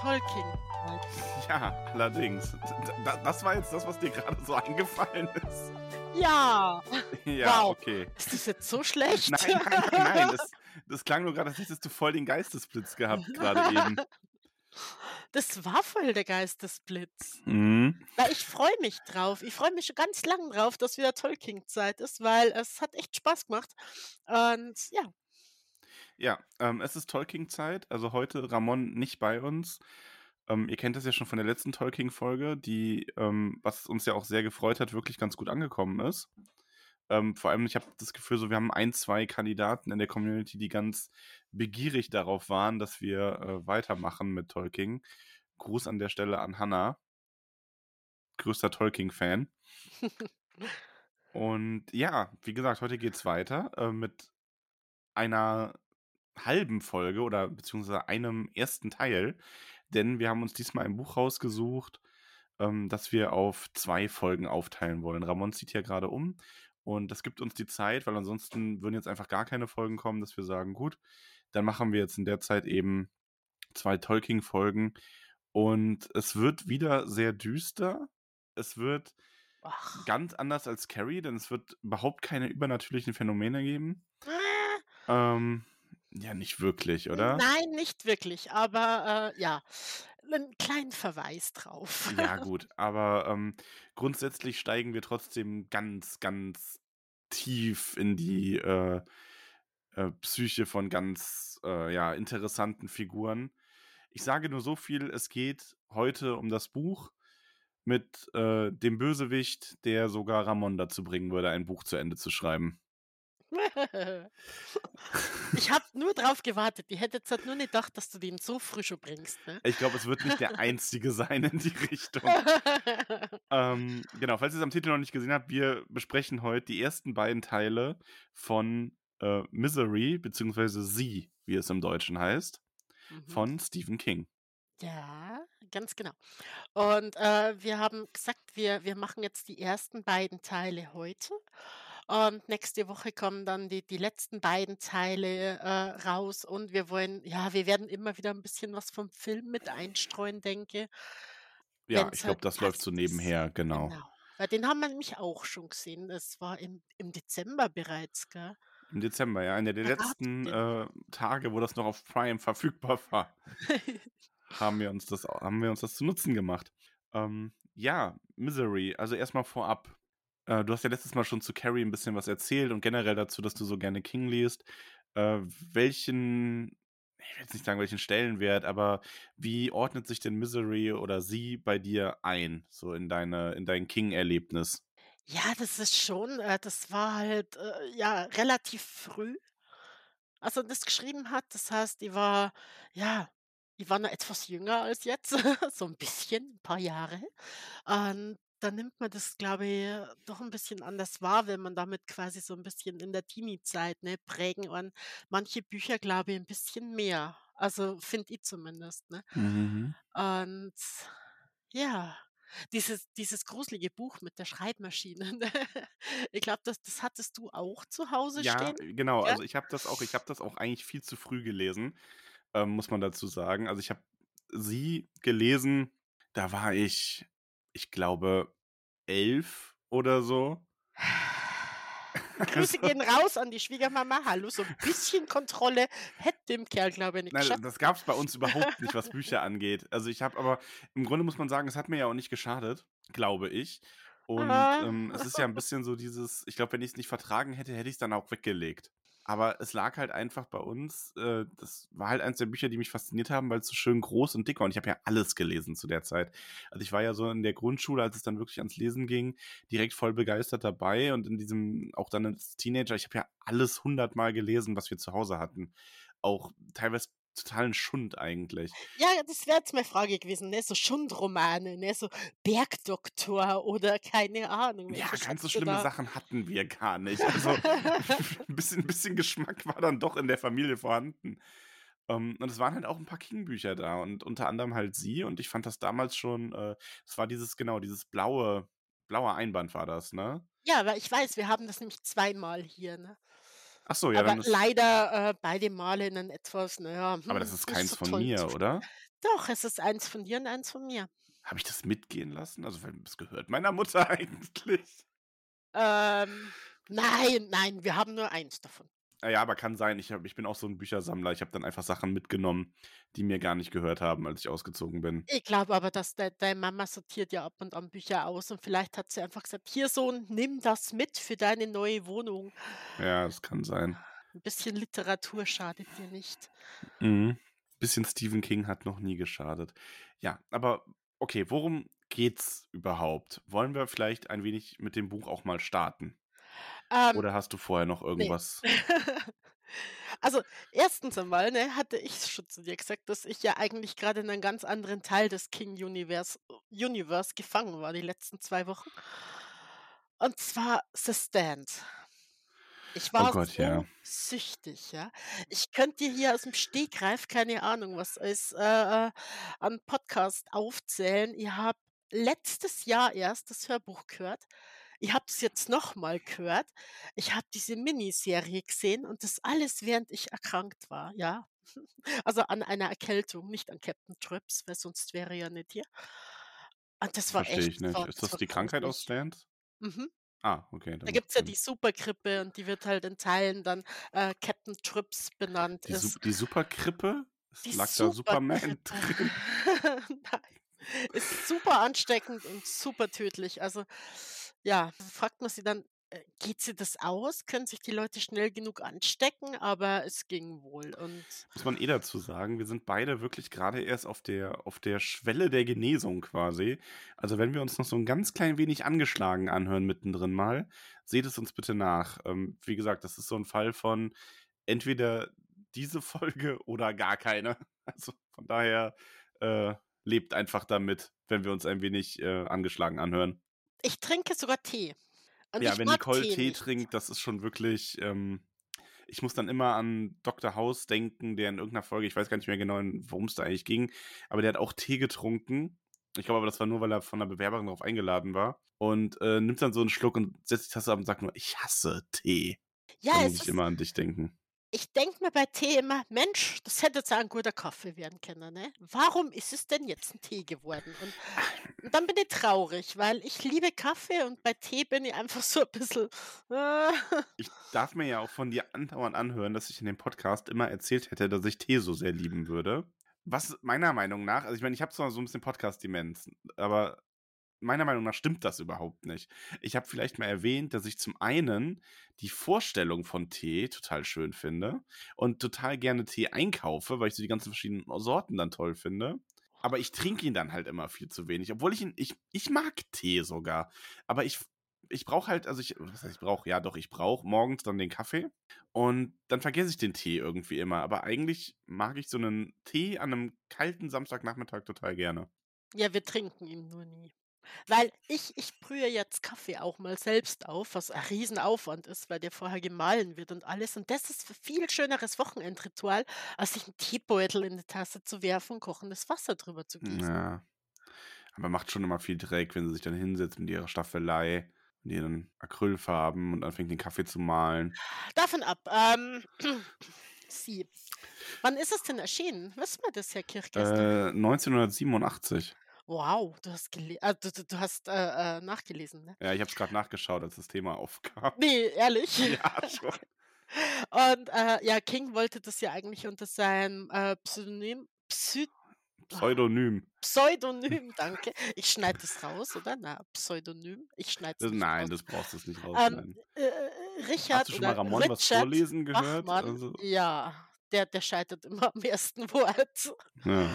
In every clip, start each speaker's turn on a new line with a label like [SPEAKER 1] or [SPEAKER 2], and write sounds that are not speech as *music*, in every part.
[SPEAKER 1] Tolkien.
[SPEAKER 2] ja, allerdings. D- d- Das war jetzt das, was dir gerade so eingefallen ist.
[SPEAKER 1] Ja,
[SPEAKER 2] Ja,
[SPEAKER 1] Wow.
[SPEAKER 2] okay.
[SPEAKER 1] ist das jetzt so schlecht?
[SPEAKER 2] Nein, nein, nein, nein. Das, das klang nur gerade, als hättest du voll den Geistesblitz gehabt gerade eben.
[SPEAKER 1] Das war voll der Geistesblitz.
[SPEAKER 2] Mhm.
[SPEAKER 1] Ich freue mich drauf. Ich freue mich schon ganz lang drauf, dass wieder Tolkien-Zeit ist, weil es hat echt Spaß gemacht. Und ja,
[SPEAKER 2] Ja, ähm, es ist Tolkien-Zeit. Also heute Ramon nicht bei uns. Ähm, ihr kennt das ja schon von der letzten Tolkien-Folge, die, ähm, was uns ja auch sehr gefreut hat, wirklich ganz gut angekommen ist. Ähm, vor allem, ich habe das Gefühl, so wir haben ein, zwei Kandidaten in der Community, die ganz begierig darauf waren, dass wir äh, weitermachen mit Tolkien. Gruß an der Stelle an Hannah, größter Tolkien-Fan. *laughs* Und ja, wie gesagt, heute geht's weiter äh, mit einer halben Folge oder beziehungsweise einem ersten Teil, denn wir haben uns diesmal ein Buch rausgesucht, ähm, das wir auf zwei Folgen aufteilen wollen. Ramon zieht ja gerade um und das gibt uns die Zeit, weil ansonsten würden jetzt einfach gar keine Folgen kommen, dass wir sagen, gut, dann machen wir jetzt in der Zeit eben zwei Tolkien-Folgen und es wird wieder sehr düster. Es wird
[SPEAKER 1] ach,
[SPEAKER 2] ganz anders als Carrie, denn es wird überhaupt keine übernatürlichen Phänomene geben.
[SPEAKER 1] äh,
[SPEAKER 2] Ähm, ja, nicht wirklich, oder?
[SPEAKER 1] nein, nicht wirklich, aber äh, ja, einen kleinen Verweis drauf.
[SPEAKER 2] Ja, *laughs* gut, aber ähm, grundsätzlich steigen wir trotzdem ganz, ganz tief in die äh, äh, Psyche von ganz äh, ja, interessanten Figuren. Ich sage nur so viel, es geht heute um das Buch mit äh, dem Bösewicht, der sogar Ramon dazu bringen würde, ein Buch zu Ende zu schreiben.
[SPEAKER 1] Ich habe nur drauf gewartet. Ich hätte jetzt halt nur nicht gedacht, dass du den so früh schon bringst. Ne?
[SPEAKER 2] Ich glaube, es wird nicht der einzige sein in die Richtung. *laughs* Ähm, genau, falls ihr es am Titel noch nicht gesehen habt, wir besprechen heute die ersten beiden Teile von äh, Misery, beziehungsweise Sie, wie es im Deutschen heißt,
[SPEAKER 1] Mhm.
[SPEAKER 2] von Stephen King.
[SPEAKER 1] Ja, ganz genau. Und äh, wir haben gesagt, wir, wir machen jetzt die ersten beiden Teile heute. Und nächste Woche kommen dann die, die letzten beiden Teile äh, raus. Und wir wollen, ja, wir werden immer wieder ein bisschen was vom Film mit einstreuen, denke.
[SPEAKER 2] Ja,
[SPEAKER 1] Wenn's
[SPEAKER 2] ich glaube,
[SPEAKER 1] halt
[SPEAKER 2] das läuft so nebenher, genau.
[SPEAKER 1] Genau. Weil den haben wir nämlich auch schon gesehen. Das war im, im Dezember bereits, gell?
[SPEAKER 2] Im Dezember, ja, einer der
[SPEAKER 1] Verrat
[SPEAKER 2] letzten äh, Tage, wo das noch auf Prime *laughs* verfügbar war, *laughs* haben wir uns das, haben wir uns das zu Nutzen gemacht. Ähm, ja, Misery, also erstmal vorab. Äh, du hast ja letztes Mal schon zu Carrie ein bisschen was erzählt und generell dazu, dass du so gerne King liest. Äh, welchen, ich will jetzt nicht sagen, welchen Stellenwert, aber wie ordnet sich denn Misery oder sie bei dir ein, so in deine, in dein King-Erlebnis?
[SPEAKER 1] Ja, das ist schon, äh, das war halt äh, ja relativ früh, als er das geschrieben hat. Das heißt, ich war, ja, ich war noch etwas jünger als jetzt, *laughs* so ein bisschen, ein paar Jahre. Und dann nimmt man das, glaube ich, doch ein bisschen anders wahr, wenn man damit quasi so ein bisschen in der Teenie-Zeit, ne, prägen und manche Bücher, glaube ich, ein bisschen mehr. Also finde ich zumindest, ne?
[SPEAKER 2] Mhm.
[SPEAKER 1] Und ja, dieses, dieses gruselige Buch mit der Schreibmaschine. *laughs* ne? Ich glaube, das, das hattest du auch zu Hause
[SPEAKER 2] Ja,
[SPEAKER 1] stehen.
[SPEAKER 2] genau.
[SPEAKER 1] gell?
[SPEAKER 2] Also ich habe das auch, ich habe das auch eigentlich viel zu früh gelesen, ähm, muss man dazu sagen. Also ich habe sie gelesen, da war ich, ich glaube, elf oder so. *sighs* *laughs*
[SPEAKER 1] Grüße
[SPEAKER 2] Also,
[SPEAKER 1] gehen raus an die Schwiegermama. Hallo, so ein bisschen Kontrolle hätte dem Kerl, glaube ich, nicht
[SPEAKER 2] nein,
[SPEAKER 1] geschafft.
[SPEAKER 2] das gab es bei uns überhaupt nicht, was *laughs* Bücher angeht. Also ich habe aber, im Grunde muss man sagen, es hat mir ja auch nicht geschadet, glaube ich. Und
[SPEAKER 1] Ah.
[SPEAKER 2] ähm, es ist ja ein *laughs* bisschen so dieses, ich glaube, wenn ich es nicht vertragen hätte, hätte ich es dann auch weggelegt. Aber es lag halt einfach bei uns, äh, das war halt eins der Bücher, die mich fasziniert haben, weil es so schön groß und dick war. Und ich habe ja alles gelesen zu der Zeit. Also ich war ja so in der Grundschule, als es dann wirklich ans Lesen ging, direkt voll begeistert dabei. Und in diesem, auch dann als Teenager, ich habe ja alles hundertmal gelesen, was wir zu Hause hatten. Auch teilweise totalen Schund eigentlich.
[SPEAKER 1] Ja, das wäre jetzt meine Frage gewesen, ne? So Schundromane, ne? So Bergdoktor oder keine Ahnung.
[SPEAKER 2] Ja,
[SPEAKER 1] welche
[SPEAKER 2] ganz so schlimme
[SPEAKER 1] da.
[SPEAKER 2] Sachen hatten wir gar nicht. *laughs* Also ein *laughs* bisschen, ein bisschen Geschmack war dann doch in der Familie vorhanden. Ähm, und es waren halt auch ein paar King-Bücher da und unter anderem halt sie. Und ich fand das damals schon, äh, es war dieses, genau, dieses blaue, blaue Einband war das, ne?
[SPEAKER 1] Ja, aber ich weiß, wir haben das nämlich zweimal hier, ne?
[SPEAKER 2] Ach so, ja,
[SPEAKER 1] Aber
[SPEAKER 2] dann ist,
[SPEAKER 1] leider äh, beide Male in ein etwas, naja,
[SPEAKER 2] aber das
[SPEAKER 1] hm,
[SPEAKER 2] ist keins
[SPEAKER 1] so
[SPEAKER 2] von mir, oder?
[SPEAKER 1] Doch, es ist eins von dir und eins von mir.
[SPEAKER 2] Habe ich das mitgehen lassen? Also, das gehört meiner Mutter *laughs* eigentlich.
[SPEAKER 1] Ähm, nein, nein, wir haben nur eins davon.
[SPEAKER 2] Ah Ja, aber kann sein. Ich, hab, ich bin auch so ein Büchersammler. Ich habe dann einfach Sachen mitgenommen, die mir gar nicht gehört haben, als ich ausgezogen bin.
[SPEAKER 1] Ich glaube aber, dass de deine Mama sortiert ja ab und an Bücher aus und vielleicht hat sie einfach gesagt, hier Sohn, nimm das mit für deine neue Wohnung.
[SPEAKER 2] Ja, das kann sein.
[SPEAKER 1] Ein bisschen Literatur schadet dir nicht.
[SPEAKER 2] Mhm. Bisschen Stephen King hat noch nie geschadet. Ja, aber okay, worum geht's überhaupt? Wollen wir vielleicht ein wenig mit dem Buch auch mal starten?
[SPEAKER 1] Ähm,
[SPEAKER 2] Oder hast du vorher noch
[SPEAKER 1] nee.
[SPEAKER 2] irgendwas? *laughs*
[SPEAKER 1] Also, erstens einmal, ne, hatte ich schon zu dir gesagt, dass ich ja eigentlich gerade in einem ganz anderen Teil des King Universe, Universe gefangen war die letzten zwei Wochen. Und zwar The Stand. Ich
[SPEAKER 2] Oh
[SPEAKER 1] war
[SPEAKER 2] Gott, ja.
[SPEAKER 1] so süchtig, ja. Ich könnte dir hier aus dem Stegreif, keine Ahnung, was ist, äh, äh, an Podcast aufzählen. Ihr habt letztes Jahr erst das Hörbuch gehört. Ihr habt es jetzt nochmal gehört. Ich habe diese Miniserie gesehen und das alles, während ich erkrankt war, ja. *laughs* Also an einer Erkältung, nicht an Captain Trips, weil sonst wäre er ja nicht hier. Und das war
[SPEAKER 2] Verstehe
[SPEAKER 1] echt,
[SPEAKER 2] ich nicht.
[SPEAKER 1] war,
[SPEAKER 2] Ist
[SPEAKER 1] das
[SPEAKER 2] die Krankheit aus. Stand?
[SPEAKER 1] Mhm.
[SPEAKER 2] Ah, okay,
[SPEAKER 1] Da gibt es ja die Supergrippe und die wird halt in Teilen dann äh, Captain Trips benannt.
[SPEAKER 2] Die,
[SPEAKER 1] Ist
[SPEAKER 2] Sup die Superkrippe?
[SPEAKER 1] Die
[SPEAKER 2] lag da Superman *laughs* drin. *laughs*
[SPEAKER 1] Nein. Ist super ansteckend und super tödlich. Also, ja, fragt man sie dann, äh, geht sie das aus? Können sich die Leute schnell genug anstecken? Aber es ging wohl. Und
[SPEAKER 2] Muss man eh dazu sagen, wir sind beide wirklich gerade erst auf der, auf der Schwelle der Genesung quasi. Also wenn wir uns noch so ein ganz klein wenig angeschlagen anhören mittendrin mal, seht es uns bitte nach. Ähm, wie gesagt, das ist so ein Fall von entweder diese *laughs* Folge oder gar keine. Also von daher äh, lebt einfach damit, wenn wir uns ein wenig äh, angeschlagen anhören.
[SPEAKER 1] Ich trinke sogar Tee. Und
[SPEAKER 2] Ja, wenn Nicole
[SPEAKER 1] Tee
[SPEAKER 2] Tee trinkt, das ist schon wirklich. Ähm, ich muss dann immer an Dr. House denken, der in irgendeiner Folge, ich weiß gar nicht mehr genau, worum es da eigentlich ging, aber der hat auch Tee getrunken. Ich glaube aber, das war nur, weil er von einer Bewerberin darauf eingeladen war. Und äh, nimmt dann so einen Schluck und setzt die Tasse ab und sagt nur, ich hasse Tee.
[SPEAKER 1] Ja,
[SPEAKER 2] da muss ich immer an dich denken.
[SPEAKER 1] Ich denke mir bei Tee immer, Mensch, das hätte jetzt auch ein guter Kaffee werden können, ne? Warum ist es denn jetzt ein Tee geworden? Und, und dann bin ich traurig, weil ich liebe Kaffee und bei Tee bin ich einfach so ein bisschen. Äh,
[SPEAKER 2] Ich darf mir ja auch von dir andauernd anhören, dass ich in dem Podcast immer erzählt hätte, dass ich Tee so sehr lieben würde. Was meiner Meinung nach, also ich meine, ich habe zwar so ein bisschen Podcast-Demenz, aber meiner Meinung nach stimmt das überhaupt nicht. Ich habe vielleicht mal erwähnt, dass ich zum einen die Vorstellung von Tee total schön finde und total gerne Tee einkaufe, weil ich so die ganzen verschiedenen Sorten dann toll finde. Aber ich trinke ihn dann halt immer viel zu wenig, obwohl ich ihn, ich, ich mag Tee sogar. Aber ich, ich brauche halt, also ich, was heißt ich brauche, ja doch, ich brauche morgens dann den Kaffee und dann vergesse ich den Tee irgendwie immer. Aber eigentlich mag ich so einen Tee an einem kalten Samstagnachmittag total gerne.
[SPEAKER 1] ja, wir trinken ihn nur nie. Weil ich, ich brühe jetzt Kaffee auch mal selbst auf, was ein Riesenaufwand ist, weil der vorher gemahlen wird und alles. Und das ist ein viel schöneres Wochenendritual, als sich einen Teebeutel in die Tasse zu werfen und kochendes Wasser drüber zu gießen.
[SPEAKER 2] Ja. Aber macht schon immer viel Dreck, wenn sie sich dann hinsetzt mit ihrer Staffelei und ihren Acrylfarben und anfängt den Kaffee zu mahlen.
[SPEAKER 1] Davon ab. Ähm, *clears throat* Sie. Wann ist es denn erschienen? Wissen wir das, Herr Kirchgäste?
[SPEAKER 2] Äh, 1987.
[SPEAKER 1] Wow, du hast, äh, du, du, hast äh, äh, nachgelesen, ne?
[SPEAKER 2] Ja, ich habe es gerade nachgeschaut, als das Thema *laughs* aufkam.
[SPEAKER 1] Nee, ehrlich.
[SPEAKER 2] Ja, *laughs* schon.
[SPEAKER 1] Und äh, ja, King wollte das ja eigentlich unter seinem äh, Pseudonym, Psy
[SPEAKER 2] Pseudonym.
[SPEAKER 1] Pseudonym, *laughs* danke. Ich schneide das raus, oder? Na, Pseudonym. Ich schneide es
[SPEAKER 2] Das,
[SPEAKER 1] nicht
[SPEAKER 2] nein,
[SPEAKER 1] raus.
[SPEAKER 2] das brauchst du nicht
[SPEAKER 1] Ähm,
[SPEAKER 2] rausschneiden.
[SPEAKER 1] äh, Richard
[SPEAKER 2] Hast du schon mal Ramon was
[SPEAKER 1] Richard
[SPEAKER 2] vorlesen gehört?
[SPEAKER 1] Bachmann,
[SPEAKER 2] Also
[SPEAKER 1] ja, der der scheitert immer am ersten Wort.
[SPEAKER 2] Ja.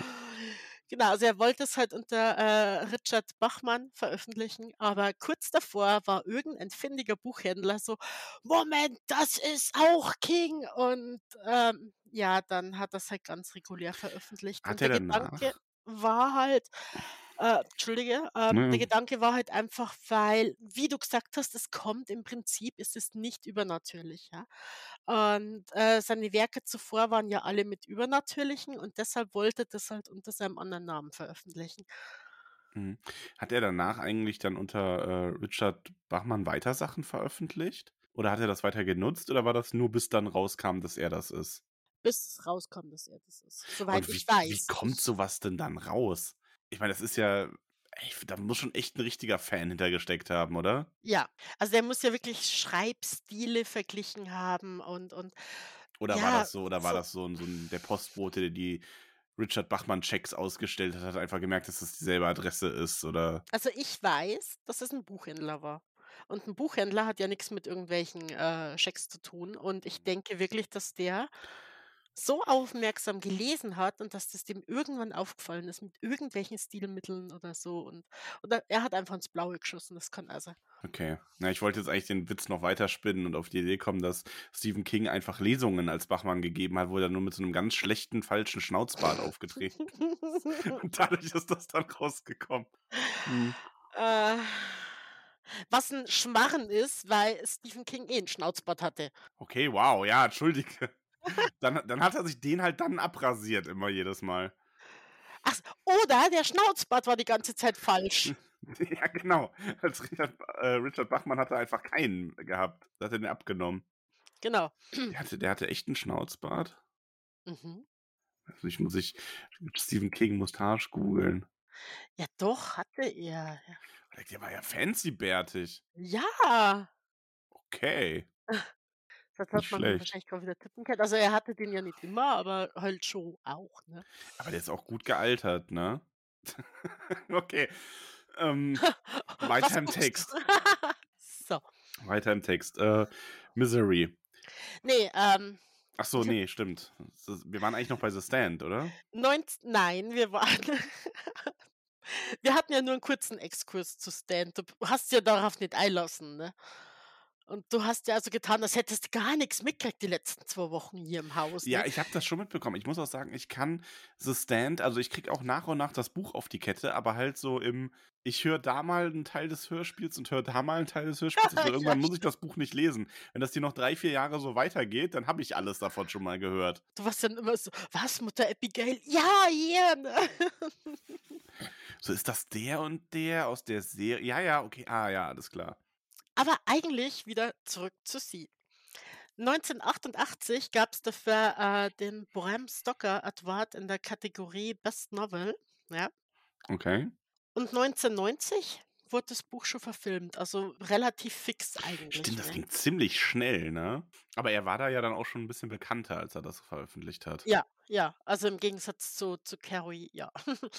[SPEAKER 1] Genau, also er wollte es halt unter, äh, Richard Bachmann veröffentlichen, aber kurz davor war irgendein findiger Buchhändler so: „Moment, das ist auch King!“ Und, ähm, ja, dann hat er's halt ganz regulär veröffentlicht.
[SPEAKER 2] Hat
[SPEAKER 1] Und
[SPEAKER 2] er
[SPEAKER 1] der Gedanke
[SPEAKER 2] danach
[SPEAKER 1] war halt äh, entschuldige, ähm, der
[SPEAKER 2] Ne.
[SPEAKER 1] Gedanke war halt einfach, weil, wie du gesagt hast, es kommt im Prinzip es ist nicht übernatürlich, ja? Und, äh, seine Werke zuvor waren ja alle mit Übernatürlichen und deshalb wollte er das halt unter seinem anderen Namen veröffentlichen.
[SPEAKER 2] Mhm. Hat er danach eigentlich dann unter, äh, Richard Bachmann weiter Sachen veröffentlicht? Oder hat er das weiter genutzt oder war das nur bis dann rauskam, dass er das ist?
[SPEAKER 1] Bis rauskam, dass er das ist, soweit
[SPEAKER 2] wie
[SPEAKER 1] ich
[SPEAKER 2] wie
[SPEAKER 1] weiß.
[SPEAKER 2] kommt
[SPEAKER 1] Ich
[SPEAKER 2] so was denn dann raus? Ich meine, das ist ja ey, da muss schon echt 'n richtiger Fan hinter gesteckt haben, oder?
[SPEAKER 1] Ja, also der muss ja wirklich Schreibstile verglichen haben und und
[SPEAKER 2] Oder war
[SPEAKER 1] ja,
[SPEAKER 2] das so oder war
[SPEAKER 1] so
[SPEAKER 2] das so so 'n der Postbote, der die Richard Bachmann-Checks ausgestellt hat, hat einfach gemerkt, dass das dieselbe Adresse ist, oder?
[SPEAKER 1] Also ich weiß, dass es 'n Buchhändler war. Und 'n Buchhändler hat ja nix mit irgendwelchen, äh, Schecks zu tun. Und ich denke wirklich, dass der so aufmerksam gelesen hat und dass das dem irgendwann aufgefallen ist mit irgendwelchen Stilmitteln oder so und oder er hat einfach ins Blaue geschossen, das kann sein.
[SPEAKER 2] Okay. Na, ich wollte jetzt eigentlich den Witz noch weiterspinnen und auf die Idee kommen, dass Stephen King einfach Lesungen als Bachmann gegeben hat, wo er nur mit so 'nem ganz schlechten, falschen Schnauzbart aufgetreten ist. *laughs* *laughs* Und dadurch ist das dann rausgekommen. Mhm.
[SPEAKER 1] Äh, was 'n Schmarren ist, weil Stephen King eh 'n Schnauzbart hatte.
[SPEAKER 2] Okay, wow, ja, entschuldige. Dann dann hat er sich den halt dann abrasiert immer jedes Mal.
[SPEAKER 1] Ach oder der Schnauzbart war die ganze Zeit falsch. *laughs*
[SPEAKER 2] Ja, genau. Als Richard äh, Richard Bachmann hatte einfach keinen gehabt. Da hat er den abgenommen.
[SPEAKER 1] Genau.
[SPEAKER 2] Der hatte der hatte echt 'n Schnauzbart?
[SPEAKER 1] Mhm.
[SPEAKER 2] Also, ich muss ich Stephen King Moustache googeln.
[SPEAKER 1] Ja doch, hatte er.
[SPEAKER 2] Der war ja fancy bärtig.
[SPEAKER 1] Ja.
[SPEAKER 2] Okay.
[SPEAKER 1] Das
[SPEAKER 2] Nicht
[SPEAKER 1] hat man
[SPEAKER 2] schlecht.
[SPEAKER 1] wahrscheinlich grad wieder tippen können. Also, er hatte den ja nicht immer, aber halt schon auch, ne?
[SPEAKER 2] Aber der ist auch gut gealtert, ne? *laughs* Okay. Ähm, *laughs* weiter im Text. *laughs*
[SPEAKER 1] So.
[SPEAKER 2] Weiter im Text. Äh, Misery.
[SPEAKER 1] Ne, ähm
[SPEAKER 2] Ach so, ne, stimmt. Wir waren eigentlich noch bei The Stand, oder?
[SPEAKER 1] neunz nein, wir waren wir hatten ja nur 'n kurzen Exkurs zu Stand. Du hast ja darauf nicht einlassen, ne? Und du hast ja also getan, als hättest du gar nix mitgekriegt die letzten 2 Wochen hier im Haus,
[SPEAKER 2] Ja,
[SPEAKER 1] ne?
[SPEAKER 2] ich habe das schon mitbekommen. Ich muss auch sagen, ich kann The Stand also, ich kriege auch nach und nach das Buch auf die Kette, aber halt so im ich höre da mal 'n Teil des Hörspiels und höre da mal 'n Teil des *laughs* Hörspiels. Also,
[SPEAKER 1] Ja,
[SPEAKER 2] irgendwann muss ich das Buch nicht lesen. Wenn das hier noch 3, 4 Jahre so weitergeht, dann habe ich alles davon schon mal gehört.
[SPEAKER 1] Du warst dann immer so: „Was, Mutter Abigail? Ja, hier, ne?“
[SPEAKER 2] So, ist das der und der aus der Serie? Ja, ja, okay. Ah ja, alles klar.
[SPEAKER 1] Aber eigentlich wieder zurück zu Sie. 1988 gab's dafür, äh, den Bram Stoker Award in der Kategorie Best Novel, ja?
[SPEAKER 2] Okay.
[SPEAKER 1] Und 1990 wurde das Buch schon verfilmt, also relativ fix eigentlich,
[SPEAKER 2] Stimmt, das
[SPEAKER 1] ne?
[SPEAKER 2] ging ziemlich schnell, ne? Aber er war da ja dann auch schon 'n bisschen bekannter, als er das veröffentlicht hat.
[SPEAKER 1] Ja, ja, also im Gegensatz zu zu Carrie, ja. *laughs*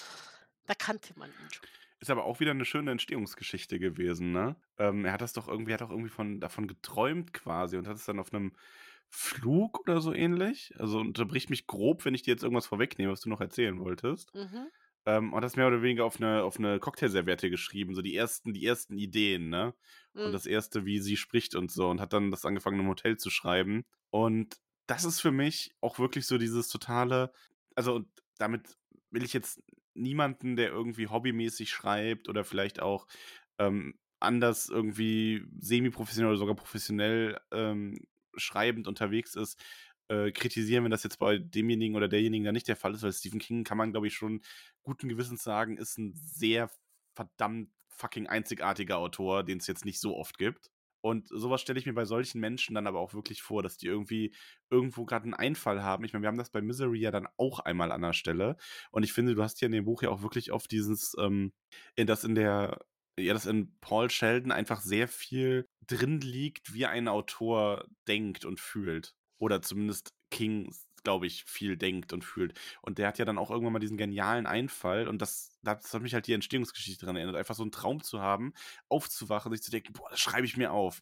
[SPEAKER 1] Da kannte man ihn schon.
[SPEAKER 2] Ist aber auch wieder 'ne schöne Entstehungsgeschichte gewesen, ne? Ähm, er hat das doch irgendwie hat doch irgendwie von davon geträumt quasi und hat es dann auf 'nem Flug oder so ähnlich also, unterbrich mich grob, wenn ich dir jetzt irgendwas vorwegnehme, was du noch erzählen wolltest.
[SPEAKER 1] Mhm.
[SPEAKER 2] Ähm, und das mehr oder weniger auf 'ne auf 'ne Cocktailserviette geschrieben, so die ersten die ersten Ideen, ne? Und
[SPEAKER 1] Mhm.
[SPEAKER 2] das erste, wie sie spricht und so und hat dann das angefangen im Hotel zu schreiben. Und das ist für mich auch wirklich so dieses totale also, und damit will ich jetzt niemanden, der irgendwie hobbymäßig schreibt oder vielleicht auch, ähm, anders irgendwie semiprofessionell oder sogar professionell, ähm, schreibend unterwegs ist, äh, kritisieren, wenn das jetzt bei demjenigen oder derjenigen dann nicht der Fall ist, weil Stephen King kann man, glaube ich, schon guten Gewissens sagen, ist 'n sehr verdammt fucking einzigartiger Autor, den's jetzt nicht so oft gibt. Und so was stelle ich mir bei solchen Menschen dann aber auch wirklich vor, dass die irgendwie irgendwo grad 'n Einfall haben. Ich meine, wir haben das bei Misery ja dann auch einmal an der Stelle. Und ich finde, du hast hier in dem Buch ja auch wirklich auf dieses, ähm in dass in der ja, dass in Paul Sheldon einfach sehr viel drin liegt, wie ein Autor denkt und fühlt. Oder zumindest King, glaube ich, viel denkt und fühlt. Und der hat ja dann auch irgendwann mal diesen genialen Einfall und das das hat mich halt die Entstehungsgeschichte dran erinnert, einfach so 'n Traum zu haben, aufzuwachen, sich zu denken: „Boah, das schreibe ich mir auf.“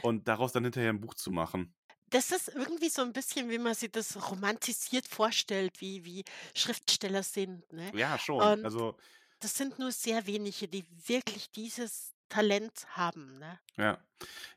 [SPEAKER 2] und daraus dann hinterher ein Buch zu machen.
[SPEAKER 1] Das ist irgendwie so 'n bisschen, wie man sich das romantisiert vorstellt, wie wie Schriftsteller sind, ne?
[SPEAKER 2] Ja, schon.
[SPEAKER 1] Und
[SPEAKER 2] Also,
[SPEAKER 1] das sind nur sehr wenige, die wirklich dieses Talent haben, ne?
[SPEAKER 2] ja.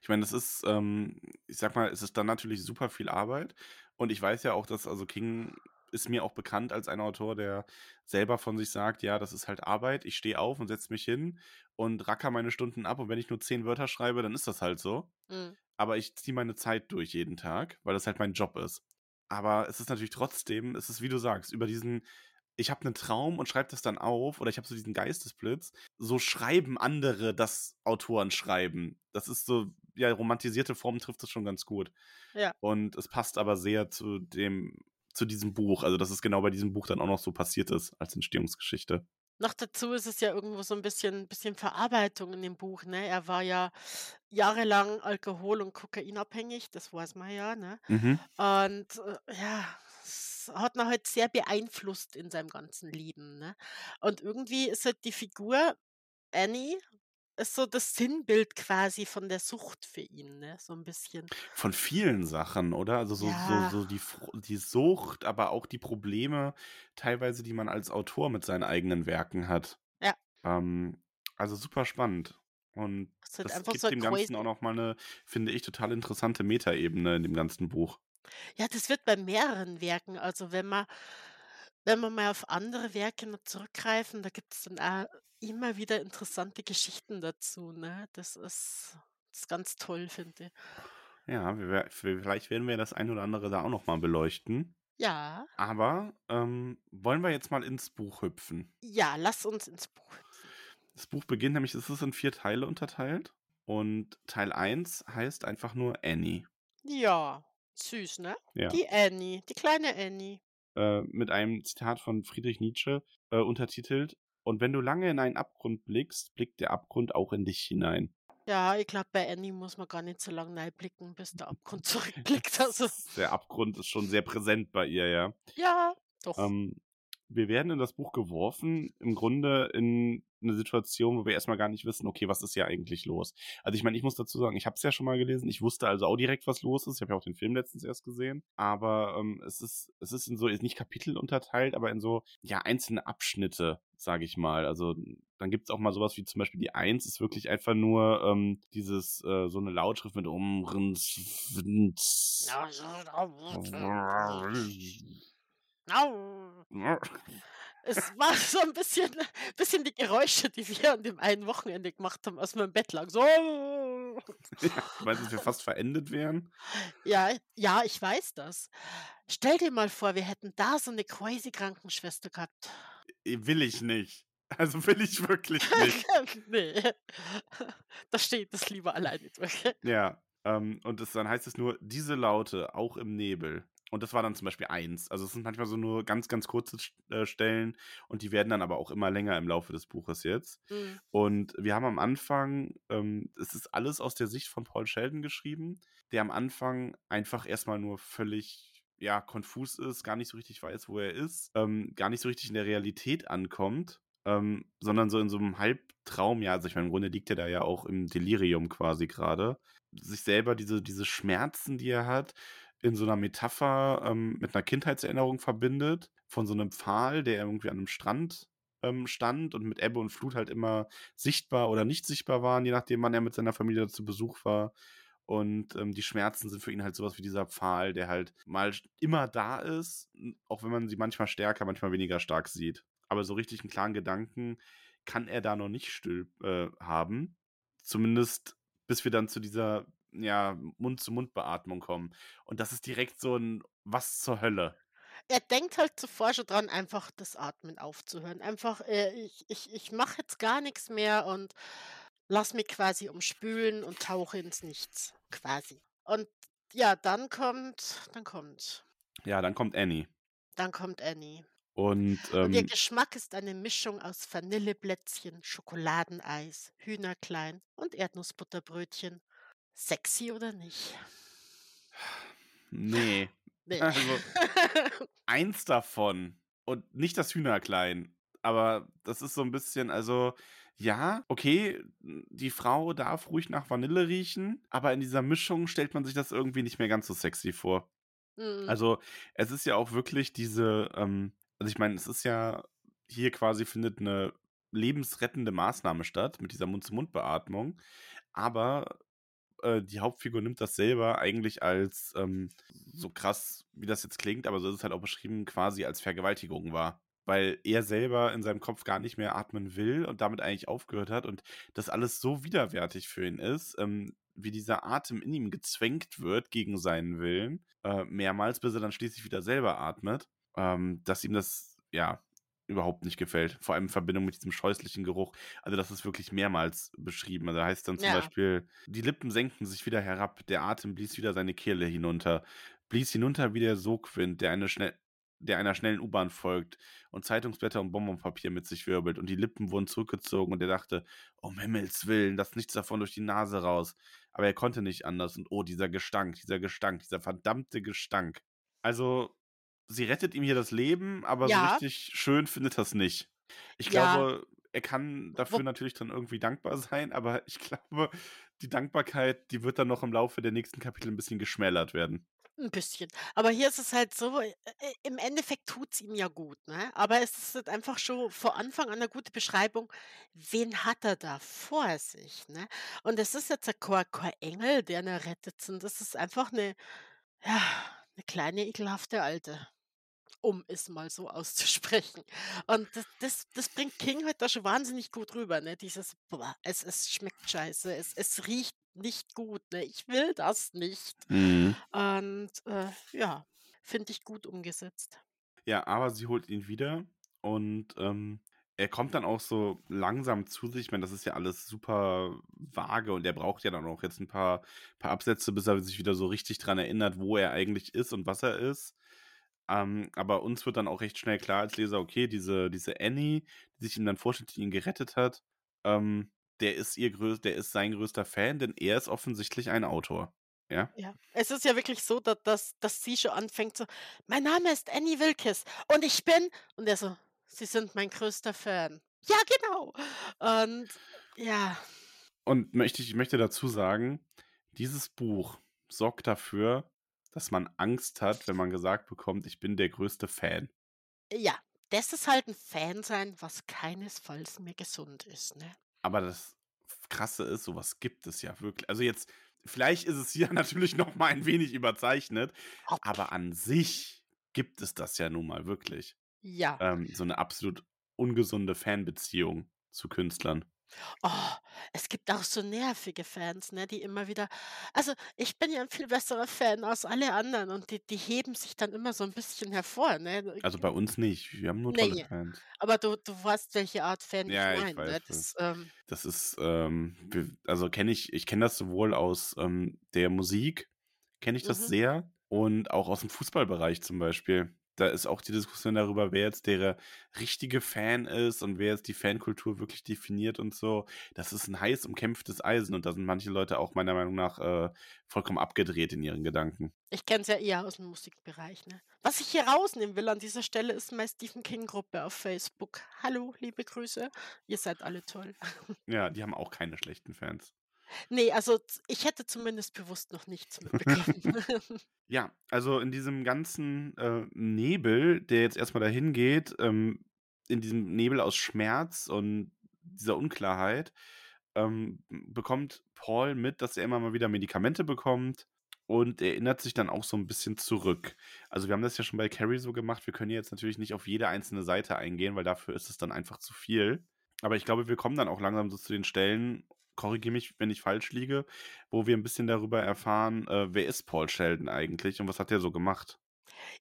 [SPEAKER 2] Ich meine, das ist, ähm ich sage mal, es ist dann natürlich super viel Arbeit und ich weiß ja auch, dass also King ist mir auch bekannt als ein Autor, der selber von sich sagt: „Ja, das ist halt Arbeit. Ich stehe auf und setze mich hin und racker meine Stunden ab und wenn ich nur 10 Wörter schreibe, dann ist das halt so.
[SPEAKER 1] Mhm.
[SPEAKER 2] Aber ich ziehe meine Zeit durch jeden Tag, weil das halt mein Job ist.“ Aber es ist natürlich trotzdem es ist, wie du sagst, über diesen ich habe 'nen Traum und schreibe das dann auf oder ich habe so diesen Geistesblitz. So schreiben andere, dass Autoren schreiben. Das ist so ja, romantisierte Form trifft das schon ganz gut.
[SPEAKER 1] Ja.
[SPEAKER 2] Und es passt aber sehr zu dem zu diesem Buch. Also, dass es genau bei diesem Buch dann auch noch so passiert ist als Entstehungsgeschichte.
[SPEAKER 1] Noch dazu ist es ja irgendwo so 'n bisschen bisschen Verarbeitung in dem Buch, ne? Er war ja jahrelang alkohol und kokainabhängig, das weiß man ja, ne?
[SPEAKER 2] Mhm.
[SPEAKER 1] Und, äh, ja, es hat ihn halt sehr beeinflusst in seinem ganzen Leben, ne? Und irgendwie ist halt die Figur Annie ist so das Sinnbild quasi von der Sucht für ihn, ne, so 'n bisschen.
[SPEAKER 2] Von vielen Sachen, oder? Also, so so
[SPEAKER 1] Ja.
[SPEAKER 2] so die Fr die Sucht, aber auch die Probleme teilweise, die man als Autor mit seinen eigenen Werken hat.
[SPEAKER 1] Ja.
[SPEAKER 2] Ähm, also, super spannend. Und das
[SPEAKER 1] einfach
[SPEAKER 2] gibt
[SPEAKER 1] so
[SPEAKER 2] dem Ganzen auch
[SPEAKER 1] Gräuel.
[SPEAKER 2] noch mal 'ne, finde ich, total interessante Metaebene in dem ganzen Buch.
[SPEAKER 1] Ja, das wird bei mehreren Werken also, wenn man wenn man mal auf andere Werke noch zurückgreifen, da gibt's dann auch immer wieder interessante Geschichten dazu, ne? Das ist ist ganz toll, finde ich.
[SPEAKER 2] Ja, wir vielleicht werden wir das ein oder andere da auch noch mal beleuchten.
[SPEAKER 1] Ja.
[SPEAKER 2] Aber, ähm, wollen wir jetzt mal ins Buch hüpfen?
[SPEAKER 1] Ja, lass uns ins Buch hüpfen.
[SPEAKER 2] Das Buch beginnt nämlich es ist in 4 Teile unterteilt und Teil 1 heißt einfach nur Annie.
[SPEAKER 1] Ja, süß, ne?
[SPEAKER 2] Ja.
[SPEAKER 1] Die Annie, die kleine Annie.
[SPEAKER 2] Äh, mit einem Zitat von Friedrich Nietzsche, äh, untertitelt: „Und wenn du lange in einen Abgrund blickst, blickt der Abgrund auch in dich hinein.“
[SPEAKER 1] Ja, ich glaube, bei Annie muss man gar nicht so lang reinblicken, bis der Abgrund *laughs* zurückblickt, *laughs* also
[SPEAKER 2] Der Abgrund ist schon sehr präsent bei ihr, ja.
[SPEAKER 1] Ja, doch.
[SPEAKER 2] Ähm, wir werden in das Buch geworfen, im Grunde in 'ne Situation, wo wir erst mal gar nicht wissen: „Okay, was ist hier eigentlich los?“ Also, ich meine, ich muss dazu sagen, ich habe es ja schon mal gelesen. Ich wusste also auch direkt, was los ist. Ich habe ja auch den Film letztens erst gesehen. Aber, ähm, es ist es ist in so nicht Kapitel unterteilt, aber in so, ja, einzelne Abschnitte, sage ich mal. Also, dann gibt's auch mal so was wie zum Beispiel die 1 ist wirklich einfach nur, ähm, dieses äh, so 'ne Lautschrift mit
[SPEAKER 1] Au. *laughs* Es war so 'n bisschen bisschen die Geräusche, die wir an dem einen Wochenende gemacht haben, als wir im Bett lagen. So.
[SPEAKER 2] Ja, meinst du, dass wir fast verendet wären?
[SPEAKER 1] Ja, ja, ich weiß das. Stell dir mal vor, wir hätten da so 'ne crazy Krankenschwester gehabt.
[SPEAKER 2] Will ich nicht. Also, will ich wirklich nicht. *laughs*
[SPEAKER 1] Ne. *laughs* Da steht es lieber alleine durch.
[SPEAKER 2] Ja, ähm, und das dann heißt es nur: „Diese Laute, auch im Nebel.“ Und das war dann zum Beispiel 1. Also, es sind manchmal so nur ganz, ganz kurze äh, Stellen und die werden dann aber auch immer länger im Laufe des Buches jetzt.
[SPEAKER 1] Mhm.
[SPEAKER 2] Und wir haben am Anfang ähm, es ist alles aus der Sicht von Paul Sheldon geschrieben, der am Anfang einfach erst mal nur völlig, ja, konfus ist, gar nicht so richtig weiß, wo er ist, ähm, gar nicht so richtig in der Realität ankommt, ähm, sondern so in so 'nem Halbtraum. Ja, also, ich meine, im Grunde liegt er da ja auch im Delirium quasi grade. Sich selber diese diese Schmerzen, die er hat, in so 'ner Metapher, ähm, mit 'ner Kindheitserinnerung verbindet, von so 'nem Pfahl, der irgendwie an 'nem Strand, ähm, stand und mit Ebbe und Flut halt immer sichtbar oder nicht sichtbar waren, je nachdem, wann er mit seiner Familie zu Besuch war. Und, ähm, die Schmerzen sind für ihn halt so was wie dieser Pfahl, der halt mal immer da ist, auch wenn man sie manchmal stärker, manchmal weniger stark sieht. Aber so richtig 'n klaren Gedanken kann er da noch nicht stülp äh, haben. Zumindest bis wir dann zu dieser, ja, Mund-zu-Mund-Beatmung kommen. Und das ist direkt so 'n „Was zur Hölle?“
[SPEAKER 1] Er denkt halt zuvor schon dran, einfach das Atmen aufzuhören. Einfach, äh: „Ich ich ich mache jetzt gar nix mehr und lasse mich quasi umspülen und tauche ins Nichts“, quasi. Und ja, dann kommt dann kommt
[SPEAKER 2] Ja, dann kommt Annie.
[SPEAKER 1] dann kommt Annie.
[SPEAKER 2] Und,
[SPEAKER 1] Und ihr
[SPEAKER 2] ähm
[SPEAKER 1] Geschmack ist eine Mischung aus Vanilleplätzchen, Schokoladeneis, Hühnerklein und Erdnussbutterbrötchen. Sexy oder nicht?
[SPEAKER 2] Ne. *laughs*
[SPEAKER 1] Ne.
[SPEAKER 2] Also, eins davon und nicht das Hühnerklein, aber das ist so 'n bisschen also, ja, okay, die Frau darf ruhig nach Vanille riechen, aber in dieser Mischung stellt man sich das irgendwie nicht mehr ganz so sexy vor.
[SPEAKER 1] Mhm.
[SPEAKER 2] Also, es ist ja auch wirklich diese, ähm also, ich meine, es ist ja hier quasi findet eine lebensrettende Maßnahme statt mit dieser Mund-zu-Mund-Beatmung, aber, äh, die Hauptfigur nimmt das selber eigentlich als, ähm, so krass, wie das jetzt klingt, aber so ist es halt auch beschrieben, quasi als Vergewaltigung wahr. Weil er selber in seinem Kopf gar nicht mehr atmen will und damit eigentlich aufgehört hat und das alles so widerwärtig für ihn ist, ähm, wie dieser Atem in ihm gezwängt wird gegen seinen Willen, äh, mehrmals, bis er dann schließlich wieder selber atmet, ähm, dass ihm das, ja, überhaupt nicht gefällt. Vor allem in Verbindung mit diesem scheußlichen Geruch. Also das ist wirklich mehrmals beschrieben. Also da heißt dann zum
[SPEAKER 1] Ja.
[SPEAKER 2] Beispiel, die Lippen senkten sich wieder herab, der Atem blies wieder seine Kehle hinunter, blies hinunter wie der Sogwind, der, eine schnell, der einer schnellen U-Bahn folgt und Zeitungsblätter und Bonbonpapier mit sich wirbelt und die Lippen wurden zurückgezogen und er dachte, um Himmels Willen, lass nichts davon durch die Nase raus. Aber er konnte nicht anders und oh, dieser Gestank, dieser Gestank, dieser verdammte Gestank. Also, sie rettet ihm hier das Leben, aber so
[SPEAKER 1] Ja.
[SPEAKER 2] richtig schön findet das nicht. Ich
[SPEAKER 1] Ja.
[SPEAKER 2] glaube, er kann dafür natürlich dann irgendwie dankbar sein, aber ich *laughs* glaube, die Dankbarkeit, die wird dann noch im Laufe der nächsten Kapitel ein bisschen geschmälert werden.
[SPEAKER 1] 'N bisschen. Aber hier ist es halt so, äh, äh, im Endeffekt tut's ihm ja gut, ne? Aber es ist halt einfach schon vor Anfang an 'ne gute Beschreibung, wen hat er da vor sich, ne? Und es ist jetzt kein kein Engel, der ihn rettet, sondern das ist einfach 'ne ja, 'ne kleine ekelhafte Alte, um es mal so auszusprechen. Und das das das bringt King halt da schon wahnsinnig gut rüber, ne? Dieses: „Boah, es es schmeckt scheiße, es es riecht nicht gut, ne? Ich will das nicht.“
[SPEAKER 2] Mhm.
[SPEAKER 1] Und, äh, ja, finde ich gut umgesetzt.
[SPEAKER 2] Ja, aber sie holt ihn wieder und, ähm, er kommt dann auch so langsam zu sich. Ich meine, das ist ja alles super vage und er braucht ja dann auch jetzt 'n paar paar Absätze, bis er sich wieder so richtig dran erinnert, wo er eigentlich ist und was er ist. Ähm, aber uns wird dann auch recht schnell klar als Leser, okay, diese diese Annie, die sich ihm dann vorstellt, die ihn gerettet hat, ähm, der ist ihr größ der ist sein größter Fan, denn er ist offensichtlich ein Autor, ja?
[SPEAKER 1] Ja. Es ist ja wirklich so, da dass dass sie schon anfängt so: „Mein Name ist Annie Wilkes und ich bin“ und er so: „Sie sind mein größter Fan.“ „Ja, genau.“ Und ja.
[SPEAKER 2] Und möchte ich möchte dazu sagen, dieses Buch sorgt dafür, dass man Angst hat, wenn man gesagt bekommt: „Ich bin der größte Fan.“
[SPEAKER 1] Ja, das ist halt 'n Fan-sein, was keinesfalls mehr gesund ist, ne?
[SPEAKER 2] Aber das Krasse ist, so was gibt es ja wirkl also jetzt vielleicht ist es hier *laughs* natürlich noch mal ein wenig überzeichnet, aber an sich gibt es das ja nun mal wirklich.
[SPEAKER 1] Ja.
[SPEAKER 2] Ähm, so 'ne absolut ungesunde Fanbeziehung zu Künstlern.
[SPEAKER 1] Oh, es gibt auch so nervige Fans, ne, die immer wieder also, ich bin ja 'n viel besserer Fan als alle anderen und die die heben sich dann immer so 'n bisschen hervor, ne?
[SPEAKER 2] Also, bei uns nicht. Wir haben nur tolle
[SPEAKER 1] Ne,
[SPEAKER 2] Fans.
[SPEAKER 1] aber du du weißt, welche Art Fan ich
[SPEAKER 2] Ja, ich
[SPEAKER 1] meine, ne?
[SPEAKER 2] weiß,
[SPEAKER 1] Das,
[SPEAKER 2] weiß.
[SPEAKER 1] ähm
[SPEAKER 2] Das ist, ähm, also kenne ich ich kenne das sowohl aus, ähm, der Musik kenne ich das
[SPEAKER 1] Mhm.
[SPEAKER 2] sehr und auch aus'm Fußballbereich zum Beispiel. Da ist auch die Diskussion darüber, wer jetzt der richtige Fan ist und wer jetzt die Fankultur wirklich definiert und so. Das ist 'n heiß umkämpftes Eisen und da sind manche Leute auch meiner Meinung nach, äh, vollkommen abgedreht in ihren Gedanken.
[SPEAKER 1] Ich kenne es ja eher aus'm Musikbereich, ne? Was ich hier rausnehmen will an dieser Stelle, ist meine Stephen King-Gruppe auf Facebook. Hallo, liebe Grüße. Ihr seid alle toll.
[SPEAKER 2] Ja, die haben auch keine schlechten Fans.
[SPEAKER 1] Ne, also ich hätte zumindest bewusst noch nichts mitbekommen. *laughs*
[SPEAKER 2] Ja, also in diesem ganzen, äh, Nebel, der jetzt erst mal dahin geht, ähm, in diesem Nebel aus Schmerz und dieser Unklarheit, ähm, bekommt Paul mit, dass er immer mal wieder Medikamente bekommt und erinnert sich dann auch so 'n bisschen zurück. Also, wir haben das ja schon bei Carrie so gemacht. Wir können jetzt natürlich nicht auf jede einzelne Seite eingehen, weil dafür ist es dann einfach zu viel. Aber ich glaube, wir kommen dann auch langsam so zu den Stellen, korrigiere mich, wenn ich falsch liege, wo wir 'n bisschen darüber erfahren, äh, wer ist Paul Sheldon eigentlich und was hat der so gemacht?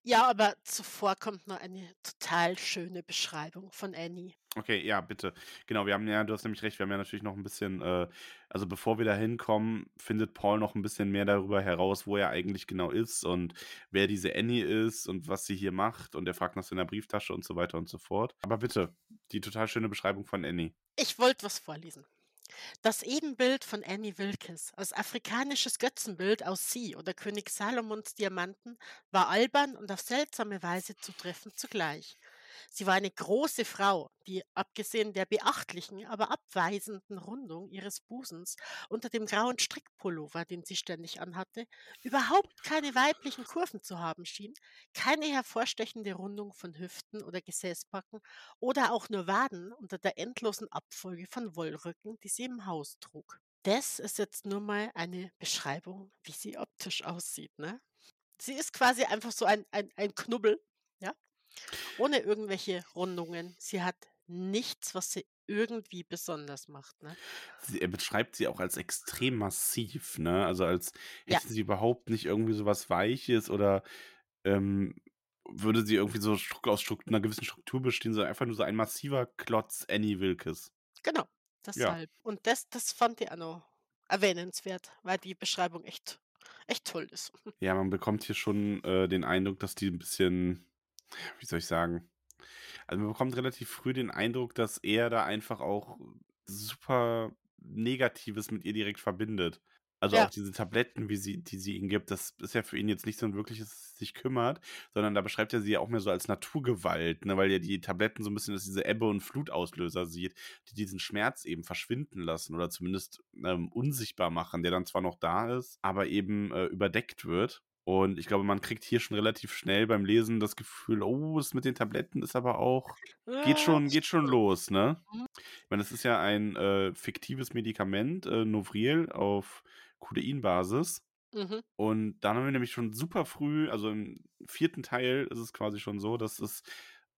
[SPEAKER 1] Ja, aber zuvor kommt noch eine total schöne Beschreibung von Annie.
[SPEAKER 2] Okay, ja, bitte. Genau, wir haben ja du hast nämlich recht, wir haben ja natürlich noch 'n bisschen, äh also bevor wir da hinkommen, findet Paul noch 'n bisschen mehr darüber heraus, wo er eigentlich genau ist und wer diese Annie ist und was sie hier macht und er fragt nach seiner Brieftasche und so weiter und so fort. Aber bitte, die total schöne Beschreibung von Annie.
[SPEAKER 1] Ich wollte was vorlesen. Das Ebenbild von Annie Wilkes als afrikanisches Götzenbild aus Sie oder König Salomons Diamanten war albern und auf seltsame Weise zutreffend zugleich. Sie war eine große Frau, die abgesehen der beachtlichen, aber abweisenden Rundung ihres Busens unter dem grauen Strickpullover, den sie ständig anhatte, überhaupt keine weiblichen Kurven zu haben schien, keine hervorstechende Rundung von Hüften oder Gesäßbacken oder auch nur Waden unter der endlosen Abfolge von Wollrücken, die sie im Haus trug. Das ist jetzt nur mal eine Beschreibung, wie sie optisch aussieht, ne? Sie ist quasi einfach so ein, ein, ein Knubbel, ja, ohne irgendwelche Rundungen. Sie hat nichts, was sie irgendwie besonders macht, ne?
[SPEAKER 2] Sie, er beschreibt sie auch als extrem massiv, ne? Also als
[SPEAKER 1] Ja,
[SPEAKER 2] hätte sie überhaupt nicht irgendwie so was Weiches oder ähm, würde sie irgendwie so aus Stru- einer gewissen Struktur bestehen, sondern einfach nur so ein massiver Klotz Annie Wilkes.
[SPEAKER 1] genau.
[SPEAKER 2] Ja.
[SPEAKER 1] Deshalb. Und das, das fand ich auch noch erwähnenswert, weil die Beschreibung echt, echt toll ist.
[SPEAKER 2] Ja, man bekommt hier schon äh, den Eindruck, dass die ein bisschen, wie soll ich sagen, also man bekommt relativ früh den Eindruck, dass er da einfach auch super Negatives mit ihr direkt verbindet. Also
[SPEAKER 1] Ja.
[SPEAKER 2] auch diese Tabletten, wie sie, die sie ihm gibt, das ist ja für ihn jetzt nicht so ein wirkliches sich kümmert, sondern da beschreibt er sie ja auch mehr so als Naturgewalt, ne, weil er die Tabletten so ein bisschen als diese Ebbe- und Flutauslöser sieht, die diesen Schmerz eben verschwinden lassen oder zumindest ähm, unsichtbar machen, der dann zwar noch da ist, aber eben äh, überdeckt wird. Und ich glaube, man kriegt hier schon relativ schnell beim Lesen das Gefühl, oh, das mit den Tabletten ist aber auch, geht schon, geht schon los, ne?
[SPEAKER 1] Mhm.
[SPEAKER 2] Ich meine, das ist ja ein äh, fiktives Medikament, äh, Novril auf Codeinbasis.
[SPEAKER 1] Mhm.
[SPEAKER 2] Und da haben wir nämlich schon super früh, also im vierten Teil ist es quasi schon so, dass es,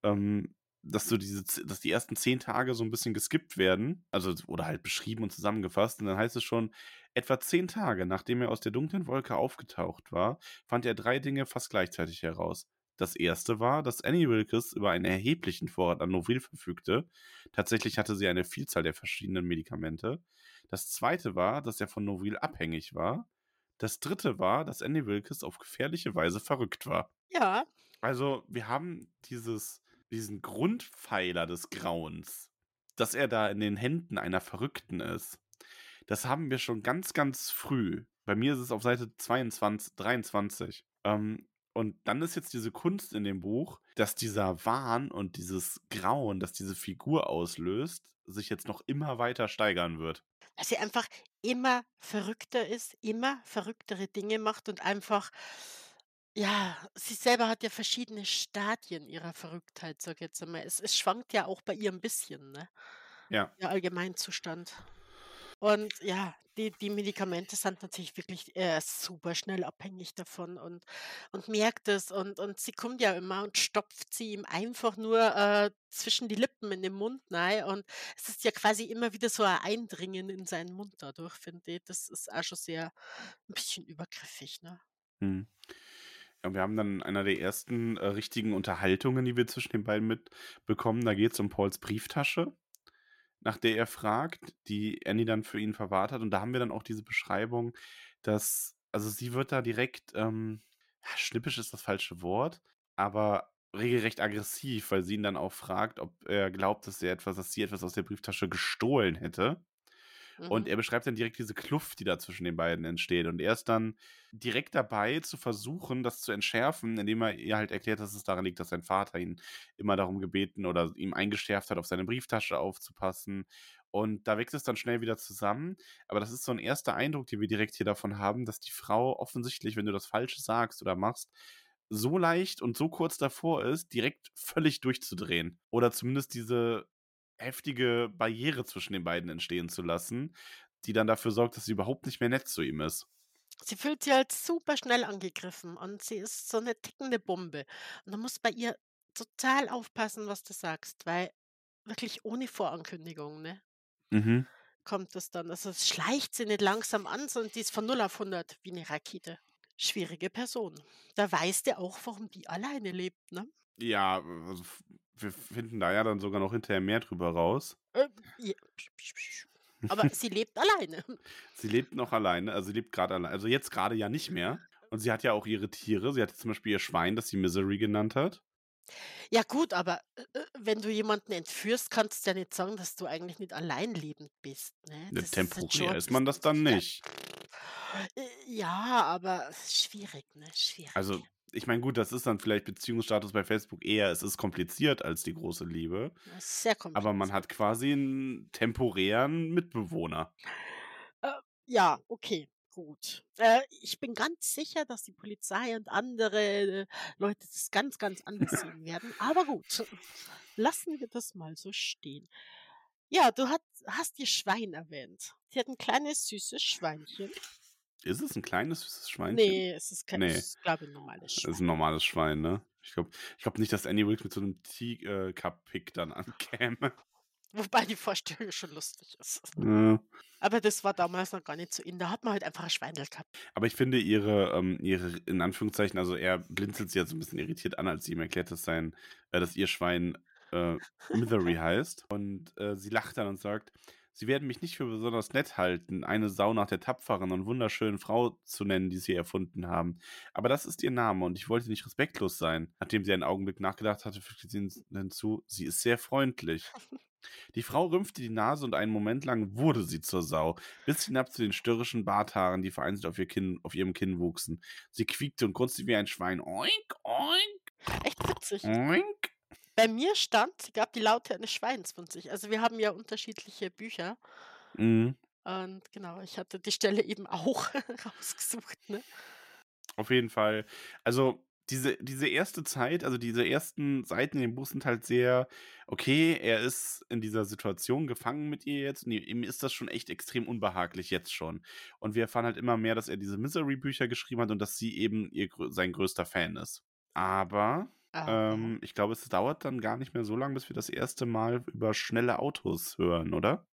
[SPEAKER 2] ähm, dass so diese, dass die ersten zehn Tage so ein bisschen geskippt werden, also oder halt beschrieben und zusammengefasst. Und dann heißt es schon, etwa zehn Tage, nachdem er aus der dunklen Wolke aufgetaucht war, fand er drei Dinge fast gleichzeitig heraus. Das erste war, dass Annie Wilkes über einen erheblichen Vorrat an Novril verfügte. Tatsächlich hatte sie eine Vielzahl der verschiedenen Medikamente. Das zweite war, dass er von Novril abhängig war. Das dritte war, dass Andy Wilkes auf gefährliche Weise verrückt war.
[SPEAKER 1] Ja,
[SPEAKER 2] Also, wir haben dieses, diesen Grundpfeiler des Grauens, dass er da in den Händen einer Verrückten ist. Das haben wir schon ganz, ganz früh. Bei mir ist es auf Seite 22, 23. Ähm, und dann ist jetzt diese Kunst in dem Buch, dass dieser Wahn und dieses Grauen, das diese Figur auslöst, sich jetzt noch immer weiter steigern wird.
[SPEAKER 1] dass sie einfach immer verrückter ist, immer verrücktere Dinge macht und einfach, ja, sie selber hat ja verschiedene Stadien ihrer Verrücktheit, sag ich jetzt einmal. Es, es schwankt ja auch bei ihr ein bisschen, ne?
[SPEAKER 2] Ja.
[SPEAKER 1] Ihr Allgemeinzustand. Und ja, die, die Medikamente sind natürlich wirklich äh, super schnell abhängig davon und, und merkt es. Und, und sie kommt ja immer und stopft sie ihm einfach nur äh, zwischen die Lippen in den Mund rein. Und es ist ja quasi immer wieder so ein Eindringen in seinen Mund dadurch, finde ich. Das ist auch schon sehr ein bisschen übergriffig, ne?
[SPEAKER 2] Hm. Ja, wir haben dann einer der ersten äh, richtigen Unterhaltungen, die wir zwischen den beiden mitbekommen. Da geht es um Pauls Brieftasche, nach der er fragt, die Annie dann für ihn verwahrt hat. Und da haben wir dann auch diese Beschreibung, dass, also sie wird da direkt, ähm, schnippisch ist das falsche Wort, aber regelrecht aggressiv, weil sie ihn dann auch fragt, ob er glaubt, dass er etwas, dass sie etwas aus der Brieftasche gestohlen hätte. Und
[SPEAKER 1] Mhm.
[SPEAKER 2] er beschreibt dann direkt diese Kluft, die da zwischen den beiden entsteht. Und er ist dann direkt dabei, zu versuchen, das zu entschärfen, indem er ihr halt erklärt, dass es daran liegt, dass sein Vater ihn immer darum gebeten oder ihm eingeschärft hat, auf seine Brieftasche aufzupassen. Und da wächst es dann schnell wieder zusammen. Aber das ist so ein erster Eindruck, den wir direkt hier davon haben, dass die Frau offensichtlich, wenn du das Falsche sagst oder machst, so leicht und so kurz davor ist, direkt völlig durchzudrehen. Oder zumindest diese heftige Barriere zwischen den beiden entstehen zu lassen, die dann dafür sorgt, dass sie überhaupt nicht mehr nett zu ihm ist.
[SPEAKER 1] Sie fühlt sich halt super schnell angegriffen und sie ist so eine tickende Bombe. Und du musst bei ihr total aufpassen, was du sagst, weil wirklich ohne Vorankündigung, ne,
[SPEAKER 2] Mhm.
[SPEAKER 1] kommt das dann. Also es schleicht sie nicht langsam an, sondern die ist von 0 auf 100 wie eine Rakete. Schwierige Person. Da weißt du auch, warum die alleine lebt, ne?
[SPEAKER 2] Ja, also wir finden da ja dann sogar noch hinterher mehr drüber raus.
[SPEAKER 1] Äh, ja. Aber sie lebt alleine.
[SPEAKER 2] Sie lebt noch alleine, also sie lebt gerade alleine, also jetzt gerade ja nicht mehr. Und sie hat ja auch ihre Tiere. Sie hatte zum Beispiel ihr Schwein, das sie Misery genannt hat.
[SPEAKER 1] Ja gut, aber äh, äh, wenn du jemanden entführst, kannst du ja nicht sagen, dass du eigentlich nicht alleinlebend bist. Ne?
[SPEAKER 2] Ne,
[SPEAKER 1] Das ist
[SPEAKER 2] temporär
[SPEAKER 1] ein
[SPEAKER 2] ist man das dann nicht.
[SPEAKER 1] Ja, ja, aber schwierig, ne? Schwierig.
[SPEAKER 2] Also ich meine, gut, das ist dann vielleicht Beziehungsstatus bei Facebook eher, es ist kompliziert als die große Liebe.
[SPEAKER 1] Sehr kompliziert.
[SPEAKER 2] Aber man hat quasi einen temporären Mitbewohner.
[SPEAKER 1] Äh, ja, okay, gut. Äh, ich bin ganz sicher, dass die Polizei und andere äh, Leute das ganz, ganz anders sehen *laughs* werden. Aber gut, lassen wir das mal so stehen. Ja, du hat, hast ihr Schwein erwähnt. Sie hat ein kleines, süßes Schweinchen.
[SPEAKER 2] Ist es ein kleines, süßes Schweinchen?
[SPEAKER 1] Nee, es ist kein,
[SPEAKER 2] Nee.
[SPEAKER 1] es ist, glaube ich, ein normales
[SPEAKER 2] Das ist
[SPEAKER 1] Schwein.
[SPEAKER 2] ein normales Schwein, ne? Ich glaube ich glaub nicht, dass Annie Wilkes mit so einem Teacup-Pick dann *laughs* ankäme.
[SPEAKER 1] Wobei die Vorstellung schon lustig ist.
[SPEAKER 2] Ja.
[SPEAKER 1] Aber das war damals noch gar nicht so in. Da hat man halt einfach ein Schweindel gehabt.
[SPEAKER 2] Aber ich finde ihre, ähm, ihre, in Anführungszeichen, also er blinzelt sie ja so ein bisschen irritiert an, als sie ihm erklärt, dass sein, äh, dass ihr Schwein äh, Misery heißt. Und äh, sie lacht dann und sagt, sie werden mich nicht für besonders nett halten, eine Sau nach der tapferen und wunderschönen Frau zu nennen, die sie erfunden haben. Aber das ist ihr Name und ich wollte nicht respektlos sein. Nachdem sie einen Augenblick nachgedacht hatte, fügte sie hinzu, sie ist sehr freundlich. *laughs* Die Frau rümpfte die Nase und einen Moment lang wurde sie zur Sau, bis hinab zu den störrischen Barthaaren, die vereinzelt auf, ihr Kinn, auf ihrem Kinn wuchsen. Sie quiekte und grunzte wie ein Schwein. Oink, oink,
[SPEAKER 1] Echt witzig.
[SPEAKER 2] oink.
[SPEAKER 1] Bei mir stand, sie gab die Laute eines Schweins von sich. Also wir haben ja unterschiedliche Bücher.
[SPEAKER 2] Mhm.
[SPEAKER 1] Und genau, ich hatte die Stelle eben auch *laughs* rausgesucht. Ne?
[SPEAKER 2] Auf jeden Fall. Also diese, diese erste Zeit, also diese ersten Seiten in dem Buch sind halt sehr, okay, er ist in dieser Situation gefangen mit ihr jetzt und ihm ist das schon echt extrem unbehaglich jetzt schon. Und wir erfahren halt immer mehr, dass er diese Misery-Bücher geschrieben hat und dass sie eben ihr, sein größter Fan ist. Aber
[SPEAKER 1] Aber
[SPEAKER 2] ähm, ich glaube, es dauert dann gar nicht mehr so lange, bis wir das erste Mal über schnelle Autos hören, oder?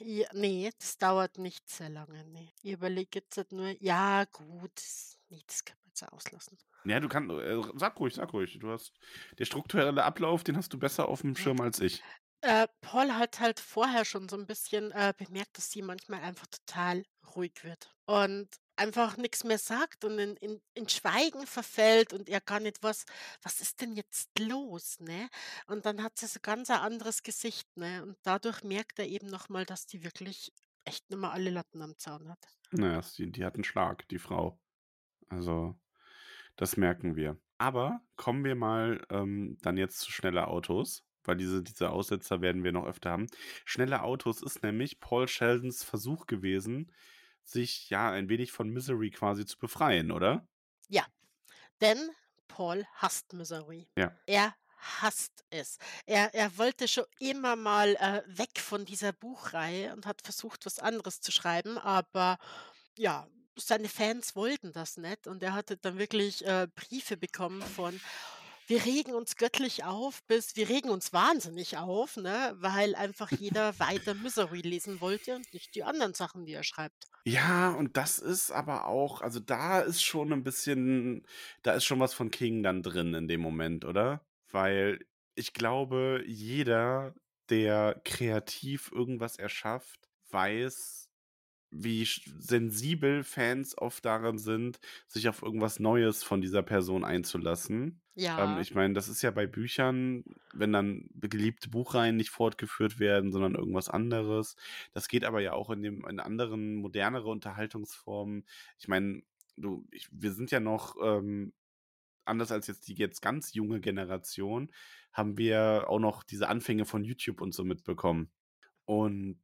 [SPEAKER 1] ja, nee, das dauert nicht sehr lange. Nee. Ich überlege jetzt halt nur, ja, gut, nee, das kann man jetzt auslassen.
[SPEAKER 2] Ja, du kannst, äh, sag ruhig, sag ruhig. Du hast, der strukturelle Ablauf, den hast du besser auf dem Schirm als ich.
[SPEAKER 1] Äh, Paul hat halt vorher schon so ein bisschen äh, bemerkt, dass sie manchmal einfach total ruhig wird und einfach nichts mehr sagt und in, in, in Schweigen verfällt und er gar nicht was, was ist denn jetzt los, ne? Und dann hat sie so ganz ein anderes Gesicht, ne? Und dadurch merkt er eben nochmal, dass die wirklich echt mehr alle Latten am Zaun hat.
[SPEAKER 2] Naja, die, die hat einen Schlag, die Frau. Also, das merken wir. Aber kommen wir mal ähm, dann jetzt zu schnelle Autos, weil diese, diese Aussetzer werden wir noch öfter haben. Schnelle Autos ist nämlich Paul Sheldons Versuch gewesen, sich ja ein wenig von Misery quasi zu befreien, oder?
[SPEAKER 1] Denn Paul hasst Misery.
[SPEAKER 2] Ja.
[SPEAKER 1] Er hasst es. Er, er wollte schon immer mal äh, weg von dieser Buchreihe und hat versucht, was anderes zu schreiben, aber ja, seine Fans wollten das nicht und er hatte dann wirklich äh, Briefe bekommen von wir regen uns göttlich auf, bis wir regen uns wahnsinnig auf, ne, weil einfach jeder weiter Misery lesen wollte und nicht die anderen Sachen, die er schreibt.
[SPEAKER 2] Ja, und das ist aber auch, also da ist schon ein bisschen, da ist schon was von King dann drin in dem Moment, oder? Weil ich glaube, jeder, der kreativ irgendwas erschafft, weiß, wie sensibel Fans oft daran sind, sich auf irgendwas Neues von dieser Person einzulassen. Ähm,
[SPEAKER 1] Ja,
[SPEAKER 2] ich meine, das ist ja bei Büchern, wenn dann geliebte Buchreihen nicht fortgeführt werden, sondern irgendwas anderes. Das geht aber ja auch in dem in anderen modernere Unterhaltungsformen. Ich meine, du, ich, wir sind ja noch ähm, anders als jetzt die jetzt ganz junge Generation, haben wir auch noch diese Anfänge von YouTube und so mitbekommen. Und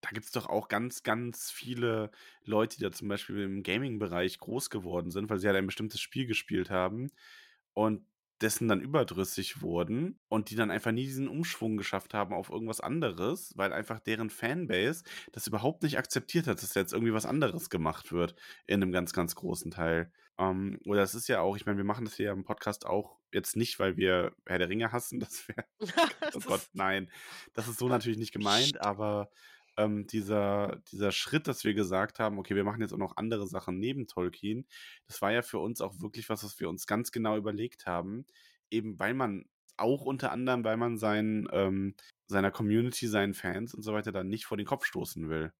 [SPEAKER 2] da gibt es doch auch ganz, ganz viele Leute, die da zum Beispiel im Gaming-Bereich groß geworden sind, weil sie halt ein bestimmtes Spiel gespielt haben und dessen dann überdrüssig wurden und die dann einfach nie diesen Umschwung geschafft haben auf irgendwas anderes, weil einfach deren Fanbase das überhaupt nicht akzeptiert hat, dass jetzt irgendwie was anderes gemacht wird in einem ganz, ganz großen Teil. Ähm, oder es ist ja auch, ich meine, wir machen das hier im Podcast auch jetzt nicht, weil wir Herr der Ringe hassen, *laughs* das wäre *laughs* Oh Gott, nein. Das ist so natürlich nicht gemeint, aber ähm, dieser, dieser Schritt, dass wir gesagt haben, okay, wir machen jetzt auch noch andere Sachen neben Tolkien, das war ja für uns auch wirklich was, was wir uns ganz genau überlegt haben. Eben weil man auch unter anderem, weil man seinen, ähm, seiner Community, seinen Fans und so weiter dann nicht vor den Kopf stoßen will.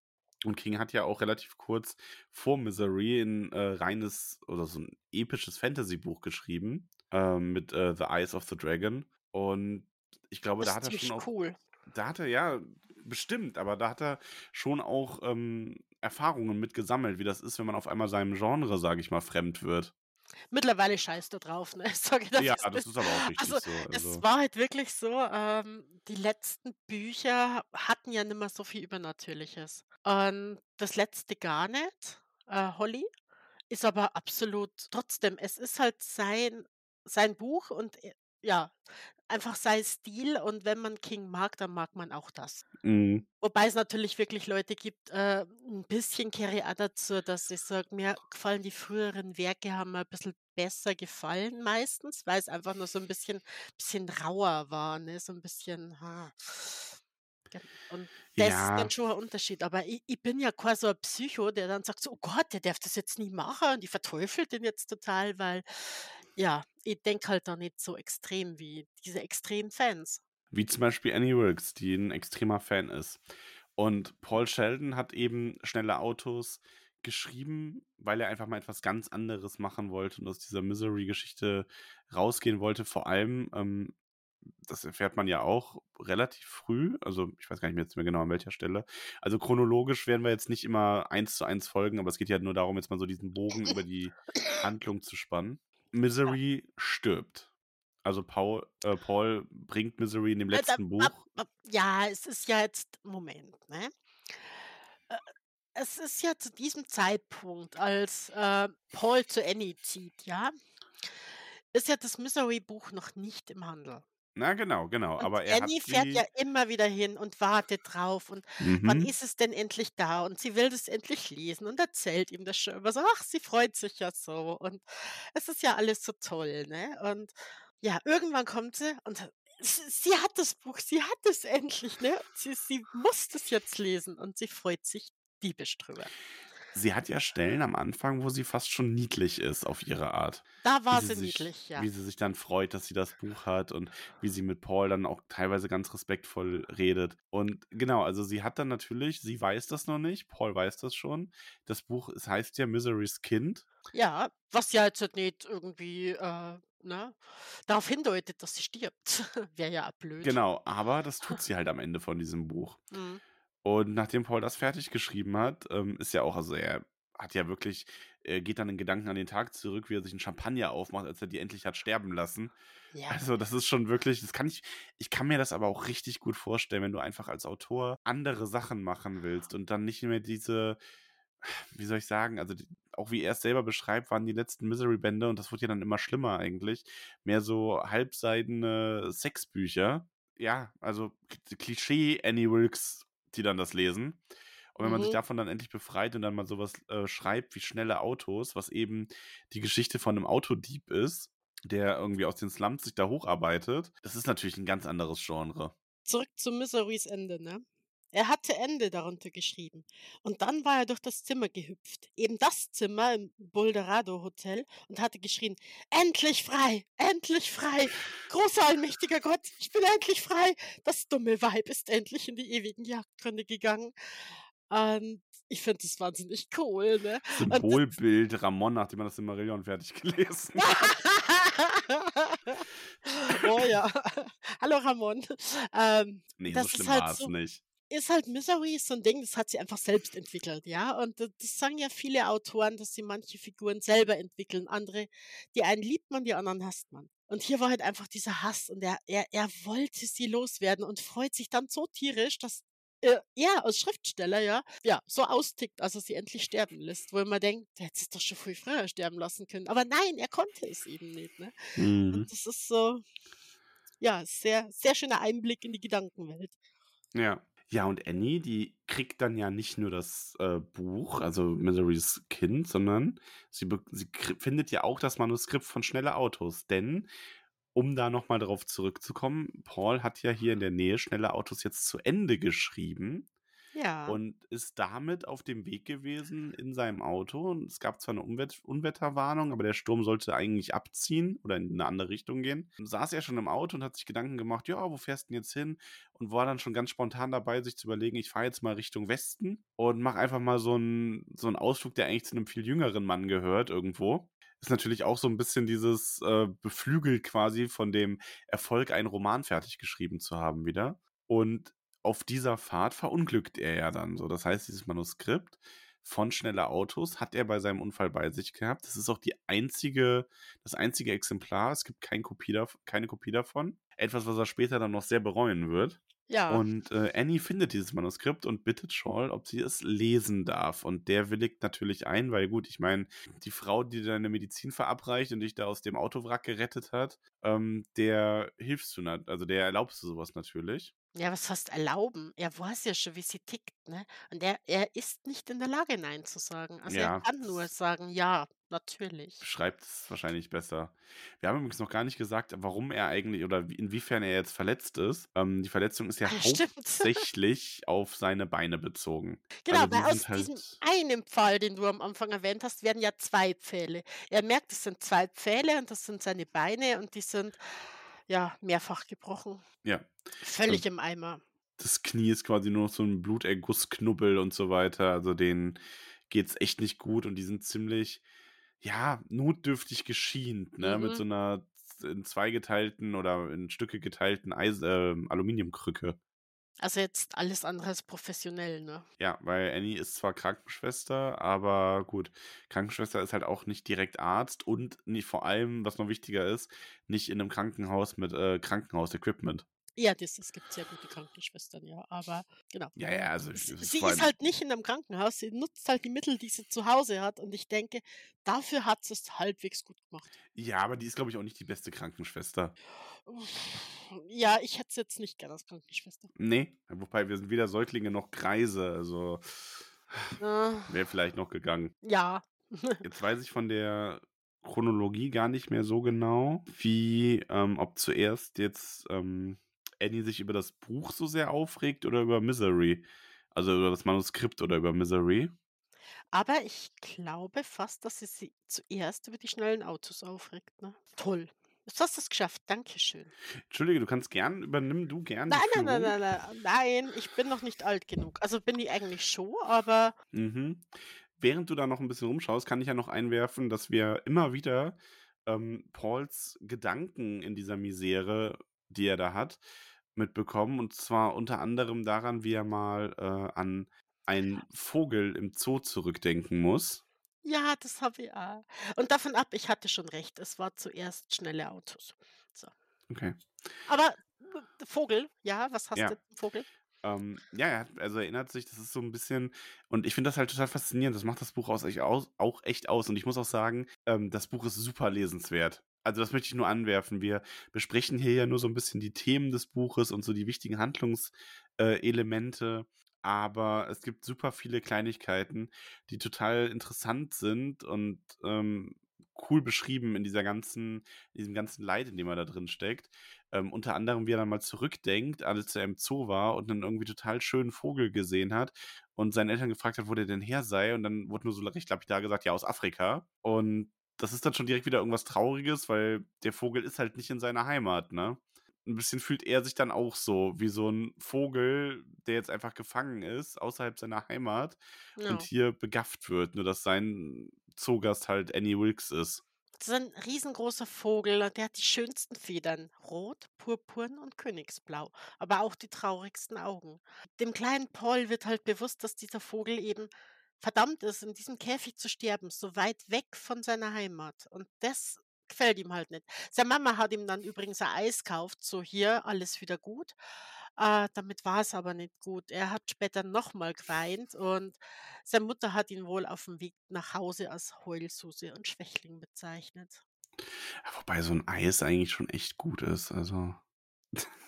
[SPEAKER 2] Und King hat ja auch relativ kurz vor Misery ein äh, reines oder so ein episches Fantasy-Buch geschrieben ähm, mit äh, The Eyes of the Dragon. Und ich glaube,
[SPEAKER 1] Das
[SPEAKER 2] da hat er schon
[SPEAKER 1] ziemlich
[SPEAKER 2] auch
[SPEAKER 1] cool.
[SPEAKER 2] da hat er ja bestimmt, aber da hat er schon auch ähm, Erfahrungen mit gesammelt, wie das ist, wenn man auf einmal seinem Genre, sage ich mal, fremd wird.
[SPEAKER 1] Mittlerweile scheißt du drauf, ne? *laughs* Sage das,
[SPEAKER 2] Ja,
[SPEAKER 1] wie
[SPEAKER 2] das
[SPEAKER 1] es
[SPEAKER 2] ist aber auch
[SPEAKER 1] Also,
[SPEAKER 2] richtig so.
[SPEAKER 1] es
[SPEAKER 2] Also,
[SPEAKER 1] war halt wirklich so, ähm, die letzten Bücher hatten ja nicht mehr so viel Übernatürliches. Und das letzte gar nicht, äh, Holly, ist aber absolut trotzdem, es ist halt sein sein Buch und, äh, ja, einfach sein Stil und wenn man King mag, dann mag man auch das.
[SPEAKER 2] mhm.
[SPEAKER 1] Wobei es natürlich wirklich Leute gibt, äh, 'n bisschen auch dazu, dass ich sage, mir gefallen die früheren Werke haben mir ein bisschen besser gefallen meistens, weil es einfach nur so ein bisschen bisschen rauer war, ne, so ein bisschen, ha. Und das ist dann
[SPEAKER 2] Ja,
[SPEAKER 1] schon ein Unterschied. Aber ich ich bin ja kein so ein Psycho, der dann sagt so: „Oh Gott, der darf das jetzt nie machen und ich verteufel den jetzt total“, weil ja, ich denke halt da nicht so extrem wie diese extremen Fans.
[SPEAKER 2] wie zum Beispiel Annie Wilkes, die ein extremer Fan ist. Und Paul Sheldon hat eben schnelle Autos geschrieben, weil er einfach mal etwas ganz anderes machen wollte und aus dieser Misery-Geschichte rausgehen wollte. Vor allem, ähm, das erfährt man ja auch relativ früh, also ich weiß gar nicht mehr mehr genau an welcher Stelle. Also chronologisch werden wir jetzt nicht immer eins zu eins folgen, aber es geht ja nur darum, jetzt mal so diesen Bogen über die Handlung zu spannen.
[SPEAKER 1] Ja.
[SPEAKER 2] Misery stirbt. Also Paul, äh, Paul bringt Misery in dem
[SPEAKER 1] Äh,
[SPEAKER 2] letzten Buch.
[SPEAKER 1] ab ab ja, es ist ja jetzt Moment, ne? Äh, es ist ja zu diesem Zeitpunkt, als, äh, Paul zu Annie zieht, ja, ist ja das Misery-Buch noch nicht im Handel.
[SPEAKER 2] Na genau, genau.
[SPEAKER 1] Und
[SPEAKER 2] Aber er hat
[SPEAKER 1] Annie fährt ja immer wieder hin und wartet drauf und wann
[SPEAKER 2] Mhm.
[SPEAKER 1] ist es denn endlich da? Und sie will das endlich lesen und erzählt ihm das schon immer so. Ach, sie freut sich ja so und es ist ja alles so toll, ne? Und ja, irgendwann kommt sie und sie hat das Buch, sie hat es endlich, ne? Sie sie muss das jetzt lesen und sie freut sich diebisch drüber.
[SPEAKER 2] Sie hat ja Stellen am Anfang, wo sie fast schon niedlich ist auf ihre Art.
[SPEAKER 1] Da war
[SPEAKER 2] sie
[SPEAKER 1] sie
[SPEAKER 2] sich,
[SPEAKER 1] niedlich, ja.
[SPEAKER 2] wie sie sich dann freut, dass sie das Buch hat und wie sie mit Paul dann auch teilweise ganz respektvoll redet. Und genau, also sie hat dann natürlich, sie weiß das noch nicht, Paul weiß das schon. Das Buch, es heißt ja Misery's Kind.
[SPEAKER 1] Ja, was ja jetzt halt nicht irgendwie, äh, ne, darauf hindeutet, dass sie stirbt. *laughs* Wäre ja blöd.
[SPEAKER 2] Genau, aber das tut sie halt am Ende von diesem Buch.
[SPEAKER 1] Mhm.
[SPEAKER 2] Und nachdem Paul das fertig geschrieben hat, ähm, ist ja auch, also er hat ja wirklich, äh, geht dann in Gedanken an den Tag zurück, wie er sich einen Champagner aufmacht, als er die endlich hat sterben lassen.
[SPEAKER 1] Ja.
[SPEAKER 2] Also, das ist schon wirklich, das kann ich, ich kann mir das aber auch richtig gut vorstellen, wenn du einfach als Autor andere Sachen machen willst und dann nicht mehr diese, wie soll ich sagen, also die, auch wie er es selber beschreibt, waren die letzten Misery-Bände und das wird ja dann immer schlimmer eigentlich. Mehr so halbseidene Sexbücher. Ja, also Klischee Annie Wilkes, die dann das lesen. Und wenn man sich
[SPEAKER 1] Mhm.
[SPEAKER 2] davon dann endlich befreit und dann mal sowas äh, schreibt wie schnelle Autos, was eben die Geschichte von einem Autodieb ist, der irgendwie aus den Slums sich da hocharbeitet, das ist natürlich ein ganz anderes Genre.
[SPEAKER 1] Zurück zu Miserys Ende, ne? Er hatte Ende darunter geschrieben. Und dann war er durch das Zimmer gehüpft. Eben das Zimmer im Boulderado Hotel und hatte geschrien, endlich frei, endlich frei. Großer allmächtiger Gott, ich bin endlich frei. Das dumme Weib ist endlich in die ewigen Jagdgründe gegangen. Und ich finde das wahnsinnig cool, ne? Und
[SPEAKER 2] Symbolbild Ramon, nachdem man das Silmarillion fertig *laughs* gelesen hat. *laughs*
[SPEAKER 1] oh ja. Hallo Ramon. Ähm,
[SPEAKER 2] Nee, so schlimm
[SPEAKER 1] halt
[SPEAKER 2] war es
[SPEAKER 1] so,
[SPEAKER 2] nicht.
[SPEAKER 1] Ist halt Misery so ein Ding, das hat sie einfach selbst entwickelt, ja. Und da- das sagen ja viele Autoren, dass sie manche Figuren selber entwickeln. Andere, die einen liebt man, die anderen hasst man. Und hier war halt einfach dieser Hass und er, er, er wollte sie loswerden und freut sich dann so tierisch, dass äh, er als Schriftsteller ja, ja so austickt, als er sie endlich sterben lässt, wo man denkt, der hätte es doch schon viel früher sterben lassen können. Aber nein, er konnte es eben nicht. Ne?
[SPEAKER 2] Mhm.
[SPEAKER 1] Und das ist so, ja, sehr, sehr schöner Einblick in die Gedankenwelt.
[SPEAKER 2] Ja. Ja, und Annie, die kriegt dann ja nicht nur das äh, Buch, also Misery's Kind, sondern sie, sie findet ja auch das Manuskript von Schnelle Autos. Denn, um da nochmal drauf zurückzukommen, Paul hat ja hier in der Nähe Schnelle Autos jetzt zu Ende geschrieben
[SPEAKER 1] Ja.
[SPEAKER 2] und ist damit auf dem Weg gewesen in seinem Auto. Und es gab zwar eine Unwett Unwetterwarnung, aber der Sturm sollte eigentlich abziehen oder in eine andere Richtung gehen. Und saß er schon im Auto und hat sich Gedanken gemacht, ja, wo fährst du denn jetzt hin? Und war dann schon ganz spontan dabei, sich zu überlegen, ich fahre jetzt mal Richtung Westen und mache einfach mal so einen, so einen Ausflug, der eigentlich zu einem viel jüngeren Mann gehört irgendwo. Ist natürlich auch so ein bisschen dieses äh, beflügelt quasi von dem Erfolg, einen Roman fertig geschrieben zu haben wieder. Und auf dieser Fahrt verunglückt er ja dann so. Das heißt, dieses Manuskript von Schnelle Autos hat er bei seinem Unfall bei sich gehabt. Das ist auch die einzige, das einzige Exemplar. Es gibt kein Kopie dav keine Kopie davon. Etwas, was er später dann noch sehr bereuen wird.
[SPEAKER 1] Ja.
[SPEAKER 2] Und äh, Annie findet dieses Manuskript und bittet Shawl, ob sie es lesen darf. Und der willigt natürlich ein, weil gut, ich meine, die Frau, die deine Medizin verabreicht und dich da aus dem Autowrack gerettet hat, ähm, der hilfst du, also der erlaubst du sowas natürlich.
[SPEAKER 1] Ja, was heißt erlauben? Er weiß ja schon, wie sie tickt, ne? Und er, er ist nicht in der Lage, Nein zu sagen. Also er
[SPEAKER 2] Ja,
[SPEAKER 1] kann nur sagen, ja, natürlich.
[SPEAKER 2] beschreibt es wahrscheinlich besser. Wir haben übrigens noch gar nicht gesagt, warum er eigentlich oder wie- inwiefern er jetzt verletzt ist. Ähm, die Verletzung ist ja
[SPEAKER 1] Ah, stimmt. *laughs*
[SPEAKER 2] hauptsächlich auf seine Beine bezogen.
[SPEAKER 1] Genau,
[SPEAKER 2] Also die
[SPEAKER 1] weil aus
[SPEAKER 2] sind
[SPEAKER 1] diesem
[SPEAKER 2] halt,
[SPEAKER 1] einen Pfahl, den du am Anfang erwähnt hast, werden ja zwei Pfähle. Er merkt, es sind zwei Pfähle und das sind seine Beine und die sind ja mehrfach gebrochen.
[SPEAKER 2] ja,
[SPEAKER 1] Völlig
[SPEAKER 2] also
[SPEAKER 1] im Eimer.
[SPEAKER 2] das Knie ist quasi nur noch so ein Blutergussknubbel und so weiter. Also denen geht's echt nicht gut und die sind ziemlich, ja, notdürftig geschient, ne? Mit so
[SPEAKER 1] Mhm.
[SPEAKER 2] einer in zwei geteilten oder in Stücke geteilten Eis äh, Aluminiumkrücke.
[SPEAKER 1] Also jetzt alles andere als professionell, ne?
[SPEAKER 2] Ja, weil Annie ist zwar Krankenschwester, aber gut, Krankenschwester ist halt auch nicht direkt Arzt und nicht vor allem, was noch wichtiger ist, nicht in einem Krankenhaus mit äh, Krankenhausequipment.
[SPEAKER 1] Ja, das, es gibt sehr gute Krankenschwestern, ja, aber genau.
[SPEAKER 2] Ja, ja, also ist
[SPEAKER 1] sie ist halt nicht in einem Krankenhaus, sie nutzt halt die Mittel, die sie zu Hause hat und ich denke, dafür hat sie es halbwegs gut gemacht.
[SPEAKER 2] ja, aber die ist, glaube ich, auch nicht die beste Krankenschwester.
[SPEAKER 1] Ja, ich hätte es jetzt nicht gerne als Krankenschwester.
[SPEAKER 2] Nee, wobei wir sind weder Säuglinge noch Greise, also
[SPEAKER 1] Äh,
[SPEAKER 2] wäre vielleicht noch gegangen.
[SPEAKER 1] ja. *laughs*
[SPEAKER 2] Jetzt weiß ich von der Chronologie gar nicht mehr so genau, wie, ähm, ob zuerst jetzt ähm, Annie sich über das Buch so sehr aufregt oder über Misery. Also über das Manuskript oder über Misery.
[SPEAKER 1] Aber ich glaube fast, dass sie sich zuerst über die schnellen Autos aufregt. Ne? Toll. Jetzt hast du es geschafft. Dankeschön.
[SPEAKER 2] Entschuldige, du kannst gern, übernimm du gern
[SPEAKER 1] Nein, nein, nein, nein, nein, nein, ich bin noch nicht alt genug. Also bin ich eigentlich schon, aber
[SPEAKER 2] Mhm. Während du da noch ein bisschen rumschaust, kann ich ja noch einwerfen, dass wir immer wieder ähm, Pauls Gedanken in dieser Misere, die er da hat, mitbekommen. Und zwar unter anderem daran, wie er mal äh, an einen Vogel im Zoo zurückdenken muss.
[SPEAKER 1] ja, das habe ich auch. Und davon ab, ich hatte schon recht. Es war zuerst schnelle Autos. So.
[SPEAKER 2] Okay.
[SPEAKER 1] Aber Vogel, ja, was hast
[SPEAKER 2] Ja.
[SPEAKER 1] du Vogel?
[SPEAKER 2] Ähm, ja, er hat, also erinnert sich, das ist so ein bisschen, und ich finde das halt total faszinierend. Das macht das Buch aus, auch echt aus. Und ich muss auch sagen, ähm, das Buch ist super lesenswert. Also das möchte ich nur anwerfen. Wir besprechen hier ja nur so ein bisschen die Themen des Buches und so die wichtigen Handlungselemente. aber es gibt super viele Kleinigkeiten, die total interessant sind und ähm, cool beschrieben in dieser ganzen, in diesem ganzen Leid, in dem er da drin steckt. Ähm, unter anderem, wie er dann mal zurückdenkt, als er im Zoo war und einen irgendwie total schönen Vogel gesehen hat und seinen Eltern gefragt hat, wo der denn her sei. Und dann wurde nur so recht lapidar gesagt, ja, aus Afrika. Und das ist dann schon direkt wieder irgendwas Trauriges, weil der Vogel ist halt nicht in seiner Heimat, ne? Ein bisschen fühlt er sich dann auch so wie so ein Vogel, der jetzt einfach gefangen ist, außerhalb seiner Heimat
[SPEAKER 1] Ja.
[SPEAKER 2] und hier begafft wird. Nur dass sein Zoogast halt Annie Wilkes ist.
[SPEAKER 1] Das ist ein riesengroßer Vogel und der hat die schönsten Federn. Rot, purpurn und königsblau. Aber auch die traurigsten Augen. Dem kleinen Paul wird halt bewusst, dass dieser Vogel eben verdammt ist, in diesem Käfig zu sterben, so weit weg von seiner Heimat. Und das gefällt ihm halt nicht. Seine Mama hat ihm dann übrigens ein Eis gekauft, so hier, alles wieder gut. Äh, damit war es aber nicht gut. Er hat später nochmal geweint und seine Mutter hat ihn wohl auf dem Weg nach Hause als Heulsuse und Schwächling bezeichnet.
[SPEAKER 2] Wobei so ein Eis eigentlich schon echt gut ist. Also. *laughs*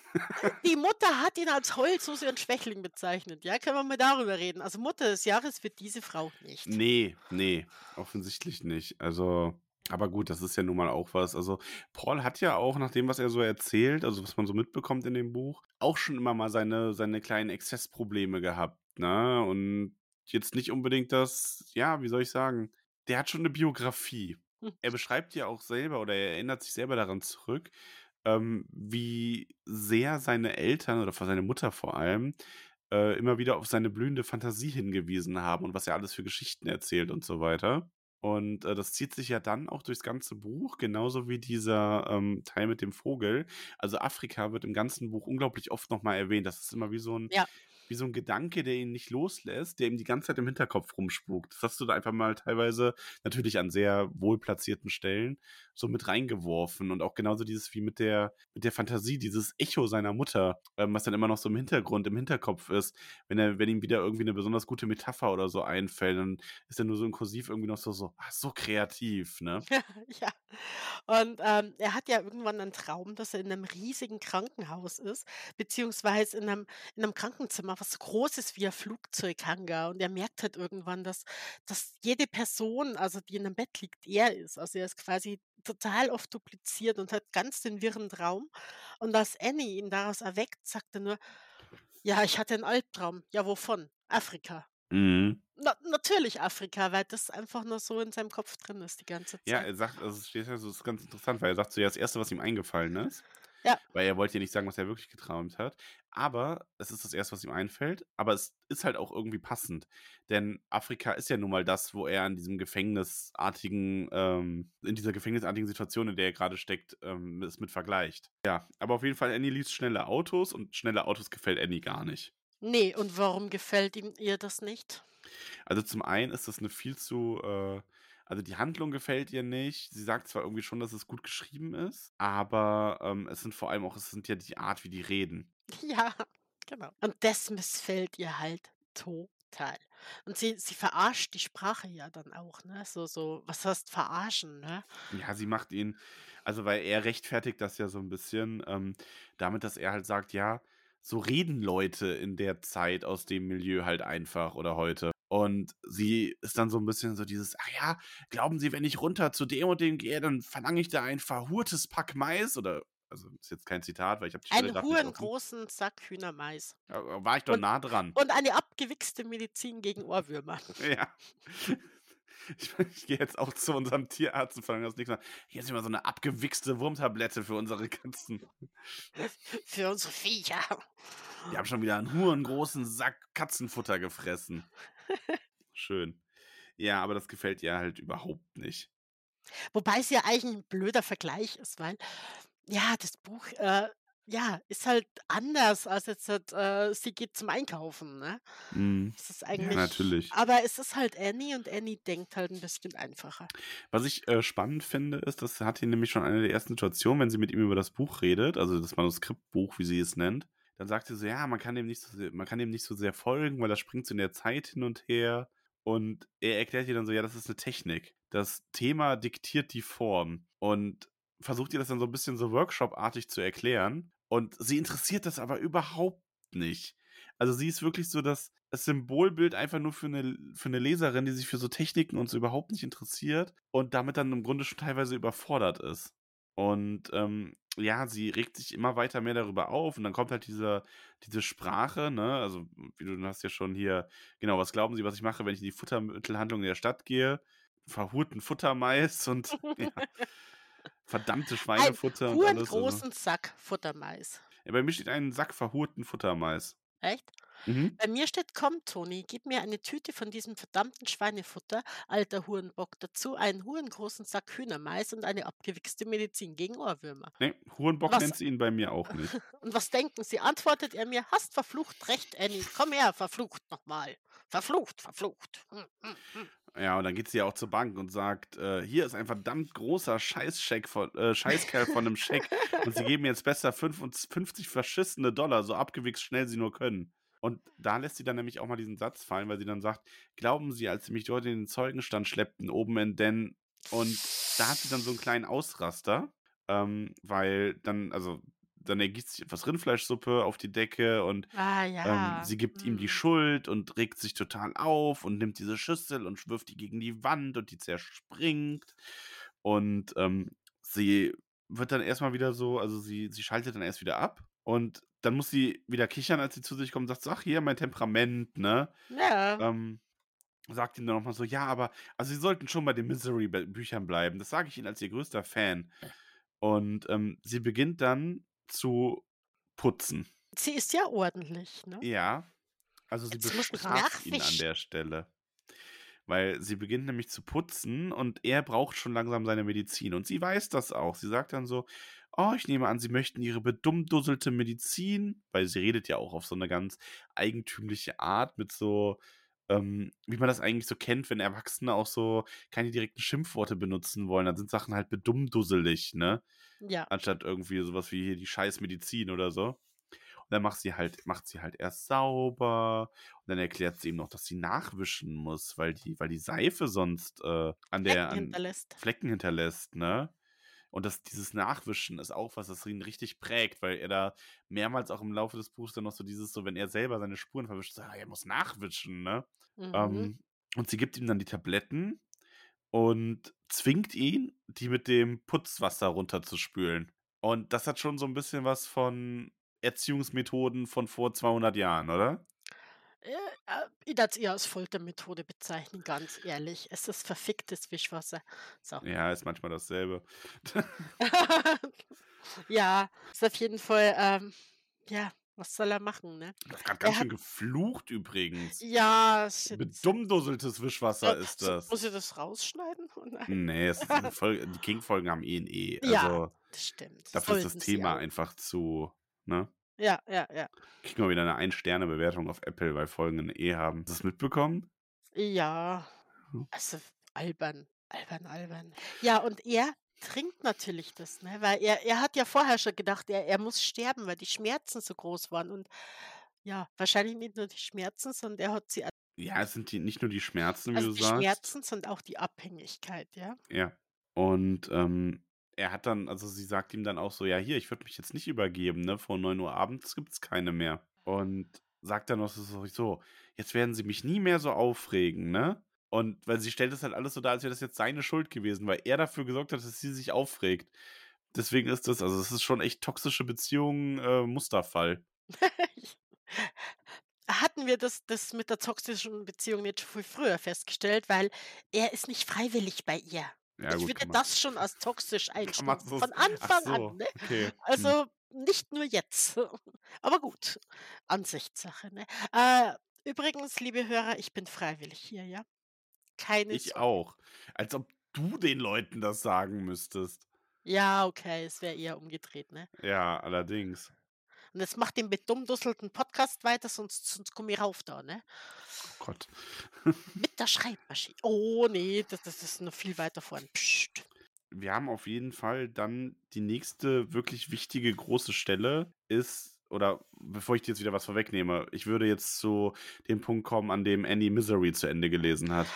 [SPEAKER 1] Die Mutter hat ihn als Heulsuse und Schwächling bezeichnet. Ja, können wir mal darüber reden. Also Mutter des Jahres wird diese Frau nicht.
[SPEAKER 2] Nee, nee, offensichtlich nicht. Also, aber gut, das ist ja nun mal auch was. Also, Paul hat ja auch, nach dem, was er so erzählt, also was man so mitbekommt in dem Buch, auch schon immer mal seine, seine kleinen Exzessprobleme gehabt, ne? Und jetzt nicht unbedingt das, ja, wie soll ich sagen, der hat schon eine Biografie.
[SPEAKER 1] Hm.
[SPEAKER 2] Er beschreibt ja auch selber oder er erinnert sich selber daran zurück, ähm, wie sehr seine Eltern oder seine Mutter vor allem äh, immer wieder auf seine blühende Fantasie hingewiesen haben und was er alles für Geschichten erzählt und so weiter. Und äh, das zieht sich ja dann auch durchs ganze Buch, genauso wie dieser ähm, Teil mit dem Vogel. Also Afrika wird im ganzen Buch unglaublich oft nochmal erwähnt. Das ist immer wie so ein,
[SPEAKER 1] Ja.
[SPEAKER 2] Wie so ein Gedanke, der ihn nicht loslässt, der ihm die ganze Zeit im Hinterkopf rumspukt. Das hast du da einfach mal teilweise, natürlich an sehr wohl platzierten Stellen, so mit reingeworfen. Und auch genauso dieses wie mit der, mit der Fantasie, dieses Echo seiner Mutter, ähm, was dann immer noch so im Hintergrund, im Hinterkopf ist. Wenn er, wenn ihm wieder irgendwie eine besonders gute Metapher oder so einfällt, dann ist er nur so in Kursiv irgendwie noch so, so, ach, so kreativ, ne? *laughs*
[SPEAKER 1] Ja. Und ähm, er hat ja irgendwann einen Traum, dass er in einem riesigen Krankenhaus ist, beziehungsweise in einem, in einem Krankenzimmer, was so groß ist wie ein Flugzeughangar. Und er merkt halt irgendwann, dass, dass jede Person, also die in einem Bett liegt, er ist. Also er ist quasi total oft dupliziert und hat ganz den wirren Traum. Und als Annie ihn daraus erweckt, sagt er nur, ja, ich hatte einen Albtraum. Ja, wovon? Afrika.
[SPEAKER 2] Mhm.
[SPEAKER 1] Na, natürlich Afrika, weil das einfach nur so in seinem Kopf drin ist die ganze
[SPEAKER 2] Ja,
[SPEAKER 1] Zeit.
[SPEAKER 2] er sagt, also es steht ja so, das ist ganz interessant, weil er sagt so, ja, das Erste, was ihm eingefallen ist,
[SPEAKER 1] Ja.
[SPEAKER 2] weil er wollte ja nicht sagen, was er wirklich geträumt hat, aber es ist das Erste, was ihm einfällt, aber es ist halt auch irgendwie passend, denn Afrika ist ja nun mal das, wo er in diesem gefängnisartigen, ähm, in dieser gefängnisartigen Situation, in der er gerade steckt, ähm, es mit vergleicht. Ja, aber auf jeden Fall, Annie liest schnelle Autos und schnelle Autos gefällt Annie gar nicht.
[SPEAKER 1] Nee, und warum gefällt ihm ihr das nicht?
[SPEAKER 2] Also zum einen ist das eine viel zu, äh, also die Handlung gefällt ihr nicht. Sie sagt zwar irgendwie schon, dass es gut geschrieben ist, aber ähm, es sind vor allem auch, es sind ja die Art, wie die reden. *laughs*
[SPEAKER 1] Ja, genau. Und das missfällt ihr halt total. Und sie, sie verarscht die Sprache ja dann auch, ne? So, so, was heißt verarschen, ne?
[SPEAKER 2] Ja, sie macht ihn, also weil er rechtfertigt das ja so ein bisschen ähm, damit, dass er halt sagt, ja, so reden Leute in der Zeit aus dem Milieu halt einfach oder heute. Und sie ist dann so ein bisschen so dieses, ach ja, glauben Sie, wenn ich runter zu dem und dem gehe, dann verlange ich da ein verhurtes Pack Mais oder, also ist jetzt kein Zitat, weil ich habe die Stelle
[SPEAKER 1] Einen hohen großen Sack Hühnermais.
[SPEAKER 2] Ja, War ich doch
[SPEAKER 1] Und,
[SPEAKER 2] nah dran.
[SPEAKER 1] und eine abgewichste Medizin gegen Ohrwürmer. *laughs*
[SPEAKER 2] Ja. Ich, ich gehe jetzt auch zu unserem Tierarzt und verlange das nächste Mal. Hier ist immer so eine abgewichste Wurmtablette für unsere Katzen. *laughs*
[SPEAKER 1] Für unsere Viecher.
[SPEAKER 2] Die haben schon wieder einen hohen großen Sack Katzenfutter gefressen. Schön. Ja, aber das gefällt ihr halt überhaupt nicht.
[SPEAKER 1] Wobei es ja eigentlich ein blöder Vergleich ist, weil ja, das Buch äh, ja, ist halt anders als jetzt halt, äh, sie geht zum Einkaufen, ne?
[SPEAKER 2] Mhm.
[SPEAKER 1] Es ist
[SPEAKER 2] Ja,
[SPEAKER 1] eigentlich,
[SPEAKER 2] natürlich.
[SPEAKER 1] aber es ist halt Annie und Annie denkt halt ein bisschen einfacher.
[SPEAKER 2] Was ich äh, spannend finde, ist, das hat hier nämlich schon eine der ersten Situationen, wenn sie mit ihm über das Buch redet, also das Manuskriptbuch, wie sie es nennt, dann sagt sie so, ja, man kann dem nicht so sehr, man kann dem nicht so sehr folgen, weil das springt so in der Zeit hin und her. Und er erklärt ihr dann so, ja, das ist eine Technik. Das Thema diktiert die Form und versucht ihr das dann so ein bisschen so Workshop-artig zu erklären. Und sie interessiert das aber überhaupt nicht. Also sie ist wirklich so das, das Symbolbild einfach nur für eine, für eine Leserin, die sich für so Techniken und so überhaupt nicht interessiert und damit dann im Grunde schon teilweise überfordert ist. Und ähm, ja, sie regt sich immer weiter mehr darüber auf und dann kommt halt diese, diese Sprache, ne? Also, wie du hast ja schon hier, genau, was glauben Sie, was ich mache, wenn ich in die Futtermittelhandlung in der Stadt gehe? Verhurten Futtermais und *laughs* ja, verdammte
[SPEAKER 1] Ein
[SPEAKER 2] Schweinefutter und
[SPEAKER 1] hohen
[SPEAKER 2] alles. Also.
[SPEAKER 1] großen Sack Futtermais.
[SPEAKER 2] Ja, bei mir steht ein Sack verhurten Futtermais.
[SPEAKER 1] Echt?
[SPEAKER 2] Mhm.
[SPEAKER 1] Bei mir steht, komm, Toni, gib mir eine Tüte von diesem verdammten Schweinefutter, alter Hurenbock, dazu einen hurengroßen Sack Hühnermais und eine abgewichste Medizin gegen Ohrwürmer.
[SPEAKER 2] Nee, Hurenbock
[SPEAKER 1] Was?
[SPEAKER 2] nennt sie ihn bei mir auch nicht. *laughs*
[SPEAKER 1] Und was denken Sie? Antwortet er mir, hast verflucht recht, Annie. Komm her, verflucht nochmal. Verflucht, verflucht. Hm, hm, hm.
[SPEAKER 2] Ja, und dann geht sie ja auch zur Bank und sagt, äh, hier ist ein verdammt großer Scheißscheck von, äh, Scheißkerl von einem Scheck und sie geben jetzt besser 55 verschissene Dollar, so abgewichst schnell sie nur können. Und da lässt sie dann nämlich auch mal diesen Satz fallen, weil sie dann sagt, glauben Sie, als Sie mich dort in den Zeugenstand schleppten, oben in Den, und da hat sie dann so einen kleinen Ausraster, ähm, weil dann, also, dann ergießt sich etwas Rindfleischsuppe auf die Decke und
[SPEAKER 1] Ah ja.
[SPEAKER 2] ähm, sie gibt ihm die
[SPEAKER 1] hm.
[SPEAKER 2] Schuld und regt sich total auf und nimmt diese Schüssel und wirft die gegen die Wand und die zerspringt. Und ähm, sie wird dann erstmal wieder so, also sie, sie schaltet dann erst wieder ab und dann muss sie wieder kichern, als sie zu sich kommt und sagt, so, ach hier, mein Temperament, ne?
[SPEAKER 1] Ja.
[SPEAKER 2] Ähm, sagt ihm dann nochmal so, ja, aber, also sie sollten schon bei den Misery-Büchern bleiben. Das sage ich Ihnen als ihr größter Fan. Und ähm, sie beginnt dann zu putzen.
[SPEAKER 1] Sie ist ja ordentlich, ne?
[SPEAKER 2] Ja, also sie
[SPEAKER 1] Jetzt
[SPEAKER 2] bestraft ihn an der Stelle. Weil sie beginnt nämlich zu putzen und er braucht schon langsam seine Medizin. Und sie weiß das auch. Sie sagt dann so, oh, ich nehme an, Sie möchten Ihre bedummdusselte Medizin, weil sie redet ja auch auf so eine ganz eigentümliche Art mit so, ähm, wie man das eigentlich so kennt, wenn Erwachsene auch so keine direkten Schimpfworte benutzen wollen, dann sind Sachen halt bedummdusselig, ne?
[SPEAKER 1] Ja.
[SPEAKER 2] Anstatt irgendwie sowas wie hier die Scheißmedizin oder so. Und dann macht sie halt, macht sie halt erst sauber und dann erklärt sie ihm noch, dass sie nachwischen muss, weil die, weil die Seife sonst äh, an der
[SPEAKER 1] Flecken
[SPEAKER 2] an
[SPEAKER 1] hinterlässt.
[SPEAKER 2] Flecken hinterlässt, ne? Und das, dieses Nachwischen ist auch was, das ihn richtig prägt, weil er da mehrmals auch im Laufe des Buchs dann noch so dieses, so wenn er selber seine Spuren verwischt, so, ah, er muss nachwischen, ne?
[SPEAKER 1] Mhm.
[SPEAKER 2] Ähm, und sie gibt ihm dann die Tabletten und zwingt ihn, die mit dem Putzwasser runterzuspülen. Und das hat schon so ein bisschen was von Erziehungsmethoden von vor 200 Jahren, oder?
[SPEAKER 1] Äh, äh, ich würde es eher als Foltermethode bezeichnen, ganz ehrlich. Es ist verficktes Wischwasser. So.
[SPEAKER 2] Ja, ist manchmal dasselbe. *laughs*
[SPEAKER 1] ja, ist auf jeden Fall, ähm, ja, was soll er machen, ne?
[SPEAKER 2] Du hast gerade
[SPEAKER 1] Er
[SPEAKER 2] ganz
[SPEAKER 1] hat,
[SPEAKER 2] schön geflucht übrigens.
[SPEAKER 1] ja, shit.
[SPEAKER 2] Bedummdusseltes Wischwasser
[SPEAKER 1] Äh,
[SPEAKER 2] ist das.
[SPEAKER 1] muss ich das rausschneiden? *laughs* Oh nein.
[SPEAKER 2] Nee, Folge, die King-Folgen haben eh ein E.
[SPEAKER 1] Ja,
[SPEAKER 2] Also
[SPEAKER 1] das stimmt.
[SPEAKER 2] dafür ist das
[SPEAKER 1] Sollten
[SPEAKER 2] Thema einfach zu, ne?
[SPEAKER 1] Ja, ja, ja.
[SPEAKER 2] Kriegen wir wieder eine Ein-Sterne-Bewertung auf Apple, weil Folgen E haben. Hast du das mitbekommen?
[SPEAKER 1] Ja,
[SPEAKER 2] Hm.
[SPEAKER 1] also albern, albern, albern. Ja, und er trinkt natürlich das, ne? Weil er, er hat ja vorher schon gedacht, er, er muss sterben, weil die Schmerzen so groß waren. Und ja, wahrscheinlich nicht nur die Schmerzen, sondern er hat sie,
[SPEAKER 2] Ja, es sind die, nicht nur die Schmerzen, wie
[SPEAKER 1] also
[SPEAKER 2] du
[SPEAKER 1] die
[SPEAKER 2] sagst.
[SPEAKER 1] Schmerzen sind auch die Abhängigkeit, ja.
[SPEAKER 2] Ja. Und ähm, er hat dann, also sie sagt ihm dann auch so, ja, hier, ich würde mich jetzt nicht übergeben, ne? Vor 9 Uhr abends gibt es keine mehr. Und sagt dann noch so, so, jetzt werden sie mich nie mehr so aufregen, ne? Und weil sie stellt es halt alles so dar, als wäre das jetzt seine Schuld gewesen, weil er dafür gesorgt hat, dass sie sich aufregt. Deswegen ist das, also es ist schon echt toxische Beziehungen, äh, Musterfall. *laughs*
[SPEAKER 1] Hatten wir das, das mit der toxischen Beziehung nicht viel früher festgestellt, weil er ist nicht freiwillig bei ihr.
[SPEAKER 2] Ja,
[SPEAKER 1] Ich
[SPEAKER 2] gut,
[SPEAKER 1] würde das schon als toxisch *laughs* einstufen.
[SPEAKER 2] so,
[SPEAKER 1] Von Anfang
[SPEAKER 2] so,
[SPEAKER 1] an, ne?
[SPEAKER 2] okay. Hm.
[SPEAKER 1] Also nicht nur jetzt. *laughs* Aber gut, Ansichtssache, ne? Äh, übrigens, liebe Hörer, ich bin freiwillig hier, ja? Keine
[SPEAKER 2] Ich
[SPEAKER 1] Sorge.
[SPEAKER 2] auch. Als ob du den Leuten das sagen müsstest.
[SPEAKER 1] Ja, okay, es wäre eher umgedreht, ne?
[SPEAKER 2] Ja, allerdings.
[SPEAKER 1] Und jetzt macht den bedummdusselten Podcast weiter, sonst, sonst komme ich rauf da, ne?
[SPEAKER 2] Oh Gott.
[SPEAKER 1] Mit der Schreibmaschine. Oh, nee, das, das ist noch viel weiter vorn. Psst.
[SPEAKER 2] Wir haben auf jeden Fall dann die nächste wirklich wichtige große Stelle ist, oder bevor ich dir jetzt wieder was vorwegnehme, ich würde jetzt zu dem Punkt kommen, an dem Annie Misery zu Ende gelesen hat.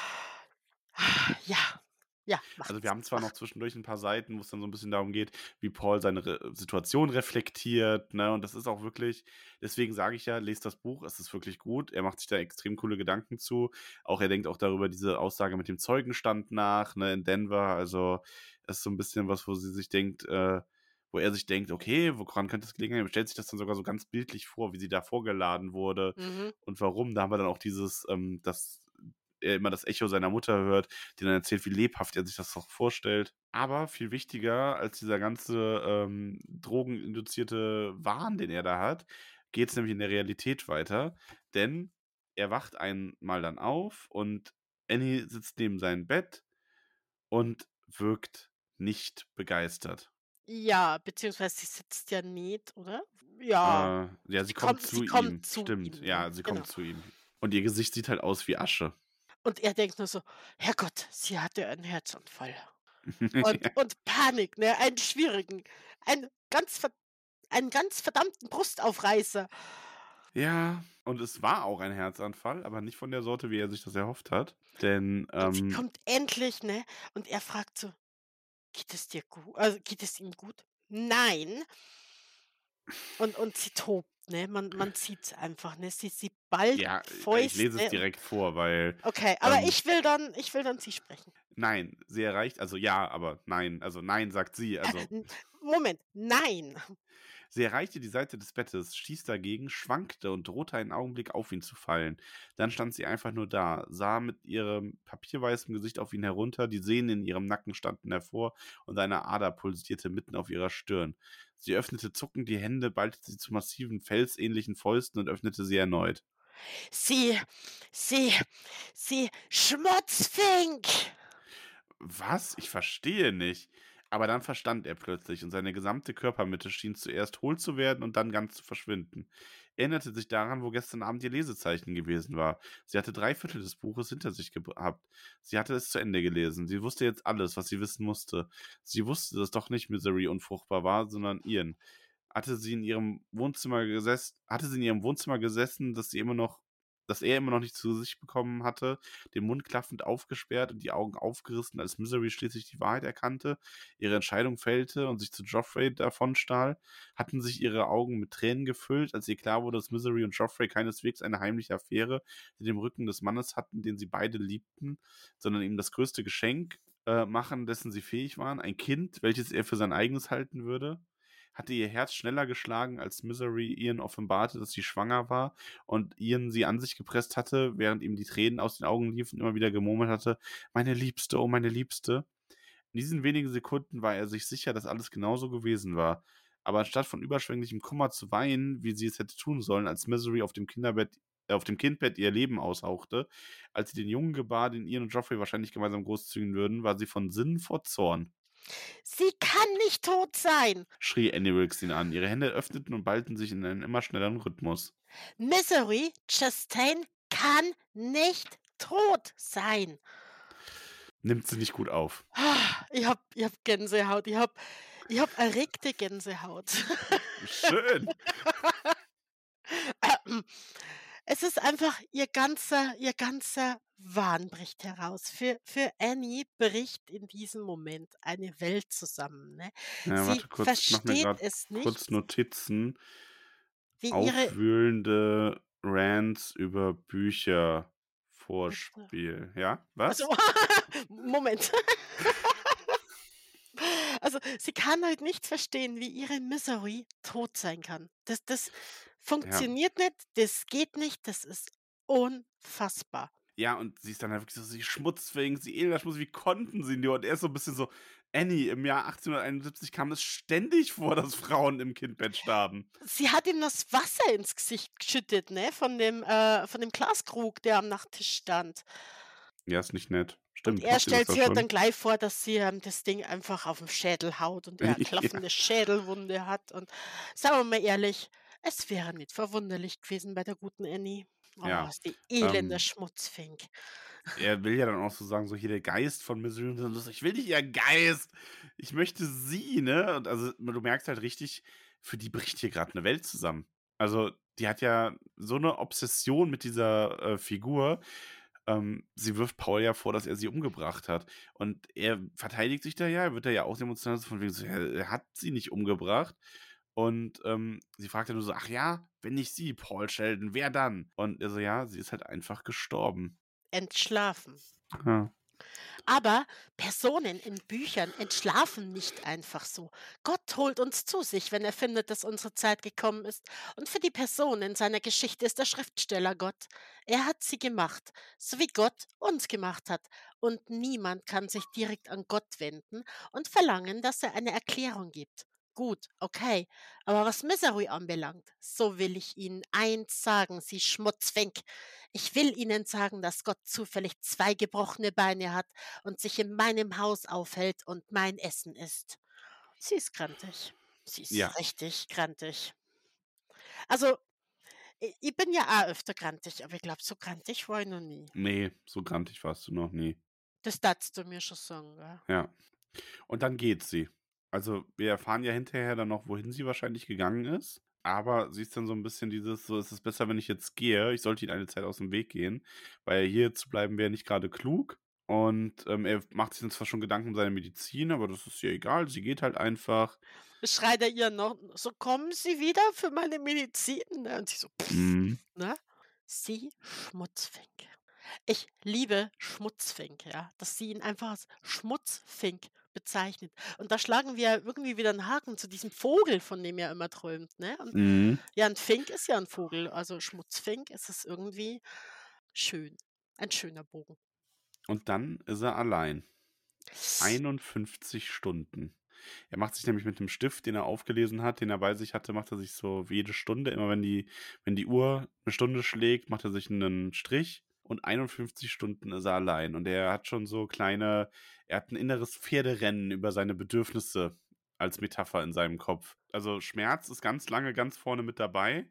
[SPEAKER 1] Ja, ja,
[SPEAKER 2] Also wir haben zwar noch zwischendurch ein paar Seiten, wo es dann so ein bisschen darum geht, wie Paul seine Re Situation reflektiert, ne? Und das ist auch wirklich, deswegen sage ich ja, lest das Buch, es ist wirklich gut. Er macht sich da extrem coole Gedanken zu. Auch er denkt auch darüber diese Aussage mit dem Zeugenstand nach, ne, in Denver. Also es ist so ein bisschen was, wo sie sich denkt, äh, wo er sich denkt, okay, woran könnte das gelegen haben? Er stellt sich das dann sogar so ganz bildlich vor, wie sie da vorgeladen wurde
[SPEAKER 1] Mhm.
[SPEAKER 2] und warum. Da haben wir dann auch dieses, ähm, dass er immer das Echo seiner Mutter hört, die dann erzählt, wie lebhaft er sich das doch vorstellt. Aber viel wichtiger als dieser ganze ähm, drogeninduzierte Wahn, den er da hat, geht es nämlich in der Realität weiter. Denn er wacht einmal dann auf und Annie sitzt neben seinem Bett und wirkt nicht begeistert.
[SPEAKER 1] Ja, beziehungsweise sie sitzt ja nicht, oder? Ja,
[SPEAKER 2] Äh, ja, sie
[SPEAKER 1] sie
[SPEAKER 2] kommt
[SPEAKER 1] kommt,
[SPEAKER 2] zu
[SPEAKER 1] sie
[SPEAKER 2] ihm.
[SPEAKER 1] kommt zu
[SPEAKER 2] Stimmt,
[SPEAKER 1] ihm,
[SPEAKER 2] ja, sie
[SPEAKER 1] Genau.
[SPEAKER 2] kommt zu ihm. Und ihr Gesicht sieht halt aus wie Asche.
[SPEAKER 1] Und er denkt nur so, Herrgott, sie hatte einen Herzanfall. Und, *laughs* und Panik, ne? Einen schwierigen, einen ganz, einen ganz verdammten Brustaufreißer.
[SPEAKER 2] Ja, und es war auch ein Herzanfall, aber nicht von der Sorte, wie er sich das erhofft hat. Denn,
[SPEAKER 1] Und sie
[SPEAKER 2] ähm,
[SPEAKER 1] kommt endlich, ne? Und er fragt so, geht es dir gut? Also geht es ihm gut? Nein. Und, und sie tobt, ne? Man, man sieht es einfach, ne? Sie, sie ballt
[SPEAKER 2] ja,
[SPEAKER 1] die
[SPEAKER 2] ich lese es
[SPEAKER 1] Fäuste.
[SPEAKER 2] direkt vor, weil,
[SPEAKER 1] Okay, aber
[SPEAKER 2] ähm,
[SPEAKER 1] ich will dann, ich will dann sie sprechen.
[SPEAKER 2] nein, sie erreicht, also ja, aber nein, also nein, sagt sie. *laughs* Also,
[SPEAKER 1] Moment, nein.
[SPEAKER 2] Sie erreichte die Seite des Bettes, stieß dagegen, schwankte und drohte einen Augenblick auf ihn zu fallen. Dann stand sie einfach nur da, sah mit ihrem papierweißen Gesicht auf ihn herunter, die Sehnen in ihrem Nacken standen hervor und eine Ader pulsierte mitten auf ihrer Stirn. Sie öffnete zuckend die Hände, ballte sie zu massiven, felsähnlichen Fäusten und öffnete sie erneut.
[SPEAKER 1] Sie, sie, sie, Schmutzfink.
[SPEAKER 2] Was? Ich verstehe nicht. Aber dann verstand er plötzlich und seine gesamte Körpermitte schien zuerst hohl zu werden und dann ganz zu verschwinden. Er erinnerte sich daran, wo gestern Abend ihr Lesezeichen gewesen war. Sie hatte drei Viertel des Buches hinter sich gehabt. Sie hatte es zu Ende gelesen. Sie wusste jetzt alles, was sie wissen musste. Sie wusste, dass doch nicht Misery unfruchtbar war, sondern Ian. Hatte sie in ihrem Wohnzimmer gesessen, hatte sie in ihrem Wohnzimmer gesessen, dass sie immer noch dass er immer noch nicht zu sich bekommen hatte, den Mund klaffend aufgesperrt und die Augen aufgerissen, als Misery schließlich die Wahrheit erkannte, ihre Entscheidung fällte und sich zu Joffrey davonstahl, hatten sich ihre Augen mit Tränen gefüllt, als ihr klar wurde, dass Misery und Joffrey keineswegs eine heimliche Affäre in dem Rücken des Mannes hatten, den sie beide liebten, sondern ihm das größte Geschenk äh, machen, dessen sie fähig waren, ein Kind, welches er für sein eigenes halten würde hatte ihr Herz schneller geschlagen, als Misery Ian offenbarte, dass sie schwanger war und Ian sie an sich gepresst hatte, während ihm die Tränen aus den Augen liefen, immer wieder gemurmelt hatte, meine Liebste, oh meine Liebste. In diesen wenigen Sekunden war er sich sicher, dass alles genauso gewesen war. Aber anstatt von überschwänglichem Kummer zu weinen, wie sie es hätte tun sollen, als Misery auf dem Kinderbett äh, auf dem Kindbett ihr Leben aushauchte, als sie den Jungen gebar, den Ian und Joffrey wahrscheinlich gemeinsam großzügen würden, war sie von Sinnen vor Zorn.
[SPEAKER 1] Sie kann nicht tot sein,
[SPEAKER 2] schrie Annie Wilkes ihn an. Ihre Hände öffneten und ballten sich in einem immer schnelleren Rhythmus.
[SPEAKER 1] Misery Chastain kann nicht tot sein.
[SPEAKER 2] Nimmt sie nicht gut auf. *sighs*
[SPEAKER 1] Ich hab, ich hab Gänsehaut. Ich hab, ich hab erregte Gänsehaut.
[SPEAKER 2] Schön. *laughs*
[SPEAKER 1] es ist einfach ihr ganzer, ihr ganzer Wahn bricht heraus. Für, für Annie bricht in diesem Moment eine Welt zusammen. Ne?
[SPEAKER 2] Ja,
[SPEAKER 1] Sie
[SPEAKER 2] kurz,
[SPEAKER 1] versteht es nicht,
[SPEAKER 2] kurz Notizen.
[SPEAKER 1] wie ihre.
[SPEAKER 2] Aufwühlende Rants über Bücher. Vorspiel. Ja, was?
[SPEAKER 1] Also, *laughs* Moment. *laughs* Also, sie kann halt nicht verstehen, wie ihre Misery tot sein kann. Das, das
[SPEAKER 2] Ja.
[SPEAKER 1] funktioniert nicht, das geht nicht, das ist unfassbar.
[SPEAKER 2] Ja, und sie ist dann halt wirklich so, sie schmutzfähig, sie edelschmutzig, wie konnten sie nur? Und er ist so ein bisschen so, Annie, im Jahr 1871 kam es ständig vor, dass Frauen im Kindbett starben.
[SPEAKER 1] Sie hat ihm das Wasser ins Gesicht geschüttet, ne? Von dem, äh, von dem Glaskrug, der am Nachttisch stand.
[SPEAKER 2] Ja, ist nicht nett.
[SPEAKER 1] Und
[SPEAKER 2] Stimmt,
[SPEAKER 1] er
[SPEAKER 2] sie das
[SPEAKER 1] stellt sich halt dann gleich vor, dass sie ähm, das Ding einfach auf den Schädel haut und er eine *laughs*
[SPEAKER 2] Ja.
[SPEAKER 1] klaffende Schädelwunde hat. Und sagen wir mal ehrlich, es wäre nicht verwunderlich gewesen bei der guten Annie. Oh,
[SPEAKER 2] Ja.
[SPEAKER 1] ist die elende
[SPEAKER 2] Ähm,
[SPEAKER 1] Schmutzfink.
[SPEAKER 2] er will ja dann auch so sagen, so hier der Geist von Misery und so, ich will nicht ihr Geist, ich möchte sie, ne? Und also du merkst halt richtig, für die bricht hier gerade eine Welt zusammen. Also die hat ja so eine Obsession mit dieser äh, Figur. Ähm, sie wirft Paul ja vor, dass er sie umgebracht hat. Und er verteidigt sich da ja, er wird da ja auch emotional so von wegen so, er hat sie nicht umgebracht. Und ähm, sie fragt dann nur so, ach ja, wenn nicht sie, Paul Sheldon, wer dann? Und er so, ja, sie ist halt einfach gestorben.
[SPEAKER 1] Entschlafen.
[SPEAKER 2] Ja.
[SPEAKER 1] Aber Personen in Büchern entschlafen nicht einfach so. Gott holt uns zu sich, wenn er findet, dass unsere Zeit gekommen ist. Und für die Person in seiner Geschichte ist der Schriftsteller Gott. Er hat sie gemacht, so wie Gott uns gemacht hat. Und niemand kann sich direkt an Gott wenden und verlangen, dass er eine Erklärung gibt. Gut, okay. Aber was Misery anbelangt, so will ich Ihnen eins sagen, Sie Schmutzfink. Ich will Ihnen sagen, dass Gott zufällig zwei gebrochene Beine hat und sich in meinem Haus aufhält und mein Essen isst. Sie ist grantig. Sie ist
[SPEAKER 2] Ja.
[SPEAKER 1] richtig grantig. Also, ich bin ja auch öfter grantig, aber ich glaube, so grantig war ich noch nie.
[SPEAKER 2] Nee, so grantig warst du noch nie.
[SPEAKER 1] Das darfst du mir schon sagen, gell?
[SPEAKER 2] Ja. Und dann geht sie. Also, wir erfahren ja hinterher dann noch, wohin sie wahrscheinlich gegangen ist. Aber sie ist dann so ein bisschen dieses, so ist es besser, wenn ich jetzt gehe. Ich sollte ihnen eine Zeit aus dem Weg gehen, weil hier zu bleiben wäre nicht gerade klug. Und ähm, er macht sich dann zwar schon Gedanken um seine Medizin, aber das ist ihr egal. Sie geht halt einfach.
[SPEAKER 1] Schreit er ihr noch so, kommen Sie wieder für meine Medizin? Ne? Und sie so, pff,
[SPEAKER 2] Mhm.
[SPEAKER 1] ne? Sie Schmutzfink. Ich liebe Schmutzfink, ja. Dass sie ihn einfach als Schmutzfink bezeichnet. Und da schlagen wir irgendwie wieder einen Haken zu diesem Vogel, von dem er immer träumt, ne? Und
[SPEAKER 2] Mhm.
[SPEAKER 1] ja, ein Fink ist ja ein Vogel. Also Schmutzfink ist es irgendwie schön. Ein schöner Bogen.
[SPEAKER 2] Und dann ist er allein. 51 Stunden. Er macht sich nämlich mit dem Stift, den er aufgelesen hat, den er bei sich hatte, macht er sich so jede Stunde, immer wenn die, wenn die Uhr eine Stunde schlägt, macht er sich einen Strich und 51 Stunden ist er allein. Und er hat schon so kleine, er hat ein inneres Pferderennen über seine Bedürfnisse als Metapher in seinem Kopf. Also Schmerz ist ganz lange ganz vorne mit dabei,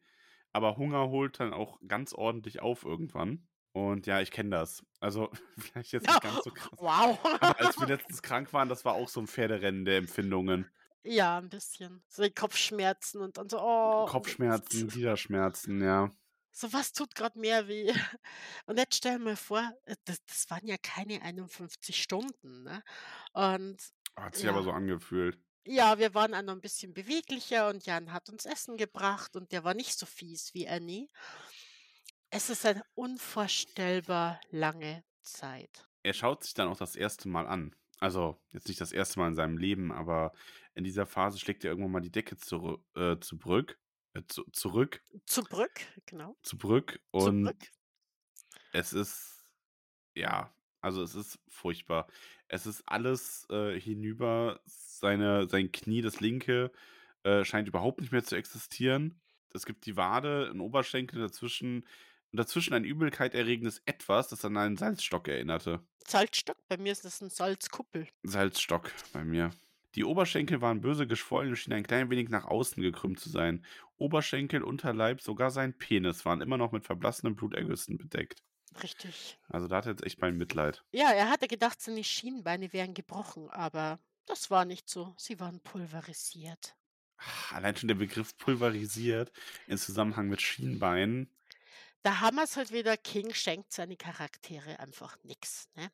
[SPEAKER 2] aber Hunger holt dann auch ganz ordentlich auf irgendwann. Und ja, ich kenne das. Also *laughs* vielleicht jetzt nicht ganz so *laughs* krass.
[SPEAKER 1] Wow.
[SPEAKER 2] Aber als wir *laughs* letztens krank waren, das war auch so ein Pferderennen der Empfindungen.
[SPEAKER 1] Ja, ein bisschen. So die Kopfschmerzen und dann so, oh.
[SPEAKER 2] Kopfschmerzen, Gliederschmerzen, ja.
[SPEAKER 1] So was tut gerade mehr weh. *laughs* Und jetzt stell mir vor, äh, das, das waren ja keine 51 Stunden. Ne? Und
[SPEAKER 2] Hat sich aber
[SPEAKER 1] Ja.
[SPEAKER 2] so angefühlt.
[SPEAKER 1] ja, wir waren auch noch ein bisschen beweglicher und Jan hat uns Essen gebracht und der war nicht so fies wie Annie. Es ist eine unvorstellbar lange Zeit.
[SPEAKER 2] Er schaut sich dann auch das erste Mal an. Also, jetzt nicht das erste Mal in seinem Leben, aber in dieser Phase schlägt er irgendwann mal die Decke zurück, äh, zurück, äh, zu, zurück,
[SPEAKER 1] Zurück, genau.
[SPEAKER 2] zurück und
[SPEAKER 1] Zurück.
[SPEAKER 2] es ist, ja, also es ist furchtbar. Es ist alles äh, hinüber, seine, sein Knie, das linke, äh, scheint überhaupt nicht mehr zu existieren. Es gibt die Wade, einen Oberschenkel dazwischen, und dazwischen ein Übelkeit erregendes Etwas, das an einen Salzstock erinnerte.
[SPEAKER 1] Salzstock, bei mir ist das ein Salzkuppel.
[SPEAKER 2] Salzstock bei mir. Die Oberschenkel waren böse geschwollen und schienen ein klein wenig nach außen gekrümmt zu sein. Oberschenkel, Unterleib, sogar sein Penis waren immer noch mit verblassenen Blutergüssen bedeckt.
[SPEAKER 1] Richtig.
[SPEAKER 2] Also da hat er jetzt echt mein Mitleid.
[SPEAKER 1] Ja, er hatte gedacht, seine Schienbeine wären gebrochen, aber das war nicht so. Sie waren pulverisiert.
[SPEAKER 2] Ah, Allein schon der Begriff pulverisiert in Zusammenhang mit Schienbeinen.
[SPEAKER 1] Da haben wir es halt wieder, King schenkt seine Charaktere einfach nix. Ne?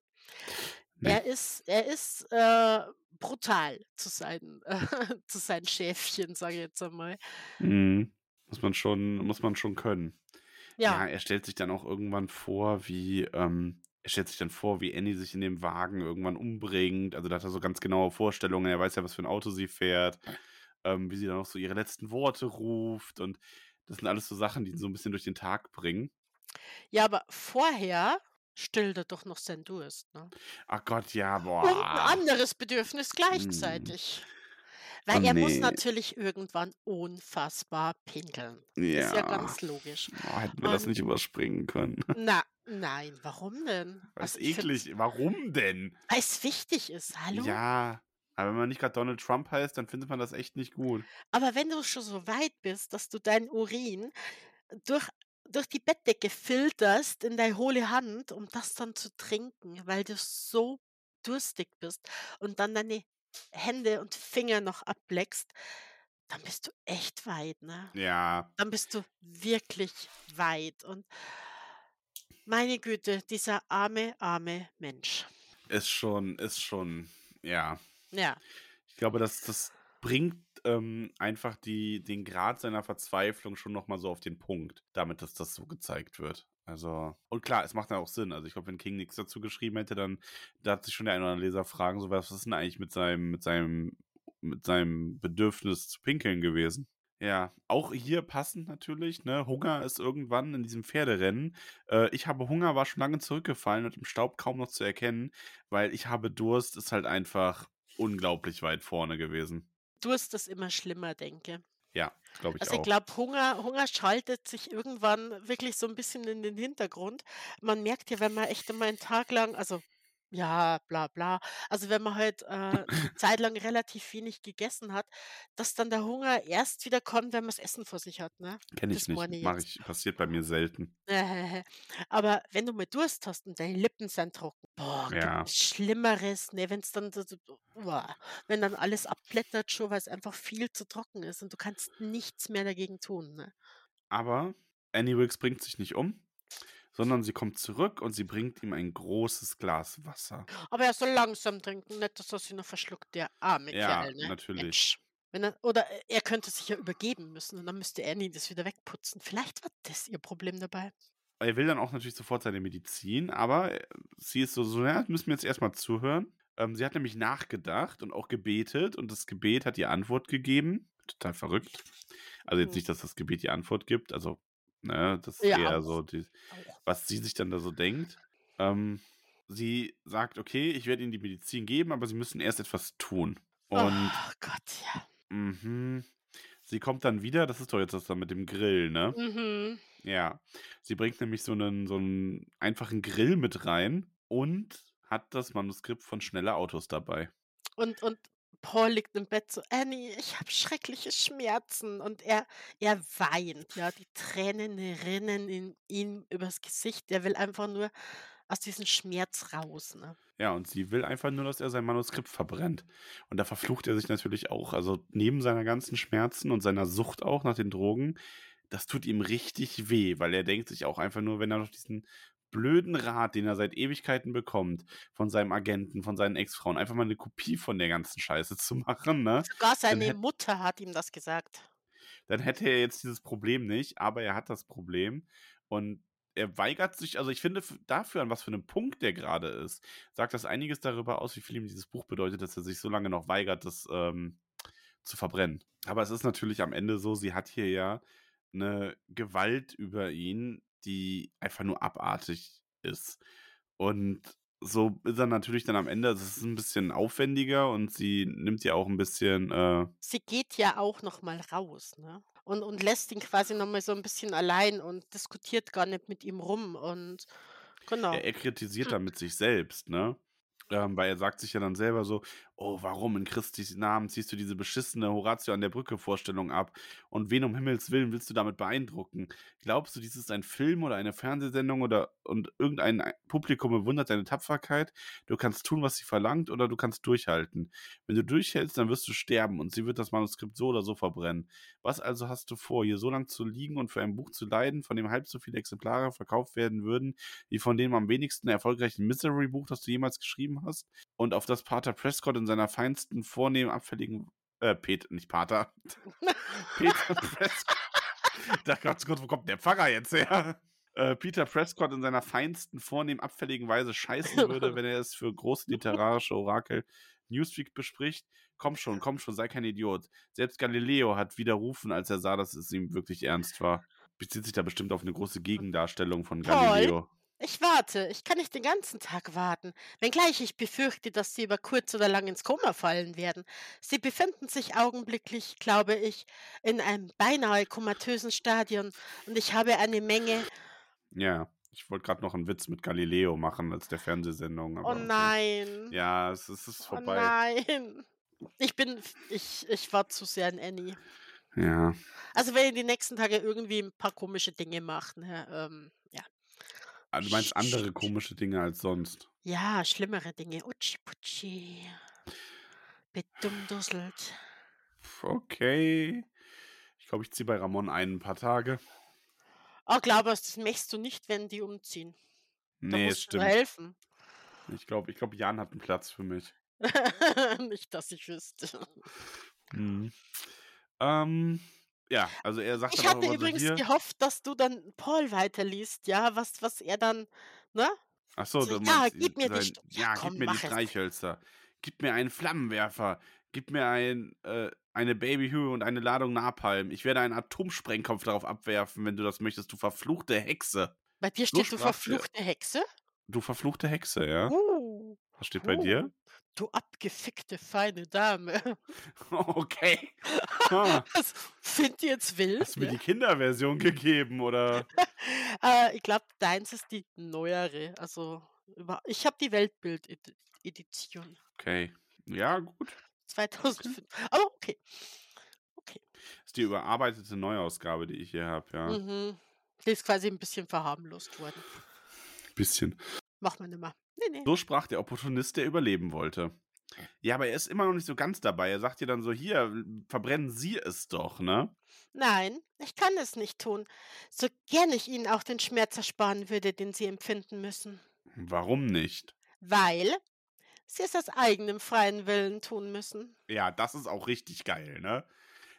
[SPEAKER 2] Nee.
[SPEAKER 1] Er ist, er ist äh, brutal zu seinen, äh, *laughs* zu seinen Schäfchen, sage ich jetzt einmal.
[SPEAKER 2] Mhm. Muss man schon, muss man schon können. Ja.
[SPEAKER 1] Ja,
[SPEAKER 2] er stellt sich dann auch irgendwann vor, wie, ähm, er stellt sich dann vor, wie Annie sich in dem Wagen irgendwann umbringt. Also da hat er so ganz genaue Vorstellungen. Er weiß ja, was für ein Auto sie fährt, ähm, wie sie dann auch so ihre letzten Worte ruft. Und das sind alles so Sachen, die ihn so ein bisschen durch den Tag bringen.
[SPEAKER 1] ja, aber vorher stillt er doch noch seinen Durst. Ne?
[SPEAKER 2] Ach Gott, ja,
[SPEAKER 1] Und ein
[SPEAKER 2] boah.
[SPEAKER 1] anderes Bedürfnis gleichzeitig.
[SPEAKER 2] Oh
[SPEAKER 1] Weil er muss
[SPEAKER 2] nee.
[SPEAKER 1] natürlich irgendwann unfassbar pinkeln. Ist ja ganz logisch.
[SPEAKER 2] Boah, hätten wir das
[SPEAKER 1] Und-
[SPEAKER 2] nicht überspringen können. *laughs*
[SPEAKER 1] Na, nein, warum denn?
[SPEAKER 2] Was
[SPEAKER 1] Also
[SPEAKER 2] eklig. Warum denn?
[SPEAKER 1] Weil es wichtig ist, hallo?
[SPEAKER 2] Ja, aber wenn man nicht gerade Donald Trump heißt, dann findet man das echt nicht gut.
[SPEAKER 1] Aber wenn du schon so weit bist, dass du deinen Urin durch, durch die Bettdecke filterst in deine hohle Hand, um das dann zu trinken, weil du so durstig bist und dann deine Hände und Finger noch ableckst, dann bist du echt weit, ne?
[SPEAKER 2] Ja,
[SPEAKER 1] Dann bist du wirklich weit. Und meine Güte, dieser arme, arme Mensch.
[SPEAKER 2] ist schon, ist schon, ja.
[SPEAKER 1] Ja,
[SPEAKER 2] Ich glaube, das, das bringt ähm, einfach die, den Grad seiner Verzweiflung schon nochmal so auf den Punkt, damit dass das so gezeigt wird. Also, und klar, es macht ja auch Sinn. Also, ich glaube, wenn King nichts dazu geschrieben hätte, dann da hat sich schon der eine oder andere Leser fragen, so was ist denn eigentlich mit seinem, mit seinem, mit seinem Bedürfnis zu pinkeln gewesen? Ja, auch hier passend natürlich, ne? Hunger ist irgendwann in diesem Pferderennen. Äh, ich habe Hunger, war schon lange zurückgefallen und im Staub kaum noch zu erkennen, weil ich habe Durst, ist halt einfach unglaublich weit vorne gewesen.
[SPEAKER 1] Durst ist immer schlimmer, denke.
[SPEAKER 2] Ja, glaube ich
[SPEAKER 1] Also ich
[SPEAKER 2] auch.
[SPEAKER 1] glaube, Hunger, Hunger schaltet sich irgendwann wirklich so ein bisschen in den Hintergrund. Man merkt ja, wenn man echt immer einen Tag lang, also ja, bla bla, also wenn man halt äh, *coughs* zeitlang relativ wenig gegessen hat, dass dann der Hunger erst wieder kommt, wenn man das Essen vor sich hat, ne?
[SPEAKER 2] Kenne ich
[SPEAKER 1] das
[SPEAKER 2] nicht.
[SPEAKER 1] meine ich
[SPEAKER 2] passiert bei mir selten. *laughs*
[SPEAKER 1] Aber wenn du mal Durst hast und deine Lippen sind trocken, boah,
[SPEAKER 2] Ja.
[SPEAKER 1] Schlimmeres, ne, wenn es dann uah, wenn dann alles abblättert schon, weil es einfach viel zu trocken ist und du kannst nichts mehr dagegen tun, ne?
[SPEAKER 2] Aber Annie Wilkes bringt sich nicht um, sondern sie kommt zurück und sie bringt ihm ein großes Glas Wasser.
[SPEAKER 1] Aber er soll langsam trinken, nicht, dass er sich noch verschluckt, der arme
[SPEAKER 2] Ja,
[SPEAKER 1] Kerl, ne?
[SPEAKER 2] natürlich.
[SPEAKER 1] Mensch. Wenn er, oder er könnte sich ja übergeben müssen und dann müsste Annie das wieder wegputzen. Vielleicht war das ihr Problem dabei.
[SPEAKER 2] Er will dann auch natürlich sofort seine Medizin, aber äh, sie ist so, so ja, müssen wir jetzt erstmal zuhören. Ähm, sie hat nämlich nachgedacht und auch gebetet und das Gebet hat ihr Antwort gegeben. Total verrückt. Also jetzt
[SPEAKER 1] Mhm.
[SPEAKER 2] nicht, dass das Gebet ihr Antwort gibt, also, ne, das ist
[SPEAKER 1] Ja,
[SPEAKER 2] eher so, die, was sie sich dann da so denkt. Ähm, sie sagt, okay, ich werde ihnen die Medizin geben, aber sie müssen erst etwas tun. Und
[SPEAKER 1] oh Gott, ja.
[SPEAKER 2] mhm, sie kommt dann wieder, das ist doch jetzt das da mit dem Grill, ne?
[SPEAKER 1] Mhm.
[SPEAKER 2] Ja. Sie bringt nämlich so einen, so einen einfachen Grill mit rein und hat das Manuskript von Schnelle Autos dabei.
[SPEAKER 1] Und, und Paul liegt im Bett so, Annie, ich habe schreckliche Schmerzen. Und er, er weint, ja, die Tränen rinnen in ihm übers Gesicht. Er will einfach nur aus diesem Schmerz raus. Ne?
[SPEAKER 2] Ja, und sie will einfach nur, dass er sein Manuskript verbrennt. Und da verflucht er sich natürlich auch. Also neben seiner ganzen Schmerzen und seiner Sucht auch nach den Drogen, das tut ihm richtig weh, weil er denkt sich auch einfach nur, wenn er noch diesen blöden Rat, den er seit Ewigkeiten bekommt, von seinem Agenten, von seinen Ex-Frauen, einfach mal eine Kopie von der ganzen Scheiße zu machen, ne?
[SPEAKER 1] Sogar seine Mutter hat ihm das gesagt.
[SPEAKER 2] Dann hätte er jetzt dieses Problem nicht, aber er hat das Problem. Und er weigert sich, also ich finde dafür, an was für einem Punkt der gerade ist, sagt das einiges darüber aus, wie viel ihm dieses Buch bedeutet, dass er sich so lange noch weigert, das ähm, zu verbrennen. Aber es ist natürlich am Ende so, sie hat hier ja eine Gewalt über ihn, die einfach nur abartig ist. Und so ist er natürlich dann am Ende, es ist ein bisschen aufwendiger und sie nimmt ja auch ein bisschen. Äh
[SPEAKER 1] sie geht ja auch noch mal raus, ne? Und, und lässt ihn quasi noch mal so ein bisschen allein und diskutiert gar nicht mit ihm rum und genau.
[SPEAKER 2] Er, er kritisiert hm. damit sich selbst, ne? Ähm, weil er sagt sich ja dann selber so, oh, warum in Christi Namen ziehst du diese beschissene Horatio an der Brücke Vorstellung ab? Und wen um Himmels Willen willst du damit beeindrucken? Glaubst du, dies ist ein Film oder eine Fernsehsendung oder und irgendein Publikum bewundert deine Tapferkeit? Du kannst tun, was sie verlangt oder du kannst durchhalten. Wenn du durchhältst, dann wirst du sterben und sie wird das Manuskript so oder so verbrennen. Was also hast du vor, hier so lange zu liegen und für ein Buch zu leiden, von dem halb so viele Exemplare verkauft werden würden, wie von dem am wenigsten erfolgreichen Misery-Buch, das du jemals geschrieben hast? Und auf das Pater Prescott in seiner feinsten, vornehmen, abfälligen, äh, Peter, nicht Pater, *laughs* Peter Prescott, da Gott, wo kommt der Pfarrer jetzt her? Äh, Peter Prescott in seiner feinsten, vornehmen, abfälligen Weise scheißen würde, *laughs* wenn er es für große literarische Orakel Newsweek bespricht. Komm schon, komm schon, sei kein Idiot. Selbst Galileo hat widerrufen, als er sah, dass es ihm wirklich ernst war. Bezieht sich da bestimmt auf eine große Gegendarstellung von Galileo.
[SPEAKER 1] Ich warte. Ich kann nicht den ganzen Tag warten, wenngleich ich befürchte, dass Sie über kurz oder lang ins Koma fallen werden. Sie befinden sich augenblicklich, glaube ich, in einem beinahe komatösen Stadion und ich habe eine Menge
[SPEAKER 2] Ja, ich wollte gerade noch einen Witz mit Galileo machen als der Fernsehsendung,
[SPEAKER 1] Oh nein.
[SPEAKER 2] Ja, es ist, es ist
[SPEAKER 1] Oh
[SPEAKER 2] vorbei.
[SPEAKER 1] nein. Ich bin ich ich war zu sehr an Annie.
[SPEAKER 2] Ja.
[SPEAKER 1] Also, wenn ihr die nächsten Tage irgendwie ein paar komische Dinge macht, ne, ähm,
[SPEAKER 2] Ah, du meinst andere komische Dinge als sonst.
[SPEAKER 1] Ja, schlimmere Dinge. Utschi-Putschi. Bedummdusselt.
[SPEAKER 2] Okay. Ich glaube, ich ziehe bei Ramon ein, ein paar Tage.
[SPEAKER 1] Oh, glaubst das möchtest du nicht, wenn die umziehen. Da
[SPEAKER 2] Nee, es
[SPEAKER 1] musst du
[SPEAKER 2] stimmt.
[SPEAKER 1] helfen.
[SPEAKER 2] Ich glaube, ich glaub, Jan hat einen Platz für mich. *laughs*
[SPEAKER 1] Nicht, dass ich wüsste.
[SPEAKER 2] Mhm. Ähm, ja, also er sagt
[SPEAKER 1] Ich
[SPEAKER 2] dann auch
[SPEAKER 1] hatte
[SPEAKER 2] so
[SPEAKER 1] übrigens
[SPEAKER 2] hier.
[SPEAKER 1] gehofft, dass du dann Paul weiterliest, ja, was, was er dann, ne?
[SPEAKER 2] Ach so,
[SPEAKER 1] So,
[SPEAKER 2] du
[SPEAKER 1] ja, gib mir die
[SPEAKER 2] sein,
[SPEAKER 1] St
[SPEAKER 2] ja,
[SPEAKER 1] ja,
[SPEAKER 2] gib
[SPEAKER 1] komm,
[SPEAKER 2] mir die. Streichhölzer. Gib mir einen Flammenwerfer. Gib mir ein, äh, eine Babyhöhe und eine Ladung Napalm. Ich werde einen Atomsprengkopf darauf abwerfen, wenn du das möchtest, du verfluchte Hexe.
[SPEAKER 1] Bei dir
[SPEAKER 2] So
[SPEAKER 1] steht, du
[SPEAKER 2] sprach der,
[SPEAKER 1] verfluchte Hexe?
[SPEAKER 2] du verfluchte Hexe, ja?
[SPEAKER 1] Uh,
[SPEAKER 2] Was steht bei dir?
[SPEAKER 1] Du abgefickte, feine Dame. *laughs*
[SPEAKER 2] Okay. Ah,
[SPEAKER 1] Das find ich jetzt wild,
[SPEAKER 2] hast du mir die Kinderversion *laughs* gegeben, oder?
[SPEAKER 1] Äh, *laughs* ich glaube, deins ist die neuere. Also, ich habe die Weltbild-Edition.
[SPEAKER 2] Okay. Ja, gut. Okay.
[SPEAKER 1] 2005. Aber okay. Okay.
[SPEAKER 2] ist die überarbeitete Neuausgabe, die ich hier habe, ja.
[SPEAKER 1] Mhm. Die ist quasi ein bisschen verharmlost worden.
[SPEAKER 2] Bisschen.
[SPEAKER 1] Macht man immer. Nee, nee.
[SPEAKER 2] So sprach der Opportunist, der überleben wollte. Ja, aber er ist immer noch nicht so ganz dabei. Er sagt dir dann so, hier, verbrennen Sie es doch, ne?
[SPEAKER 1] Nein, ich kann es nicht tun. So gern ich Ihnen auch den Schmerz ersparen würde, den Sie empfinden müssen.
[SPEAKER 2] Warum nicht?
[SPEAKER 1] Weil Sie es aus eigenem freien Willen tun müssen.
[SPEAKER 2] Ja, das ist auch richtig geil, ne?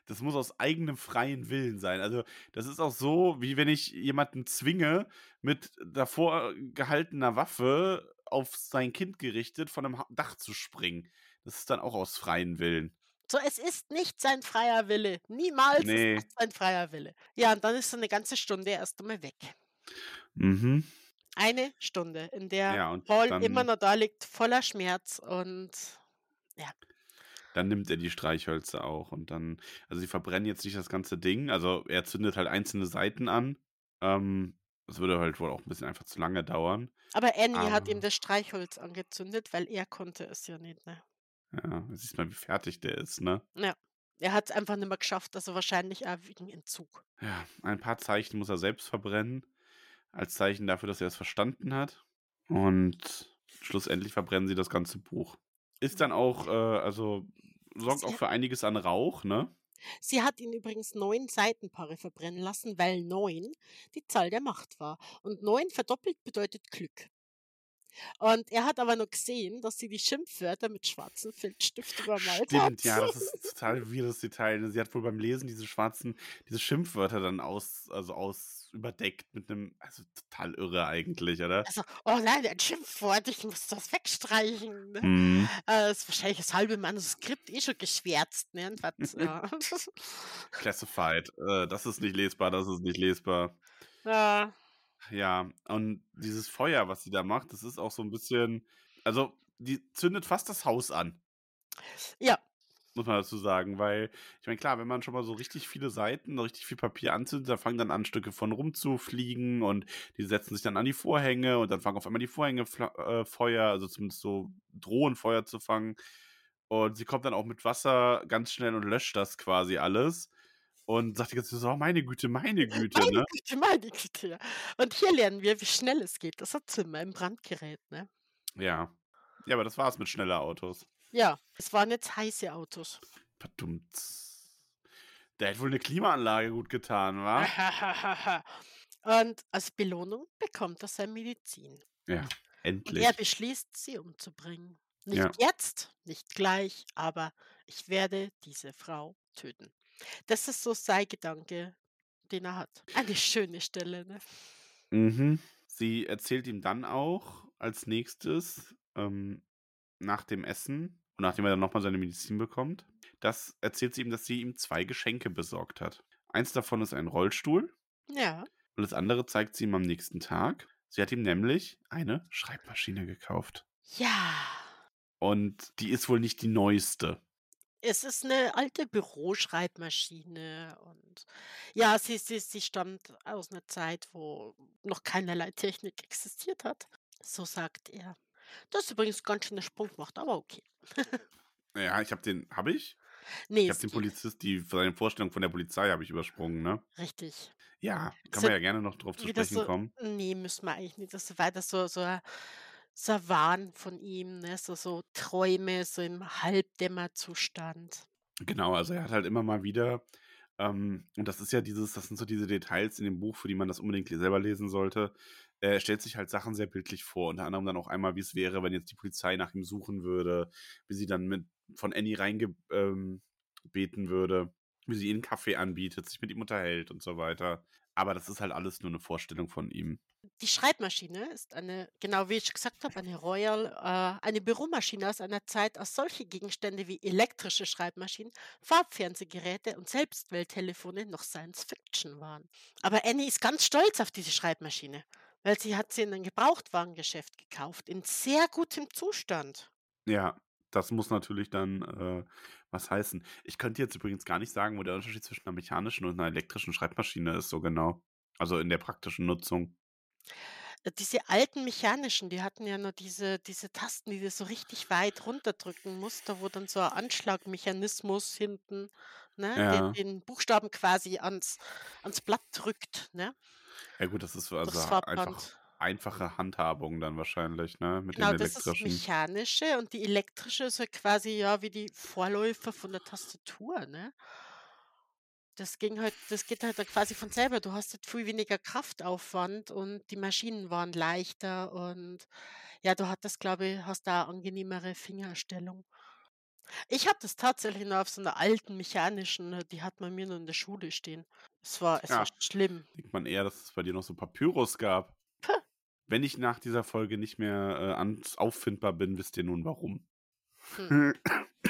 [SPEAKER 2] Das muss aus eigenem freien Willen sein. Also, das ist auch so, wie wenn ich jemanden zwinge, mit davor gehaltener Waffe auf sein Kind gerichtet von einem Dach zu springen. Das ist dann auch aus freien Willen.
[SPEAKER 1] So, es ist nicht sein freier Wille. Niemals
[SPEAKER 2] Nee.
[SPEAKER 1] ist sein freier Wille. Ja, und dann ist so eine ganze Stunde erst einmal weg.
[SPEAKER 2] Mhm.
[SPEAKER 1] Eine Stunde, in der
[SPEAKER 2] Ja,
[SPEAKER 1] Paul immer noch da liegt, voller Schmerz und ja.
[SPEAKER 2] dann nimmt er die Streichhölzer auch und dann, also sie verbrennen jetzt nicht das ganze Ding, also er zündet halt einzelne Seiten an Ähm, das würde halt wohl auch ein bisschen einfach zu lange dauern.
[SPEAKER 1] Aber Annie hat ihm
[SPEAKER 2] Aber
[SPEAKER 1] das Streichholz angezündet, weil er konnte es ja nicht, ne?
[SPEAKER 2] ja, du siehst mal, wie fertig der ist, ne?
[SPEAKER 1] Ja. Er hat's einfach nicht mehr geschafft, also wahrscheinlich auch wegen Entzug.
[SPEAKER 2] Ja, ein paar Zeichen muss er selbst verbrennen, als Zeichen dafür, dass er es verstanden hat. Und schlussendlich verbrennen sie das ganze Buch. Ist dann auch, äh, also sorgt auch für einiges an Rauch, ne?
[SPEAKER 1] Sie hat ihn übrigens 9 Seitenpaare verbrennen lassen, weil 9 die Zahl der Macht war. Und 9 verdoppelt bedeutet Glück. Und er hat aber noch gesehen, dass sie die Schimpfwörter mit schwarzem Filzstift übermalt hat.
[SPEAKER 2] Stimmt, ja, das ist total weirdes Detail. ne? Sie hat wohl beim Lesen diese schwarzen, diese Schimpfwörter dann aus, also aus überdeckt mit einem, also total irre eigentlich, oder?
[SPEAKER 1] Also, oh nein, ein Schimpfwort, ich muss das wegstreichen. Ne?
[SPEAKER 2] Mhm.
[SPEAKER 1] Äh, das ist wahrscheinlich das halbe Manuskript eh schon geschwärzt. Ne? Was, *laughs* ja.
[SPEAKER 2] Classified. Äh, das ist nicht *laughs* lesbar, das ist nicht lesbar.
[SPEAKER 1] ja.
[SPEAKER 2] Ja, und dieses Feuer, was sie da macht, das ist auch so ein bisschen, also die zündet fast das Haus an,
[SPEAKER 1] Ja,
[SPEAKER 2] muss man dazu sagen, weil ich meine, klar, wenn man schon mal so richtig viele Seiten, richtig viel Papier anzündet, dann fangen dann an, Stücke von rumzufliegen und die setzen sich dann an die Vorhänge und dann fangen auf einmal die Vorhänge äh, Feuer, also zumindest so drohen Feuer zu fangen. Und sie kommt dann auch mit Wasser ganz schnell und löscht das quasi alles. Und sagt die ganze Zeit so, oh, meine Güte, meine *laughs* Güte,
[SPEAKER 1] meine
[SPEAKER 2] ne?
[SPEAKER 1] Güte, meine Güte. Ja. Und hier lernen wir, wie schnell es geht. Das hat Zimmer im Brandgerät. Ne?
[SPEAKER 2] Ja. Ja, aber das war's mit schneller Autos.
[SPEAKER 1] Ja, es waren jetzt heiße Autos.
[SPEAKER 2] Verdammt. Der hätte wohl eine Klimaanlage gut getan, wa? *laughs*
[SPEAKER 1] Und als Belohnung bekommt er seine Medizin.
[SPEAKER 2] Ja,
[SPEAKER 1] Und
[SPEAKER 2] endlich.
[SPEAKER 1] er beschließt, sie umzubringen. Nicht
[SPEAKER 2] Ja.
[SPEAKER 1] jetzt, nicht gleich, aber ich werde diese Frau töten. Das ist so sein Gedanke, den er hat. Eine schöne Stelle, ne?
[SPEAKER 2] Mhm. Sie erzählt ihm dann auch als nächstes, ähm, nach dem Essen und nachdem er dann nochmal seine Medizin bekommt, das erzählt sie ihm, dass sie ihm zwei Geschenke besorgt hat. Eins davon ist ein Rollstuhl
[SPEAKER 1] Ja.
[SPEAKER 2] und das andere zeigt sie ihm am nächsten Tag. Sie hat ihm nämlich eine Schreibmaschine gekauft.
[SPEAKER 1] Ja.
[SPEAKER 2] Und die ist wohl nicht die neueste.
[SPEAKER 1] Es ist eine alte Büroschreibmaschine und ja, sie sie sie stammt aus einer Zeit, wo noch keinerlei Technik existiert hat. So sagt er. Das ist übrigens ganz schön 'n Sprung gemacht, aber okay.
[SPEAKER 2] Ja, ich habe den, habe ich?
[SPEAKER 1] Ne,
[SPEAKER 2] Ich habe den Polizist, die seine Vorstellung von der Polizei habe ich übersprungen, ne?
[SPEAKER 1] richtig.
[SPEAKER 2] Ja, kann
[SPEAKER 1] So
[SPEAKER 2] man ja gerne noch drauf zu sprechen
[SPEAKER 1] so
[SPEAKER 2] kommen.
[SPEAKER 1] ne, müssen wir eigentlich nicht. Das ist weiter so so so 'n Wahn von ihm, ne? So so Träume, so im Halbdämmerzustand.
[SPEAKER 2] Genau, also er hat halt immer mal wieder, ähm, und das ist ja dieses, das sind so diese Details in dem Buch, für die man das unbedingt selber lesen sollte. Er stellt sich halt Sachen sehr bildlich vor, unter anderem dann auch einmal, wie es wäre, wenn jetzt die Polizei nach ihm suchen würde, wie sie dann mit von Annie reingebeten ähm, würde, wie sie ihm Kaffee anbietet, sich mit ihm unterhält und so weiter. Aber das ist halt alles nur eine Vorstellung von ihm.
[SPEAKER 1] Die Schreibmaschine ist eine, genau wie ich gesagt habe, eine Royal, äh, eine Büromaschine aus einer Zeit, als solche Gegenstände wie elektrische Schreibmaschinen, Farbfernsehgeräte und Selbstwähltelefone noch Science Fiction waren. Aber Annie ist ganz stolz auf diese Schreibmaschine, weil sie hat sie in einem Gebrauchtwarengeschäft gekauft, in sehr gutem Zustand.
[SPEAKER 2] Ja, das muss natürlich dann äh, was heißen. Ich könnte jetzt übrigens gar nicht sagen, wo der Unterschied zwischen einer mechanischen und einer elektrischen Schreibmaschine ist, so genau. Also in der praktischen Nutzung.
[SPEAKER 1] Äh, Diese alten mechanischen, die hatten ja nur diese, diese Tasten, die du so richtig weit runterdrücken musst, da wo dann so ein Anschlagmechanismus hinten, ne, den,
[SPEAKER 2] Ja.
[SPEAKER 1] den Buchstaben quasi ans, ans Blatt drückt, ne,
[SPEAKER 2] Ja gut, das ist also
[SPEAKER 1] durchs
[SPEAKER 2] einfach
[SPEAKER 1] Farbband.
[SPEAKER 2] einfache Handhabung dann wahrscheinlich, ne? Mit
[SPEAKER 1] Genau,
[SPEAKER 2] den
[SPEAKER 1] das ist das
[SPEAKER 2] elektrischen.
[SPEAKER 1] mechanische und die elektrische ist ja quasi ja wie die Vorläufer von der Tastatur, ne? Das ging halt, das geht halt quasi von selber. Du hast halt viel weniger Kraftaufwand und die Maschinen waren leichter und ja, du hattest, glaube ich, hast da eine angenehmere Fingerstellung. Ich habe das tatsächlich nur auf so einer alten mechanischen, die hat man mir nur in der Schule stehen. Es war, es war
[SPEAKER 2] Ja,
[SPEAKER 1] schlimm.
[SPEAKER 2] denkt man eher, dass es bei dir noch so Papyrus gab.
[SPEAKER 1] Puh.
[SPEAKER 2] Wenn ich nach dieser Folge nicht mehr äh, ans- auffindbar bin, wisst ihr nun warum.
[SPEAKER 1] Hm.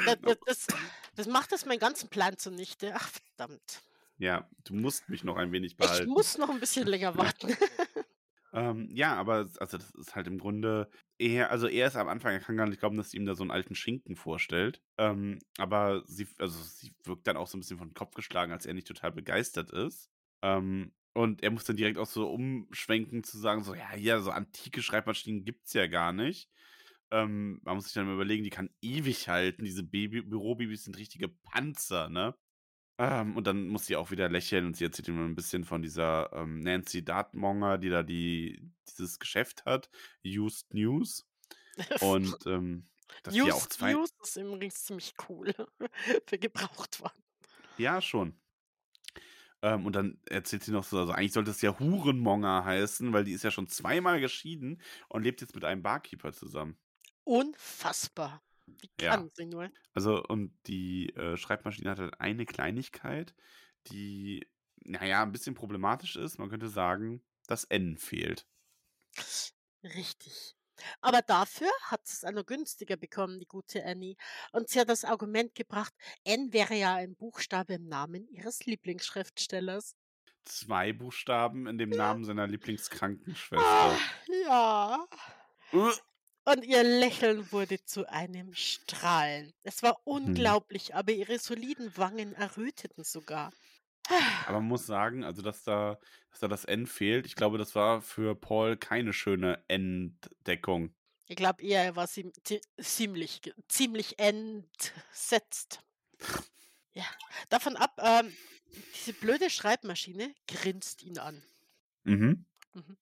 [SPEAKER 1] Das, das, das, das macht das meinen ganzen Plan zunichte. Ach, verdammt.
[SPEAKER 2] ja, du musst mich noch ein wenig
[SPEAKER 1] Ich
[SPEAKER 2] behalten.
[SPEAKER 1] muss noch ein bisschen länger warten. *laughs*
[SPEAKER 2] Ähm, ja, aber also das ist halt im Grunde eher, also er ist am Anfang, er kann gar nicht glauben, dass sie ihm da so einen alten Schinken vorstellt. Ähm, aber sie, also sie wirkt dann auch so ein bisschen von den Kopf geschlagen, als er nicht total begeistert ist. Ähm, Und er muss dann direkt auch so umschwenken zu sagen, so, ja, hier, so antike Schreibmaschinen gibt es ja gar nicht. Ähm, man muss sich dann mal überlegen, die kann ewig halten. Diese Baby Bürobabys sind richtige Panzer, ne? Ähm, und dann muss sie auch wieder lächeln und sie erzählt ihm ein bisschen von dieser ähm, Nancy Dartmonger, die da die, dieses Geschäft hat, Used News. *laughs* Und ähm, dass sie auch
[SPEAKER 1] Used
[SPEAKER 2] zwei.
[SPEAKER 1] News ist übrigens ziemlich cool *laughs* für gebraucht waren.
[SPEAKER 2] Ja, schon. Ähm, und dann erzählt sie noch so, also eigentlich sollte es ja Hurenmonger heißen, weil die ist ja schon zweimal geschieden und lebt jetzt mit einem Barkeeper zusammen.
[SPEAKER 1] Unfassbar. Wie
[SPEAKER 2] Ja.
[SPEAKER 1] kann sie nur?
[SPEAKER 2] Also, und die äh, Schreibmaschine hat halt eine Kleinigkeit, die, naja, ein bisschen problematisch ist. Man könnte sagen, das N fehlt.
[SPEAKER 1] Richtig. Aber dafür hat es einer günstiger bekommen, die gute Annie. Und sie hat das Argument gebracht, N wäre ja ein Buchstabe im Namen ihres Lieblingsschriftstellers.
[SPEAKER 2] Zwei Buchstaben in dem Namen seiner
[SPEAKER 1] Ah,
[SPEAKER 2] Lieblingskrankenschwester.
[SPEAKER 1] ja. Und ihr Lächeln wurde zu einem Strahlen. Es war
[SPEAKER 2] hm.
[SPEAKER 1] unglaublich, aber ihre soliden Wangen erröteten sogar.
[SPEAKER 2] Aber man muss sagen, also dass da, dass da das N fehlt, ich glaube, das war für Paul keine schöne Entdeckung.
[SPEAKER 1] Ich glaube eher, er war ziem- zi- ziemlich, ziemlich entsetzt. Ja, davon ab, ähm, diese blöde Schreibmaschine grinst ihn an.
[SPEAKER 2] Mhm.
[SPEAKER 1] Mhm.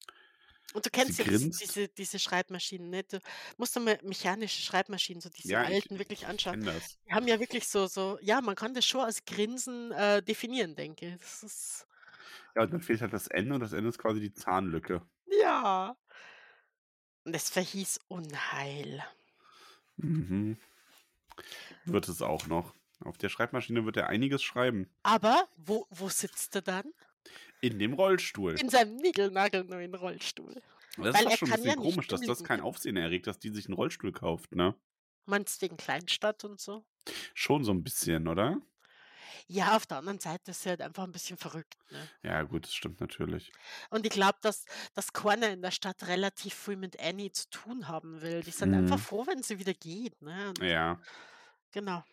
[SPEAKER 1] Und du
[SPEAKER 2] Sie
[SPEAKER 1] kennst ja diese, diese, diese Schreibmaschinen, ne? Du musst doch mal mechanische Schreibmaschinen, so diese
[SPEAKER 2] Ja, ich,
[SPEAKER 1] alten, wirklich
[SPEAKER 2] ich
[SPEAKER 1] anschauen.
[SPEAKER 2] kenne das.
[SPEAKER 1] Die haben ja wirklich so, so, ja, man kann das schon als Grinsen äh, definieren, denke ich. Das ist,
[SPEAKER 2] Ja, und dann fehlt halt das N und das N ist quasi die Zahnlücke.
[SPEAKER 1] ja. Und es verhieß Unheil.
[SPEAKER 2] Mhm. Wird es auch noch. Auf der Schreibmaschine wird er einiges schreiben.
[SPEAKER 1] Aber wo, wo sitzt er dann?
[SPEAKER 2] In dem Rollstuhl.
[SPEAKER 1] In seinem niegelnagelneuen Rollstuhl.
[SPEAKER 2] Das ist
[SPEAKER 1] Weil
[SPEAKER 2] doch
[SPEAKER 1] er
[SPEAKER 2] schon ein
[SPEAKER 1] ja
[SPEAKER 2] bisschen
[SPEAKER 1] nicht
[SPEAKER 2] komisch, dass das kein Aufsehen erregt, dass die sich einen Rollstuhl kauft, ne?
[SPEAKER 1] Meinst du wegen Kleinstadt und so?
[SPEAKER 2] Schon so ein bisschen, oder?
[SPEAKER 1] Ja, auf der anderen Seite ist er halt einfach ein bisschen verrückt. Ne?
[SPEAKER 2] Ja, gut, das stimmt natürlich.
[SPEAKER 1] Und ich glaube, dass, dass keiner in der Stadt relativ viel mit Annie zu tun haben will. Die sind einfach
[SPEAKER 2] Mhm.
[SPEAKER 1] froh, wenn sie wieder geht. Ne? Und,
[SPEAKER 2] Ja.
[SPEAKER 1] genau.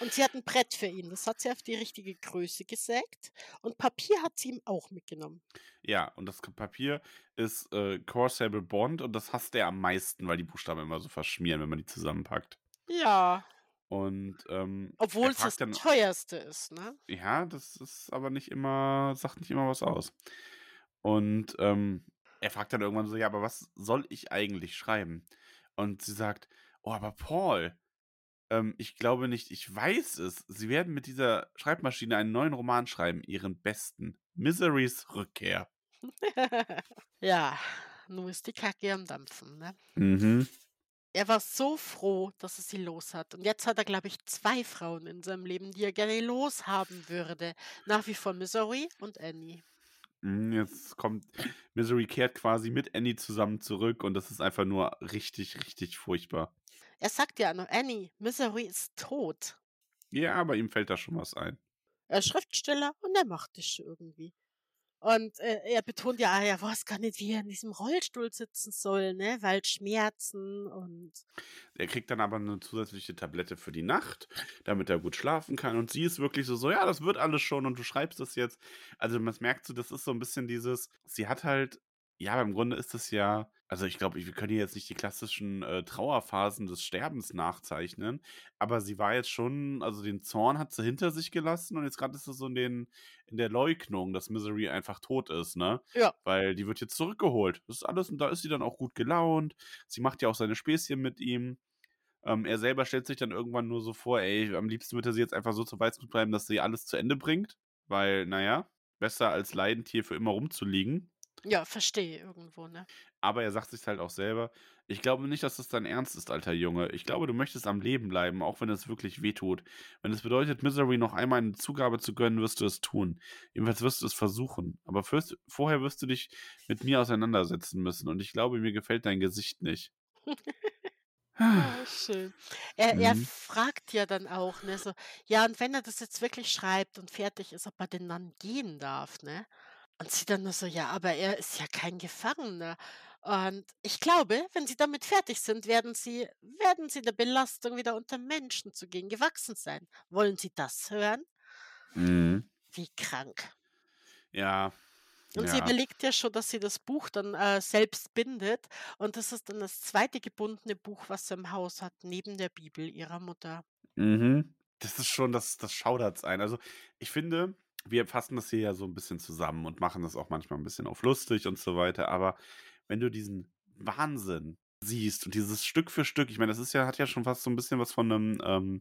[SPEAKER 1] Und sie hat ein Brett für ihn. Das hat sie auf die richtige Größe gesägt. Und Papier hat sie ihm auch mitgenommen.
[SPEAKER 2] Ja, und das Papier ist äh, Core Sable Bond und das hasst er am meisten, weil die Buchstaben immer so verschmieren, wenn man die zusammenpackt.
[SPEAKER 1] Ja.
[SPEAKER 2] Und ähm,
[SPEAKER 1] Obwohl es das
[SPEAKER 2] dann,
[SPEAKER 1] teuerste ist. Ne?
[SPEAKER 2] ja, das ist aber nicht immer, sagt nicht immer was aus. Und ähm, er fragt dann irgendwann so, ja, aber was soll ich eigentlich schreiben? Und sie sagt, oh, aber Paul, ähm, ich glaube nicht, ich weiß es. Sie werden mit dieser Schreibmaschine einen neuen Roman schreiben, ihren besten. Miserys Rückkehr. *laughs*
[SPEAKER 1] ja, nun ist die Kacke am Dampfen. Ne?
[SPEAKER 2] Mhm.
[SPEAKER 1] Er war so froh, dass er sie los hat. Und jetzt hat er, glaube ich, zwei Frauen in seinem Leben, die er gerne loshaben würde. Nach wie vor Missouri und Annie.
[SPEAKER 2] Mm, Jetzt kommt Misery kehrt quasi mit Annie zusammen zurück und das ist einfach nur richtig, richtig furchtbar.
[SPEAKER 1] Er sagt ja noch, Annie, Missouri ist tot.
[SPEAKER 2] Ja, aber ihm fällt da schon was ein.
[SPEAKER 1] Er ist Schriftsteller und er macht es irgendwie. Und äh, er betont ja, ah, er weiß gar nicht, wie er in diesem Rollstuhl sitzen soll, ne? Weil Schmerzen und
[SPEAKER 2] Er kriegt dann aber eine zusätzliche Tablette für die Nacht, damit er gut schlafen kann. Und sie ist wirklich so, so, ja, das wird alles schon und du schreibst es jetzt. Also man merkt so, das ist so ein bisschen dieses, sie hat halt, ja, aber im Grunde ist es ja, also ich glaube, wir können hier jetzt nicht die klassischen äh, Trauerphasen des Sterbens nachzeichnen, aber sie war jetzt schon, also den Zorn hat sie hinter sich gelassen und jetzt gerade ist es so in, den, in der Leugnung, dass Misery einfach tot ist, ne?
[SPEAKER 1] ja,
[SPEAKER 2] weil die wird jetzt zurückgeholt. Das ist alles und da ist sie dann auch gut gelaunt. Sie macht ja auch seine Späßchen mit ihm. Ähm, er selber stellt sich dann irgendwann nur so vor, ey, am liebsten würde er sie jetzt einfach so zu Weißblut bleiben, dass sie alles zu Ende bringt. Weil, naja, besser als leidend hier für immer rumzuliegen.
[SPEAKER 1] Ja, verstehe irgendwo, ne?
[SPEAKER 2] Aber er sagt sich halt auch selber, ich glaube nicht, dass das dein Ernst ist, alter Junge. Ich glaube, du möchtest am Leben bleiben, auch wenn es wirklich wehtut. Wenn es bedeutet, Misery noch einmal eine Zugabe zu gönnen, wirst du es tun. Jedenfalls wirst du es versuchen. Aber fürst, vorher wirst du dich mit mir auseinandersetzen müssen. Und ich glaube, mir gefällt dein Gesicht nicht. *laughs*
[SPEAKER 1] Ah, schön. Er, er
[SPEAKER 2] Mhm.
[SPEAKER 1] fragt ja dann auch, ne, so, ja, und wenn er das jetzt wirklich schreibt und fertig ist, ob er denn dann gehen darf, ne? Und sie dann nur so, ja, aber er ist ja kein Gefangener. Und ich glaube, wenn sie damit fertig sind, werden sie, werden sie der Belastung wieder unter Menschen zu gehen gewachsen sein. Wollen Sie das hören?
[SPEAKER 2] Mhm.
[SPEAKER 1] Wie krank.
[SPEAKER 2] Ja,
[SPEAKER 1] Und sie
[SPEAKER 2] Ja.
[SPEAKER 1] überlegt ja schon, dass sie das Buch dann, äh, selbst bindet und das ist dann das zweite gebundene Buch, was sie im Haus hat, neben der Bibel ihrer Mutter.
[SPEAKER 2] Mhm. Das ist schon das das schaudert's ein. Also, ich finde, wir fassen das hier ja so 'n bisschen zusammen und machen das auch manchmal 'n bisschen auf lustig und so weiter, aber wenn du diesen Wahnsinn siehst und dieses Stück für Stück ich meine, das ist ja hat ja schon fast so 'n bisschen was von 'nem, ähm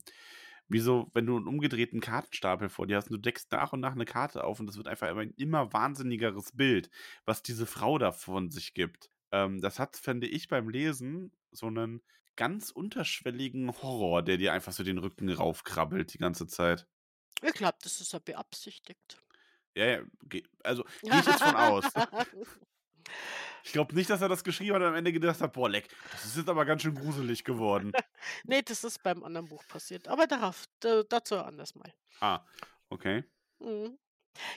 [SPEAKER 2] wie so, wenn du 'n umgedrehten Kartenstapel vor dir hast und du deckst nach und nach 'ne Karte auf und das wird einfach immer 'n immer wahnsinnigeres Bild, was diese Frau da von sich gibt. Ähm, das hat, finde ich, beim Lesen so 'nen ganz unterschwelligen Horror, der dir einfach so den Rücken raufkrabbelt die ganze Zeit.
[SPEAKER 1] Ich glaube, das ist ja beabsichtigt.
[SPEAKER 2] Ja, ja, also, *laughs* gehe ich jetzt von aus. *laughs* Ich glaube nicht, dass er das geschrieben hat und am Ende gedacht hat: „Boah, leck, das ist jetzt aber ganz schön gruselig geworden.“ *laughs*
[SPEAKER 1] Ne, das ist beim anderen Buch passiert, aber darauf dazu anders mal.
[SPEAKER 2] Ah, okay.
[SPEAKER 1] Mhm.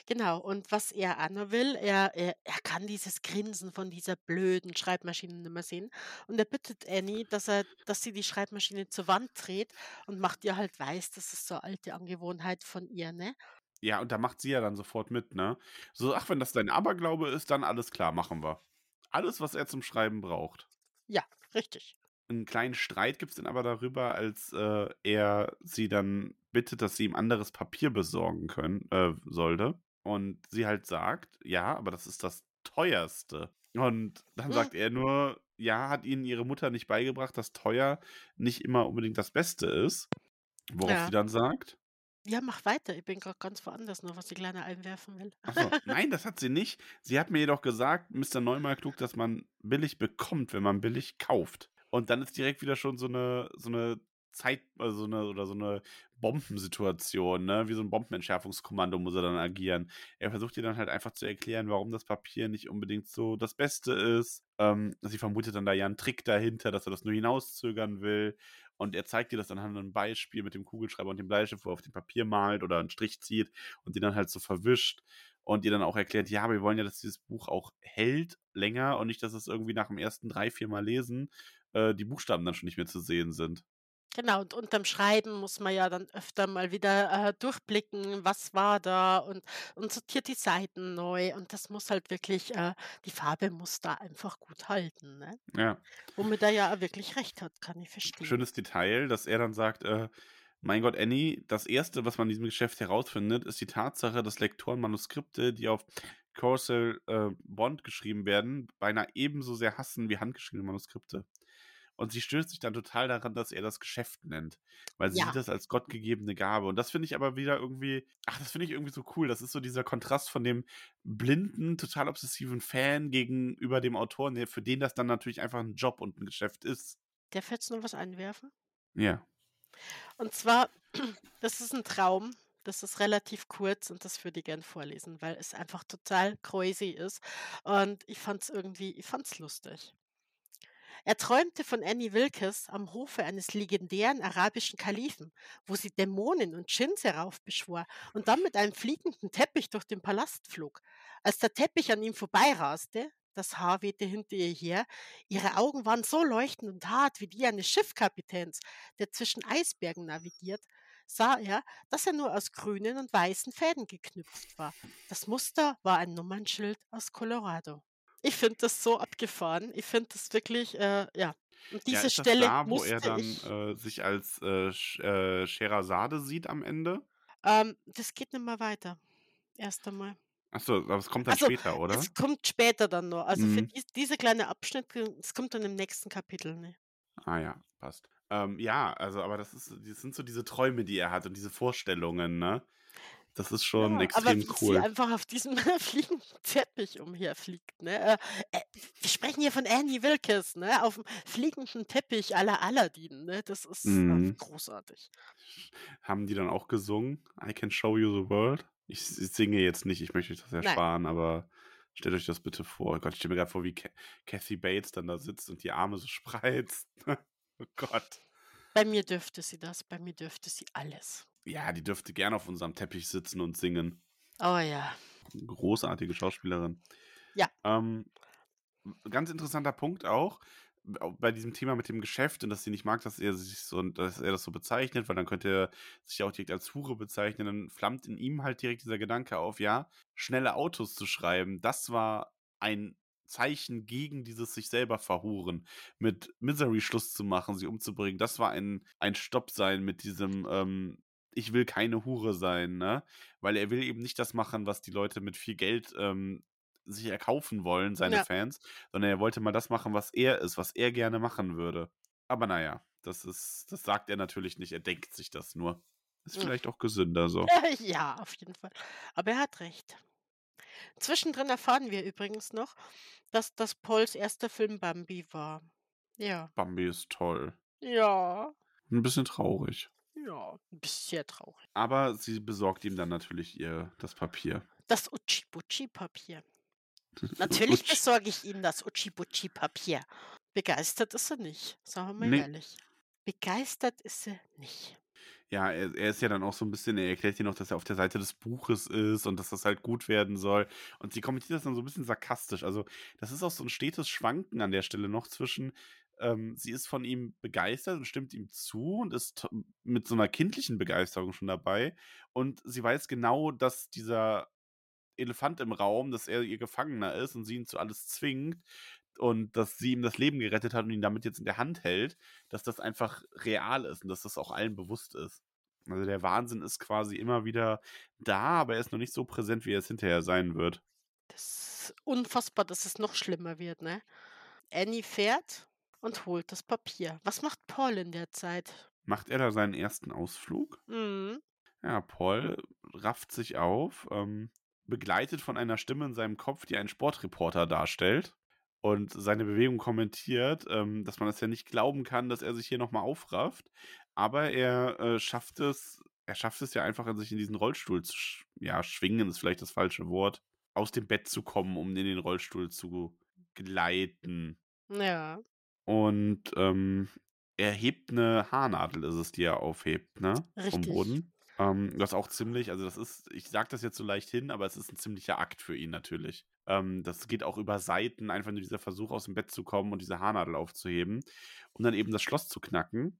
[SPEAKER 1] Genau, und was er noch will, er er er kann dieses Grinsen von dieser blöden Schreibmaschine nimmer sehen und er bittet Annie, dass er dass sie die Schreibmaschine zur Wand dreht und macht ihr halt weiß, das ist so 'ne alte Angewohnheit von ihr, ne?
[SPEAKER 2] Ja, und da macht sie ja dann sofort mit, ne? So: „Ach, wenn das dein Aberglaube ist, dann alles klar, machen wir.“ Alles, was er zum Schreiben braucht.
[SPEAKER 1] Ja, richtig.
[SPEAKER 2] 'N kleinen Streit gibt's dann aber darüber, als, äh, er sie dann bittet, dass sie ihm anderes Papier besorgen können äh, sollte und sie halt sagt: „Ja, aber das ist das teuerste.“ Und dann
[SPEAKER 1] Hm.
[SPEAKER 2] sagt er nur: „Ja, hat ihnen ihre Mutter nicht beigebracht, dass teuer nicht immer unbedingt das Beste ist?“ Worauf
[SPEAKER 1] Ja.
[SPEAKER 2] sie dann sagt
[SPEAKER 1] Ja, mach weiter. Ich bin grad ganz woanders noch, was die Kleine einwerfen will.
[SPEAKER 2] Ach so, nein, das hat sie nicht. Sie hat mir jedoch gesagt, Mister Neumalklug, dass man billig bekommt, wenn man billig kauft. Und dann ist direkt wieder schon so 'ne so 'ne Zeit also, so 'ne oder so 'ne Bombensituation, ne? Wie so 'n Bombenentschärfungskommando muss er dann agieren. Er versucht ihr dann halt einfach zu erklären, warum das Papier nicht unbedingt so das Beste ist. Ähm, sie vermutet dann da ja 'n Trick dahinter, dass er das nur hinauszögern will. Und er zeigt ihr das anhand 'nem Beispiel mit dem Kugelschreiber und dem Bleistift, wo er auf dem Papier malt oder 'n Strich zieht und die dann halt so verwischt und ihr dann auch erklärt: „Ja, wir wollen ja, dass dieses Buch auch hält länger und nicht, dass es irgendwie nach dem ersten 3, 4 Mal lesen, äh, die Buchstaben dann schon nicht mehr zu sehen sind.“
[SPEAKER 1] Genau, und unterm Schreiben muss man ja dann öfter mal wieder, äh, durchblicken, was war da und und sortiert die Seiten neu und das muss halt wirklich äh, die Farbe muss da einfach gut halten, ne?
[SPEAKER 2] Ja.
[SPEAKER 1] Womit er ja wirklich recht hat, kann ich verstehen.
[SPEAKER 2] Schönes Detail, dass er dann sagt, äh: „Mein Gott, Annie, das Erste, was man in diesem Geschäft herausfindet, ist die Tatsache, dass Lektoren Manuskripte, die auf Corsair, äh, Bond geschrieben werden, beinahe ebenso sehr hassen wie handgeschriebene Manuskripte.“ Und sie stört sich dann total daran, dass er das Geschäft nennt, weil sie
[SPEAKER 1] Ja.
[SPEAKER 2] sieht das als gottgegebene Gabe. Und das finde ich aber wieder irgendwie ach, das finde ich irgendwie so cool. Das ist so dieser Kontrast von dem blinden, total obsessiven Fan gegenüber dem Autoren, der für den das dann natürlich einfach 'n Job und 'n Geschäft ist.
[SPEAKER 1] Ich jetzt noch was einwerfen?
[SPEAKER 2] Ja.
[SPEAKER 1] Und zwar, *clears throat* das ist 'n Traum, das ist relativ kurz und das würde ich gern vorlesen, weil es einfach total crazy ist und ich fand's irgendwie ich fand's lustig. Er träumte von Annie Wilkes am Hofe eines legendären arabischen Kalifen, wo sie Dämonen und Dschinns heraufbeschwor und dann mit einem fliegenden Teppich durch den Palast flog. Als der Teppich an ihm vorbeiraste, das Haar wehte hinter ihr her, ihre Augen waren so leuchtend und hart wie die eines Schiffskapitäns, der zwischen Eisbergen navigiert, sah er, dass er nur aus grünen und weißen Fäden geknüpft war. Das Muster war ein Nummernschild aus Colorado. Ich finde das so abgefahren. Ich finde das wirklich, äh, ja. Und
[SPEAKER 2] Ja,
[SPEAKER 1] diese
[SPEAKER 2] ist das
[SPEAKER 1] Stelle
[SPEAKER 2] da, wo er dann, äh, sich als, äh, Sch äh, sieht am Ende?
[SPEAKER 1] Ähm, das geht nicht mehr weiter. Erst einmal.
[SPEAKER 2] Ach so, aber es kommt dann
[SPEAKER 1] Also,
[SPEAKER 2] später, oder?
[SPEAKER 1] es kommt später dann noch. Also, für
[SPEAKER 2] Mhm.
[SPEAKER 1] dies dieser kleine Abschnitt, es kommt dann im nächsten Kapitel, ne?
[SPEAKER 2] Ah ja, passt. Ähm, ja, also, aber das ist das sind so diese Träume, die er hat und diese Vorstellungen, ne? Das ist schon
[SPEAKER 1] Ja, aber
[SPEAKER 2] extrem
[SPEAKER 1] sie
[SPEAKER 2] cool.
[SPEAKER 1] einfach auf diesem *laughs* fliegenden Teppich umherfliegt, ne? Äh, äh, wir sprechen hier von Annie Wilkes, ne? Auf'm fliegenden Teppich la Aladdin, ne? Das ist,
[SPEAKER 2] Mhm.
[SPEAKER 1] großartig.
[SPEAKER 2] Haben die dann auch gesungen? „I can show you the world“? Ich ich singe jetzt nicht, ich möchte euch das
[SPEAKER 1] Nein.
[SPEAKER 2] ersparen, aber stellt euch das bitte vor. Oh Gott, ich stelle mir grad vor, wie Ca Kathy Bates dann da sitzt und die Arme so *laughs* spreizt. Oh Gott.
[SPEAKER 1] Bei mir dürfte sie das, bei mir dürfte sie alles.
[SPEAKER 2] Ja, die dürfte gerne auf unserem Teppich sitzen und singen.
[SPEAKER 1] Oh ja.
[SPEAKER 2] Großartige Schauspielerin.
[SPEAKER 1] Ja.
[SPEAKER 2] Ähm, ganz interessanter Punkt auch. bei diesem Thema mit dem Geschäft und dass sie nicht mag, dass er sich so dass er das so bezeichnet, weil dann könnte er sich auch direkt als Hure bezeichnen, dann flammt in ihm halt direkt dieser Gedanke auf, ja, schnelle Autos zu schreiben, das war ein Zeichen gegen dieses sich selber verhuren, mit Misery Schluss zu machen, sie umzubringen. Das war ein, ein Stopp sein mit diesem, ähm, ich will keine Hure sein, ne? Weil er will eben nicht das machen, was die Leute mit viel Geld ähm, sich erkaufen wollen, seine
[SPEAKER 1] Ja.
[SPEAKER 2] Fans, sondern er wollte mal das machen, was er ist, was er gerne machen würde. Aber naja, das ist, das sagt er natürlich nicht, er denkt sich das nur. Ist
[SPEAKER 1] Mhm.
[SPEAKER 2] vielleicht auch gesünder so. *laughs*
[SPEAKER 1] Ja, auf jeden Fall. Aber er hat recht. Zwischendrin erfahren wir übrigens noch, dass das Pauls erster Film Bambi war. Ja.
[SPEAKER 2] Bambi ist toll.
[SPEAKER 1] Ja.
[SPEAKER 2] Ein bisschen traurig.
[SPEAKER 1] Ja. Ein bisschen traurig.
[SPEAKER 2] Aber sie besorgt ihm dann natürlich ihr das Papier.
[SPEAKER 1] Das Uchi-Buchi-Papier. *laughs* Natürlich
[SPEAKER 2] Utsch.
[SPEAKER 1] besorge ich Ihnen das Uchi-Buchi-Papier. Begeistert ist er nicht, sagen wir mal
[SPEAKER 2] Nee.
[SPEAKER 1] ehrlich. Begeistert ist er nicht.
[SPEAKER 2] Ja, er, er ist ja dann auch so ein bisschen, er erklärt ihr noch, dass er auf der Seite des Buches ist und dass das halt gut werden soll. Und sie kommentiert das dann so ein bisschen sarkastisch. Also, das ist auch so ein stetes Schwanken an der Stelle noch zwischen, ähm, sie ist von ihm begeistert und stimmt ihm zu und ist mit so einer kindlichen Begeisterung schon dabei. Und sie weiß genau, dass dieser Elefant im Raum, dass er ihr Gefangener ist und sie ihn zu alles zwingt und dass sie ihm das Leben gerettet hat und ihn damit jetzt in der Hand hält, dass das einfach real ist und dass das auch allen bewusst ist. Also der Wahnsinn ist quasi immer wieder da, aber er ist noch nicht so präsent, wie er es hinterher sein wird.
[SPEAKER 1] Das ist unfassbar, dass es noch schlimmer wird, ne? Annie fährt und holt das Papier. Was macht Paul in der Zeit?
[SPEAKER 2] Macht er da seinen ersten Ausflug?
[SPEAKER 1] Mhm.
[SPEAKER 2] Ja, Paul rafft sich auf, ähm, begleitet von einer Stimme in seinem Kopf, die einen Sportreporter darstellt und seine Bewegung kommentiert, ähm, dass man es ja nicht glauben kann, dass er sich hier nochmal aufrafft. Aber er äh, schafft es, er schafft es ja einfach, sich in diesen Rollstuhl zu sch ja, schwingen, ist vielleicht das falsche Wort, aus dem Bett zu kommen, um in den Rollstuhl zu gleiten.
[SPEAKER 1] Ja.
[SPEAKER 2] Und ähm, er hebt eine Haarnadel, ist es, die er aufhebt, ne? Vom
[SPEAKER 1] Richtig.
[SPEAKER 2] Boden. Ähm, das auch ziemlich, also das ist, ich sag das jetzt so leicht hin, aber es ist ein ziemlicher Akt für ihn natürlich. Ähm, das geht auch über Seiten, einfach nur dieser Versuch aus dem Bett zu kommen und diese Haarnadel aufzuheben und dann eben das Schloss zu knacken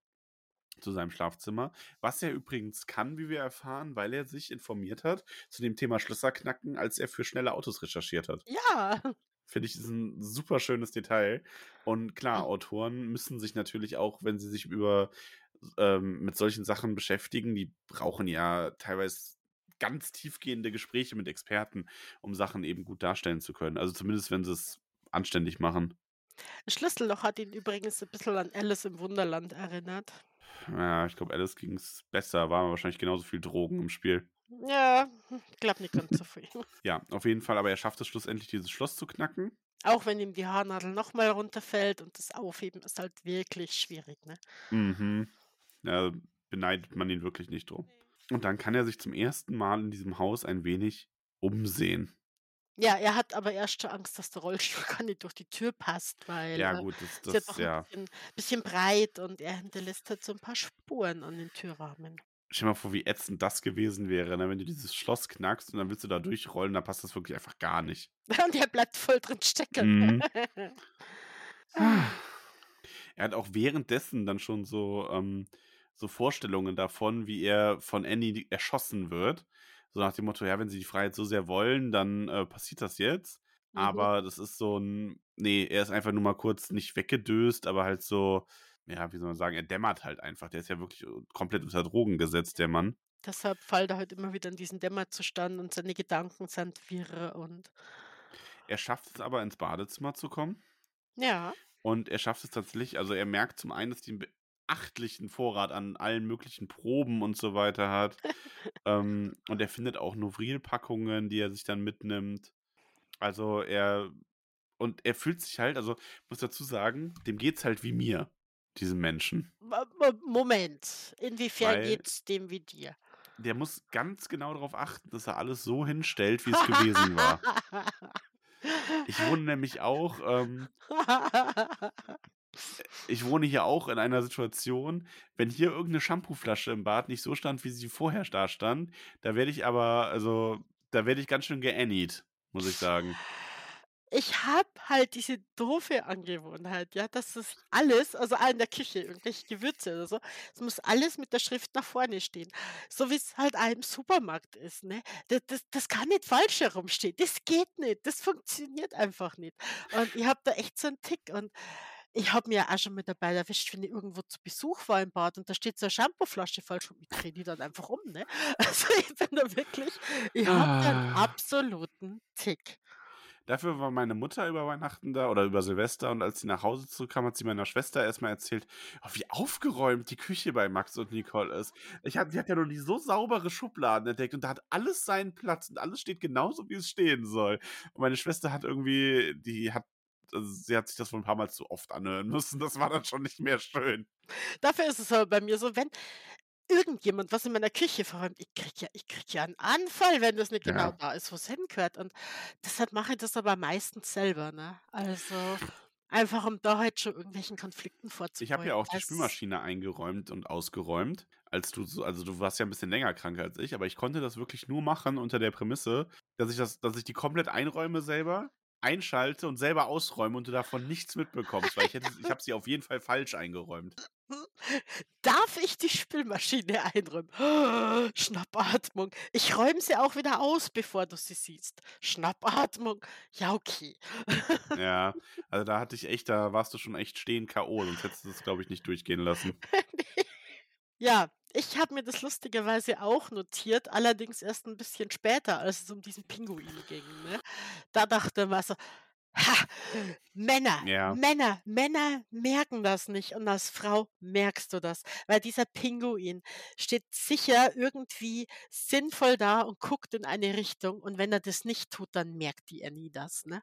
[SPEAKER 2] zu seinem Schlafzimmer. Was er übrigens kann, wie wir erfahren, weil er sich informiert hat zu dem Thema Schlösserknacken, als er für schnelle Autos recherchiert hat.
[SPEAKER 1] Ja.
[SPEAKER 2] Finde ich, ist ein super schönes Detail. Und klar,
[SPEAKER 1] Mhm.
[SPEAKER 2] Autoren müssen sich natürlich auch, wenn sie sich über ähm, mit solchen Sachen beschäftigen, die brauchen ja teilweise ganz tiefgehende Gespräche mit Experten, um Sachen eben gut darstellen zu können. Also zumindest, wenn sie es anständig machen.
[SPEAKER 1] Schlüsselloch hat ihn übrigens ein bisschen an Alice im Wunderland erinnert.
[SPEAKER 2] Ja, ich glaube, Alice ging es besser, war wahrscheinlich genauso viel Drogen im Spiel.
[SPEAKER 1] Ja, ich glaube nicht ganz so viel. *laughs*
[SPEAKER 2] Ja, auf jeden Fall, aber er schafft es schlussendlich, dieses Schloss zu knacken.
[SPEAKER 1] Auch wenn ihm die Haarnadel nochmal runterfällt und das Aufheben ist halt wirklich schwierig, ne?
[SPEAKER 2] Mhm. Ja, beneidet man ihn wirklich nicht drum. Und dann kann er sich zum ersten Mal in diesem Haus ein wenig umsehen.
[SPEAKER 1] Ja, er hat aber erst schon Angst, dass der Rollstuhl *laughs* gar nicht durch die Tür passt, weil
[SPEAKER 2] Ja,
[SPEAKER 1] äh,
[SPEAKER 2] gut, das,
[SPEAKER 1] ist ja
[SPEAKER 2] das
[SPEAKER 1] doch ein
[SPEAKER 2] ja.
[SPEAKER 1] bisschen, bisschen breit und er hinterlässt halt so ein paar Spuren an den Türrahmen.
[SPEAKER 2] Stell dir mal vor, wie ätzend das gewesen wäre, ne? wenn du dieses Schloss knackst und dann willst du da durchrollen, dann passt das wirklich einfach gar nicht. *laughs*
[SPEAKER 1] Und er bleibt voll drin stecken.
[SPEAKER 2] Mhm. *laughs* Er hat auch währenddessen dann schon so, ähm, so Vorstellungen davon, wie er von Annie erschossen wird. So nach dem Motto, ja, wenn sie die Freiheit so sehr wollen, dann äh, passiert das jetzt.
[SPEAKER 1] Mhm.
[SPEAKER 2] Aber das ist so ein, nee, er ist einfach nur mal kurz nicht weggedöst, aber halt so, ja, wie soll man sagen, er dämmert halt einfach. Der ist ja wirklich komplett unter Drogen gesetzt, der Mann.
[SPEAKER 1] Deshalb fällt er halt immer wieder in diesen Dämmerzustand und seine Gedanken sind wirre und
[SPEAKER 2] Er schafft es aber ins Badezimmer zu kommen.
[SPEAKER 1] ja.
[SPEAKER 2] Und er schafft es tatsächlich, also er merkt zum einen, dass die einen beachtlichen Vorrat an allen möglichen Proben und so weiter hat. *laughs* ähm, und er findet auch Novril-Packungen, die er sich dann mitnimmt. Also er, und er fühlt sich halt, also ich muss dazu sagen, dem geht's halt wie mir, diesem Menschen.
[SPEAKER 1] Mo- Mo- Moment, inwiefern
[SPEAKER 2] Weil-
[SPEAKER 1] geht's dem wie dir?
[SPEAKER 2] Der muss ganz genau darauf achten, dass er alles so hinstellt, wie es gewesen war. Ich wohne nämlich auch, ähm, *laughs* ich wohne hier auch in einer Situation, wenn hier irgendeine Shampooflasche im Bad nicht so stand, wie sie vorher da stand, da werde ich aber, also, da werde ich ganz schön geannied, muss ich sagen.
[SPEAKER 1] Ich habe halt diese doofe Angewohnheit, ja, dass das alles also in der Küche, irgendwelche Gewürze oder so, es muss alles mit der Schrift nach vorne stehen. So wie's halt auch im Supermarkt ist, ne? Da das das kann nicht falsch herumstehen. Das geht nicht. Das funktioniert einfach nicht. Und ich habe da echt so 'n Tick und ich habe mir auch schon mal dabei erwischt, wenn ich irgendwo zu Besuch war im Bad und da steht so 'ne Shampooflasche falsch rum, ich drehe die dann einfach um, ne? *laughs* Also, ich bin da wirklich ich habe da 'n
[SPEAKER 2] Ah.
[SPEAKER 1] absoluten Tick.
[SPEAKER 2] Dafür war meine Mutter über Weihnachten da oder über Silvester und als sie nach Hause zurückkam, hat sie meiner Schwester erst mal erzählt, oh, wie aufgeräumt die Küche bei Max und Nicole ist. Ich habe die hat ja noch nie so saubere Schubladen entdeckt und da hat alles seinen Platz und alles steht genauso, wie es stehen soll. Und meine Schwester hat irgendwie die hat also, sie hat sich das wohl 'n paarmal zu oft anhören müssen. Das war dann schon nicht mehr schön.
[SPEAKER 1] Dafür ist es aber bei mir so, wenn irgendjemand was in meiner Küche verräumt, ich kriege ja ich kriege ja 'n Anfall, wenn das nicht genau
[SPEAKER 2] Ja.
[SPEAKER 1] da ist, wo's hingehört. Und deshalb mache ich das aber meistens selber, ne? Also, einfach um da halt schon irgendwelchen Konflikten
[SPEAKER 2] Ich habe ja
[SPEAKER 1] vorzubeugen.
[SPEAKER 2] auch die
[SPEAKER 1] Das
[SPEAKER 2] Spülmaschine eingeräumt und ausgeräumt, als du so also, du warst ja 'n bisschen länger krank als ich, aber ich konnte das wirklich nur machen unter der Prämisse, dass ich das dass ich die komplett einräume selber, einschalte und selber ausräume und du davon nichts mitbekommst, weil ich hätte ich habe sie auf jeden Fall falsch eingeräumt.
[SPEAKER 1] Darf ich die Spülmaschine einräumen? *gasps* Schnappatmung. Ich räume sie auch wieder aus, bevor du sie siehst. Schnappatmung. Ja, okay. *laughs*
[SPEAKER 2] Ja, also, da hatte ich echt da warst du schon echt stehend K.O., sonst hättest du das, glaube ich, nicht durchgehen lassen. *laughs*
[SPEAKER 1] Ja, ich habe mir das lustigerweise auch notiert, allerdings erst 'n bisschen später, als es um diesen Pinguin ging, ne? Da dachte man so: „Ha, Männer,
[SPEAKER 2] Ja.
[SPEAKER 1] Männer, Männer merken das nicht und als Frau merkst du das, weil dieser Pinguin steht sicher irgendwie sinnvoll da und guckt in eine Richtung und wenn er das nicht tut, dann merkt die Annie das, ne?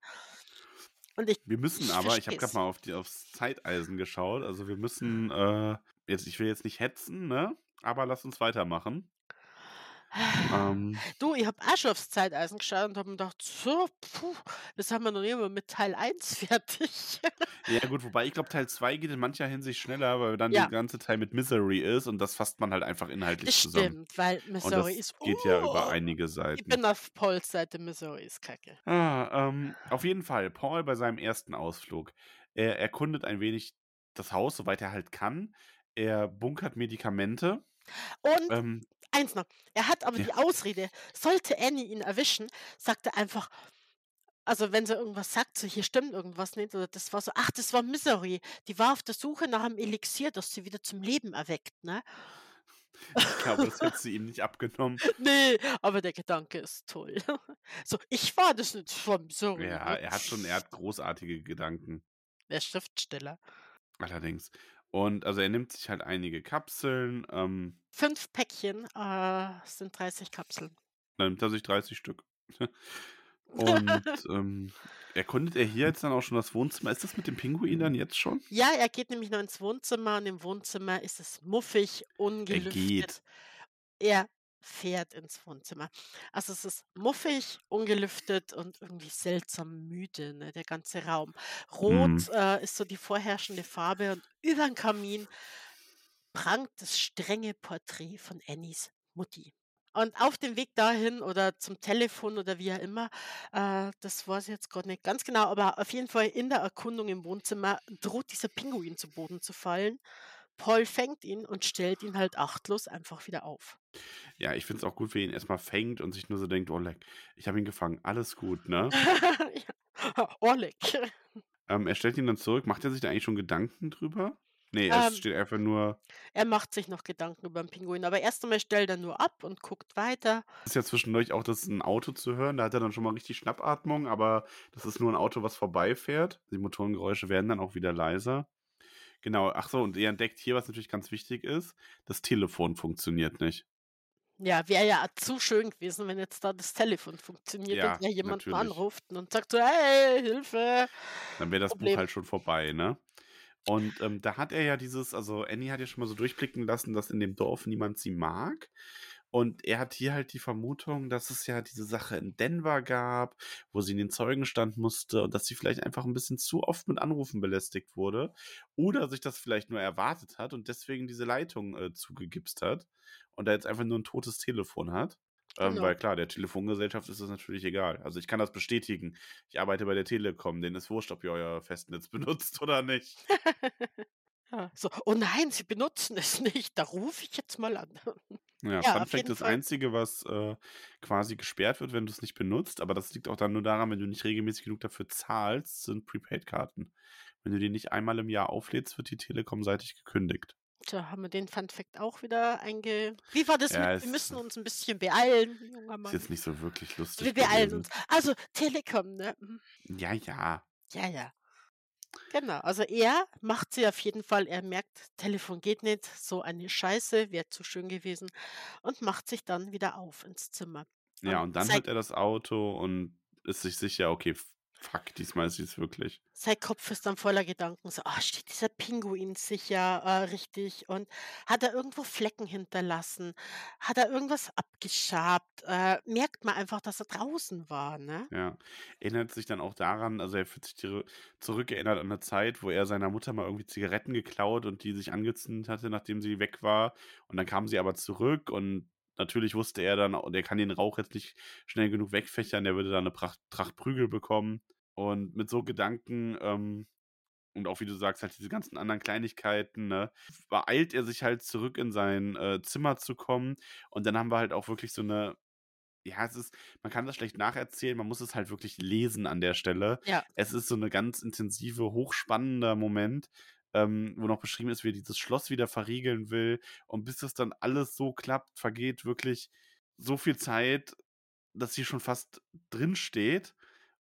[SPEAKER 1] Und ich
[SPEAKER 2] Wir müssen
[SPEAKER 1] ich
[SPEAKER 2] aber ich habe
[SPEAKER 1] es.
[SPEAKER 2] mal auf die aufs Zeiteisen geschaut, also, wir müssen, äh jetzt ich will jetzt nicht hetzen, ne, aber lass uns weitermachen. Ähm
[SPEAKER 1] Du, ich habe auch aufs Zeiteisen geschaut und habe mir gedacht: „So, puh, das haben wir noch nicht mal mit Teil 1 *laughs* fertig.“
[SPEAKER 2] Ja gut, wobei ich glaube, Teil 2 geht in mancher Hinsicht schneller, weil dann der
[SPEAKER 1] Ja.
[SPEAKER 2] ganze Teil mit Misery ist und das fasst man halt einfach inhaltlich
[SPEAKER 1] Das
[SPEAKER 2] zusammen.
[SPEAKER 1] stimmt, weil
[SPEAKER 2] das
[SPEAKER 1] ist
[SPEAKER 2] geht ja über
[SPEAKER 1] oh,
[SPEAKER 2] einige
[SPEAKER 1] ich
[SPEAKER 2] Seiten.
[SPEAKER 1] bin auf Pauls Seite, Missouri ist Kacke.
[SPEAKER 2] Ah, ähm, auf jeden Fall, Paul bei seinem ersten Ausflug. Er erkundet ein wenig das Haus, soweit er halt kann. Er bunkert Medikamente.
[SPEAKER 1] Und
[SPEAKER 2] Ähm
[SPEAKER 1] eins noch, er hat aber
[SPEAKER 2] Ja.
[SPEAKER 1] die Ausrede, sollte Annie ihn erwischen, sagt er einfach also, wenn sie irgendwas sagt, so: „Hier stimmt irgendwas nicht“ oder das war so: „Ach, das war Misery. Die war auf der Suche nach 'm Elixier, das sie wieder zum Leben erweckt“, ne?
[SPEAKER 2] Ich glaube, das hättest du ihm nicht abgenommen. *laughs*
[SPEAKER 1] Ne, aber der Gedanke ist toll. *laughs* So: „Ich war das nicht, war Misery“,
[SPEAKER 2] Ja,
[SPEAKER 1] ne?
[SPEAKER 2] er hat schon er hat großartige Gedanken.
[SPEAKER 1] Der Schriftsteller.
[SPEAKER 2] Allerdings. Und also, er nimmt sich halt einige Kapseln, ähm
[SPEAKER 1] 5 Päckchen, äh, sind 30 Kapseln.
[SPEAKER 2] Dann nimmt er sich 30 Stück. *laughs* Und, ähm, erkundet er hier jetzt dann auch schon das Wohnzimmer? Ist das mit dem Pinguin dann jetzt schon?
[SPEAKER 1] Ja, er geht nämlich noch ins Wohnzimmer und im Wohnzimmer ist es muffig,
[SPEAKER 2] Er
[SPEAKER 1] ungelüftet.
[SPEAKER 2] geht.
[SPEAKER 1] Er fährt ins Wohnzimmer. Also, es ist muffig, ungelüftet und irgendwie seltsam müde, ne, der ganze Raum. Rot,
[SPEAKER 2] Mhm.
[SPEAKER 1] äh, ist so die vorherrschende Farbe und übern Kamin prangt das strenge Porträt von Annies Mutti. Und auf dem Weg dahin oder zum Telefon oder wie auch immer, äh, das weiß ich jetzt grad nicht ganz genau, aber auf jeden Fall in der Erkundung im Wohnzimmer droht dieser Pinguin zu Boden zu fallen. Paul fängt ihn und stellt ihn halt achtlos einfach wieder auf.
[SPEAKER 2] Ja, ich finde es auch gut, wie er ihn erst mal fängt und sich nur so denkt: „Oh leck, ich habe ihn gefangen, alles gut“, ne? *laughs*
[SPEAKER 1] Ja, Oleg.
[SPEAKER 2] Ähm, er stellt ihn dann zurück. Macht er sich da eigentlich schon Gedanken drüber? Ne, es
[SPEAKER 1] Ähm
[SPEAKER 2] steht einfach nur
[SPEAKER 1] Er macht sich noch Gedanken über 'n Pinguin, aber erst einmal stellt er nur ab und guckt weiter.
[SPEAKER 2] ist ja zwischendurch auch das 'n Auto zu hören. Da hat er dann schon mal richtig Schnappatmung, aber das ist nur 'n Auto, was vorbeifährt. Die Motorengeräusche werden dann auch wieder leiser. Genau, ach so, und er entdeckt hier, was natürlich ganz wichtig ist: Das Telefon funktioniert nicht.
[SPEAKER 1] Ja, wäre ja zu schön gewesen, wenn jetzt da das Telefon funktioniert
[SPEAKER 2] Ja,
[SPEAKER 1] und er jemanden
[SPEAKER 2] natürlich.
[SPEAKER 1] anruft und sagt so: „Hey, Hilfe,
[SPEAKER 2] Dann wäre das Buch
[SPEAKER 1] Problem.“
[SPEAKER 2] halt schon vorbei, ne? Und, ähm, da hat er ja dieses also, Annie hat ja schon mal so durchblicken lassen, dass in dem Dorf niemand sie mag. Und er hat hier halt die Vermutung, dass es ja diese Sache in Denver gab, wo sie in den Zeugenstand musste und dass sie vielleicht einfach 'n bisschen zu oft mit Anrufen belästigt wurde oder sich das vielleicht nur erwartet hat und deswegen diese Leitung, äh, zugegipst hat und da jetzt einfach nur 'n totes Telefon hat. Ähm,
[SPEAKER 1] Genau.
[SPEAKER 2] weil klar, der Telefongesellschaft ist das natürlich egal. Also ich kann das bestätigen. Ich arbeite bei der Telekom, denen ist wurscht, ob ihr euer Festnetz *laughs* benutzt oder nicht.
[SPEAKER 1] Ja, *laughs* so: „Oh nein, Sie benutzen es nicht, da rufe ich jetzt mal an.“
[SPEAKER 2] Ja,
[SPEAKER 1] Ja,
[SPEAKER 2] Fun Fact, das
[SPEAKER 1] Fall.
[SPEAKER 2] Einzige, was, äh, quasi gesperrt wird, wenn du's nicht benutzt, aber das liegt auch dann nur daran, wenn du nicht regelmäßig genug dafür zahlst, sind Prepaid-Karten. Wenn du die nicht einmal im Jahr auflädst, wird die Telekom seitig gekündigt.
[SPEAKER 1] Tja, haben wir den Fun Fact auch wieder einge wie war das mit:
[SPEAKER 2] Ja,
[SPEAKER 1] „Wir
[SPEAKER 2] es
[SPEAKER 1] müssen uns 'n bisschen beeilen, junger
[SPEAKER 2] ist
[SPEAKER 1] Mann?“
[SPEAKER 2] jetzt nicht so wirklich lustig
[SPEAKER 1] Wir beeilen
[SPEAKER 2] gewesen.
[SPEAKER 1] uns. Also, Telekom, ne? Mhm.
[SPEAKER 2] Ja, ja.
[SPEAKER 1] Ja, ja. Genau, also er macht sie auf jeden Fall er merkt, Telefon geht nicht, so eine Scheiße, wäre zu schön gewesen und macht sich dann wieder auf ins Zimmer.
[SPEAKER 2] Ja,
[SPEAKER 1] Und
[SPEAKER 2] und dann hört er das Auto und ist sich sicher: „Okay, fuck, diesmal ist sie's wirklich.“
[SPEAKER 1] sein Kopf ist dann voller Gedanken so: „Ah, steht dieser Pinguin sicher, äh, richtig und hat er irgendwo Flecken hinterlassen? Hat er irgendwas abgeschabt?“ Äh, merkt man einfach, dass er draußen war, ne?
[SPEAKER 2] Ja. Erinnert sich dann auch daran also er fühlt sich zurückerinnert an 'ne Zeit, wo er seiner Mutter mal irgendwie Zigaretten geklaut und die sich angezündet hatte, nachdem sie weg war. Und dann kam sie aber zurück und natürlich wusste er dann, der kann den Rauch jetzt nicht schnell genug wegfächern, der würde da 'ne Pracht Tracht Prügel bekommen. Und mit so Gedanken, ähm, und auch wie du sagst, halt diese ganzen anderen Kleinigkeiten, ne, beeilt er sich halt zurück in sein, äh, Zimmer zu kommen. Und dann haben wir halt auch wirklich so 'ne ja, es ist man kann das schlecht nacherzählen, man muss es halt wirklich lesen an der Stelle.
[SPEAKER 1] Ja.
[SPEAKER 2] Es ist so 'ne ganz intensive, hochspannender Moment, ähm, wo noch beschrieben ist, wie er dieses Schloss wieder verriegeln will. Und bis das dann alles so klappt, vergeht wirklich so viel Zeit, dass sie schon fast drinsteht.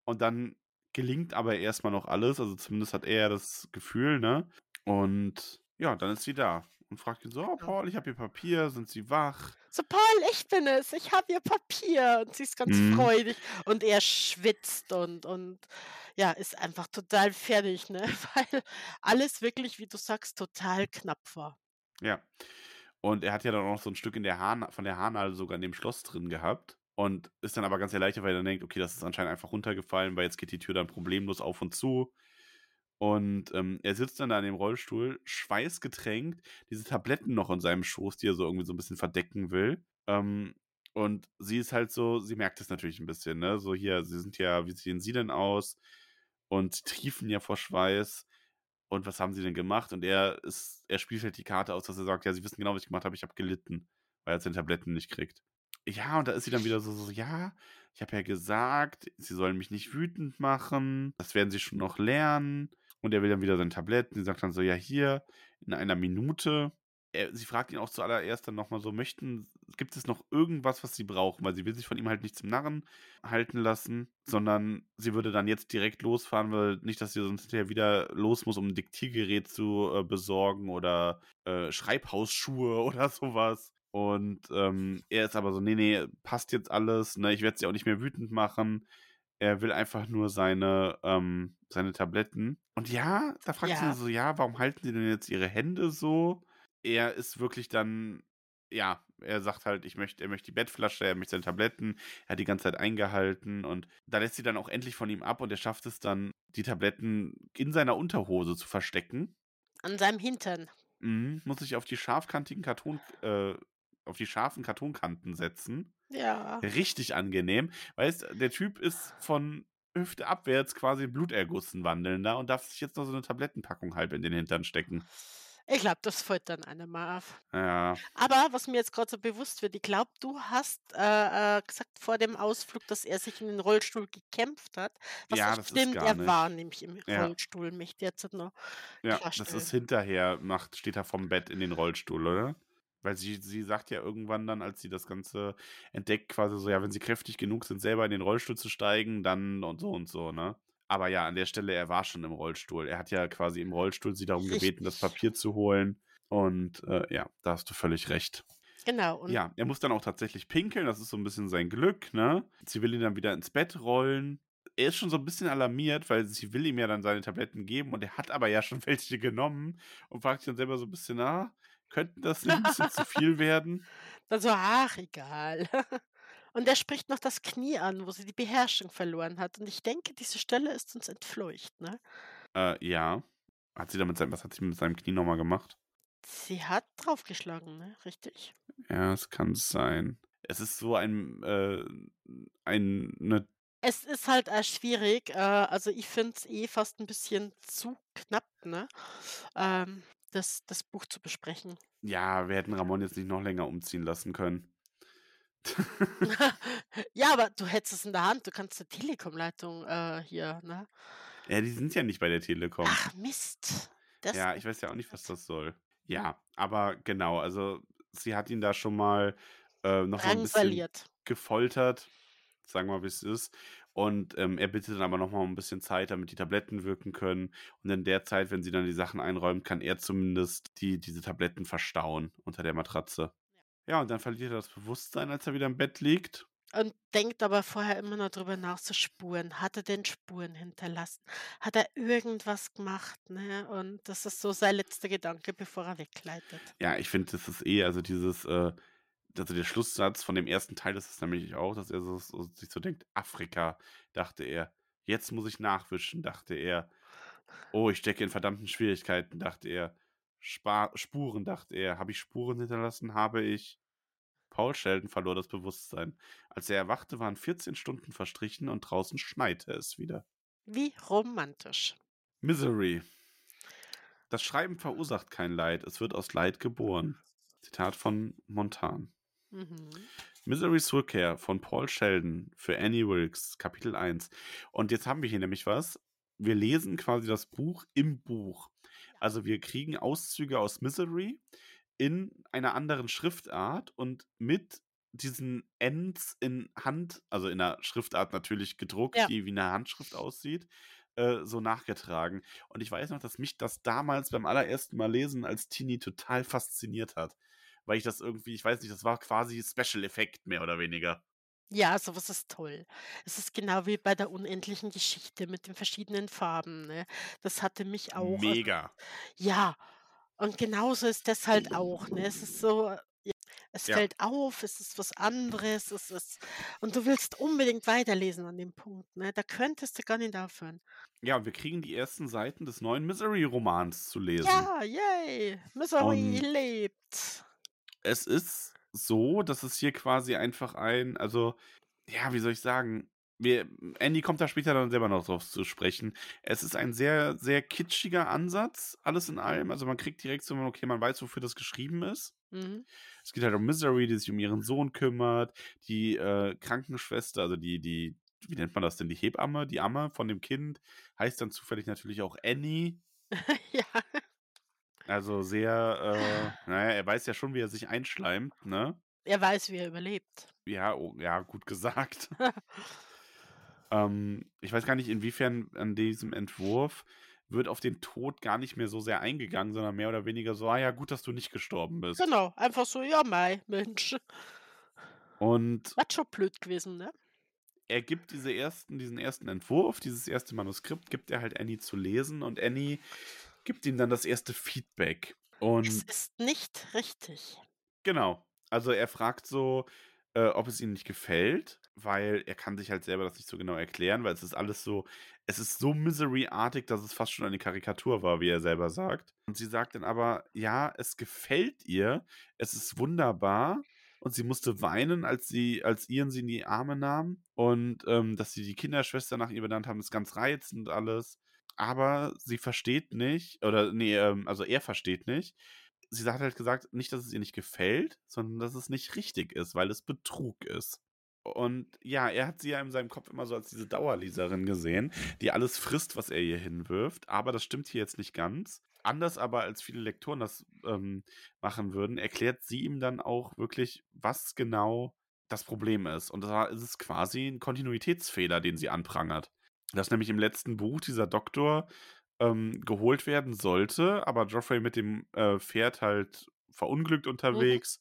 [SPEAKER 2] Und dann gelingt aber erst mal noch alles. Also zumindest hat er ja das Gefühl, ne? Und ja, dann ist sie da und fragt ihn so: „Oh. Paul, ich habe hier Papier, sind Sie wach?“
[SPEAKER 1] So: „Paul, ich bin es, ich habe Ihr Papier.“ Und sie ist ganz
[SPEAKER 2] Mhm.
[SPEAKER 1] freudig und er schwitzt und und ja, ist einfach total fertig, ne, *laughs* weil alles wirklich, wie du sagst, total knapp war.
[SPEAKER 2] Ja. Und er hat ja dann auch noch so 'n Stück in der Haarna von der Haarnadel sogar in dem Schloss drin gehabt und ist dann aber ganz erleichtert, weil er dann denkt: „Okay, das ist anscheinend einfach runtergefallen, weil jetzt geht die Tür dann problemlos auf und zu.“ Und, ähm, er sitzt dann da in dem Rollstuhl, schweißgetränkt, diese Tabletten noch in seinem Schoß, die er so irgendwie so 'n bisschen verdecken will. Ähm, und sie ist halt so sie merkt es natürlich 'n bisschen, ne? So: „Hier, Sie sind ja wie sehen Sie denn aus?“ Und triefen ja vor Schweiß. „Und was haben Sie denn gemacht?“ Und er ist er spielt halt die Karte aus, dass er sagt: „Ja, Sie wissen genau, was ich gemacht habe. Ich habe gelitten, weil er seine Tabletten nicht kriegt.“ Ja, und da ist sie dann wieder so so: „Ja, ich habe ja gesagt, Sie sollen mich nicht wütend machen. Das werden Sie schon noch lernen.“ Und er will dann wieder seine Tabletten. Sie sagt dann so: „Ja, hier, in einer Minute.“ Er sie fragt ihn auch zuallererst dann noch mal so: „Möchten gibt es noch irgendwas, was Sie brauchen?“ Weil sie will sich von ihm halt nicht zum Narren halten lassen, sondern sie würde dann jetzt direkt losfahren, weil nicht, dass sie sonst hinterher wieder los muss, um 'n Diktiergerät zu, äh, besorgen oder, äh, Schreibhausschuhe *laughs* oder so was. Und, ähm, er ist aber so: „Ne, ne, passt jetzt alles, ne? Ich werde Sie auch nicht mehr wütend machen.“ Er will einfach nur seine, ähm seine Tabletten. Und ja, da fragt sie
[SPEAKER 1] Ja.
[SPEAKER 2] so: „Ja, warum halten Sie denn jetzt Ihre Hände so?“ Er ist wirklich dann ja, er sagt halt, ich möchte er möchte die Bettflasche, er möchte seine Tabletten. Er hat die ganze Zeit eingehalten und da lässt sie dann auch endlich von ihm ab und er schafft es dann, die Tabletten in seiner Unterhose zu verstecken.
[SPEAKER 1] An seinem Hintern.
[SPEAKER 2] Mhm, muss sich auf die scharfkantigen Karton äh, auf die scharfen Kartonkanten setzen.
[SPEAKER 1] Ja.
[SPEAKER 2] Richtig angenehm. Weißt, der Typ ist von Hüfte abwärts quasi Bluterguss 'n wandelnder und darf sich jetzt noch so 'ne Tablettenpackung halb in den Hintern stecken.
[SPEAKER 1] Ich glaube, das fällt dann einem mal auf.
[SPEAKER 2] Ja.
[SPEAKER 1] Aber was mir jetzt grad so bewusst wird, ich glaube, du hast, äh, äh, gesagt vor dem Ausflug, dass er sich in den Rollstuhl gekämpft hat. Was
[SPEAKER 2] Ja, das ist
[SPEAKER 1] stimmt, er war
[SPEAKER 2] nicht.
[SPEAKER 1] nämlich im
[SPEAKER 2] Ja.
[SPEAKER 1] Rollstuhl, möchte ich jetzt noch
[SPEAKER 2] Ja, das ist hinterher macht steht er vorm Bett in den Rollstuhl, oder? Weil sie sie sagt ja irgendwann dann, als sie das Ganze entdeckt, quasi so: „Ja, wenn Sie kräftig genug sind, selber in den Rollstuhl zu steigen, dann und so und so“, ne? Aber ja, an der Stelle, er war schon im Rollstuhl. Er hat ja quasi im Rollstuhl sie darum gebeten, das
[SPEAKER 1] Richtig.
[SPEAKER 2] Papier zu holen. Und, äh, ja, da hast du völlig recht.
[SPEAKER 1] Genau
[SPEAKER 2] Ja, er muss dann auch tatsächlich pinkeln, das ist so 'n bisschen sein Glück, ne? Sie will ihn dann wieder ins Bett rollen. Er ist schon so 'n bisschen alarmiert, weil sie will ihm ja dann seine Tabletten geben und er hat aber ja schon *laughs* welche genommen und fragt sich dann selber so 'n bisschen: „Ah, könnten das nicht 'n bisschen zu viel werden?“ *laughs*
[SPEAKER 1] Dann so: „Ach, egal.“ *laughs* Und er spricht noch das Knie an, wo sie die Beherrschung verloren hat. Und ich denke, diese Stelle ist uns entfleucht, ne?
[SPEAKER 2] Äh, ja. Hat sie da mit seinem was hat sie mit seinem Knie noch mal gemacht?
[SPEAKER 1] Sie hat draufgeschlagen, ne? Richtig?
[SPEAKER 2] Ja, es kann sein. Es ist so ein, äh, ein, ne
[SPEAKER 1] Es ist halt, äh, schwierig. Äh, also, ich finde es eh fast ein bisschen zu knapp, ne, ähm, das das Buch zu besprechen.
[SPEAKER 2] Ja, wir hätten Ramon jetzt nicht noch länger umziehen lassen können. *laughs* *laughs*
[SPEAKER 1] Ja, aber du hättest es in der Hand. Du kannst 'ne Telekom-Leitung, äh, hier, ne?
[SPEAKER 2] Ja, die sind ja nicht bei der Telekom.
[SPEAKER 1] Ach Mist.
[SPEAKER 2] Ja, ich weiß ja auch nicht, was das soll. Ja, aber genau, also sie hat ihn da schon mal äh, noch ein bisschen gefoltert, sagen wir mal, wie es ist. Und ähm, er bittet dann aber noch mal um ein bisschen Zeit, damit die Tabletten wirken können. Und in der Zeit, wenn sie dann die Sachen einräumt, kann er zumindest die, diese Tabletten verstauen unter der Matratze. Ja, und dann verliert er das Bewusstsein, als er wieder im Bett liegt.
[SPEAKER 1] Und denkt aber vorher immer noch drüber nach, so Spuren. Hat er denn Spuren hinterlassen? Hat er irgendwas gemacht, ne? Und das ist so sein letzter Gedanke, bevor er wegleitet.
[SPEAKER 2] Ja, ich finde, das ist eh, also dieses, äh, also der Schlusssatz von dem ersten Teil ist es nämlich auch, dass er so, so, sich so denkt, Afrika, dachte er. Jetzt muss ich nachwischen, dachte er. Oh, ich stecke in verdammten Schwierigkeiten, dachte er. Spa Spuren, dachte er. Habe ich Spuren hinterlassen? Habe ich. Paul Sheldon verlor das Bewusstsein. Als er erwachte, waren 14 Stunden verstrichen und draußen schneite es wieder.
[SPEAKER 1] Wie romantisch.
[SPEAKER 2] Misery. Das Schreiben verursacht kein Leid, es wird aus Leid geboren. Zitat von Montan.
[SPEAKER 1] Mhm.
[SPEAKER 2] Misery's Rückkehr von Paul Sheldon für Annie Wilkes, Kapitel 1. Und jetzt haben wir hier nämlich was. Wir lesen quasi das Buch im Buch. Also wir kriegen Auszüge aus Misery in einer anderen Schriftart und mit diesen Ends in Hand, also in einer Schriftart natürlich gedruckt,
[SPEAKER 1] Ja.
[SPEAKER 2] die wie eine Handschrift aussieht, äh, so nachgetragen. Und ich weiß noch, dass mich das damals beim allerersten Mal lesen als Teenie total fasziniert hat. Weil ich das irgendwie, ich weiß nicht, das war quasi Special Effekt mehr oder weniger.
[SPEAKER 1] Ja, sowas ist toll. Es ist genau wie bei der unendlichen Geschichte mit den verschiedenen Farben, ne? Das hatte mich auch also
[SPEAKER 2] Mega.
[SPEAKER 1] ja, und genauso ist das halt auch, ne? Es ist so es
[SPEAKER 2] Ja.
[SPEAKER 1] fällt auf, es ist was anderes, es ist und du willst unbedingt weiterlesen an dem Punkt, ne? Da könntest du gar nicht aufhören.
[SPEAKER 2] Ja, wir kriegen die ersten Seiten des neuen Misery-Romans zu lesen.
[SPEAKER 1] Ja, yay, Misery
[SPEAKER 2] Und
[SPEAKER 1] lebt.
[SPEAKER 2] Es ist so, dass es hier quasi einfach ein, also, ja, wie soll ich sagen, wir, Andy kommt da später dann selber noch drauf zu sprechen. Es ist ein sehr, sehr kitschiger Ansatz, alles in allem. Also man kriegt direkt so, okay, man weiß, wofür das geschrieben ist.
[SPEAKER 1] Mhm.
[SPEAKER 2] Es geht halt um Misery, die sich um ihren Sohn kümmert, die äh, Krankenschwester, also die, die, wie nennt man das denn, die Hebamme, die Amme von dem Kind, heißt dann zufällig natürlich auch Annie. *laughs*
[SPEAKER 1] Ja.
[SPEAKER 2] Also sehr, äh, naja, er weiß ja schon, wie er sich einschleimt, ne?
[SPEAKER 1] Er weiß, wie er überlebt.
[SPEAKER 2] Ja, oh, ja, gut gesagt. *laughs* ähm, ich weiß gar nicht, inwiefern an diesem Entwurf wird auf den Tod gar nicht mehr so sehr eingegangen, sondern mehr oder weniger so, ah ja, gut, dass du nicht gestorben bist.
[SPEAKER 1] Genau, einfach so, ja, mei, Mensch.
[SPEAKER 2] Und
[SPEAKER 1] War schon blöd gewesen, ne?
[SPEAKER 2] er gibt diese ersten, diesen ersten Entwurf, dieses erste Manuskript, gibt er halt Annie zu lesen und Annie gibt ihm dann das erste Feedback.
[SPEAKER 1] Es
[SPEAKER 2] Und
[SPEAKER 1] ist nicht richtig.
[SPEAKER 2] genau, also er fragt so, äh, ob es ihm nicht gefällt, weil er kann sich halt selber das nicht so genau erklären, weil es ist alles so, es ist so Misery-artig, dass es fast schon eine Karikatur war, wie er selber sagt. Und sie sagt dann aber, ja, es gefällt ihr, es ist wunderbar. Und sie musste weinen, als sie, als Ian sie in die Arme nahm. Und ähm, dass sie die Kinderschwester nach ihr benannt haben, ist ganz reizend alles. Aber sie versteht nicht, oder nee, ähm, also er versteht nicht. Sie hat halt gesagt, nicht, dass es ihr nicht gefällt, sondern dass es nicht richtig ist, weil es Betrug ist. Und ja, er hat sie ja in seinem Kopf immer so als diese Dauerleserin gesehen, die alles frisst, was er ihr hinwirft. Aber das stimmt hier jetzt nicht ganz. Anders aber als viele Lektoren das ähm, machen würden, erklärt sie ihm dann auch wirklich, was genau das Problem ist. Und da ist es quasi ein Kontinuitätsfehler, den sie anprangert. Dass nämlich im letzten Buch dieser Doktor ähm, geholt werden sollte, aber Joffrey mit dem äh, Pferd halt verunglückt
[SPEAKER 1] Mhm.
[SPEAKER 2] unterwegs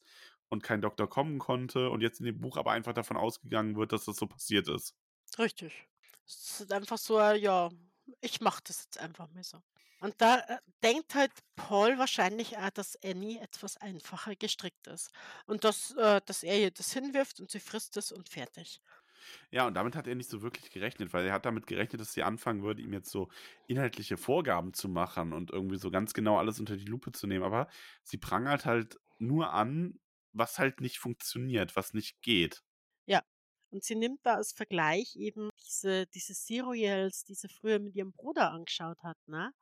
[SPEAKER 2] und kein Doktor kommen konnte und jetzt in dem Buch aber einfach davon ausgegangen wird, dass das so passiert ist.
[SPEAKER 1] Richtig. Es ist einfach so, äh, ja, ich mach das jetzt einfach mal so. Und da äh, denkt halt Paul wahrscheinlich auch, dass Annie etwas einfacher gestrickt ist. Und dass, äh, dass er ihr das hinwirft und sie frisst es und fertig.
[SPEAKER 2] Ja, und damit hat er nicht so wirklich gerechnet, weil er hat damit gerechnet, dass sie anfangen würde, ihm jetzt so inhaltliche Vorgaben zu machen und irgendwie so ganz genau alles unter die Lupe zu nehmen. Aber sie prangert halt nur an, was halt nicht funktioniert, was nicht geht.
[SPEAKER 1] Ja. Und sie nimmt da als Vergleich eben diese, diese Serials, die sie früher mit ihrem Bruder angeschaut hat, ne?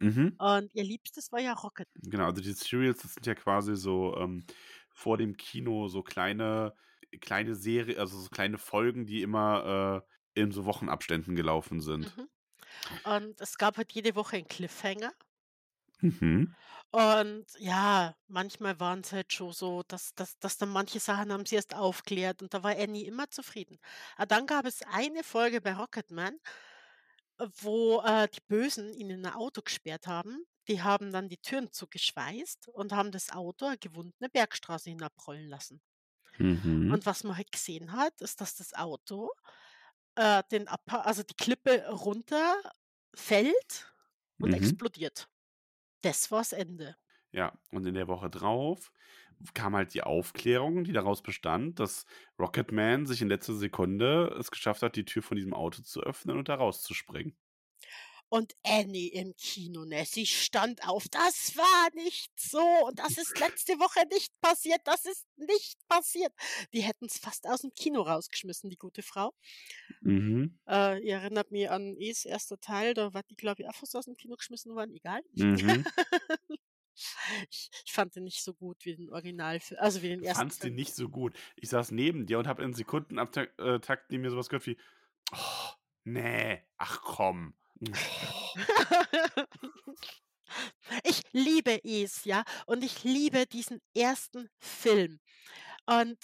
[SPEAKER 2] Mhm.
[SPEAKER 1] Und ihr Liebstes war ja Rocket.
[SPEAKER 2] Genau, also die Serials, das sind ja quasi so ähm, vor dem Kino so kleine, kleine Serie, also so kleine Folgen, die immer äh, in so Wochenabständen gelaufen sind.
[SPEAKER 1] Mhm. Und es gab halt jede Woche einen Cliffhanger.
[SPEAKER 2] Mhm.
[SPEAKER 1] Und ja, manchmal waren es halt schon so, dass, dass, dass dann manche Sachen haben sie erst aufklärt und da war Annie immer zufrieden. Aber dann gab es eine Folge bei Rocketman, wo äh, die Bösen ihn in ein Auto gesperrt haben. Die haben dann die Türen zugeschweißt und haben das Auto eine gewundene Bergstraße hinabrollen lassen.
[SPEAKER 2] Mhm.
[SPEAKER 1] Und was man halt gesehen hat, ist, dass das Auto äh, den Abha also die Klippe runterfällt und
[SPEAKER 2] Mhm.
[SPEAKER 1] explodiert. Das war's Ende.
[SPEAKER 2] Ja, und in der Woche drauf kam halt die Aufklärung, die daraus bestand, dass Rocketman sich in letzter Sekunde es geschafft hat, die Tür von diesem Auto zu öffnen und da rauszuspringen.
[SPEAKER 1] Und Annie im Kino, ne, sie stand auf. Das war nicht so und das ist letzte Woche nicht passiert. Das ist nicht passiert. Die hätten es fast aus dem Kino rausgeschmissen, die gute Frau.
[SPEAKER 2] Mhm.
[SPEAKER 1] Äh, ihr erinnert mich an Es erster Teil, da war die, glaube ich, auch fast aus dem Kino geschmissen worden. Egal.
[SPEAKER 2] Mhm. *laughs*
[SPEAKER 1] ich, ich fand den nicht so gut wie den Original, also wie den ersten
[SPEAKER 2] fandst den
[SPEAKER 1] Film.
[SPEAKER 2] nicht so gut. Ich saß neben dir und habe in Sekundenabtakt äh, neben mir sowas gehört wie, oh, nee, ach komm. *laughs*
[SPEAKER 1] Ich liebe es, ja, und ich liebe diesen ersten Film. Und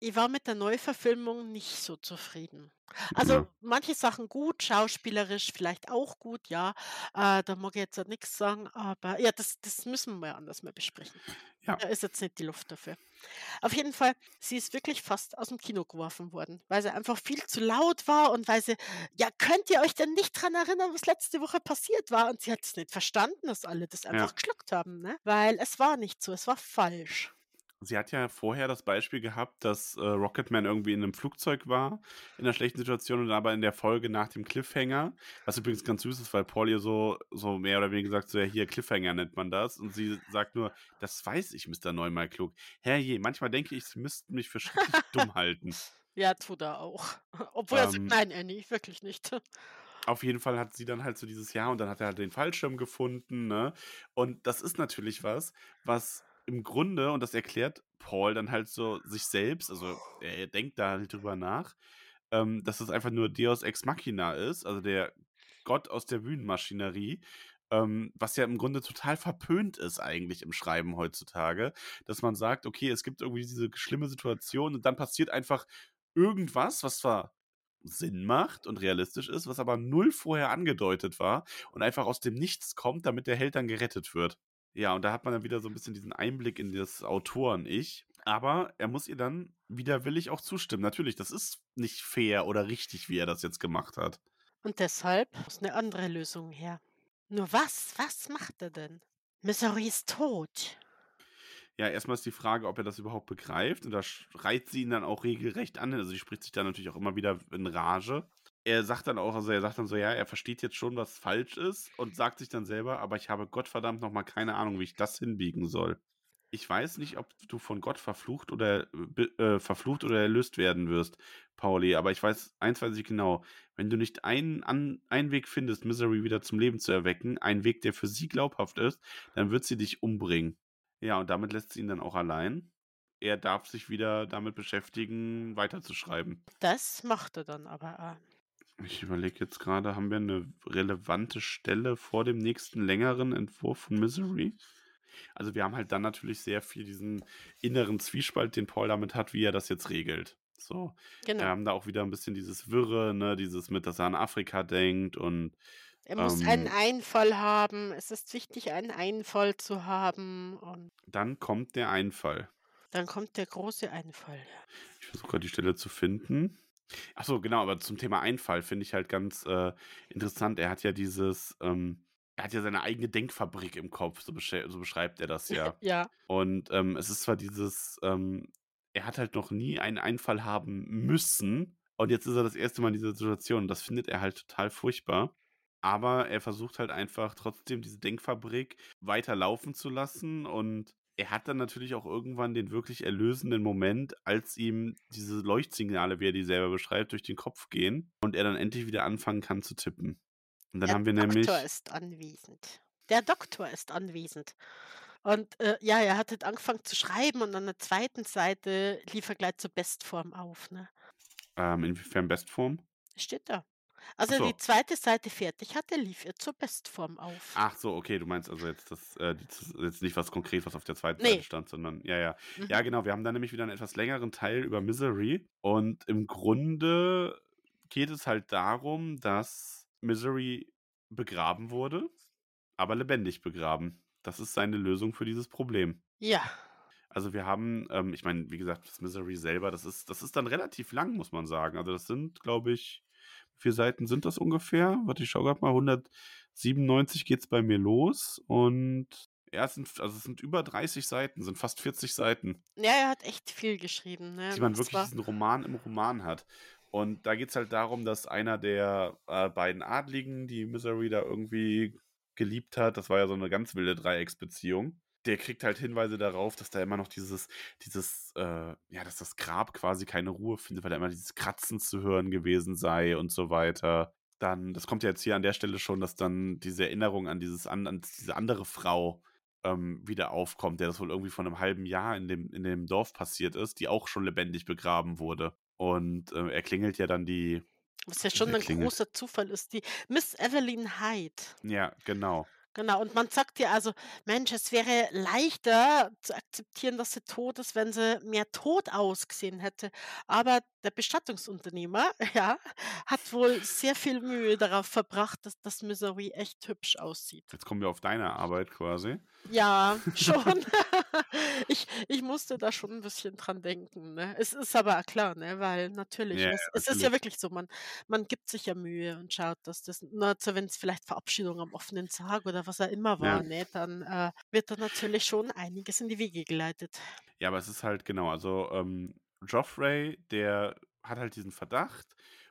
[SPEAKER 1] ich war mit der Neuverfilmung nicht so zufrieden. Also
[SPEAKER 2] Ja.
[SPEAKER 1] manche Sachen gut, schauspielerisch vielleicht auch gut, ja. Äh, da mag ich jetzt halt nichts sagen, aber ja, das, das müssen wir anders mal besprechen.
[SPEAKER 2] Ja.
[SPEAKER 1] Da ist jetzt nicht die Luft dafür. Auf jeden Fall, sie ist wirklich fast aus dem Kino geworfen worden, weil sie einfach viel zu laut war und weil sie, ja, könnt ihr euch denn nicht dran erinnern, was letzte Woche passiert war? Und sie hat es nicht verstanden, dass alle das einfach
[SPEAKER 2] Ja.
[SPEAKER 1] geschluckt haben, ne? Weil es war nicht so, es war falsch.
[SPEAKER 2] Sie hat ja vorher das Beispiel gehabt, dass äh, Rocketman irgendwie in einem Flugzeug war, in einer schlechten Situation und aber in der Folge nach dem Cliffhanger, was übrigens ganz süß ist, weil Paul ihr so, so mehr oder weniger sagt, so ja, hier Cliffhanger nennt man das und sie sagt nur, das weiß ich, Mr. Neunmal klug. Herrje, manchmal denke ich, sie müssten mich für schrecklich *laughs* dumm halten.
[SPEAKER 1] Ja, tut er auch. *laughs* Obwohl er sagt,
[SPEAKER 2] Ähm,
[SPEAKER 1] nein, Annie, wirklich nicht.
[SPEAKER 2] Auf jeden Fall hat sie dann halt so dieses Jahr und dann hat er halt den Fallschirm gefunden, ne? Und das ist natürlich was, was im Grunde, und das erklärt Paul dann halt so sich selbst, also er denkt da halt drüber nach, ähm, dass es einfach nur Deus Ex Machina ist, also der Gott aus der Bühnenmaschinerie, ähm, was ja im Grunde total verpönt ist eigentlich im Schreiben heutzutage, dass man sagt, okay, es gibt irgendwie diese schlimme Situation und dann passiert einfach irgendwas, was zwar Sinn macht und realistisch ist, was aber null vorher angedeutet war und einfach aus dem Nichts kommt, damit der Held dann gerettet wird. Ja, und da hat man dann wieder so ein bisschen diesen Einblick in das Autoren-Ich. Aber er muss ihr dann widerwillig auch zustimmen. Natürlich, das ist nicht fair oder richtig, wie er das jetzt gemacht hat.
[SPEAKER 1] Und deshalb muss eine andere Lösung her. Nur was? Was macht er denn? Missouri ist tot.
[SPEAKER 2] Ja, erstmal ist die Frage, ob er das überhaupt begreift. Und da schreit sie ihn dann auch regelrecht an. Also sie spricht sich dann natürlich auch immer wieder in Rage. Er sagt dann auch, also er sagt dann so, ja, er versteht jetzt schon, was falsch ist und sagt sich dann selber, aber ich habe Gottverdammt nochmal keine Ahnung, wie ich das hinbiegen soll. Ich weiß nicht, ob du von Gott verflucht oder äh, verflucht oder erlöst werden wirst, Pauli, aber ich weiß eins weiß ich genau. Wenn du nicht einen, an, einen Weg findest, Misery wieder zum Leben zu erwecken, einen Weg, der für sie glaubhaft ist, dann wird sie dich umbringen. Ja, und damit lässt sie ihn dann auch allein. Er darf sich wieder damit beschäftigen, weiterzuschreiben.
[SPEAKER 1] Das macht er dann aber auch.
[SPEAKER 2] Ich überlege jetzt gerade, haben wir eine relevante Stelle vor dem nächsten längeren Entwurf von Misery? Also wir haben halt dann natürlich sehr viel diesen inneren Zwiespalt, den Paul damit hat, wie er das jetzt regelt. So,
[SPEAKER 1] Genau.
[SPEAKER 2] wir haben da auch wieder ein bisschen dieses Wirre, ne, dieses mit, dass er an Afrika denkt und
[SPEAKER 1] Er muss einen
[SPEAKER 2] ähm,
[SPEAKER 1] Einfall haben. Es ist wichtig, einen Einfall zu haben. Und
[SPEAKER 2] dann kommt der Einfall.
[SPEAKER 1] dann kommt der große Einfall. Ja.
[SPEAKER 2] Ich versuche gerade die Stelle zu finden. Ach so, genau, aber zum Thema Einfall finde ich halt ganz äh, interessant. Er hat ja dieses, ähm, er hat ja seine eigene Denkfabrik im Kopf, so, so beschreibt er das ja. *laughs*
[SPEAKER 1] ja.
[SPEAKER 2] Und ähm, es ist zwar dieses, ähm, er hat halt noch nie einen Einfall haben müssen. Und jetzt ist er das erste Mal in dieser Situation. Und das findet er halt total furchtbar. Aber er versucht halt einfach trotzdem diese Denkfabrik weiter laufen zu lassen und er hat dann natürlich auch irgendwann den wirklich erlösenden Moment, als ihm diese Leuchtsignale, wie er die selber beschreibt, durch den Kopf gehen und er dann endlich wieder anfangen kann zu tippen. Und dann
[SPEAKER 1] Der
[SPEAKER 2] haben wir
[SPEAKER 1] Doktor
[SPEAKER 2] nämlich.
[SPEAKER 1] ist anwesend. Der Doktor ist anwesend. Und äh, ja, er hat halt angefangen zu schreiben und an der zweiten Seite lief er gleich zur Bestform auf. Ne?
[SPEAKER 2] Ähm, inwiefern Bestform?
[SPEAKER 1] Steht da. Also die
[SPEAKER 2] so.
[SPEAKER 1] zweite Seite fertig hatte, lief er zur Bestform auf.
[SPEAKER 2] Ach so, okay, du meinst also jetzt das, äh, die- das jetzt nicht was konkret, was auf der zweiten Seite
[SPEAKER 1] Nee.
[SPEAKER 2] stand, sondern ja, ja.
[SPEAKER 1] Mhm.
[SPEAKER 2] Ja, genau, wir haben dann nämlich wieder einen etwas längeren Teil über Misery und im Grunde geht es halt darum, dass Misery begraben wurde, aber lebendig begraben. Das ist seine Lösung für dieses Problem.
[SPEAKER 1] Ja.
[SPEAKER 2] Also wir haben, ähm, ich meine, wie gesagt, das Misery selber, das ist, das ist dann relativ lang, muss man sagen. Also das sind, glaube ich, viele Seiten sind das ungefähr? Warte, ich schau gerade mal, 197 geht's bei mir los und ja, es sind, also es sind über 30 Seiten, sind fast 40 Seiten,
[SPEAKER 1] Ja, er hat echt viel geschrieben. Ne?
[SPEAKER 2] die man wirklich
[SPEAKER 1] war,
[SPEAKER 2] diesen Roman im Roman hat. Und da geht es halt darum, dass einer der äh, beiden Adligen, die Misery da irgendwie geliebt hat, das war ja so eine ganz wilde Dreiecksbeziehung, der kriegt halt Hinweise darauf, dass da immer noch dieses, dieses, äh, ja, dass das Grab quasi keine Ruhe findet, weil da immer dieses Kratzen zu hören gewesen sei und so weiter. Dann, das kommt ja jetzt hier an der Stelle schon, dass dann diese Erinnerung an dieses an, an diese andere Frau ähm, wieder aufkommt, der das wohl irgendwie vor einem halben Jahr in dem, in dem Dorf passiert ist, die auch schon lebendig begraben wurde. Und äh, er klingelt ja dann die,
[SPEAKER 1] was ja *laughs* schon ein
[SPEAKER 2] klingelt.
[SPEAKER 1] großer Zufall ist. Die Miss Evelyn Hyde.
[SPEAKER 2] Ja, genau.
[SPEAKER 1] Genau, und man sagt ja also, Mensch, es wäre leichter zu akzeptieren, dass sie tot ist, wenn sie mehr tot ausgesehen hätte. Aber der Bestattungsunternehmer, *laughs* ja, hat wohl sehr viel Mühe darauf verbracht, dass das Misery echt hübsch aussieht.
[SPEAKER 2] Jetzt kommen wir auf deine Arbeit quasi.
[SPEAKER 1] Ja, *laughs* schon. *laughs* Ich, ich musste da schon ein bisschen dran denken. Ne? Es ist aber klar, ne? weil natürlich,
[SPEAKER 2] Ja,
[SPEAKER 1] es,
[SPEAKER 2] ja,
[SPEAKER 1] es ist ja
[SPEAKER 2] natürlich.
[SPEAKER 1] wirklich so, man, man gibt sich ja Mühe und schaut, dass das, na, wenn es vielleicht Verabschiedung am offenen Sarg oder was auch immer
[SPEAKER 2] Ja.
[SPEAKER 1] war, ne? dann äh, wird da natürlich schon einiges in die Wege geleitet.
[SPEAKER 2] Ja, aber es ist halt genau, also ähm, Joffrey, der hat halt diesen Verdacht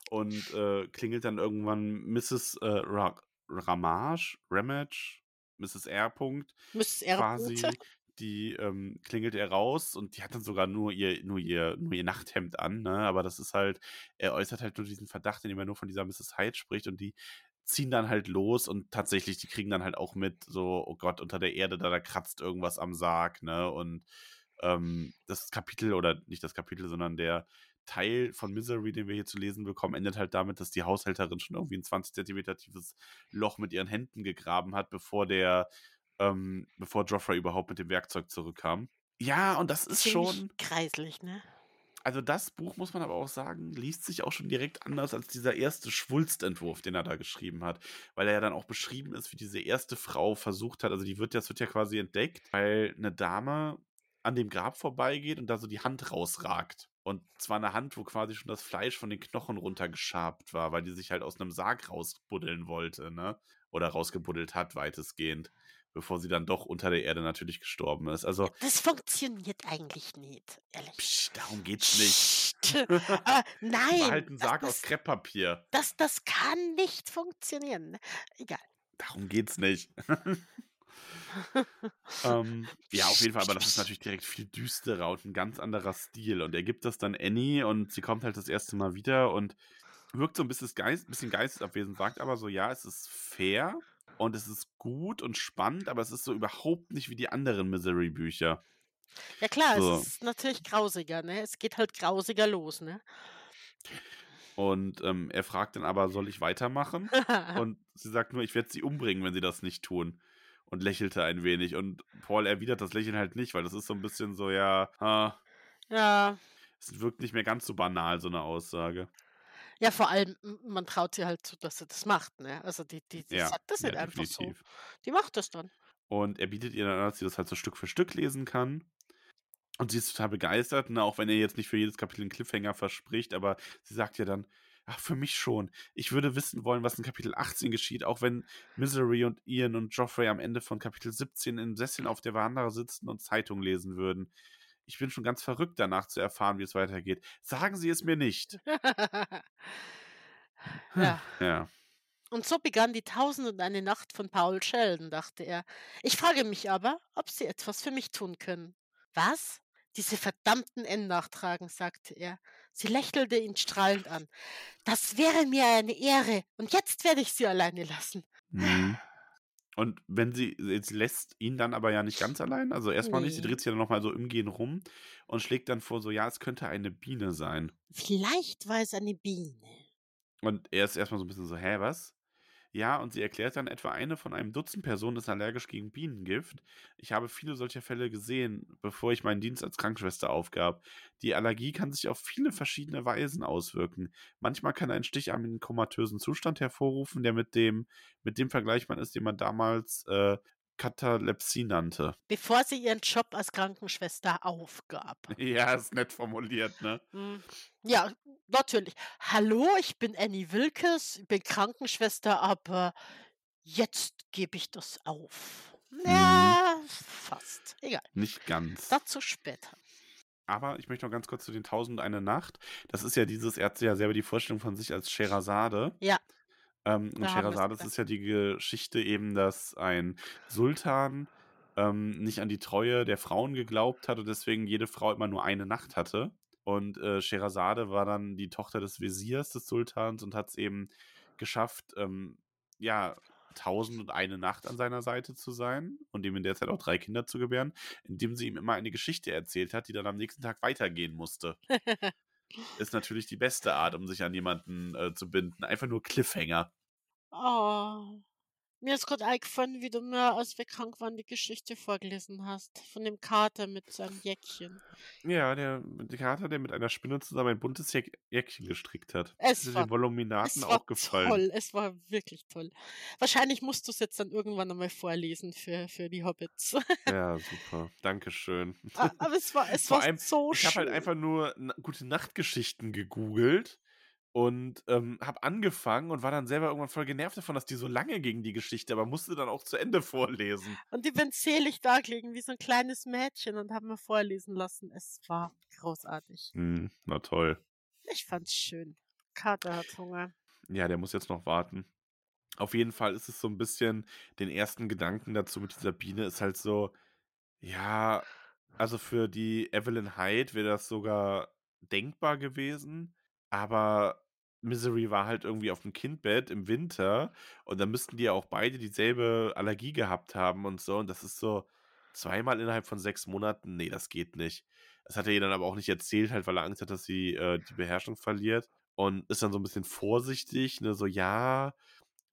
[SPEAKER 2] und äh, klingelt dann irgendwann Mrs. Äh, Ra Ramage, Ramage, Mrs. R. Punkt,
[SPEAKER 1] Mrs. R.
[SPEAKER 2] quasi, *laughs* die ähm, klingelt er raus und die hat dann sogar nur ihr, nur ihr, nur ihr Nachthemd an, ne? Aber das ist halt, er äußert halt nur diesen Verdacht, indem er nur von dieser Mrs. Hyde spricht und die ziehen dann halt los und tatsächlich, die kriegen dann halt auch mit, so, oh Gott, unter der Erde, da, da kratzt irgendwas am Sarg, ne? Und ähm, das Kapitel, oder nicht das Kapitel, sondern der Teil von Misery, den wir hier zu lesen bekommen, endet halt damit, dass die Haushälterin schon irgendwie ein 20 Zentimeter tiefes Loch mit ihren Händen gegraben hat, bevor der, ähm, bevor Joffrey überhaupt mit dem Werkzeug zurückkam. Ja, und das ist
[SPEAKER 1] Ziemlich
[SPEAKER 2] schon,
[SPEAKER 1] kreislich, ne?
[SPEAKER 2] also das Buch, muss man aber auch sagen, liest sich auch schon direkt anders als dieser erste Schwulstentwurf, den er da geschrieben hat. Weil er ja dann auch beschrieben ist, wie diese erste Frau versucht hat, also die wird, das wird ja quasi entdeckt, weil eine Dame an dem Grab vorbeigeht und da so die Hand rausragt. Und zwar eine Hand, wo quasi schon das Fleisch von den Knochen runtergeschabt war, weil die sich halt aus einem Sarg rausbuddeln wollte, ne? Oder rausgebuddelt hat, weitestgehend. Bevor sie dann doch unter der Erde natürlich gestorben ist. Also,
[SPEAKER 1] Das funktioniert eigentlich nicht, ehrlich.
[SPEAKER 2] psch, darum geht's nicht. *laughs*
[SPEAKER 1] Äh,
[SPEAKER 2] War
[SPEAKER 1] nein,
[SPEAKER 2] halt ein
[SPEAKER 1] das,
[SPEAKER 2] Sarg aus
[SPEAKER 1] das,
[SPEAKER 2] Krepppapier.
[SPEAKER 1] das, das kann nicht funktionieren. Egal.
[SPEAKER 2] Darum geht's nicht. *laughs* ähm, ja, auf jeden Fall, aber das ist natürlich *laughs* direkt viel düsterer und ein ganz anderer Stil. Und er gibt das dann Annie und sie kommt halt das erste Mal wieder und wirkt so ein bisschen, Geist, bisschen geistesabwesend, sagt aber so, ja, es ist fair und es ist gut und spannend, aber es ist so überhaupt nicht wie die anderen Misery-Bücher.
[SPEAKER 1] Ja klar,
[SPEAKER 2] So.
[SPEAKER 1] es ist natürlich grausiger, ne? Es geht halt grausiger los, ne?
[SPEAKER 2] Und ähm, er fragt dann aber, soll ich weitermachen? *laughs* Und sie sagt nur, ich werde sie umbringen, wenn sie das nicht tun. Und lächelte ein wenig. Und Paul erwidert das Lächeln halt nicht, weil das ist so ein bisschen so, ja, ha,
[SPEAKER 1] ja,
[SPEAKER 2] es wirkt nicht mehr ganz so banal, so eine Aussage.
[SPEAKER 1] ja, vor allem, man traut ihr halt zu, dass sie das macht, ne? Also die, die, die
[SPEAKER 2] Ja,
[SPEAKER 1] sagt das
[SPEAKER 2] ja,
[SPEAKER 1] nicht einfach so.
[SPEAKER 2] definitiv.
[SPEAKER 1] Die macht das dann.
[SPEAKER 2] Und er bietet ihr dann an, dass sie das halt so Stück für Stück lesen kann. Und sie ist total begeistert, ne? auch wenn er jetzt nicht für jedes Kapitel einen Cliffhanger verspricht, aber sie sagt ja dann, ach, für mich schon. Ich würde wissen wollen, was in Kapitel 18 geschieht, auch wenn Misery und Ian und Joffrey am Ende von Kapitel 17 in Sesseln auf der Veranda sitzen und Zeitung lesen würden. Ich bin schon ganz verrückt danach zu erfahren, wie es weitergeht. Sagen Sie es mir nicht. *laughs*
[SPEAKER 1] ja, *sighs*
[SPEAKER 2] Ja.
[SPEAKER 1] Und so begann die Tausend und eine Nacht von Paul Sheldon, dachte er. Ich frage mich aber, ob Sie etwas für mich tun können. Was? Diese verdammten N-Nachtragen, sagte er. Sie lächelte ihn strahlend an. Das wäre mir eine Ehre, und jetzt werde ich Sie alleine lassen.
[SPEAKER 2] Mhm. Und wenn sie, sie lässt ihn dann aber ja nicht ganz allein, also erstmal nicht, sie
[SPEAKER 1] Nee.
[SPEAKER 2] dreht sich dann nochmal so im Gehen rum und schlägt dann vor, so, ja, es könnte eine Biene sein.
[SPEAKER 1] Vielleicht war es eine Biene.
[SPEAKER 2] Und er ist erstmal so ein bisschen so, hä, was? Ja, und sie erklärt dann, etwa eine von einem Dutzend Personen ist allergisch gegen Bienengift. Ich habe viele solcher Fälle gesehen, bevor ich meinen Dienst als Krankenschwester aufgab. Die Allergie kann sich auf viele verschiedene Weisen auswirken. Manchmal kann ein Stich einen komatösen Zustand hervorrufen, der mit dem, mit dem vergleichbar ist, den man damals äh, Katalepsie nannte.
[SPEAKER 1] Bevor sie ihren Job als Krankenschwester aufgab. *laughs*
[SPEAKER 2] Ja, ist nett formuliert, ne?
[SPEAKER 1] Hm, Ja, natürlich. Hallo, ich bin Annie Wilkes, bin Krankenschwester, aber jetzt gebe ich das auf. Ja, fast. Egal.
[SPEAKER 2] Nicht ganz.
[SPEAKER 1] Dazu später.
[SPEAKER 2] Aber ich möchte noch ganz kurz zu den Tausend eine Nacht. Das ist ja dieses, er hat ja selber die Vorstellung von sich als Scheherazade.
[SPEAKER 1] Ja.
[SPEAKER 2] Ähm, und Scheherazade, ist ja die Geschichte eben, dass ein Sultan ähm, nicht an die Treue der Frauen geglaubt hat und deswegen jede Frau immer nur eine Nacht hatte. Und äh, Scheherazade war dann die Tochter des Wesirs des Sultans und hat es eben geschafft, ähm, ja, tausend und eine Nacht an seiner Seite zu sein und ihm in der Zeit auch drei Kinder zu gebären, indem sie ihm immer eine Geschichte erzählt hat, die dann am nächsten Tag weitergehen musste. *laughs* Ist natürlich die beste Art, um sich an jemanden äh, zu binden. Einfach nur Cliffhanger.
[SPEAKER 1] Oh. Mir ist gerade eingefallen, wie du mir, als wir krank waren, die Geschichte vorgelesen hast. Von dem Kater mit seinem Jäckchen.
[SPEAKER 2] Ja, der, der Kater, der mit einer Spinne zusammen ein buntes Jäck Jäckchen gestrickt hat.
[SPEAKER 1] Es
[SPEAKER 2] Das ist
[SPEAKER 1] war-
[SPEAKER 2] den Voluminaten
[SPEAKER 1] Es war
[SPEAKER 2] aufgefallen.
[SPEAKER 1] toll, es war wirklich toll. Wahrscheinlich musst du es jetzt dann irgendwann einmal vorlesen für, für die Hobbits. *laughs*
[SPEAKER 2] Ja, super. Dankeschön.
[SPEAKER 1] Aber es war, es
[SPEAKER 2] Vor
[SPEAKER 1] war
[SPEAKER 2] allem,
[SPEAKER 1] so
[SPEAKER 2] Ich
[SPEAKER 1] schön.
[SPEAKER 2] habe halt einfach nur gute Nachtgeschichten gegoogelt und ähm, habe angefangen und war dann selber irgendwann voll genervt davon, dass die so lange gegen die Geschichte, aber musste dann auch zu Ende *laughs* vorlesen.
[SPEAKER 1] Und die bin selig da gelegen wie so ein kleines Mädchen und haben mir vorlesen lassen. Es war großartig.
[SPEAKER 2] Hm, na toll.
[SPEAKER 1] Ich fand's schön. Kater hat Hunger.
[SPEAKER 2] Ja, der muss jetzt noch warten. Auf jeden Fall ist es so ein bisschen, den ersten Gedanken dazu mit dieser Biene ist halt so, ja, also für die Evelyn Hyde wäre das sogar denkbar gewesen, aber Misery war halt irgendwie auf dem Kindbett im Winter und dann müssten die ja auch beide dieselbe Allergie gehabt haben und so und das ist so zweimal innerhalb von sechs Monaten, nee, das geht nicht. Das hat er ihr dann aber auch nicht erzählt, halt, weil er Angst hat, dass sie äh, die Beherrschung verliert und ist dann so ein bisschen vorsichtig, ne, so ja,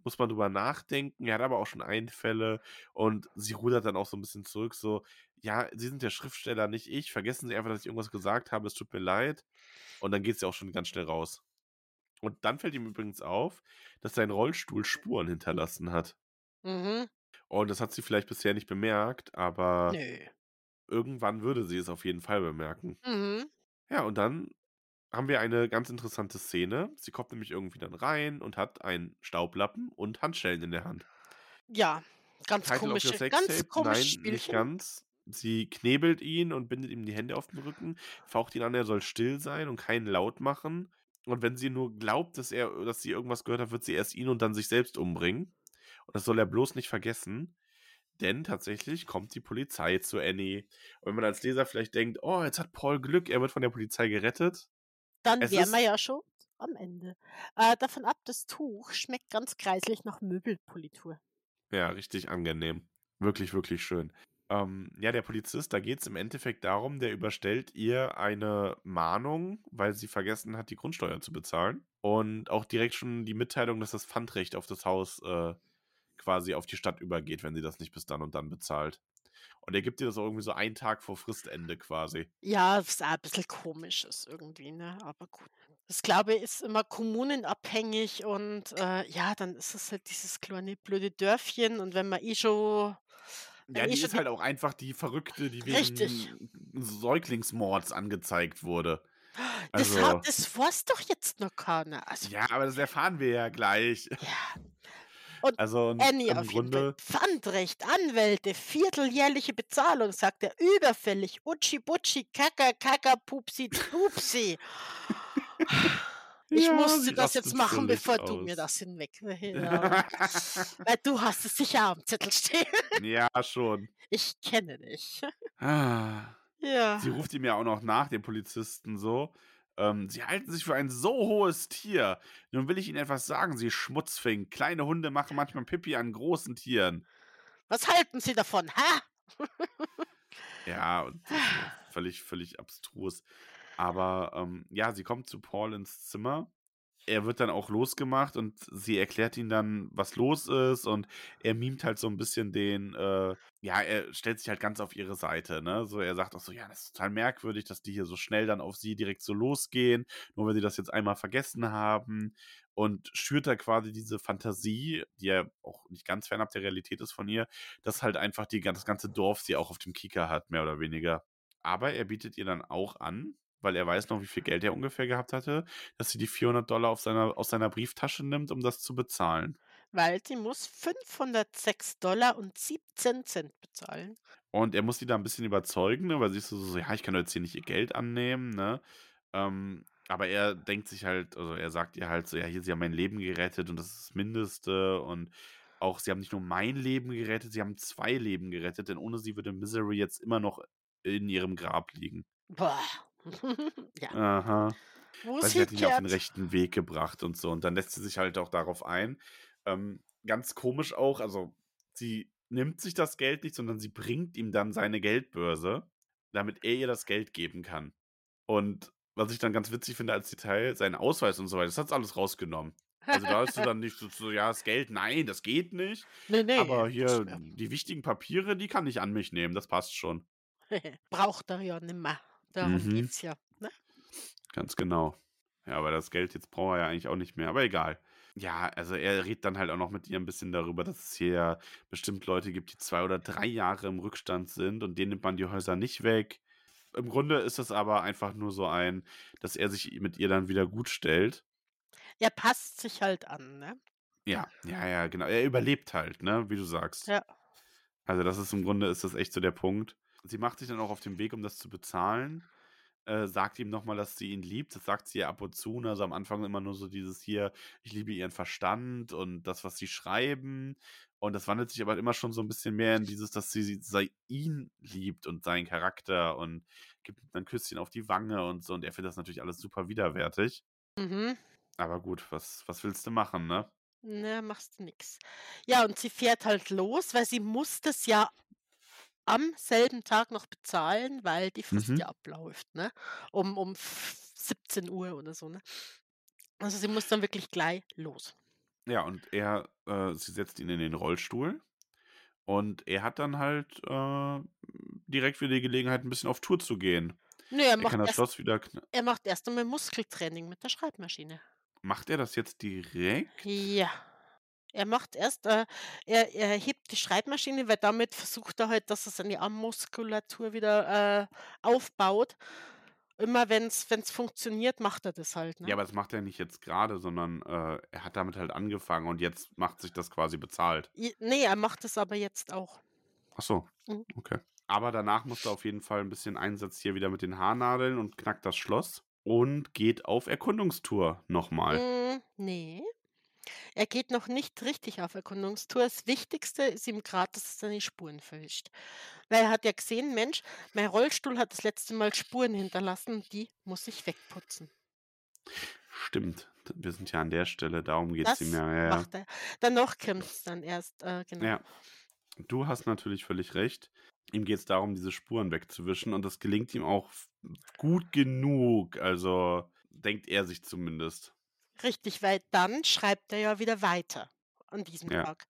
[SPEAKER 2] muss man drüber nachdenken. Er hat aber auch schon Einfälle und sie rudert dann auch so ein bisschen zurück, so, ja, Sie sind der Schriftsteller, nicht ich. Vergessen Sie einfach, dass ich irgendwas gesagt habe, es tut mir leid. Und dann geht sie auch schon ganz schnell raus. Und dann fällt ihm übrigens auf, dass sein Rollstuhl Spuren hinterlassen hat.
[SPEAKER 1] Mhm.
[SPEAKER 2] Und das hat sie vielleicht bisher nicht bemerkt, aber
[SPEAKER 1] Nö.
[SPEAKER 2] irgendwann würde sie es auf jeden Fall bemerken.
[SPEAKER 1] Mhm.
[SPEAKER 2] Ja, und dann haben wir eine ganz interessante Szene. Sie kommt nämlich irgendwie dann rein und hat einen Staublappen und Handschellen in der Hand.
[SPEAKER 1] Ja, ganz
[SPEAKER 2] your
[SPEAKER 1] ganz komisches
[SPEAKER 2] Nein, nicht
[SPEAKER 1] Spielchen.
[SPEAKER 2] ganz. Sie knebelt ihn und bindet ihm die Hände auf den Rücken, faucht ihn an, er soll still sein und keinen Laut machen. Und wenn sie nur glaubt, dass er, dass sie irgendwas gehört hat, wird sie erst ihn und dann sich selbst umbringen. Und das soll er bloß nicht vergessen. Denn tatsächlich kommt die Polizei zu Annie. Und wenn man als Leser vielleicht denkt, oh, jetzt hat Paul Glück, er wird von der Polizei gerettet.
[SPEAKER 1] Dann wären wir ja schon am Ende. Äh, davon ab, das Tuch schmeckt ganz kreislich nach Möbelpolitur.
[SPEAKER 2] Ja, richtig angenehm. Wirklich, wirklich schön. Ähm, ja, der Polizist, da geht es im Endeffekt darum, der überstellt ihr eine Mahnung, weil sie vergessen hat, die Grundsteuer zu bezahlen. Und auch direkt schon die Mitteilung, dass das Pfandrecht auf das Haus äh, quasi auf die Stadt übergeht, wenn sie das nicht bis dann und dann bezahlt. Und er gibt ihr das auch irgendwie so einen Tag vor Fristende quasi.
[SPEAKER 1] Ja, was auch ein bisschen komisch ist irgendwie, ne? Aber gut. Das glaube ich ist immer kommunenabhängig und äh, ja, dann ist es halt dieses kleine blöde Dörfchen und wenn man eh schon.
[SPEAKER 2] Ja, die ist halt auch einfach die Verrückte, die wegen
[SPEAKER 1] Richtig.
[SPEAKER 2] Säuglingsmords angezeigt wurde.
[SPEAKER 1] Das,
[SPEAKER 2] Also,
[SPEAKER 1] hat, das weiß doch jetzt noch keiner. Also,
[SPEAKER 2] ja, aber das erfahren wir ja gleich.
[SPEAKER 1] ja. *laughs* Und
[SPEAKER 2] Also
[SPEAKER 1] Annie
[SPEAKER 2] im
[SPEAKER 1] auf jeden Fall.
[SPEAKER 2] Grunde,
[SPEAKER 1] Pfandrecht, Anwälte, vierteljährliche Bezahlung, sagt er, überfällig. Utschi, Butschi, Kaka, Kaka, Pupsi, Pupsi. *laughs* *laughs* Ich
[SPEAKER 2] Ja,
[SPEAKER 1] musste
[SPEAKER 2] sie
[SPEAKER 1] das jetzt machen, bevor du mir
[SPEAKER 2] aus.
[SPEAKER 1] das hinweg. *laughs* Ja. Weil du hast es sicher am Zettel stehen.
[SPEAKER 2] ja, schon.
[SPEAKER 1] Ich kenne dich.
[SPEAKER 2] Ah.
[SPEAKER 1] Ja.
[SPEAKER 2] Sie ruft ihm ja auch noch nach, dem Polizisten so. Ähm, sie halten sich für ein so hohes Tier. Nun will ich Ihnen etwas sagen, Sie Schmutzfink. Kleine Hunde machen manchmal Pipi an großen Tieren.
[SPEAKER 1] Was halten Sie davon, hä?
[SPEAKER 2] Ja, und *sighs* völlig, völlig abstrus. Aber ähm, ja, sie kommt zu Paul ins Zimmer. Er wird dann auch losgemacht und sie erklärt ihm dann, was los ist und er mimt halt so ein bisschen den, äh, ja, er stellt sich halt ganz auf ihre Seite, ne? So, er sagt auch so, ja, das ist total merkwürdig, dass die hier so schnell dann auf sie direkt so losgehen, nur weil sie das jetzt einmal vergessen haben und schürt da quasi diese Fantasie, die ja auch nicht ganz fernab der Realität ist von ihr, dass halt einfach die, das ganze Dorf sie auch auf dem Kieker hat, mehr oder weniger. Aber er bietet ihr dann auch an, weil er weiß noch, wie viel Geld er ungefähr gehabt hatte, dass sie die 400 Dollar seiner, aus seiner Brieftasche nimmt, um das zu bezahlen.
[SPEAKER 1] Weil sie muss 506 Dollar und 17 Cent bezahlen.
[SPEAKER 2] Und er muss sie da ein bisschen überzeugen, ne, weil sie ist so, so, ja, ich kann doch jetzt hier nicht ihr Geld annehmen, ne? Ähm, aber er denkt sich halt, also er sagt ihr halt so, ja, hier, sie haben mein Leben gerettet und das ist das Mindeste und auch, sie haben nicht nur mein Leben gerettet, sie haben zwei Leben gerettet, denn ohne sie würde Misery jetzt immer noch in ihrem Grab liegen.
[SPEAKER 1] Boah. *laughs* ja.
[SPEAKER 2] Aha.
[SPEAKER 1] Wo
[SPEAKER 2] Weil sie hat ihn auf den rechten Weg gebracht und so. Und dann lässt sie sich halt auch darauf ein. Ähm, ganz komisch auch, also sie nimmt sich das Geld nicht, sondern sie bringt ihm dann seine Geldbörse, damit er ihr das Geld geben kann. Und was ich dann ganz witzig finde als Detail, seinen Ausweis und so weiter, das hat alles rausgenommen. Also da ist du dann nicht so, so, ja, das Geld, nein, das geht nicht. *laughs*
[SPEAKER 1] nee, nee.
[SPEAKER 2] Aber hier, die wichtigen Papiere, die kann ich an mich nehmen, das passt schon. *laughs*
[SPEAKER 1] Braucht er ja nimmer. Darum
[SPEAKER 2] Mhm.
[SPEAKER 1] geht's ja. Ne?
[SPEAKER 2] Ganz genau. Ja, aber das Geld jetzt braucht er ja eigentlich auch nicht mehr. Aber egal. Ja, also er redet dann halt auch noch mit ihr ein bisschen darüber, dass es hier ja bestimmt Leute gibt, die zwei oder drei Jahre im Rückstand sind und denen nimmt man die Häuser nicht weg. Im Grunde ist das aber einfach nur so ein, dass er sich mit ihr dann wieder gut stellt.
[SPEAKER 1] Er passt sich halt an, ne?
[SPEAKER 2] Ja, ja, ja, genau. Er überlebt halt, ne, wie du sagst.
[SPEAKER 1] Ja.
[SPEAKER 2] Also das ist im Grunde ist das echt so der Punkt. Sie macht sich dann auch auf den Weg, um das zu bezahlen. Äh, sagt ihm nochmal, dass sie ihn liebt. Das sagt sie ja ab und zu. ne, Also am Anfang immer nur so dieses hier, ich liebe ihren Verstand und das, was sie schreiben. Und das wandelt sich aber immer schon so ein bisschen mehr in dieses, dass sie, sie ihn liebt und seinen Charakter und gibt ihm ein Küsschen auf die Wange und so. Und er findet das natürlich alles super widerwärtig.
[SPEAKER 1] Mhm.
[SPEAKER 2] Aber gut, was, was willst du machen, ne?
[SPEAKER 1] Ne, machst du nix. Ja, und sie fährt halt los, weil sie muss das ja am selben Tag noch bezahlen, weil die Frist
[SPEAKER 2] Mhm.
[SPEAKER 1] ja abläuft, ne? Um, um f- 17 Uhr oder so, ne? Also sie muss dann wirklich gleich los.
[SPEAKER 2] Ja, und er, äh, sie setzt ihn in den Rollstuhl und er hat dann halt äh, direkt wieder die Gelegenheit, ein bisschen auf Tour zu gehen.
[SPEAKER 1] Nö, er
[SPEAKER 2] Er
[SPEAKER 1] macht
[SPEAKER 2] kann das
[SPEAKER 1] erst,
[SPEAKER 2] Schloss wieder. kn-
[SPEAKER 1] er macht erst einmal Muskeltraining mit der Schreibmaschine.
[SPEAKER 2] Macht er das jetzt direkt?
[SPEAKER 1] Ja. Er macht erst, äh, er, er hebt die Schreibmaschine, weil damit versucht er halt, dass er seine Armmuskulatur wieder äh, aufbaut. Immer wenn es funktioniert, macht er das halt,
[SPEAKER 2] Ja,
[SPEAKER 1] ne?
[SPEAKER 2] aber das macht er nicht jetzt gerade, sondern äh, er hat damit halt angefangen und jetzt macht sich das quasi bezahlt.
[SPEAKER 1] I- Nee, er macht es aber jetzt auch.
[SPEAKER 2] Ach so,
[SPEAKER 1] Mhm.
[SPEAKER 2] okay. Aber danach muss er auf jeden Fall ein bisschen Einsatz hier wieder mit den Haarnadeln und knackt das Schloss und geht auf Erkundungstour nochmal.
[SPEAKER 1] Mm, nee. Er geht noch nicht richtig auf Erkundungstour. Das Wichtigste ist ihm gerade, dass er seine Spuren verwischt. Weil er hat ja gesehen, Mensch, mein Rollstuhl hat das letzte Mal Spuren hinterlassen, die muss ich wegputzen.
[SPEAKER 2] Stimmt, wir sind ja an der Stelle, darum geht es ihm ja. ja,
[SPEAKER 1] macht er. Danach kommt es dann erst, äh, genau.
[SPEAKER 2] Ja, du hast natürlich völlig recht. Ihm geht es darum, diese Spuren wegzuwischen und das gelingt ihm auch gut genug. Also denkt er sich zumindest.
[SPEAKER 1] Richtig, weil dann schreibt er ja wieder weiter an diesem
[SPEAKER 2] Ja.
[SPEAKER 1] Tag.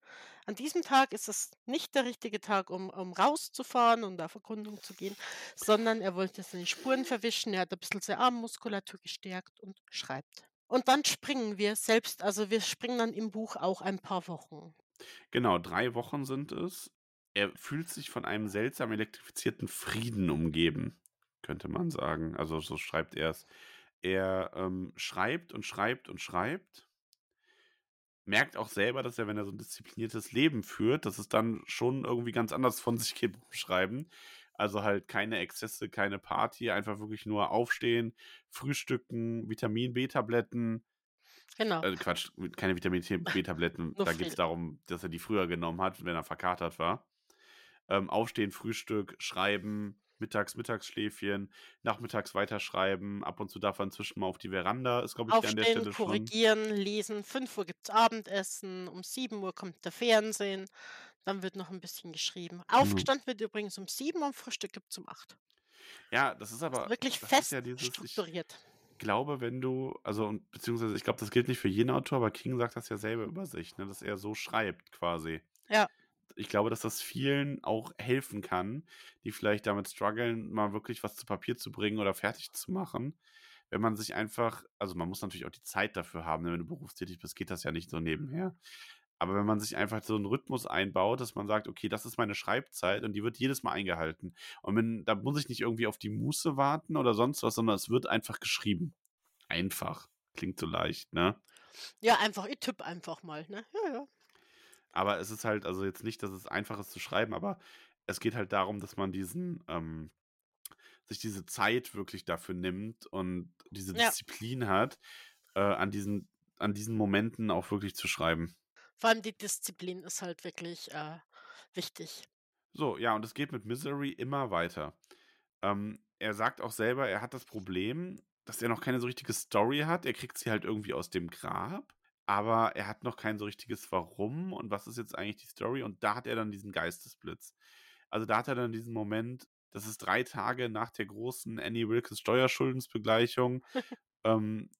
[SPEAKER 1] An diesem Tag ist es nicht der richtige Tag, um, um rauszufahren und auf Erkundung zu gehen, sondern er wollte seine Spuren verwischen. Er hat ein bisschen seine Armmuskulatur gestärkt und schreibt. Und dann springen wir selbst, also wir springen dann im Buch auch ein paar Wochen.
[SPEAKER 2] Genau, drei Wochen sind es. Er fühlt sich von einem seltsam elektrifizierten Frieden umgeben, könnte man sagen. Also so schreibt er es. Er ähm, schreibt und schreibt und schreibt. Merkt auch selber, dass er, wenn er so ein diszipliniertes Leben führt, dass es dann schon irgendwie ganz anders von *laughs* sich geht beim Schreiben. Also halt keine Exzesse, keine Party, einfach wirklich nur aufstehen, frühstücken, Vitamin B-Tabletten,
[SPEAKER 1] Genau.
[SPEAKER 2] Äh, Quatsch, keine Vitamin *laughs* B-Tabletten. Da geht es darum, dass er die früher genommen hat, wenn er verkatert war. Ähm, aufstehen, Frühstück, schreiben, mittags Mittagsschläfchen, nachmittags weiterschreiben, ab und zu darf er inzwischen mal auf die Veranda, ist, glaube ich, an der
[SPEAKER 1] Aufstehen,
[SPEAKER 2] Stelle schon.
[SPEAKER 1] korrigieren, lesen. 5 Uhr gibt's Abendessen, um 7 Uhr kommt der Fernsehen, dann wird noch ein bisschen geschrieben.
[SPEAKER 2] Genau.
[SPEAKER 1] Aufgestanden wird übrigens um 7 und Frühstück gibt's um 8.
[SPEAKER 2] Ja, das ist
[SPEAKER 1] Ist
[SPEAKER 2] aber,
[SPEAKER 1] wirklich
[SPEAKER 2] das ist
[SPEAKER 1] fest
[SPEAKER 2] ja dieses, ich
[SPEAKER 1] strukturiert.
[SPEAKER 2] glaube, wenn du, also, und, beziehungsweise, ich glaube, das gilt nicht für jeden Autor, aber King sagt das ja selber über sich, ne, dass er so schreibt quasi.
[SPEAKER 1] Ja.
[SPEAKER 2] Ich glaube, dass das vielen auch helfen kann, die vielleicht damit strugglen, mal wirklich was zu Papier zu bringen oder fertig zu machen. Wenn man sich einfach, also man muss natürlich auch die Zeit dafür haben, ne, wenn du berufstätig bist, geht das ja nicht so nebenher. Aber wenn man sich einfach so einen Rhythmus einbaut, dass man sagt, okay, das ist meine Schreibzeit und die wird jedes Mal eingehalten. Und wenn, da muss ich nicht irgendwie auf die Muße warten oder sonst was, sondern es wird einfach geschrieben. Einfach. Klingt so leicht, ne?
[SPEAKER 1] Ja, einfach, ich tippe einfach mal, ne? Ja, ja.
[SPEAKER 2] Aber es ist halt, also jetzt nicht, dass es einfach ist zu schreiben, aber es geht halt darum, dass man diesen, ähm, sich diese Zeit wirklich dafür nimmt und diese
[SPEAKER 1] Ja.
[SPEAKER 2] Disziplin hat, äh, an diesen, an diesen Momenten auch wirklich zu schreiben.
[SPEAKER 1] Vor allem die Disziplin ist halt wirklich äh, wichtig.
[SPEAKER 2] So, ja, und es geht mit Misery immer weiter. Ähm, er sagt auch selber, er hat das Problem, dass er noch keine so richtige Story hat. Er kriegt sie halt irgendwie aus dem Grab, aber er hat noch kein so richtiges Warum und was ist jetzt eigentlich die Story. Und da hat er dann diesen Geistesblitz. Also da hat er dann diesen Moment, das ist drei Tage nach der großen Annie Wilkes Steuerschuldensbegleichung. ähm,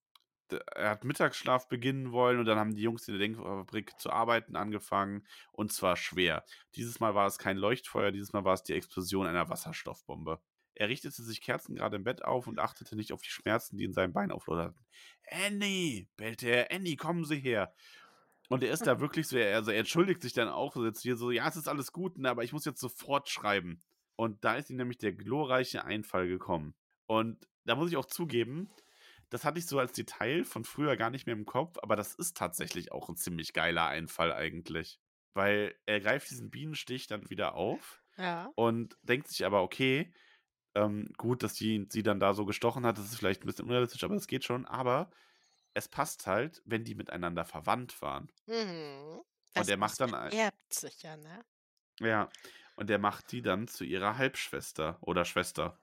[SPEAKER 2] er hat Mittagsschlaf beginnen wollen und dann haben die Jungs in der Denkfabrik zu arbeiten angefangen und zwar schwer. Dieses Mal war es kein Leuchtfeuer, dieses Mal war es die Explosion einer Wasserstoffbombe. Er richtete sich kerzengerade im Bett auf und achtete nicht auf die Schmerzen, die in seinem Bein aufloderten. Annie, bellte er, Annie, kommen Sie her. Und er ist da *laughs* wirklich so, er- also er entschuldigt sich dann auch, so jetzt hier so, ja, es ist alles gut, ne, aber ich muss jetzt sofort schreiben. Und da ist ihm nämlich der glorreiche Einfall gekommen. Und da muss ich auch zugeben, das hatte ich so als Detail von früher gar nicht mehr im Kopf, aber das ist tatsächlich auch ein ziemlich geiler Einfall eigentlich. Weil er greift diesen Bienenstich dann wieder auf
[SPEAKER 1] Ja.
[SPEAKER 2] und denkt sich aber, okay, ähm, gut, dass die, sie dann da so gestochen hat, das ist vielleicht ein bisschen unrealistisch, aber das geht schon. Aber es passt halt, wenn die miteinander verwandt waren.
[SPEAKER 1] Mhm.
[SPEAKER 2] Und
[SPEAKER 1] Das
[SPEAKER 2] er macht dann ein-
[SPEAKER 1] erbt sich ja, ne?
[SPEAKER 2] Ja, und er macht die dann zu ihrer Halbschwester oder Schwester.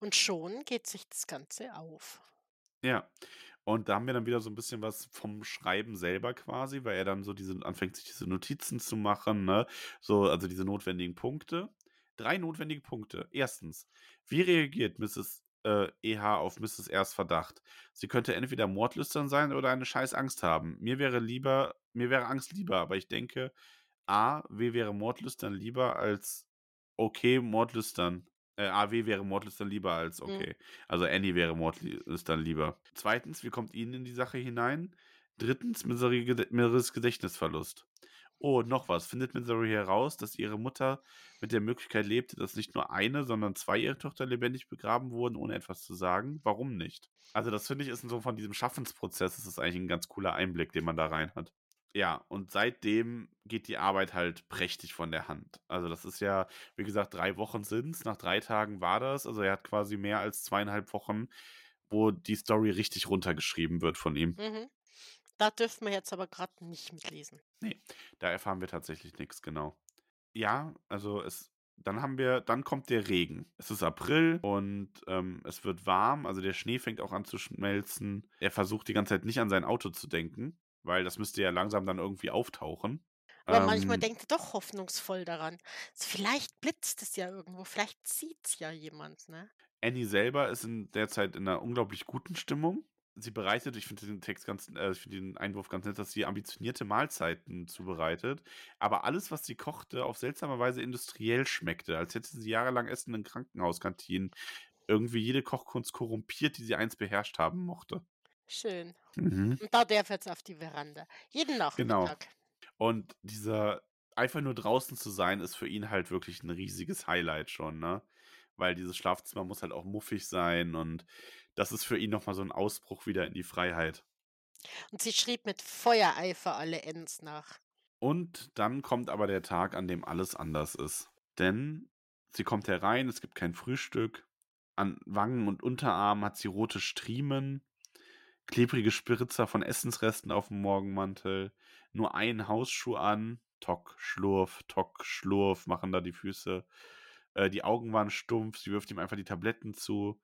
[SPEAKER 1] Und schon geht sich das Ganze auf.
[SPEAKER 2] Ja. Und da haben wir dann wieder so ein bisschen was vom Schreiben selber quasi, weil er dann so diese anfängt, sich diese Notizen zu machen, ne? So, also diese notwendigen Punkte. Drei notwendige Punkte. Erstens, wie reagiert Mrs. Äh, EH auf Mrs. Rs Verdacht? Sie könnte entweder mordlüstern sein oder eine scheiß Angst haben. Mir wäre lieber, mir wäre Angst lieber, aber ich denke, A, W wäre mordlüstern lieber als okay, mordlüstern. Äh, AW wäre mordlüstern lieber als
[SPEAKER 1] Mhm.
[SPEAKER 2] okay. Also Annie wäre mordlüstern lieber. Zweitens, wie kommt Ihnen in die Sache hinein? Drittens, Misery's Gedächtnisverlust. Oh, noch was. Findet Misery heraus, dass ihre Mutter mit der Möglichkeit lebte, dass nicht nur eine, sondern zwei ihrer Tochter lebendig begraben wurden, ohne etwas zu sagen? Warum nicht? Also, das finde ich ist so von diesem Schaffensprozess, das ist eigentlich ein ganz cooler Einblick, den man da rein hat. Ja, und seitdem geht die Arbeit halt prächtig von der Hand. Also, das ist ja, wie gesagt, drei Wochen sind's. Nach drei Tagen war das. Also, er hat quasi mehr als zweieinhalb Wochen, wo die Story richtig runtergeschrieben wird von ihm.
[SPEAKER 1] Mhm. Da dürfen wir jetzt aber gerade nicht mitlesen.
[SPEAKER 2] Da erfahren wir tatsächlich nichts, genau. Ja, also es, dann haben wir, dann kommt der Regen. Es ist April und ähm, es wird warm, also der Schnee fängt auch an zu schmelzen. Er versucht die ganze Zeit nicht an sein Auto zu denken, weil das müsste ja langsam dann irgendwie auftauchen.
[SPEAKER 1] Aber manchmal
[SPEAKER 2] Ähm,
[SPEAKER 1] denkt er doch hoffnungsvoll daran. Vielleicht blitzt es ja irgendwo, vielleicht sieht's ja jemand, ne?
[SPEAKER 2] Annie selber ist in der Zeit in einer unglaublich guten Stimmung. Sie bereitet, ich finde den Text ganz, äh, ich finde den Einwurf ganz nett, dass sie ambitionierte Mahlzeiten zubereitet. Aber alles, was sie kochte, auf seltsame Weise industriell schmeckte, als hätte sie jahrelang Essen in Krankenhauskantinen irgendwie jede Kochkunst korrumpiert, die sie einst beherrscht haben mochte.
[SPEAKER 1] Schön.
[SPEAKER 2] Mhm.
[SPEAKER 1] Und da darf jetzt auf die Veranda. Jeden
[SPEAKER 2] Genau.
[SPEAKER 1] Nachmittag.
[SPEAKER 2] Und dieser einfach nur draußen zu sein, ist für ihn halt wirklich ein riesiges Highlight schon, ne? Weil dieses Schlafzimmer muss halt auch muffig sein und das ist für ihn nochmal so ein Ausbruch wieder in die Freiheit.
[SPEAKER 1] Und sie schrieb mit Feuereifer alle Ends nach.
[SPEAKER 2] Und dann kommt aber der Tag, an dem alles anders ist. Denn sie kommt herein, es gibt kein Frühstück. An Wangen und Unterarmen hat sie rote Striemen. klebrige Spritzer von Essensresten auf dem Morgenmantel, nur einen Hausschuh an, Tock, Schlurf, Tock, Schlurf, machen da die Füße. Äh, die Augen waren stumpf, sie wirft ihm einfach die Tabletten zu.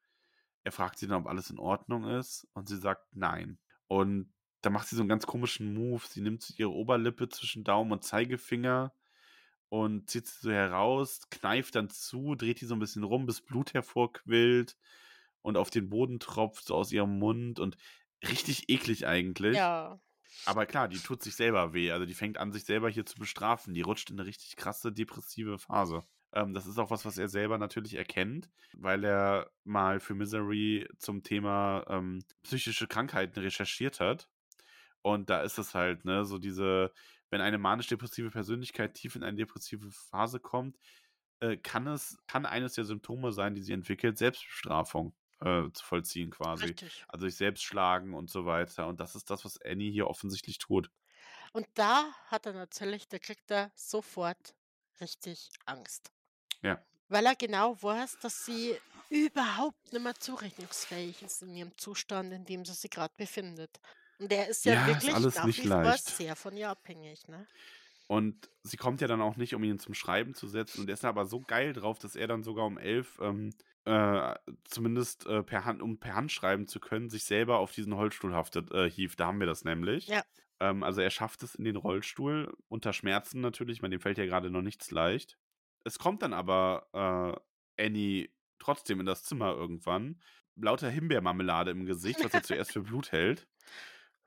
[SPEAKER 2] Er fragt sie dann, ob alles in Ordnung ist und sie sagt nein. Und da macht sie so einen ganz komischen Move. Sie nimmt ihre Oberlippe zwischen Daumen und Zeigefinger und zieht sie so heraus, kneift dann zu, dreht die so ein bisschen rum, bis Blut hervorquillt und auf den Boden tropft, so aus ihrem Mund und richtig eklig eigentlich.
[SPEAKER 1] Ja.
[SPEAKER 2] Aber klar, die tut sich selber weh. Also die fängt an, sich selber hier zu bestrafen. Die rutscht in eine richtig krasse depressive Phase. Ähm, das ist auch was, was er selber natürlich erkennt, weil er mal für Misery zum Thema ähm, psychische Krankheiten recherchiert hat. Und da ist es halt, ne, so diese, wenn eine manisch-depressive Persönlichkeit tief in eine depressive Phase kommt, äh, kann es, kann eines der Symptome sein, die sie entwickelt, Selbstbestrafung äh, zu vollziehen quasi.
[SPEAKER 1] Richtig.
[SPEAKER 2] Also sich selbst schlagen und so weiter. Und das ist das, was Annie hier offensichtlich tut.
[SPEAKER 1] Und da hat er natürlich, da kriegt er sofort richtig Angst.
[SPEAKER 2] Ja.
[SPEAKER 1] Weil er genau weiß, dass sie überhaupt nicht mehr zurechnungsfähig ist in ihrem Zustand, in dem sie sich gerade befindet. Und der ist ja,
[SPEAKER 2] Ja, ist
[SPEAKER 1] wirklich
[SPEAKER 2] alles
[SPEAKER 1] nach
[SPEAKER 2] nicht
[SPEAKER 1] wie
[SPEAKER 2] leicht.
[SPEAKER 1] sehr von ihr abhängig, ne?
[SPEAKER 2] Und sie kommt ja dann auch nicht, um ihn zum Schreiben zu setzen. Und er ist aber so geil drauf, dass er dann sogar um elf, ähm, äh, zumindest äh, per Hand, um per Hand schreiben zu können, sich selber auf diesen Holzstuhl haftet, äh, hieft. Da haben wir das nämlich.
[SPEAKER 1] Ja.
[SPEAKER 2] Ähm, also er schafft es in den Rollstuhl, unter Schmerzen natürlich, man dem fällt ja gerade noch nichts leicht. Es kommt dann aber äh, Annie trotzdem in das Zimmer irgendwann. Lauter Himbeermarmelade im Gesicht, was er zuerst für Blut hält.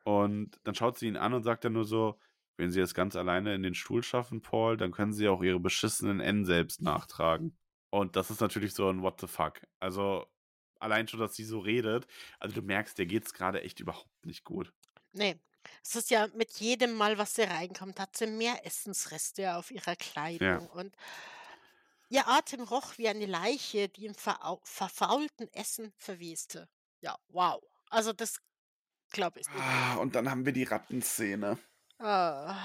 [SPEAKER 2] Und dann schaut sie ihn an und sagt dann nur so, wenn Sie es ganz alleine in den Stuhl schaffen, Paul, dann können Sie auch Ihre beschissenen N selbst nachtragen. Und das ist natürlich so ein What the fuck. Also allein schon, dass sie so redet, also du merkst, der geht's gerade echt überhaupt nicht gut.
[SPEAKER 1] Nee. Es ist ja mit jedem Mal, was sie reinkommt, hat sie mehr Essensreste auf ihrer Kleidung. Und ihr Atem roch wie eine Leiche, die im verau- verfaulten Essen verweste. Ja, wow. Also das glaube ich nicht.
[SPEAKER 2] Ah, und dann haben wir die Rattenszene.
[SPEAKER 1] Ah.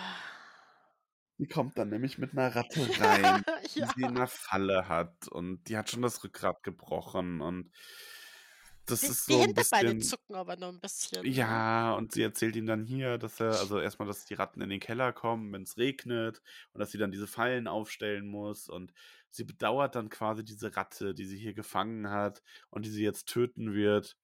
[SPEAKER 2] Die kommt dann nämlich mit einer Ratte *laughs* rein, die
[SPEAKER 1] ja.
[SPEAKER 2] sie in einer Falle hat und die hat schon das Rückgrat gebrochen und das
[SPEAKER 1] Die,
[SPEAKER 2] ist
[SPEAKER 1] die
[SPEAKER 2] so ein
[SPEAKER 1] Hinterbeine
[SPEAKER 2] bisschen.
[SPEAKER 1] zucken aber noch ein bisschen. ne?
[SPEAKER 2] Ja, und sie erzählt ihm dann hier, dass er, also erstmal, dass die Ratten in den Keller kommen, wenn es regnet und dass sie dann diese Fallen aufstellen muss und sie bedauert dann quasi diese Ratte, die sie hier gefangen hat und die sie jetzt töten wird,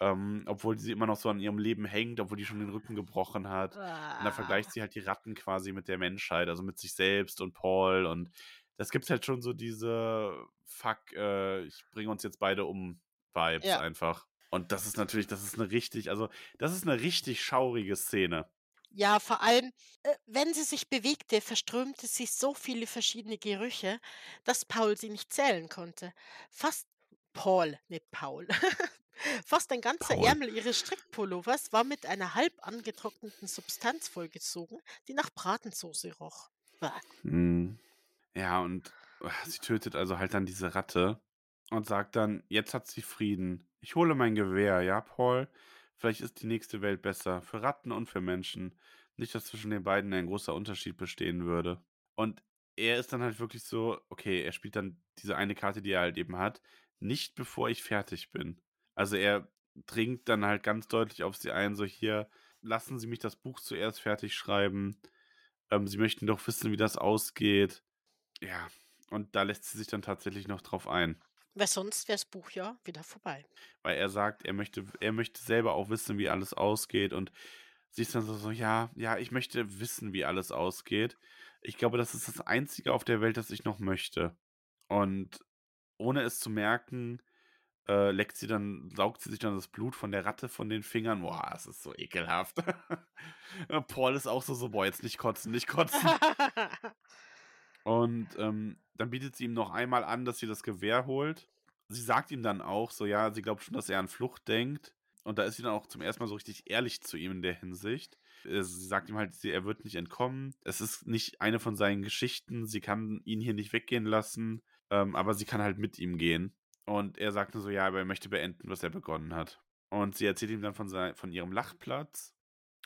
[SPEAKER 2] ähm, obwohl sie immer noch so an ihrem Leben hängt, obwohl die schon den Rücken gebrochen hat. Und dann
[SPEAKER 1] Ah.
[SPEAKER 2] vergleicht sie halt die Ratten quasi mit der Menschheit, also mit sich selbst und Paul und das gibt halt schon so diese Fuck, äh, ich bringe uns jetzt beide um Vibes
[SPEAKER 1] Ja.
[SPEAKER 2] einfach. Und das ist natürlich, das ist eine richtig, also das ist eine richtig schaurige Szene.
[SPEAKER 1] Ja, vor allem, äh, wenn sie sich bewegte, verströmte sie so viele verschiedene Gerüche, dass Paul sie nicht zählen konnte. Fast Paul, nicht Paul. *laughs* Fast ein ganzer
[SPEAKER 2] Paul.
[SPEAKER 1] Ärmel ihres Strickpullovers war mit einer halb angetrockneten Substanz vollgezogen, die nach Bratensoße roch.
[SPEAKER 2] Hm. Ja, und äh, sie tötet also halt dann diese Ratte und sagt dann, jetzt hat sie Frieden. Ich hole mein Gewehr, ja, Paul? Vielleicht ist die nächste Welt besser. Für Ratten und für Menschen. Nicht, dass zwischen den beiden ein großer Unterschied bestehen würde. Und er ist dann halt wirklich so, okay, er spielt dann diese eine Karte, die er halt eben hat, nicht bevor ich fertig bin. Also er dringt dann halt ganz deutlich auf sie ein, so hier, lassen Sie mich das Buch zuerst fertig schreiben. Ähm, sie möchten doch wissen, wie das ausgeht. Ja, und da lässt sie sich dann tatsächlich noch drauf ein.
[SPEAKER 1] Weil sonst wäre das Buch ja wieder vorbei.
[SPEAKER 2] Weil er sagt, er möchte, er möchte selber auch wissen, wie alles ausgeht. Und sie ist dann so, so, ja, ja, ich möchte wissen, wie alles ausgeht. Ich glaube, das ist das Einzige auf der Welt, das ich noch möchte. Und ohne es zu merken, äh, leckt sie dann, saugt sie sich dann das Blut von der Ratte von den Fingern. Boah, das ist so ekelhaft. *laughs* Paul ist auch so, so, boah, jetzt nicht kotzen, nicht kotzen. *laughs* Und ähm, dann bietet sie ihm noch einmal an, dass sie das Gewehr holt. Sie sagt ihm dann auch so, ja, sie glaubt schon, dass er an Flucht denkt. Und da ist sie dann auch zum ersten Mal so richtig ehrlich zu ihm in der Hinsicht. Äh, Sie sagt ihm halt, er wird nicht entkommen. Es ist nicht eine von seinen Geschichten. Sie kann ihn hier nicht weggehen lassen. Ähm, aber sie kann halt mit ihm gehen. Und er sagt nur so, ja, aber er möchte beenden, was er begonnen hat. Und sie erzählt ihm dann von, sein, von ihrem Lachplatz.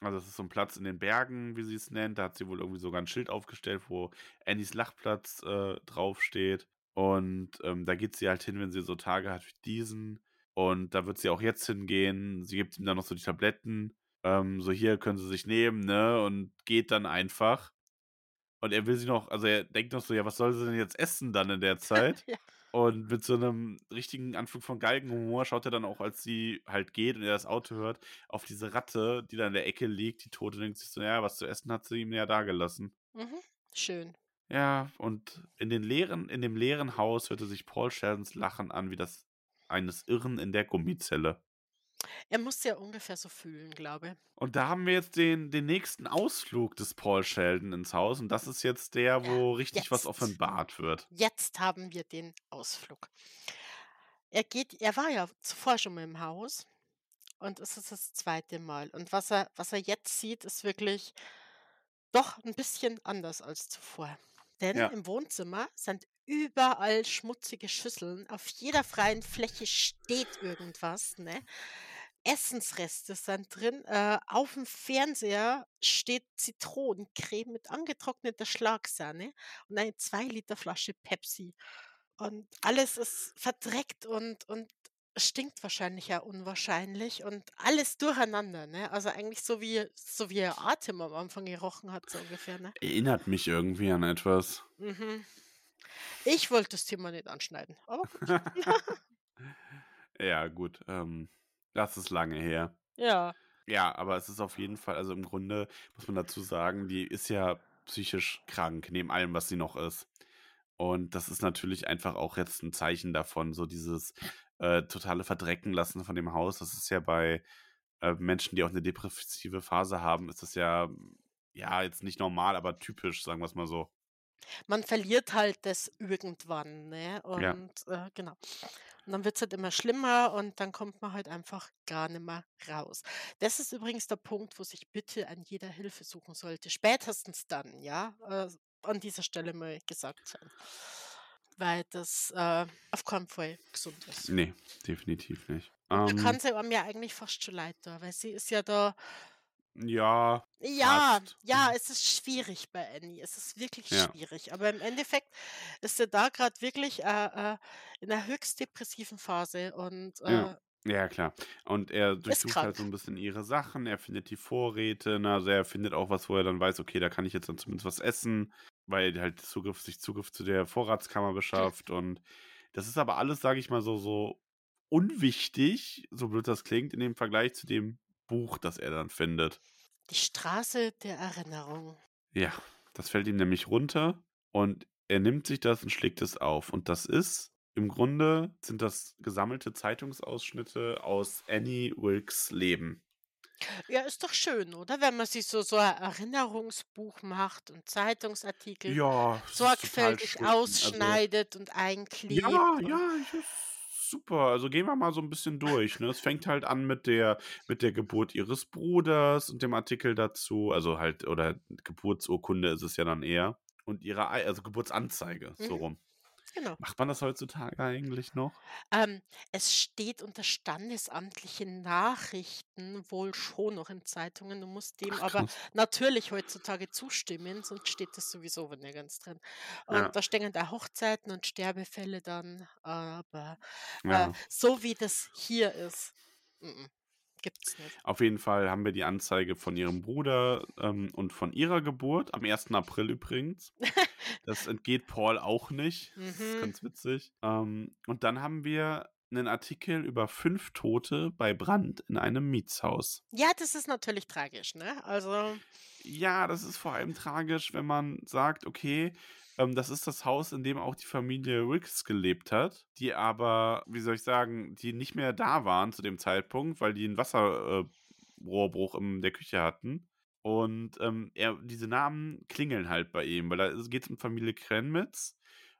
[SPEAKER 2] Also es ist so ein Platz in den Bergen, wie sie es nennt. Da hat sie wohl irgendwie sogar ein Schild aufgestellt, wo Annies Lachplatz äh, draufsteht. Und ähm, da geht sie halt hin, wenn sie so Tage hat wie diesen. Und da wird sie auch jetzt hingehen. Sie gibt ihm dann noch so die Tabletten. Ähm, so hier können sie sich nehmen, ne? Und geht dann einfach. Und er will sie noch, also er denkt noch so, ja, was soll sie denn jetzt essen dann in der *laughs* Zeit?
[SPEAKER 1] Ja.
[SPEAKER 2] Und mit so einem richtigen Anflug von Galgenhumor schaut er dann auch, als sie halt geht und er das Auto hört, auf diese Ratte, die da in der Ecke liegt, die Tote, denkt sich so, ja, was zu essen hat sie ihm ja da gelassen.
[SPEAKER 1] Mhm. Schön.
[SPEAKER 2] Ja, und in, den leeren, in dem leeren Haus hörte sich Paul Sheldons Lachen an wie das eines Irren in der Gummizelle.
[SPEAKER 1] Er muss ja ungefähr so fühlen, glaube ich.
[SPEAKER 2] Und da haben wir jetzt den, den nächsten Ausflug des Paul Sheldon ins Haus. Und das ist jetzt der, wo richtig was
[SPEAKER 1] Jetzt.
[SPEAKER 2] offenbart wird.
[SPEAKER 1] Jetzt haben wir den Ausflug. Er geht, er war ja zuvor schon mal im Haus und es ist das zweite Mal. Und was er, was er jetzt sieht, ist wirklich doch ein bisschen anders als zuvor. Denn
[SPEAKER 2] Ja.
[SPEAKER 1] im Wohnzimmer sind überall schmutzige Schüsseln. Auf jeder freien Fläche steht irgendwas. Ne? Essensreste sind drin. Äh, auf dem Fernseher steht Zitronencreme mit angetrockneter Schlagsahne und eine 2 Liter Flasche Pepsi. Und alles ist verdreckt und, und stinkt wahrscheinlich ja unwahrscheinlich und alles durcheinander. Ne? Also eigentlich so wie, so wie er Atem am Anfang gerochen hat, so ungefähr. Ne?
[SPEAKER 2] Erinnert mich irgendwie an etwas.
[SPEAKER 1] Mhm. Ich wollte das Thema nicht anschneiden, aber gut. *laughs*
[SPEAKER 2] Ja, gut. Ähm, das ist lange her.
[SPEAKER 1] ja.
[SPEAKER 2] Ja, aber es ist auf jeden Fall, also im Grunde muss man dazu sagen, die ist ja psychisch krank, neben allem, was sie noch ist. Und das ist natürlich einfach auch jetzt ein Zeichen davon, so dieses äh, totale Verdrecken lassen von dem Haus. Das ist ja bei äh, Menschen, die auch eine depressive Phase haben, ist das ja, ja, jetzt nicht normal, aber typisch, sagen wir es mal so.
[SPEAKER 1] Man verliert halt das irgendwann, ne?
[SPEAKER 2] Ja.
[SPEAKER 1] Und äh, genau. Und dann wird es halt immer schlimmer und dann kommt man halt einfach gar nicht mehr raus. Das ist übrigens der Punkt, wo sich bitte an jeder Hilfe suchen sollte. Spätestens dann, ja, äh, an dieser Stelle mal gesagt sein. Weil das äh, auf keinen Fall gesund ist.
[SPEAKER 2] Nee, definitiv nicht.
[SPEAKER 1] Da
[SPEAKER 2] Ähm,
[SPEAKER 1] kann sie mir eigentlich fast schon leid tun, weil sie ist ja da.
[SPEAKER 2] Ja,
[SPEAKER 1] Ja,
[SPEAKER 2] Fast.
[SPEAKER 1] ja, es ist schwierig bei Annie. Es ist wirklich
[SPEAKER 2] Ja.
[SPEAKER 1] schwierig. Aber im Endeffekt ist sie da gerade wirklich äh, äh, in einer höchst depressiven Phase und
[SPEAKER 2] Ja.
[SPEAKER 1] äh,
[SPEAKER 2] Ja, klar. Und er durchsucht halt so ein bisschen ihre Sachen, er findet die Vorräte, ne? Also er findet auch was, wo er dann weiß, okay, da kann ich jetzt dann zumindest was essen, weil er halt Zugriff, sich Zugriff zu der Vorratskammer beschafft. Und das ist aber alles, sage ich mal, so, so unwichtig, so blöd das klingt, in dem Vergleich zu dem Buch, das er dann findet.
[SPEAKER 1] die Straße der Erinnerung.
[SPEAKER 2] Ja, das fällt ihm nämlich runter und er nimmt sich das und schlägt es auf. Und das ist, im Grunde sind das gesammelte Zeitungsausschnitte aus Annie Wilkes Leben.
[SPEAKER 1] Ja, ist doch schön, oder? Wenn man sich so, so ein Erinnerungsbuch macht und Zeitungsartikel
[SPEAKER 2] Ja,
[SPEAKER 1] sorgfältig.
[SPEAKER 2] Also,
[SPEAKER 1] ausschneidet und einklebt.
[SPEAKER 2] ja,
[SPEAKER 1] und-
[SPEAKER 2] ja, ich super. Also gehen wir mal so ein bisschen durch. Ne? Es fängt halt an mit der, mit der Geburt ihres Bruders und dem Artikel dazu. Also halt, oder Geburtsurkunde ist es ja dann eher. Und ihre, also Geburtsanzeige, so
[SPEAKER 1] Mhm.
[SPEAKER 2] rum.
[SPEAKER 1] Genau.
[SPEAKER 2] Macht man das heutzutage eigentlich noch?
[SPEAKER 1] Ähm, es steht unter standesamtliche Nachrichten wohl schon noch in Zeitungen. Du musst dem
[SPEAKER 2] Ach,
[SPEAKER 1] aber natürlich heutzutage zustimmen, sonst steht das sowieso nirgends drin. Und
[SPEAKER 2] Ja.
[SPEAKER 1] da stehen da Hochzeiten und Sterbefälle dann, aber äh,
[SPEAKER 2] Ja.
[SPEAKER 1] so wie das hier ist, mm, gibt's nicht.
[SPEAKER 2] Auf jeden Fall haben wir die Anzeige von ihrem Bruder ähm, und von ihrer Geburt, am 1. April übrigens. *laughs* Das entgeht Paul auch nicht. Das ist
[SPEAKER 1] Mhm.
[SPEAKER 2] ganz witzig. Ähm, und dann haben wir einen Artikel über fünf Tote bei Brand in einem Mietshaus.
[SPEAKER 1] Ja, das ist natürlich tragisch, ne? Also,
[SPEAKER 2] Ja, das ist vor allem tragisch, wenn man sagt, okay, ähm, das ist das Haus, in dem auch die Familie Wilkes gelebt hat, die aber, wie soll ich sagen, die nicht mehr da waren zu dem Zeitpunkt, weil die einen Wasserrohrbruch in der Küche hatten. Und ähm, er, diese Namen klingeln halt bei ihm, weil da geht es um Familie Krenmitz.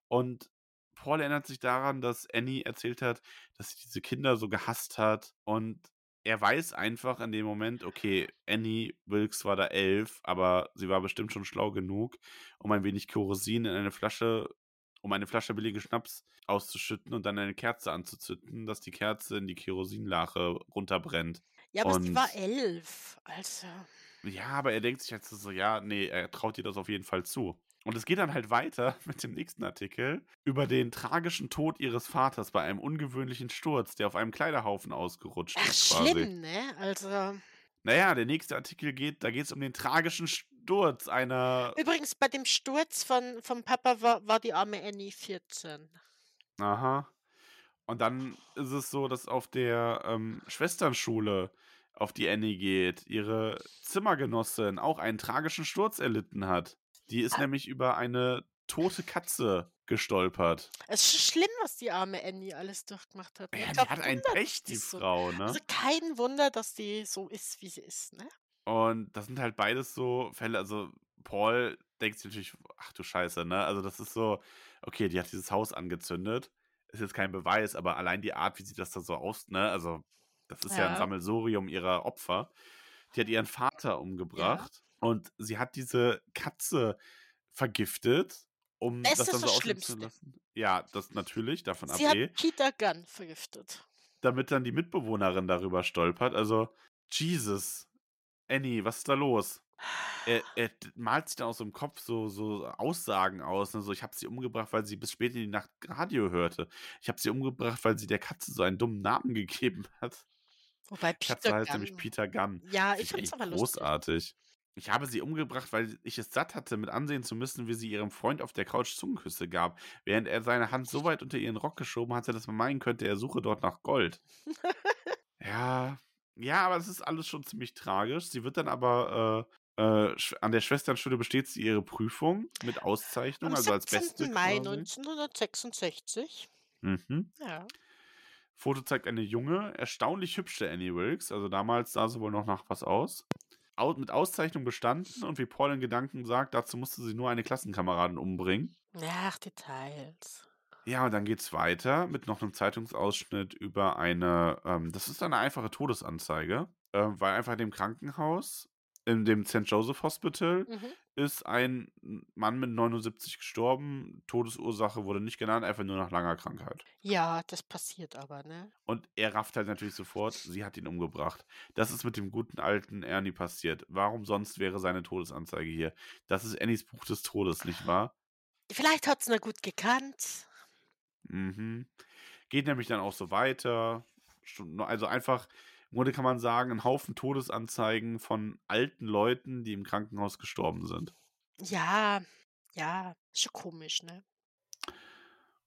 [SPEAKER 2] Und Paul erinnert sich daran, dass Annie erzählt hat, dass sie diese Kinder so gehasst hat. Und er weiß einfach in dem Moment, okay, Annie Wilkes war da elf, aber sie war bestimmt schon schlau genug, um ein wenig Kerosin in eine Flasche, um eine Flasche billige Schnaps auszuschütten und dann eine Kerze anzuzünden, dass die Kerze in die Kerosinlache runterbrennt.
[SPEAKER 1] ja, aber sie war
[SPEAKER 2] Und-
[SPEAKER 1] elf. Also,
[SPEAKER 2] Ja, aber er denkt sich jetzt so, ja, nee, er traut ihr das auf jeden Fall zu. Und es geht dann halt weiter *laughs* mit dem nächsten Artikel über den tragischen Tod ihres Vaters bei einem ungewöhnlichen Sturz, der auf einem Kleiderhaufen ausgerutscht
[SPEAKER 1] Ach,
[SPEAKER 2] ist. Quasi.
[SPEAKER 1] schlimm, ne? Also.
[SPEAKER 2] Naja, der nächste Artikel geht, da geht es um den tragischen Sturz einer.
[SPEAKER 1] Übrigens, bei dem Sturz von, vom Papa war, war die arme Annie 14.
[SPEAKER 2] Aha. Und dann ist es so, dass auf der ähm, Schwesternschule, auf die Annie geht, ihre Zimmergenossin auch einen tragischen Sturz erlitten hat. Die ist
[SPEAKER 1] Ah.
[SPEAKER 2] nämlich über eine tote Katze gestolpert.
[SPEAKER 1] Es ist schlimm, was die arme Annie alles durchgemacht hat. ne?
[SPEAKER 2] Ja, die
[SPEAKER 1] glaub,
[SPEAKER 2] hat ein Pech, die
[SPEAKER 1] so.
[SPEAKER 2] Frau, ne?
[SPEAKER 1] Also kein Wunder, dass die so ist, wie sie ist, ne?
[SPEAKER 2] Und das sind halt beides so Fälle. Also, Paul denkt sich natürlich, ach du Scheiße, ne? Also, das ist so, okay, die hat dieses Haus angezündet. Ist jetzt kein Beweis, aber allein die Art, wie sie das da so aus, ne? Also, das ist ja, ein
[SPEAKER 1] Ja.
[SPEAKER 2] Sammelsurium ihrer Opfer. Die hat ihren Vater umgebracht und sie hat diese Katze vergiftet, um
[SPEAKER 1] Das
[SPEAKER 2] das, dann so aussehen zu lassen. Ja, das natürlich, davon
[SPEAKER 1] Sie
[SPEAKER 2] ab eh.
[SPEAKER 1] hat Peter Gunn vergiftet.
[SPEAKER 2] Damit dann die Mitbewohnerin darüber stolpert. Also, Jesus. Annie, was ist da los? Er, er malt sich dann aus dem Kopf so, so Aussagen aus. Ne? So, ich habe sie umgebracht, weil sie bis spät in die Nacht Radio hörte. Ich habe sie umgebracht, weil sie der Katze so einen dummen Namen *laughs* gegeben hat.
[SPEAKER 1] Wobei
[SPEAKER 2] Die Katze
[SPEAKER 1] Peter
[SPEAKER 2] heißt
[SPEAKER 1] Gunn.
[SPEAKER 2] nämlich Peter Gunn.
[SPEAKER 1] Ja,
[SPEAKER 2] Finde
[SPEAKER 1] ich find's
[SPEAKER 2] echt
[SPEAKER 1] aber lustig.
[SPEAKER 2] großartig. Ich habe sie umgebracht, weil ich es satt hatte, mit ansehen zu müssen, wie sie ihrem Freund auf der Couch Zungenküsse gab, während er seine Hand so weit unter ihren Rock geschoben hatte, dass man meinen könnte, er suche dort nach Gold. *laughs* ja, ja, aber es ist alles schon ziemlich tragisch. Sie wird dann aber äh, äh, an der Schwesternschule besteht sie ihre Prüfung mit Auszeichnung,
[SPEAKER 1] Am
[SPEAKER 2] also als
[SPEAKER 1] 17.
[SPEAKER 2] Beste
[SPEAKER 1] Mai
[SPEAKER 2] quasi.
[SPEAKER 1] 1966.
[SPEAKER 2] Mhm.
[SPEAKER 1] Ja.
[SPEAKER 2] Foto zeigt eine junge, erstaunlich hübsche Annie Wilkes. Also damals sah sie wohl noch nach was aus. Mit Auszeichnung bestanden und wie Paul in Gedanken sagt, dazu musste sie nur eine Klassenkameradin umbringen.
[SPEAKER 1] Ach, Details.
[SPEAKER 2] Ja, und dann geht's weiter mit noch einem Zeitungsausschnitt über eine, ähm, das ist eine einfache Todesanzeige, äh, weil einfach in dem Krankenhaus, in dem St. Joseph Hospital,
[SPEAKER 1] Mhm.
[SPEAKER 2] ist ein Mann mit 79 gestorben. Todesursache wurde nicht genannt, einfach nur nach langer Krankheit.
[SPEAKER 1] Ja, das passiert aber, ne?
[SPEAKER 2] Und er rafft halt natürlich sofort, sie hat ihn umgebracht. Das ist mit dem guten alten Ernie passiert. Warum sonst wäre seine Todesanzeige hier? Das ist Annies Buch des Todes, nicht wahr?
[SPEAKER 1] Vielleicht hat's nur gut gekannt.
[SPEAKER 2] Mhm. Geht nämlich dann auch so weiter. Also einfach, im Grunde kann man sagen, ein Haufen Todesanzeigen von alten Leuten, die im Krankenhaus gestorben sind.
[SPEAKER 1] Ja, ja, ist schon komisch, ne?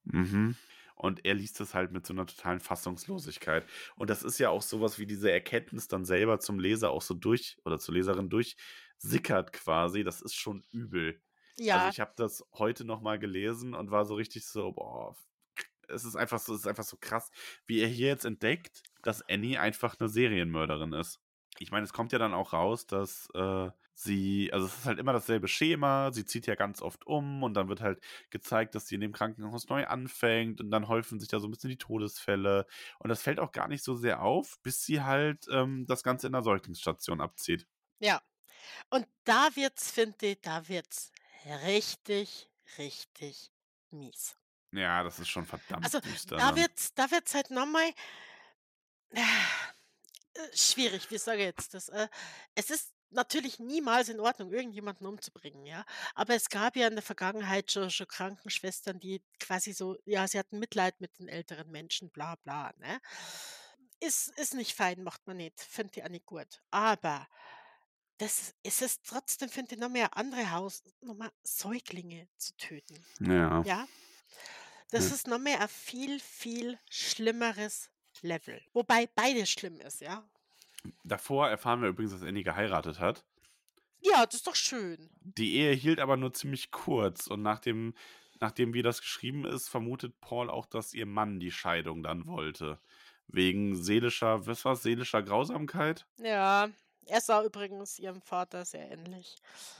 [SPEAKER 2] Mhm. Und er liest das halt mit so einer totalen Fassungslosigkeit. Und das ist ja auch sowas wie diese Erkenntnis dann selber zum Leser auch so durch oder zur Leserin durchsickert quasi. Das ist schon übel.
[SPEAKER 1] Ja,
[SPEAKER 2] Also ich habe das heute noch mal gelesen und war so richtig so, boah, es ist einfach so, es ist einfach so krass, wie er hier jetzt entdeckt, dass Annie einfach eine Serienmörderin ist. Ich meine, es kommt ja dann auch raus, dass äh, sie, also es ist halt immer dasselbe Schema, sie zieht ja ganz oft um und dann wird halt gezeigt, dass sie in dem Krankenhaus neu anfängt und dann häufen sich da so ein bisschen die Todesfälle und das fällt auch gar nicht so sehr auf, bis sie halt ähm, das Ganze in der Säuglingsstation abzieht.
[SPEAKER 1] ja. Und da wird's, finde ich, da wird's richtig, richtig mies.
[SPEAKER 2] Ja, das ist schon verdammt
[SPEAKER 1] Also,
[SPEAKER 2] düster.
[SPEAKER 1] da wird's, da wird's halt nochmal schwierig, wie sage ich jetzt das? Äh, es ist natürlich niemals in Ordnung, irgendjemanden umzubringen, ja. Aber es gab ja in der Vergangenheit schon, schon Krankenschwestern, die quasi so, ja, sie hatten Mitleid mit den älteren Menschen, bla bla, ne? Ist, ist nicht fein, macht man nicht. Finde ich auch nicht gut. Aber das ist es trotzdem, finde ich, noch mehr andere Haus, nochmal Säuglinge zu töten.
[SPEAKER 2] Ja.
[SPEAKER 1] Ja, das
[SPEAKER 2] Ja.
[SPEAKER 1] ist noch mehr ein viel, viel schlimmeres Level. Wobei beides schlimm ist, ja.
[SPEAKER 2] Davor erfahren wir übrigens, dass Annie geheiratet hat.
[SPEAKER 1] Ja, das ist doch schön.
[SPEAKER 2] Die Ehe hielt aber nur ziemlich kurz und nachdem, nachdem wie das geschrieben ist, vermutet Paul auch, dass ihr Mann die Scheidung dann wollte. Wegen seelischer, was war's, seelischer Grausamkeit?
[SPEAKER 1] Ja, er sah übrigens ihrem Vater sehr ähnlich.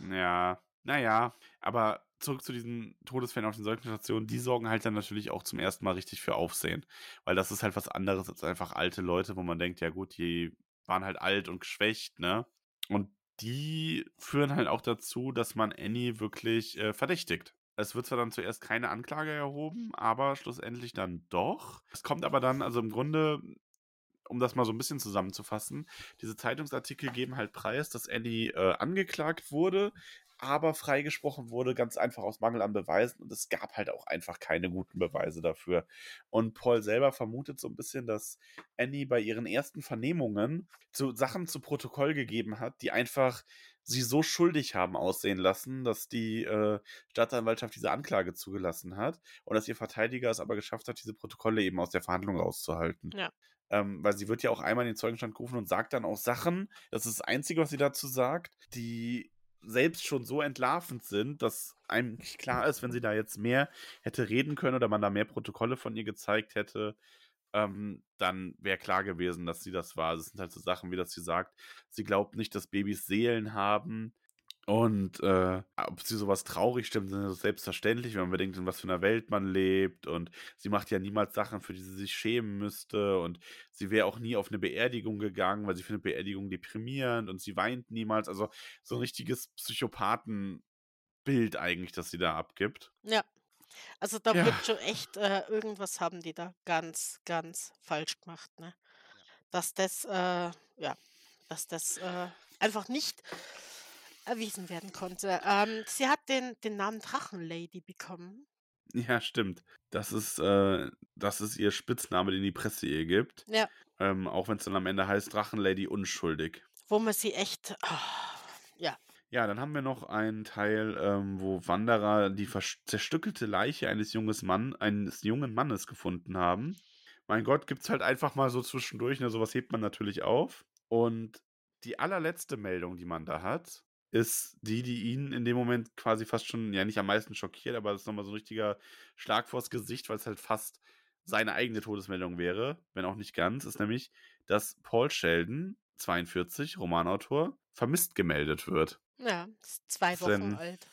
[SPEAKER 2] Ja, naja, aber zurück zu diesen Todesfällen auf den Säuglingsstationen, die sorgen halt dann natürlich auch zum ersten Mal richtig für Aufsehen. Weil das ist halt was anderes als einfach alte Leute, wo man denkt, ja gut, die waren halt alt und geschwächt, ne? Und die führen halt auch dazu, dass man Annie wirklich äh, verdächtigt. Es wird zwar dann zuerst keine Anklage erhoben, aber schlussendlich dann doch. Es kommt aber dann, also im Grunde, um das mal so ein bisschen zusammenzufassen, diese Zeitungsartikel geben halt preis, dass Annie äh, angeklagt wurde, aber freigesprochen wurde, ganz einfach aus Mangel an Beweisen. Und es gab halt auch einfach keine guten Beweise dafür. Und Paul selber vermutet so ein bisschen, dass Annie bei ihren ersten Vernehmungen zu Sachen zu Protokoll gegeben hat, die einfach sie so schuldig haben aussehen lassen, dass die äh, Staatsanwaltschaft diese Anklage zugelassen hat und dass ihr Verteidiger es aber geschafft hat, diese Protokolle eben aus der Verhandlung rauszuhalten.
[SPEAKER 1] Ja.
[SPEAKER 2] Ähm, weil sie wird ja auch einmal in den Zeugenstand gerufen und sagt dann auch Sachen, das ist das Einzige, was sie dazu sagt, die selbst schon so entlarvend sind, dass einem nicht klar ist, wenn sie da jetzt mehr hätte reden können oder man da mehr Protokolle von ihr gezeigt hätte, ähm, dann wäre klar gewesen, dass sie das war. Es sind halt so Sachen, wie das sie sagt, sie glaubt nicht, dass Babys Seelen haben. Und äh, ob sie sowas traurig stimmt, ist selbstverständlich, wenn man bedenkt, in was für einer Welt man lebt. Und sie macht ja niemals Sachen, für die sie sich schämen müsste. Und sie wäre auch nie auf eine Beerdigung gegangen, weil sie findet Beerdigung deprimierend und sie weint niemals. Also so ein richtiges Psychopathenbild eigentlich, das sie da abgibt.
[SPEAKER 1] Ja. Also da
[SPEAKER 2] Ja.
[SPEAKER 1] wird schon echt äh, irgendwas haben die da ganz, ganz falsch gemacht, ne? Dass das, äh, ja, dass das äh, einfach nicht erwiesen werden konnte. Ähm, sie hat den, den Namen Drachenlady bekommen.
[SPEAKER 2] Ja, stimmt. Das ist, äh, das ist ihr Spitzname, den die Presse ihr gibt.
[SPEAKER 1] Ja,
[SPEAKER 2] Ähm, auch wenn es dann am Ende heißt Drachenlady unschuldig.
[SPEAKER 1] wo man sie echt, ah, ja,
[SPEAKER 2] Ja, dann haben wir noch einen Teil, ähm, wo Wanderer die zerstückelte Leiche eines, junges Mann, eines jungen Mannes gefunden haben. Mein Gott, gibt's halt einfach mal so zwischendurch, ne? Sowas hebt man natürlich auf. Und die allerletzte Meldung, die man da hat, ist die, die ihn in dem Moment quasi fast schon, ja nicht am meisten schockiert, aber das ist nochmal so ein richtiger Schlag vors Gesicht, weil es halt fast seine eigene Todesmeldung wäre, wenn auch nicht ganz, ist nämlich, dass Paul Sheldon, 42, Romanautor, vermisst gemeldet wird.
[SPEAKER 1] ja, ist zwei Wochen
[SPEAKER 2] denn?
[SPEAKER 1] alt.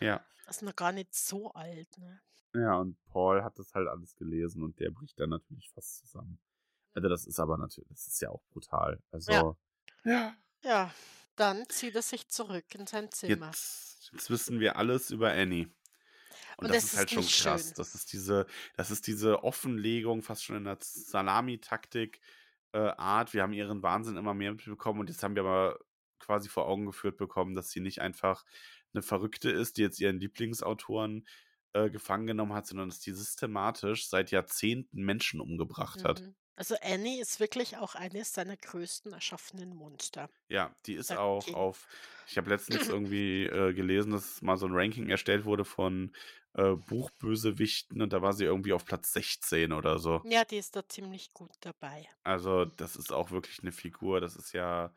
[SPEAKER 2] Ja.
[SPEAKER 1] Das ist noch gar nicht so alt, ne?
[SPEAKER 2] Ja, und Paul hat das halt alles gelesen und der bricht dann natürlich fast zusammen. Also das ist aber natürlich, das ist ja auch brutal. Also ja.
[SPEAKER 1] Ja, dann zieht er sich zurück in sein Zimmer.
[SPEAKER 2] Jetzt, jetzt wissen wir alles über Annie. Und,
[SPEAKER 1] Und
[SPEAKER 2] das
[SPEAKER 1] es
[SPEAKER 2] ist halt
[SPEAKER 1] ist
[SPEAKER 2] schon krass.
[SPEAKER 1] schön.
[SPEAKER 2] Das ist diese, das ist diese Offenlegung, fast schon in der Salami-Taktik äh, Art. Wir haben ihren Wahnsinn immer mehr mitbekommen und jetzt haben wir aber quasi vor Augen geführt bekommen, dass sie nicht einfach eine Verrückte ist, die jetzt ihren Lieblingsautoren äh, gefangen genommen hat, sondern dass die systematisch seit Jahrzehnten Menschen umgebracht hat.
[SPEAKER 1] Mhm. Also Annie ist wirklich auch eines seiner größten erschaffenen Monster.
[SPEAKER 2] Ja, die ist
[SPEAKER 1] Sagt
[SPEAKER 2] auch auf, ich habe letztens *clears throat* irgendwie äh, gelesen, dass mal so ein Ranking erstellt wurde von äh, Buchbösewichten und da war sie irgendwie auf Platz 16 oder so.
[SPEAKER 1] Ja, die ist da ziemlich gut dabei.
[SPEAKER 2] Also das ist auch wirklich eine Figur, das ist ja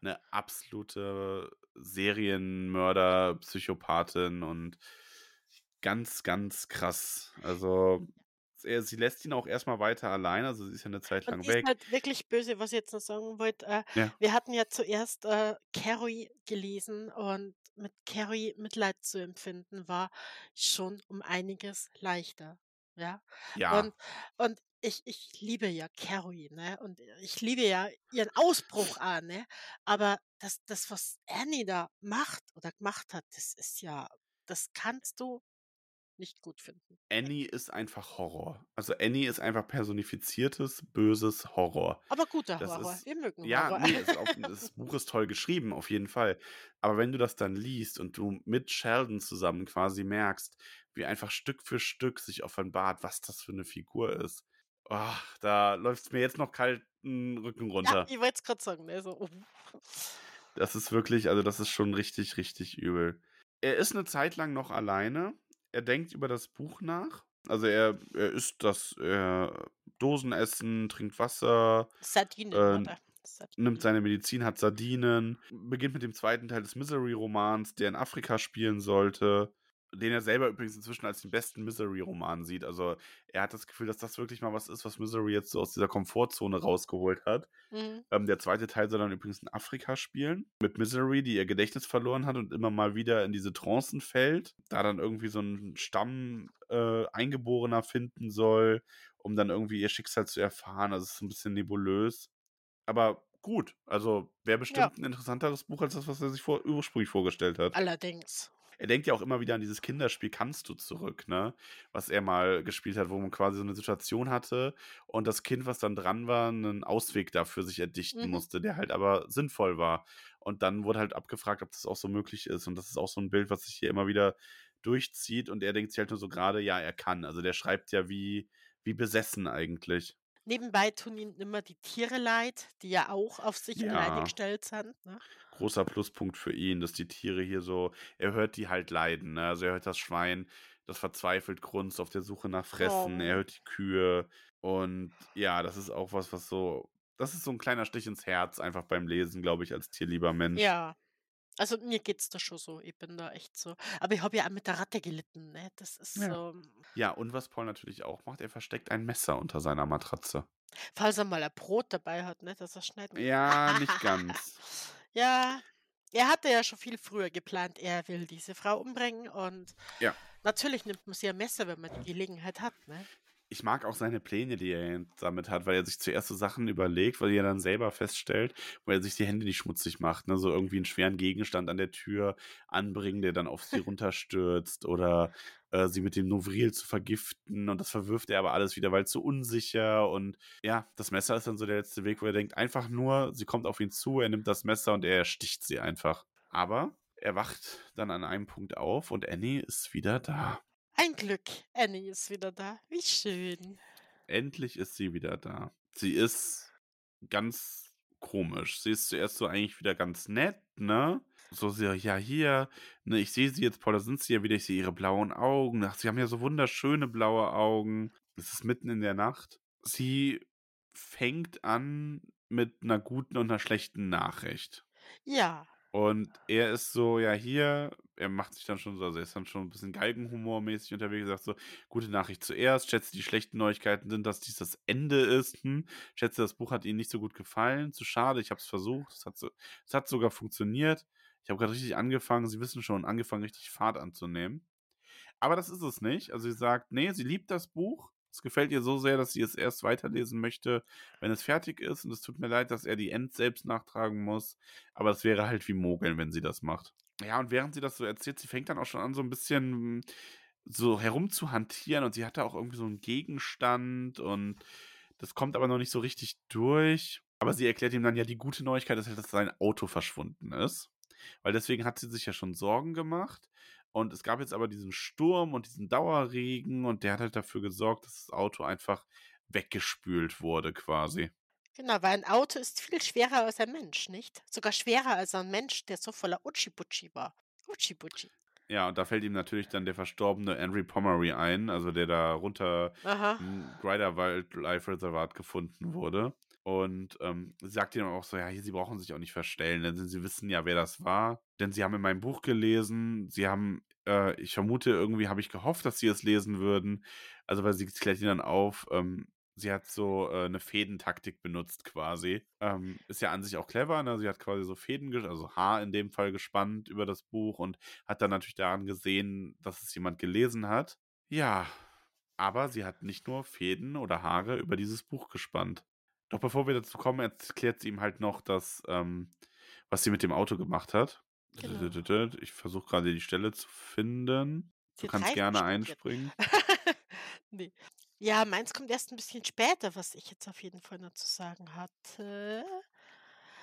[SPEAKER 2] eine absolute Serienmörder, Psychopathin und ganz, ganz krass. Also er, sie lässt ihn auch erstmal weiter allein, also sie ist ja eine Zeit
[SPEAKER 1] Und
[SPEAKER 2] lang
[SPEAKER 1] ist
[SPEAKER 2] weg.
[SPEAKER 1] halt wirklich böse, was ich jetzt noch sagen wollte. Äh,
[SPEAKER 2] Ja.
[SPEAKER 1] wir hatten ja zuerst äh, Carrie gelesen und mit Carrie Mitleid zu empfinden war schon um einiges leichter. Ja.
[SPEAKER 2] Ja,
[SPEAKER 1] Und, und ich, ich liebe ja Carrie, ne? Und ich liebe ja ihren Ausbruch an, ne? Aber das, das, was Annie da macht oder gemacht hat, das ist ja, das kannst du nicht gut finden.
[SPEAKER 2] Annie ist einfach Horror. Also Annie ist einfach personifiziertes, böses Horror.
[SPEAKER 1] Aber guter
[SPEAKER 2] Das
[SPEAKER 1] Horror.
[SPEAKER 2] ist,
[SPEAKER 1] Wir mögen
[SPEAKER 2] ja,
[SPEAKER 1] Horror.
[SPEAKER 2] nee, es, auf, das Buch ist toll geschrieben, auf jeden Fall. Aber wenn du das dann liest und du mit Sheldon zusammen quasi merkst, wie einfach Stück für Stück sich offenbart, was das für eine Figur ist, oh, da läuft es mir jetzt noch kalten Rücken *laughs*
[SPEAKER 1] Ja,
[SPEAKER 2] runter.
[SPEAKER 1] ich wollte es gerade sagen. Ne? So, uh.
[SPEAKER 2] Das ist wirklich, also das ist schon richtig, richtig übel. Er ist eine Zeit lang noch alleine. Er denkt über das Buch nach. Also er, er isst das er Dosenessen, trinkt Wasser,
[SPEAKER 1] Sardinen,
[SPEAKER 2] äh?
[SPEAKER 1] Sardinen.
[SPEAKER 2] nimmt seine Medizin, hat Sardinen, beginnt mit dem zweiten Teil des Misery-Romans, der in Afrika spielen sollte, den er selber übrigens inzwischen als den besten Misery-Roman sieht. Also er hat das Gefühl, dass das wirklich mal was ist, was Misery jetzt so aus dieser Komfortzone rausgeholt hat.
[SPEAKER 1] Mhm.
[SPEAKER 2] Ähm, der zweite Teil soll dann übrigens in Afrika spielen, mit Misery, die ihr Gedächtnis verloren hat und immer mal wieder in diese Trancen fällt, da dann irgendwie so ein Stamm äh, Eingeborener finden soll, um dann irgendwie ihr Schicksal zu erfahren. Also es ist ein bisschen nebulös. Aber gut, also wäre bestimmt ein interessanteres Buch als das, was er sich vor, ursprünglich vorgestellt hat.
[SPEAKER 1] Allerdings.
[SPEAKER 2] Er denkt ja auch immer wieder an dieses Kinderspiel Kannst du zurück, ne? Was er mal gespielt hat, wo man quasi so eine Situation hatte und das Kind, was dann dran war, einen Ausweg dafür sich erdichten
[SPEAKER 1] Mhm.
[SPEAKER 2] musste, der halt aber sinnvoll war. Und dann wurde halt abgefragt, ob das auch so möglich ist. Und das ist auch so ein Bild, was sich hier immer wieder durchzieht. Und er denkt sich halt nur so gerade, ja, er kann. Also der schreibt ja wie, wie besessen eigentlich.
[SPEAKER 1] Nebenbei tun ihm immer die Tiere leid, die ja auch auf sich alleine
[SPEAKER 2] Ja.
[SPEAKER 1] gestellt sind. Ne?
[SPEAKER 2] großer Pluspunkt für ihn, dass die Tiere hier so, er hört die halt leiden. Ne? Also er hört das Schwein, das verzweifelt grunzt auf der Suche nach Fressen, er
[SPEAKER 1] Oh.
[SPEAKER 2] hört die Kühe und ja, das ist auch was, was so, das ist so ein kleiner Stich ins Herz einfach beim Lesen, glaube ich, als tierlieber Mensch.
[SPEAKER 1] Ja. Also mir geht's da schon so. Ich bin da echt so. Aber ich habe ja auch mit der Ratte gelitten. Ne? Das ist
[SPEAKER 2] Ja.
[SPEAKER 1] so.
[SPEAKER 2] Ja, und was Paul natürlich auch macht, er versteckt ein Messer unter seiner Matratze.
[SPEAKER 1] Falls er mal ein Brot dabei hat, ne, dass er schneiden kann.
[SPEAKER 2] Ja, nicht *laughs* ganz.
[SPEAKER 1] Ja, er hatte ja schon viel früher geplant, er will diese Frau umbringen und
[SPEAKER 2] Ja.
[SPEAKER 1] natürlich nimmt man sich ein Messer, wenn man die Gelegenheit hat, ne?
[SPEAKER 2] Ich mag auch seine Pläne, die er damit hat, weil er sich zuerst so Sachen überlegt, weil er dann selber feststellt, wo er sich die Hände nicht schmutzig macht. Ne? So irgendwie einen schweren Gegenstand an der Tür anbringen, der dann auf sie *laughs* runterstürzt oder äh, sie mit dem Novril zu vergiften und das verwirft er aber alles wieder, weil zu unsicher und ja, das Messer ist dann so der letzte Weg, wo er denkt, einfach nur, sie kommt auf ihn zu, er nimmt das Messer und er ersticht sie einfach. Aber er wacht dann an einem Punkt auf und Annie ist wieder da.
[SPEAKER 1] Ein Glück, Annie ist wieder da. Wie schön.
[SPEAKER 2] Endlich ist sie wieder da. Sie ist ganz komisch. Sie ist zuerst so eigentlich wieder ganz nett, ne? So sehr, ja, hier, ne, ich sehe sie jetzt, Paul, da sind sie ja wieder, ich sehe ihre blauen Augen. Ach, sie haben ja so wunderschöne blaue Augen. Es ist mitten in der Nacht. Sie fängt an mit einer guten und einer schlechten Nachricht.
[SPEAKER 1] Ja,
[SPEAKER 2] Und er ist so, ja, hier, er macht sich dann schon so, also er ist dann schon ein bisschen Galgenhumormäßig unterwegs, sagt so, gute Nachricht zuerst, schätze, die schlechten Neuigkeiten sind, dass dies das Ende ist. Hm. Schätze, das Buch hat Ihnen nicht so gut gefallen, zu schade, ich habe es versucht, es hat, so, es hat sogar funktioniert. Ich habe gerade richtig angefangen, Sie wissen schon, angefangen, richtig Fahrt anzunehmen. Aber das ist es nicht. Also sie sagt, nee, sie liebt das Buch. Es gefällt ihr so sehr, dass sie es erst weiterlesen möchte, wenn es fertig ist. Und es tut mir leid, dass er die End selbst nachtragen muss. Aber es wäre halt wie Mogeln, wenn sie das macht. Ja, und während sie das so erzählt, sie fängt dann auch schon an, so ein bisschen mm, so herum zu hantieren. Und sie hat da auch irgendwie so einen Gegenstand. Und das kommt aber noch nicht so richtig durch. Aber sie erklärt ihm dann ja, die gute Neuigkeit ist halt, dass sein Auto verschwunden ist. Weil deswegen hat sie sich ja schon Sorgen gemacht. Und es gab jetzt aber diesen Sturm und diesen Dauerregen und der hat halt dafür gesorgt, dass das Auto einfach weggespült wurde quasi.
[SPEAKER 1] genau, weil ein Auto ist viel schwerer als ein Mensch, nicht? Sogar schwerer als ein Mensch, der so voller Utschi-Butschi war. Utschi-Butschi.
[SPEAKER 2] Ja, und da fällt ihm natürlich dann der verstorbene Henry Pomeroy ein, also der da runter
[SPEAKER 1] Aha.
[SPEAKER 2] im Grider Wildlife Reservat gefunden wurde. Und ähm, sie sagt ihm auch so, ja, hier, sie brauchen sich auch nicht verstellen, denn sie wissen ja, wer das war. Denn sie haben in meinem Buch gelesen, sie haben, äh, ich vermute, irgendwie habe ich gehofft, dass sie es lesen würden. Also, weil sie klärt ihn dann auf, ähm, sie hat so äh, eine Fädentaktik benutzt quasi. Ähm, ist ja an sich auch clever, ne? Sie hat quasi so Fäden, also Haar in dem Fall gespannt über das Buch und hat dann natürlich daran gesehen, dass es jemand gelesen hat. Ja, aber sie hat nicht nur Fäden oder Haare über dieses Buch gespannt. Doch bevor wir dazu kommen, erklärt sie ihm halt noch, dass, ähm, was sie mit dem Auto gemacht hat.
[SPEAKER 1] Genau.
[SPEAKER 2] Ich versuche gerade die Stelle zu finden.
[SPEAKER 1] Sie
[SPEAKER 2] Du kannst gerne einspringen. *laughs*
[SPEAKER 1] nee. Ja, meins kommt erst ein bisschen später, was ich jetzt auf jeden Fall noch zu sagen hatte.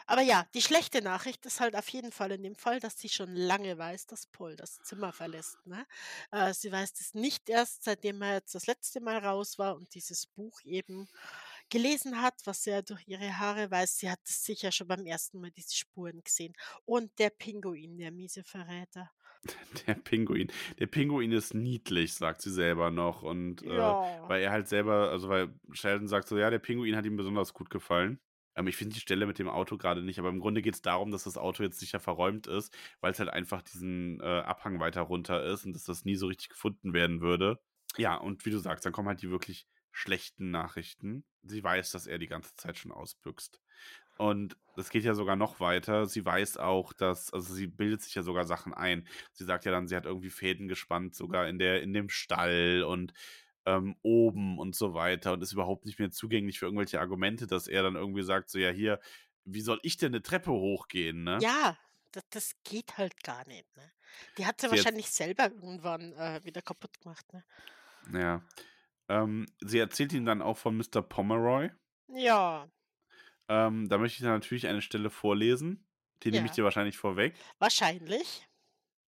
[SPEAKER 1] Aber ja, die schlechte Nachricht ist halt auf jeden Fall in dem Fall, dass sie schon lange weiß, dass Paul das Zimmer verlässt. Ne? Äh, sie weiß das nicht erst, seitdem er jetzt das letzte Mal raus war und dieses Buch eben gelesen hat, was er durch ihre Haare weiß. Sie hat es sicher schon beim ersten Mal diese Spuren gesehen. Und der Pinguin, der miese Verräter.
[SPEAKER 2] Der Pinguin. Der Pinguin ist niedlich, sagt sie selber noch. Und äh,
[SPEAKER 1] Ja.
[SPEAKER 2] weil er halt selber, also weil Sheldon sagt so, ja, der Pinguin hat ihm besonders gut gefallen. Ähm, ich finde die Stelle mit dem Auto gerade nicht, aber im Grunde geht es darum, dass das Auto jetzt sicher verräumt ist, weil es halt einfach diesen äh, Abhang weiter runter ist und dass das nie so richtig gefunden werden würde. Ja, und wie du sagst, dann kommen halt die wirklich schlechten Nachrichten. Sie weiß, dass er die ganze Zeit schon ausbüchst. Und das geht ja sogar noch weiter. Sie weiß auch, dass, also sie bildet sich ja sogar Sachen ein. Sie sagt ja dann, sie hat irgendwie Fäden gespannt, sogar in der, in dem Stall und ähm, oben und so weiter und ist überhaupt nicht mehr zugänglich für irgendwelche Argumente, dass er dann irgendwie sagt, so ja, hier, wie soll ich denn eine Treppe hochgehen, ne?
[SPEAKER 1] Ja, Das das geht halt gar nicht, ne? Die hat sie
[SPEAKER 2] Sie hat
[SPEAKER 1] wahrscheinlich selber irgendwann, äh, wieder kaputt gemacht, ne?
[SPEAKER 2] Ja. Ähm, sie erzählt ihm dann auch von Mr. Pomeroy.
[SPEAKER 1] Ja.
[SPEAKER 2] Ähm, da möchte ich dann natürlich eine Stelle vorlesen. Die nehme ich
[SPEAKER 1] Ja.
[SPEAKER 2] dir wahrscheinlich vorweg.
[SPEAKER 1] Wahrscheinlich.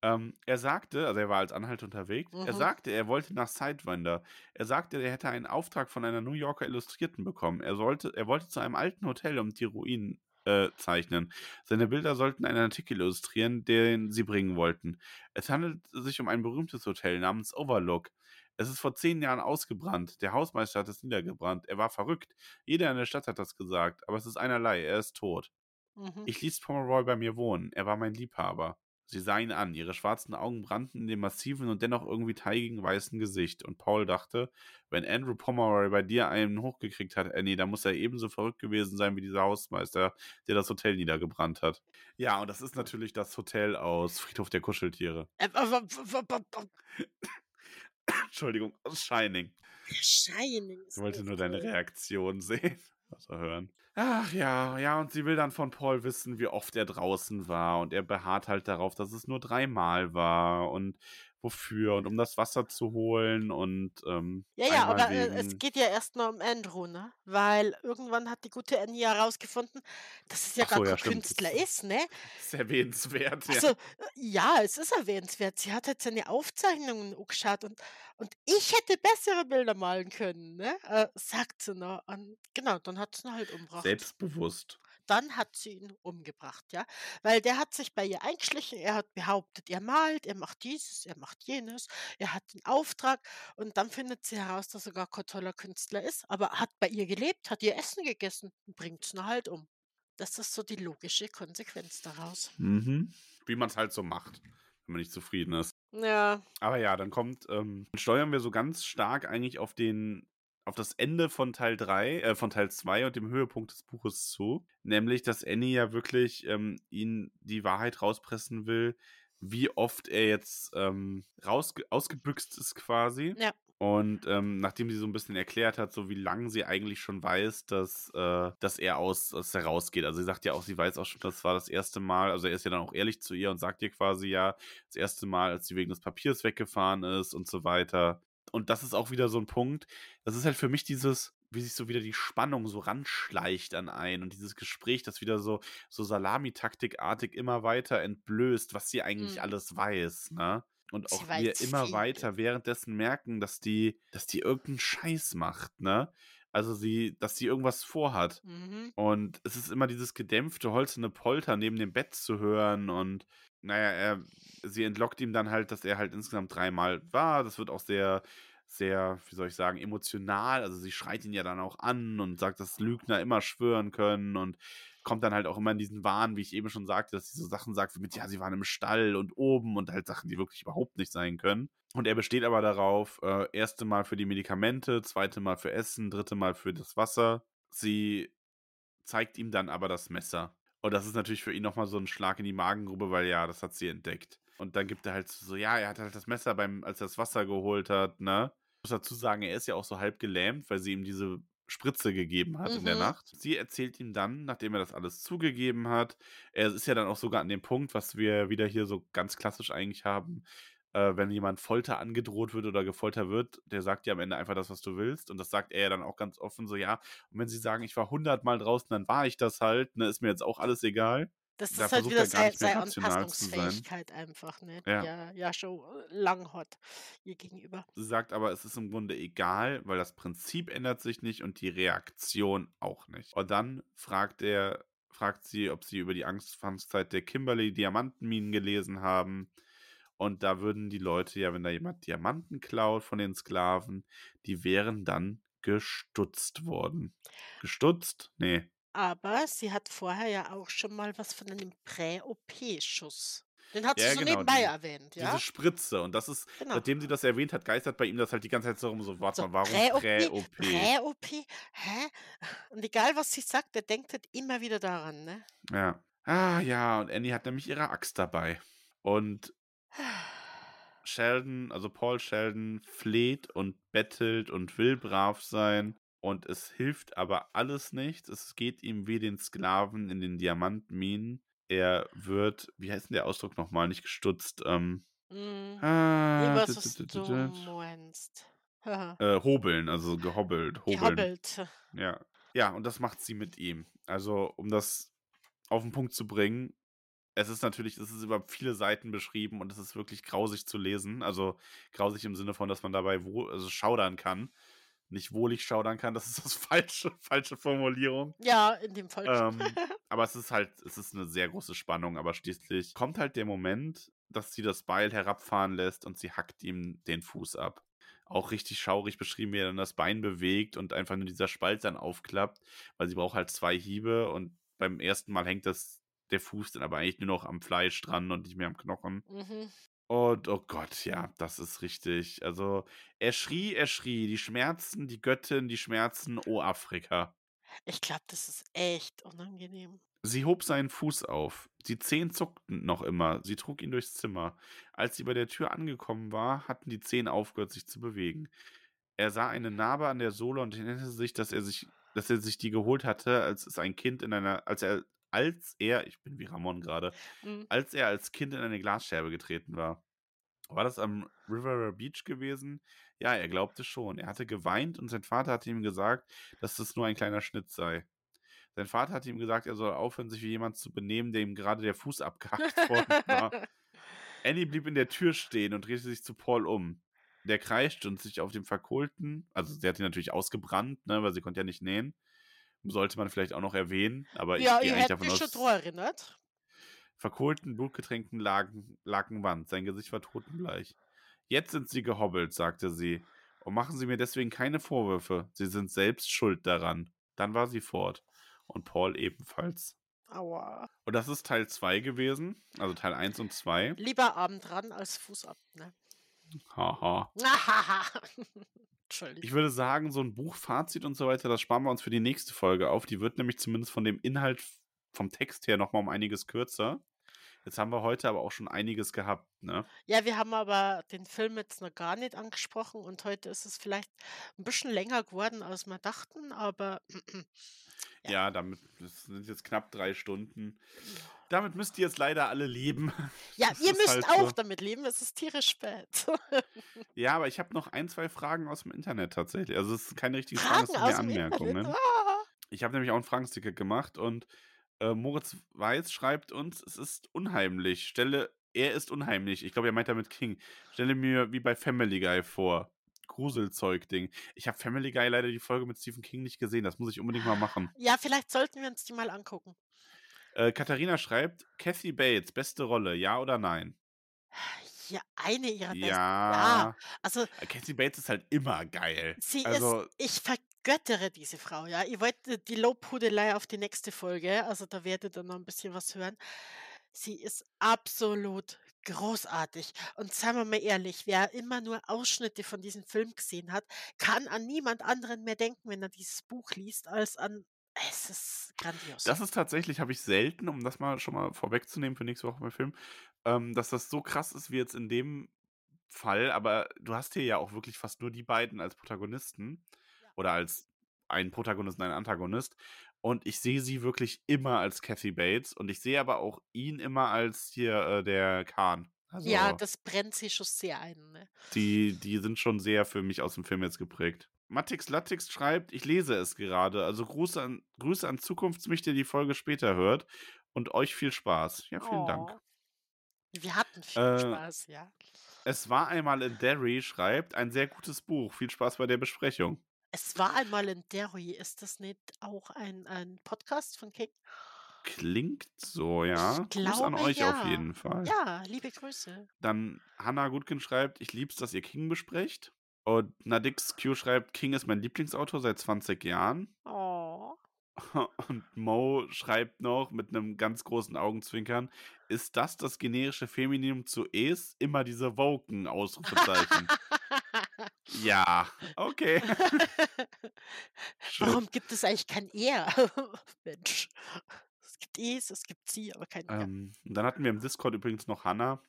[SPEAKER 2] Ähm, er sagte, also er war als Anhalt unterwegs, er
[SPEAKER 1] Mhm.
[SPEAKER 2] sagte, er wollte nach Sidewinder. Er sagte, er hätte einen Auftrag von einer New Yorker Illustrierten bekommen. Er, sollte, er wollte zu einem alten Hotel und die Ruinen äh, zeichnen. Seine Bilder sollten einen Artikel illustrieren, den sie bringen wollten. Es handelt sich um ein berühmtes Hotel namens Overlook. Es ist vor zehn Jahren ausgebrannt. Der Hausmeister hat es niedergebrannt. Er war verrückt. Jeder in der Stadt hat das gesagt, aber es ist einerlei. Er ist tot.
[SPEAKER 1] Mhm.
[SPEAKER 2] Ich ließ Pomeroy bei mir wohnen. Er war mein Liebhaber. Sie sah ihn an. Ihre schwarzen Augen brannten in dem massiven und dennoch irgendwie teigigen weißen Gesicht. Und Paul dachte, wenn Andrew Pomeroy bei dir einen hochgekriegt hat, Annie, dann muss er ebenso verrückt gewesen sein wie dieser Hausmeister, der das Hotel niedergebrannt hat. Ja, und das ist natürlich das Hotel aus Friedhof der Kuscheltiere. *coughs* Entschuldigung, aus Shining.
[SPEAKER 1] Shining
[SPEAKER 2] Ich wollte nur deine. Reaktion *laughs* sehen. Also hören. Ach ja, ja, und sie will dann von Paul wissen, wie oft er draußen war. Und er beharrt halt darauf, dass es nur dreimal war. Und wofür? Und um das Wasser zu holen und ähm,
[SPEAKER 1] Ja, ja, aber, äh, es
[SPEAKER 2] wegen.
[SPEAKER 1] geht ja erst mal um Andrew, ne? Weil irgendwann hat die gute Annie herausgefunden, dass es ja
[SPEAKER 2] Ach
[SPEAKER 1] gar
[SPEAKER 2] so, ja,
[SPEAKER 1] kein
[SPEAKER 2] stimmt.
[SPEAKER 1] Künstler ist, ne? *laughs*
[SPEAKER 2] ist erwähnenswert, ja.
[SPEAKER 1] Also, äh, ja, es ist erwähnenswert. Sie hat halt seine Aufzeichnungen angeschaut und und ich hätte bessere Bilder malen können, ne? Äh, sagt sie noch. Und genau, dann hat sie ihn halt umgebracht.
[SPEAKER 2] Selbstbewusst.
[SPEAKER 1] Dann hat sie ihn umgebracht, ja? Weil der hat sich bei ihr eingeschlichen. Er hat behauptet, er malt, er macht dieses, er macht jenes, er hat den Auftrag und dann findet sie heraus, dass er gar kein toller Künstler ist, aber hat bei ihr gelebt, hat ihr Essen gegessen und bringt ihn halt um. Das ist so die logische Konsequenz daraus.
[SPEAKER 2] Mhm. Wie man es halt so macht, wenn man nicht zufrieden ist.
[SPEAKER 1] Ja.
[SPEAKER 2] Aber ja, dann kommt, ähm, dann steuern wir so ganz stark eigentlich auf den, auf das Ende von Teil 3, äh, von Teil 2 und dem Höhepunkt des Buches zu. Nämlich, dass Annie ja wirklich ähm, ihn die Wahrheit rauspressen will, wie oft er jetzt ähm, rausge ausgebüxt ist quasi.
[SPEAKER 1] Ja.
[SPEAKER 2] Und ähm, nachdem sie so ein bisschen erklärt hat, so wie lange sie eigentlich schon weiß, dass, äh, dass er aus, dass er rausgeht. Also sie sagt ja auch, sie weiß auch schon, das war das erste Mal, also er ist ja dann auch ehrlich zu ihr und sagt ihr quasi ja, das erste Mal, als sie wegen des Papiers weggefahren ist und so weiter. Und das ist auch wieder so ein Punkt. Das ist halt für mich dieses, wie sich so wieder die Spannung so ranschleicht an ein und dieses Gespräch, das wieder so, so Salamitaktikartig immer weiter entblößt, was sie eigentlich
[SPEAKER 1] Mhm.
[SPEAKER 2] alles weiß, ne? Und auch wir immer
[SPEAKER 1] viel.
[SPEAKER 2] weiter währenddessen merken, dass die, dass die irgendeinen Scheiß macht, ne? Also sie, dass sie irgendwas vorhat.
[SPEAKER 1] Mhm.
[SPEAKER 2] Und es ist immer dieses gedämpfte, holzende Polter neben dem Bett zu hören. Und naja, er, sie entlockt ihm dann halt, dass er halt insgesamt dreimal war. Das wird auch sehr, sehr, wie soll ich sagen, emotional. Also sie schreit ihn ja dann auch an und sagt, dass Lügner immer schwören können und kommt dann halt auch immer in diesen Wahn, wie ich eben schon sagte, dass sie so Sachen sagt, wie mit, ja, sie waren im Stall und oben und halt Sachen, die wirklich überhaupt nicht sein können. Und er besteht aber darauf, äh, erste Mal für die Medikamente, zweite Mal für Essen, dritte Mal für das Wasser. Sie zeigt ihm dann aber das Messer. Und das ist natürlich für ihn nochmal so ein Schlag in die Magengrube, weil ja, das hat sie entdeckt. Und dann gibt er halt so, ja, er hat halt das Messer beim, als er das Wasser geholt hat, ne? Ich muss dazu sagen, er ist ja auch so halb gelähmt, weil sie ihm diese Spritze gegeben hat in der
[SPEAKER 1] Mhm.
[SPEAKER 2] Nacht. Sie erzählt ihm dann, nachdem er das alles zugegeben hat, er ist ja dann auch sogar an dem Punkt, was wir wieder hier so ganz klassisch eigentlich haben, äh, wenn jemand Folter angedroht wird oder gefoltert wird, der sagt dir am Ende einfach das, was du willst. Und das sagt er ja dann auch ganz offen so, ja. Und wenn sie sagen, ich war hundertmal draußen, dann war ich das halt, ne, ist mir jetzt auch alles egal.
[SPEAKER 1] Das
[SPEAKER 2] Da
[SPEAKER 1] ist halt
[SPEAKER 2] versucht
[SPEAKER 1] wieder
[SPEAKER 2] er gar
[SPEAKER 1] sei
[SPEAKER 2] nicht mehr
[SPEAKER 1] seine
[SPEAKER 2] rational zu sein.
[SPEAKER 1] Anpassungsfähigkeit einfach, ne? Die
[SPEAKER 2] Ja.
[SPEAKER 1] er ja schon äh, lang hat ihr gegenüber.
[SPEAKER 2] Sie sagt aber, es ist im Grunde egal, weil das Prinzip ändert sich nicht und die Reaktion auch nicht. Und dann fragt er, fragt sie, ob sie über die Anfangszeit der Kimberley Diamantenminen gelesen haben. Und da würden die Leute ja, wenn da jemand Diamanten klaut von den Sklaven, die wären dann gestutzt worden. Gestutzt? Nee.
[SPEAKER 1] Aber sie hat vorher ja auch schon mal was von einem Prä-OP-Schuss. Den hat sie
[SPEAKER 2] Ja,
[SPEAKER 1] so
[SPEAKER 2] genau,
[SPEAKER 1] nebenbei
[SPEAKER 2] diese,
[SPEAKER 1] erwähnt, ja?
[SPEAKER 2] diese Spritze. Und das ist,
[SPEAKER 1] Genau.
[SPEAKER 2] seitdem sie das erwähnt hat, geistert bei ihm das halt die ganze Zeit so rum, so, warte
[SPEAKER 1] So,
[SPEAKER 2] mal, warum
[SPEAKER 1] Prä-OP,
[SPEAKER 2] Prä-OP?
[SPEAKER 1] Prä-OP, hä? *laughs* Und egal, was sie sagt, er denkt halt immer wieder daran, ne?
[SPEAKER 2] Ja. Ah ja, und Annie hat nämlich ihre Axt dabei. Und Sheldon, also Paul Sheldon, fleht und bettelt und will brav sein. Und es hilft aber alles nichts. Es geht ihm wie den Sklaven in den Diamantminen. er wird, wie heißt denn der Ausdruck nochmal, nicht gestutzt, ähm,
[SPEAKER 1] Mhm.
[SPEAKER 2] Ah,
[SPEAKER 1] was du meinst. *laughs*
[SPEAKER 2] Äh, hobeln, also gehobbelt, hobeln.
[SPEAKER 1] Gehobbelt.
[SPEAKER 2] Ja. Ja, und das macht sie mit ihm. Also, um das auf den Punkt zu bringen, es ist natürlich, es ist über viele Seiten beschrieben und es ist wirklich grausig zu lesen. Also grausig im Sinne von, dass man dabei wo, also schaudern kann. Nicht wohlig schaudern kann, das ist das *laughs* falsche, falsche Formulierung.
[SPEAKER 1] Ja, in dem Fall.
[SPEAKER 2] Ähm, *laughs* aber es ist halt, es ist eine sehr große Spannung, aber schließlich kommt halt der Moment, dass sie das Beil herabfahren lässt und sie hackt ihm den Fuß ab. Auch richtig schaurig beschrieben, wie er dann das Bein bewegt und einfach nur dieser Spalt dann aufklappt, weil sie braucht halt zwei Hiebe und beim ersten Mal hängt das der Fuß dann aber eigentlich nur noch am Fleisch dran und nicht mehr am Knochen.
[SPEAKER 1] mhm.
[SPEAKER 2] Und oh Gott, ja, das ist richtig. Also, er schrie, er schrie, die Schmerzen, die Göttin, die Schmerzen, oh Afrika.
[SPEAKER 1] Ich glaube, das ist echt unangenehm.
[SPEAKER 2] Sie hob seinen Fuß auf. Die Zehen zuckten noch immer. Sie trug ihn durchs Zimmer. Als sie bei der Tür angekommen war, hatten die Zehen aufgehört, sich zu bewegen. Er sah eine Narbe an der Sohle und erinnerte sich, dass er sich, dass er sich die geholt hatte, als es ein Kind in einer, als er, als er, ich bin wie Ramon gerade,
[SPEAKER 1] Mhm.
[SPEAKER 2] als er als Kind in eine Glasscherbe getreten war. War das am River Beach gewesen? Ja, er glaubte schon. Er hatte geweint und sein Vater hatte ihm gesagt, dass das nur ein kleiner Schnitt sei. Sein Vater hatte ihm gesagt, er soll aufhören, sich wie jemand zu benehmen, dem gerade der Fuß abgehackt *laughs* worden war. *laughs* Annie blieb in der Tür stehen und drehte sich zu Paul um. Der kreischte und sich auf dem verkohlten, also sie hat ihn natürlich ausgebrannt, ne, weil sie konnte ja nicht nähen. Sollte man vielleicht auch noch erwähnen, aber ich
[SPEAKER 1] ja,
[SPEAKER 2] gehe
[SPEAKER 1] ihr
[SPEAKER 2] eigentlich davon
[SPEAKER 1] mich schon
[SPEAKER 2] aus
[SPEAKER 1] dran erinnert.
[SPEAKER 2] verkohlten, blutgetränkten Lagen, Lakenwand. Sein Gesicht war totenbleich. Jetzt sind Sie gehobbelt, sagte sie. Und machen Sie mir deswegen keine Vorwürfe. Sie sind selbst schuld daran. Dann war sie fort. Und Paul ebenfalls.
[SPEAKER 1] Aua.
[SPEAKER 2] Und das ist Teil 2 gewesen. Also Teil 1 und 2.
[SPEAKER 1] Lieber Arm dran als Fuß ab, ne?
[SPEAKER 2] Haha. *laughs* Ich würde sagen, so ein Buchfazit und so weiter, das sparen wir uns für die nächste Folge auf. Die wird nämlich zumindest von dem Inhalt vom Text her nochmal um einiges kürzer. Jetzt haben wir heute aber auch schon einiges gehabt, ne?
[SPEAKER 1] Ja, wir haben aber den Film jetzt noch gar nicht angesprochen und heute ist es vielleicht ein bisschen länger geworden, als wir dachten, aber *clears throat* Ja.
[SPEAKER 2] Ja, damit das sind jetzt knapp drei Stunden. Damit müsst ihr jetzt leider alle leben. *laughs*
[SPEAKER 1] ja,
[SPEAKER 2] Das
[SPEAKER 1] ihr müsst
[SPEAKER 2] halt
[SPEAKER 1] auch
[SPEAKER 2] so.
[SPEAKER 1] damit leben, es ist tierisch spät. *laughs*
[SPEAKER 2] Ja, aber ich habe noch ein, zwei Fragen aus dem Internet tatsächlich. Also es ist keine richtige Frage, es sind Anmerkungen.
[SPEAKER 1] Ah.
[SPEAKER 2] Ich habe nämlich auch ein Fragensticket gemacht und äh, Moritz Weiß schreibt uns, es ist unheimlich. Stelle, er ist unheimlich. Ich glaube, er meint damit King. Stelle mir wie bei Family Guy vor. Gruselzeug-Ding. Ich habe Family Guy leider die Folge mit Stephen King nicht gesehen. Das muss ich unbedingt mal machen.
[SPEAKER 1] Ja, vielleicht sollten wir uns die mal angucken.
[SPEAKER 2] Äh, Katharina schreibt, Kathy Bates, beste Rolle, ja oder nein?
[SPEAKER 1] Ja, eine ihrer besten.
[SPEAKER 2] Ja.
[SPEAKER 1] Also
[SPEAKER 2] Äh, Kathy Bates ist halt immer geil.
[SPEAKER 1] sie
[SPEAKER 2] also,
[SPEAKER 1] ist, ich vergöttere diese Frau, ja. Ich wollte die Lobhudelei auf die nächste Folge, also da werdet ihr noch ein bisschen was hören. Sie ist absolut großartig. Und seien wir mal ehrlich, wer immer nur Ausschnitte von diesem Film gesehen hat, kann an niemand anderen mehr denken, wenn er dieses Buch liest, als an. Es ist grandios.
[SPEAKER 2] Das ist tatsächlich, habe ich selten, um das mal schon mal vorwegzunehmen für nächste Woche beim Film, ähm, dass das so krass ist wie jetzt in dem Fall, aber du hast hier ja auch wirklich fast nur die beiden als Protagonisten
[SPEAKER 1] Ja.
[SPEAKER 2] oder als einen Protagonisten, einen Antagonist. Und ich sehe sie wirklich immer als Kathy Bates und ich sehe aber auch ihn immer als hier äh, der Khan. Also
[SPEAKER 1] ja, das brennt sie schon sehr ein. Ne?
[SPEAKER 2] die, die sind schon sehr für mich aus dem Film jetzt geprägt. Matix Latix schreibt, ich lese es gerade. Also Grüße an, Grüße an Zukunftsmich, der die Folge später hört. Und euch viel Spaß. Ja, vielen Dank.
[SPEAKER 1] Oh. Wir hatten viel
[SPEAKER 2] Äh,
[SPEAKER 1] Spaß, ja.
[SPEAKER 2] Es war einmal in Derry, schreibt, ein sehr gutes Buch. Viel Spaß bei der Besprechung.
[SPEAKER 1] Es war einmal in Derry. Ist das nicht auch ein, ein Podcast von King?
[SPEAKER 2] Klingt so, ja.
[SPEAKER 1] Ich
[SPEAKER 2] Gruß an
[SPEAKER 1] glaube,
[SPEAKER 2] euch auf
[SPEAKER 1] ja.
[SPEAKER 2] jeden Fall.
[SPEAKER 1] Ja, liebe Grüße.
[SPEAKER 2] Dann Hannah Gutkin schreibt, ich lieb's, dass ihr King besprecht. Und Nadix Q schreibt, King ist mein Lieblingsautor seit 20 Jahren.
[SPEAKER 1] Oh. *laughs*
[SPEAKER 2] Und Mo schreibt noch mit einem ganz großen Augenzwinkern, ist das das generische Femininum zu es? Immer diese Woken, Ausrufezeichen. ja, okay. *laughs*
[SPEAKER 1] Warum gibt es eigentlich kein Er? *laughs* Mensch. Es gibt Es, es gibt Sie, aber kein Er.
[SPEAKER 2] Ähm, und dann hatten wir im Discord übrigens noch Hannah,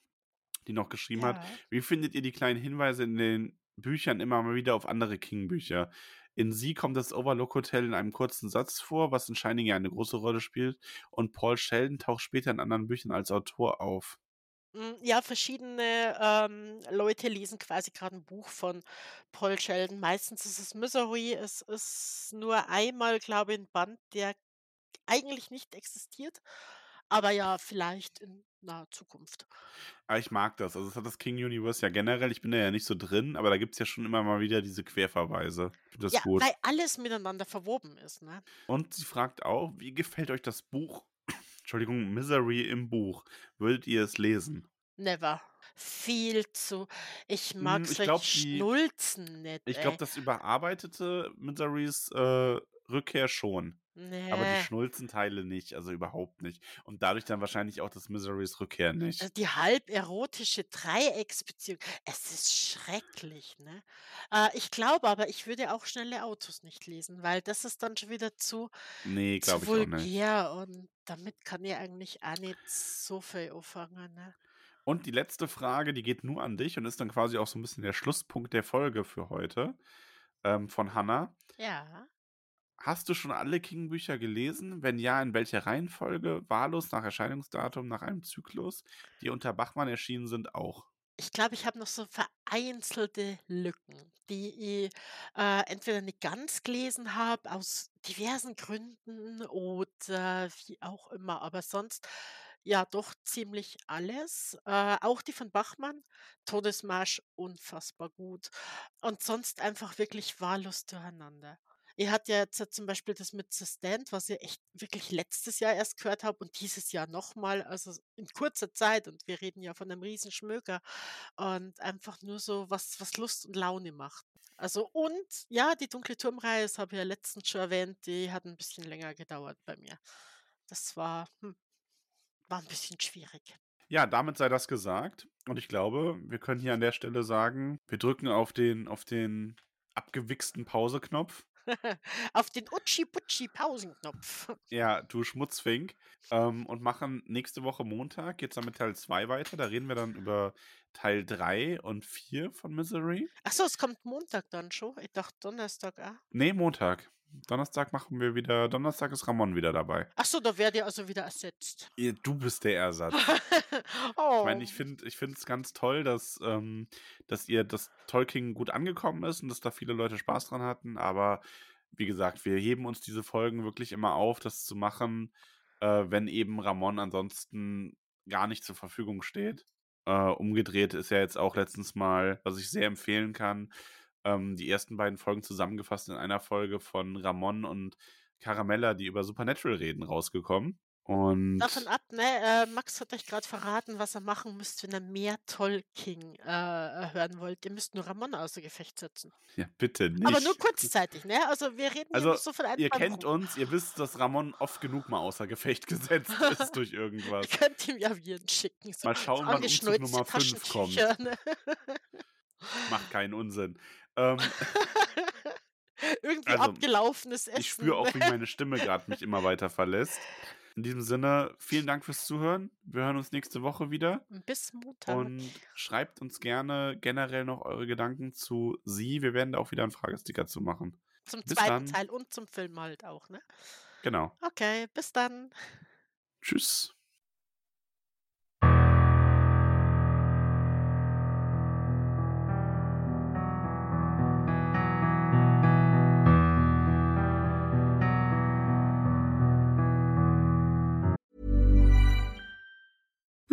[SPEAKER 2] die noch geschrieben hat,
[SPEAKER 1] Ja.
[SPEAKER 2] wie findet ihr die kleinen Hinweise in den Büchern immer mal wieder auf andere King-Bücher? In sie kommt das Overlook Hotel in einem kurzen Satz vor, was in Shining ja eine große Rolle spielt. Und Paul Sheldon taucht später in anderen Büchern als Autor auf.
[SPEAKER 1] Hm, ja, verschiedene, ähm, Leute lesen quasi gerade ein Buch von Paul Sheldon. Meistens ist es Misery. Es ist nur einmal, glaube ich, 'n Band, der eigentlich nicht existiert, aber ja, vielleicht in naher Zukunft.
[SPEAKER 2] Aber ich mag das. Also, es hat das King Universe ja generell. Ich bin da ja nicht so drin, aber da gibt es ja schon immer mal wieder diese Querverweise. Das
[SPEAKER 1] Ja,
[SPEAKER 2] gut.
[SPEAKER 1] weil alles miteinander verwoben ist, ne?
[SPEAKER 2] Und sie fragt auch, wie gefällt euch das Buch *clears throat* Entschuldigung, Misery im Buch? Würdet ihr es lesen?
[SPEAKER 1] Never. Viel zu ich
[SPEAKER 2] Hm,
[SPEAKER 1] mag solche
[SPEAKER 2] glaube, die
[SPEAKER 1] Schnulzen nicht,
[SPEAKER 2] ich glaube, das überarbeitete Miserys, äh, Rückkehr schon. Aber die
[SPEAKER 1] Ne.
[SPEAKER 2] Schnulzenteile nicht, also überhaupt nicht. Und dadurch dann wahrscheinlich auch das Miserys Rückkehr nicht.
[SPEAKER 1] Also, die halb erotische Dreiecksbeziehung. Es ist schrecklich, ne? Äh, ich glaube aber, ich würde auch Schnelle Autos nicht lesen, weil das ist dann schon wieder zu
[SPEAKER 2] Ne,
[SPEAKER 1] zu vulgär und damit kann ich eigentlich auch nicht so viel anfangen, ne?
[SPEAKER 2] Und die letzte Frage, die geht nur an dich und ist dann quasi auch so 'n bisschen der Schlusspunkt der Folge für heute, ähm, von Hannah.
[SPEAKER 1] Ja.
[SPEAKER 2] Hast du schon alle King-Bücher gelesen? Wenn ja, in welcher Reihenfolge? Wahllos nach Erscheinungsdatum, nach einem Zyklus? Die unter Bachmann erschienen sind auch.
[SPEAKER 1] Ich glaube, ich habe noch so vereinzelte Lücken, die ich, äh, entweder nicht ganz gelesen habe, aus diversen Gründen oder wie auch immer, aber sonst, ja, doch ziemlich alles. Äh, auch die von Bachmann, Todesmarsch, unfassbar gut. Und sonst einfach wirklich wahllos durcheinander. Ich hatte ja jetzt zum Beispiel das mit „The Stand“, was ich echt wirklich letztes Jahr erst gehört habe und dieses Jahr noch mal, also in kurzer Zeit und wir reden ja von 'nem Riesenschmöker und einfach nur so, was was Lust und Laune macht. Also und ja, die Dunkle Turmreihe, das habe ich ja letztens schon erwähnt, die hat 'n bisschen länger gedauert bei mir. Das war hm, war 'n bisschen schwierig.
[SPEAKER 2] Ja, damit sei das gesagt. Und ich glaube, wir können hier an der Stelle sagen, wir drücken auf den auf den abgewichsten Pauseknopf. *laughs*
[SPEAKER 1] Auf den Utschi-Putschi-Pausenknopf. *laughs*
[SPEAKER 2] Ja, du Schmutzfink. Ähm, und machen nächste Woche Montag geht's dann mit Teil 2 weiter. Da reden wir dann über Teil 3 und 4 von Misery.
[SPEAKER 1] Ach so, es kommt Montag dann schon? Ich dachte Donnerstag auch.
[SPEAKER 2] Ne, Montag. Donnerstag machen wir wieder Donnerstag ist Ramon wieder dabei.
[SPEAKER 1] Ach so, da werdet ihr also wieder ersetzt.
[SPEAKER 2] Du bist der Ersatz. *laughs* Ich
[SPEAKER 1] Oh.
[SPEAKER 2] meine, ich finde ich finde es ganz toll, dass, ähm dass ihr dass Tolkien gut angekommen ist und dass da viele Leute Spaß dran hatten, aber wie gesagt, wir heben uns diese Folgen wirklich immer auf, das zu machen, äh, wenn eben Ramon ansonsten gar nicht zur Verfügung steht. Äh, umgedreht ist ja jetzt auch letztens mal, was ich sehr empfehlen kann, ähm, die ersten beiden Folgen zusammengefasst in einer Folge von Ramon und Caramella, die über Supernatural reden, rausgekommen. Und
[SPEAKER 1] Davon ab, ne, äh, Max hat euch grad verraten, was ihr machen müsst, wenn ihr mehr Tolkien, äh, hören wollt. Ihr müsst nur Ramon außer Gefecht setzen.
[SPEAKER 2] Ja, bitte nicht.
[SPEAKER 1] Aber nur kurzzeitig, ne? Also, wir reden hier
[SPEAKER 2] Also,
[SPEAKER 1] nur so von ein,
[SPEAKER 2] ihr kennt uns, ihr wisst, dass Ramon oft genug mal außer Gefecht *laughs* gesetzt ist durch *laughs* irgendwas.
[SPEAKER 1] Ihr könnt ihm ja Viren schicken, so
[SPEAKER 2] Mal schauen, wann Umzug Nummer 5 kommt.
[SPEAKER 1] Ne?
[SPEAKER 2] Macht keinen Unsinn. Ähm, *laughs*
[SPEAKER 1] Irgendwie
[SPEAKER 2] Also,
[SPEAKER 1] abgelaufenes Essen.
[SPEAKER 2] ich spüre auch, wie *laughs* meine Stimme gerade mich immer weiter verlässt. In diesem Sinne, vielen Dank fürs Zuhören. Wir hören uns nächste Woche wieder.
[SPEAKER 1] Bis Montag.
[SPEAKER 2] Und schreibt uns gerne generell noch eure Gedanken zu sie. Wir werden da auch wieder einen Fragesticker zu machen.
[SPEAKER 1] Zum
[SPEAKER 2] Bis
[SPEAKER 1] zweiten
[SPEAKER 2] dann.
[SPEAKER 1] Teil und zum Film halt auch, ne?
[SPEAKER 2] Genau.
[SPEAKER 1] Okay, bis dann.
[SPEAKER 2] Tschüss.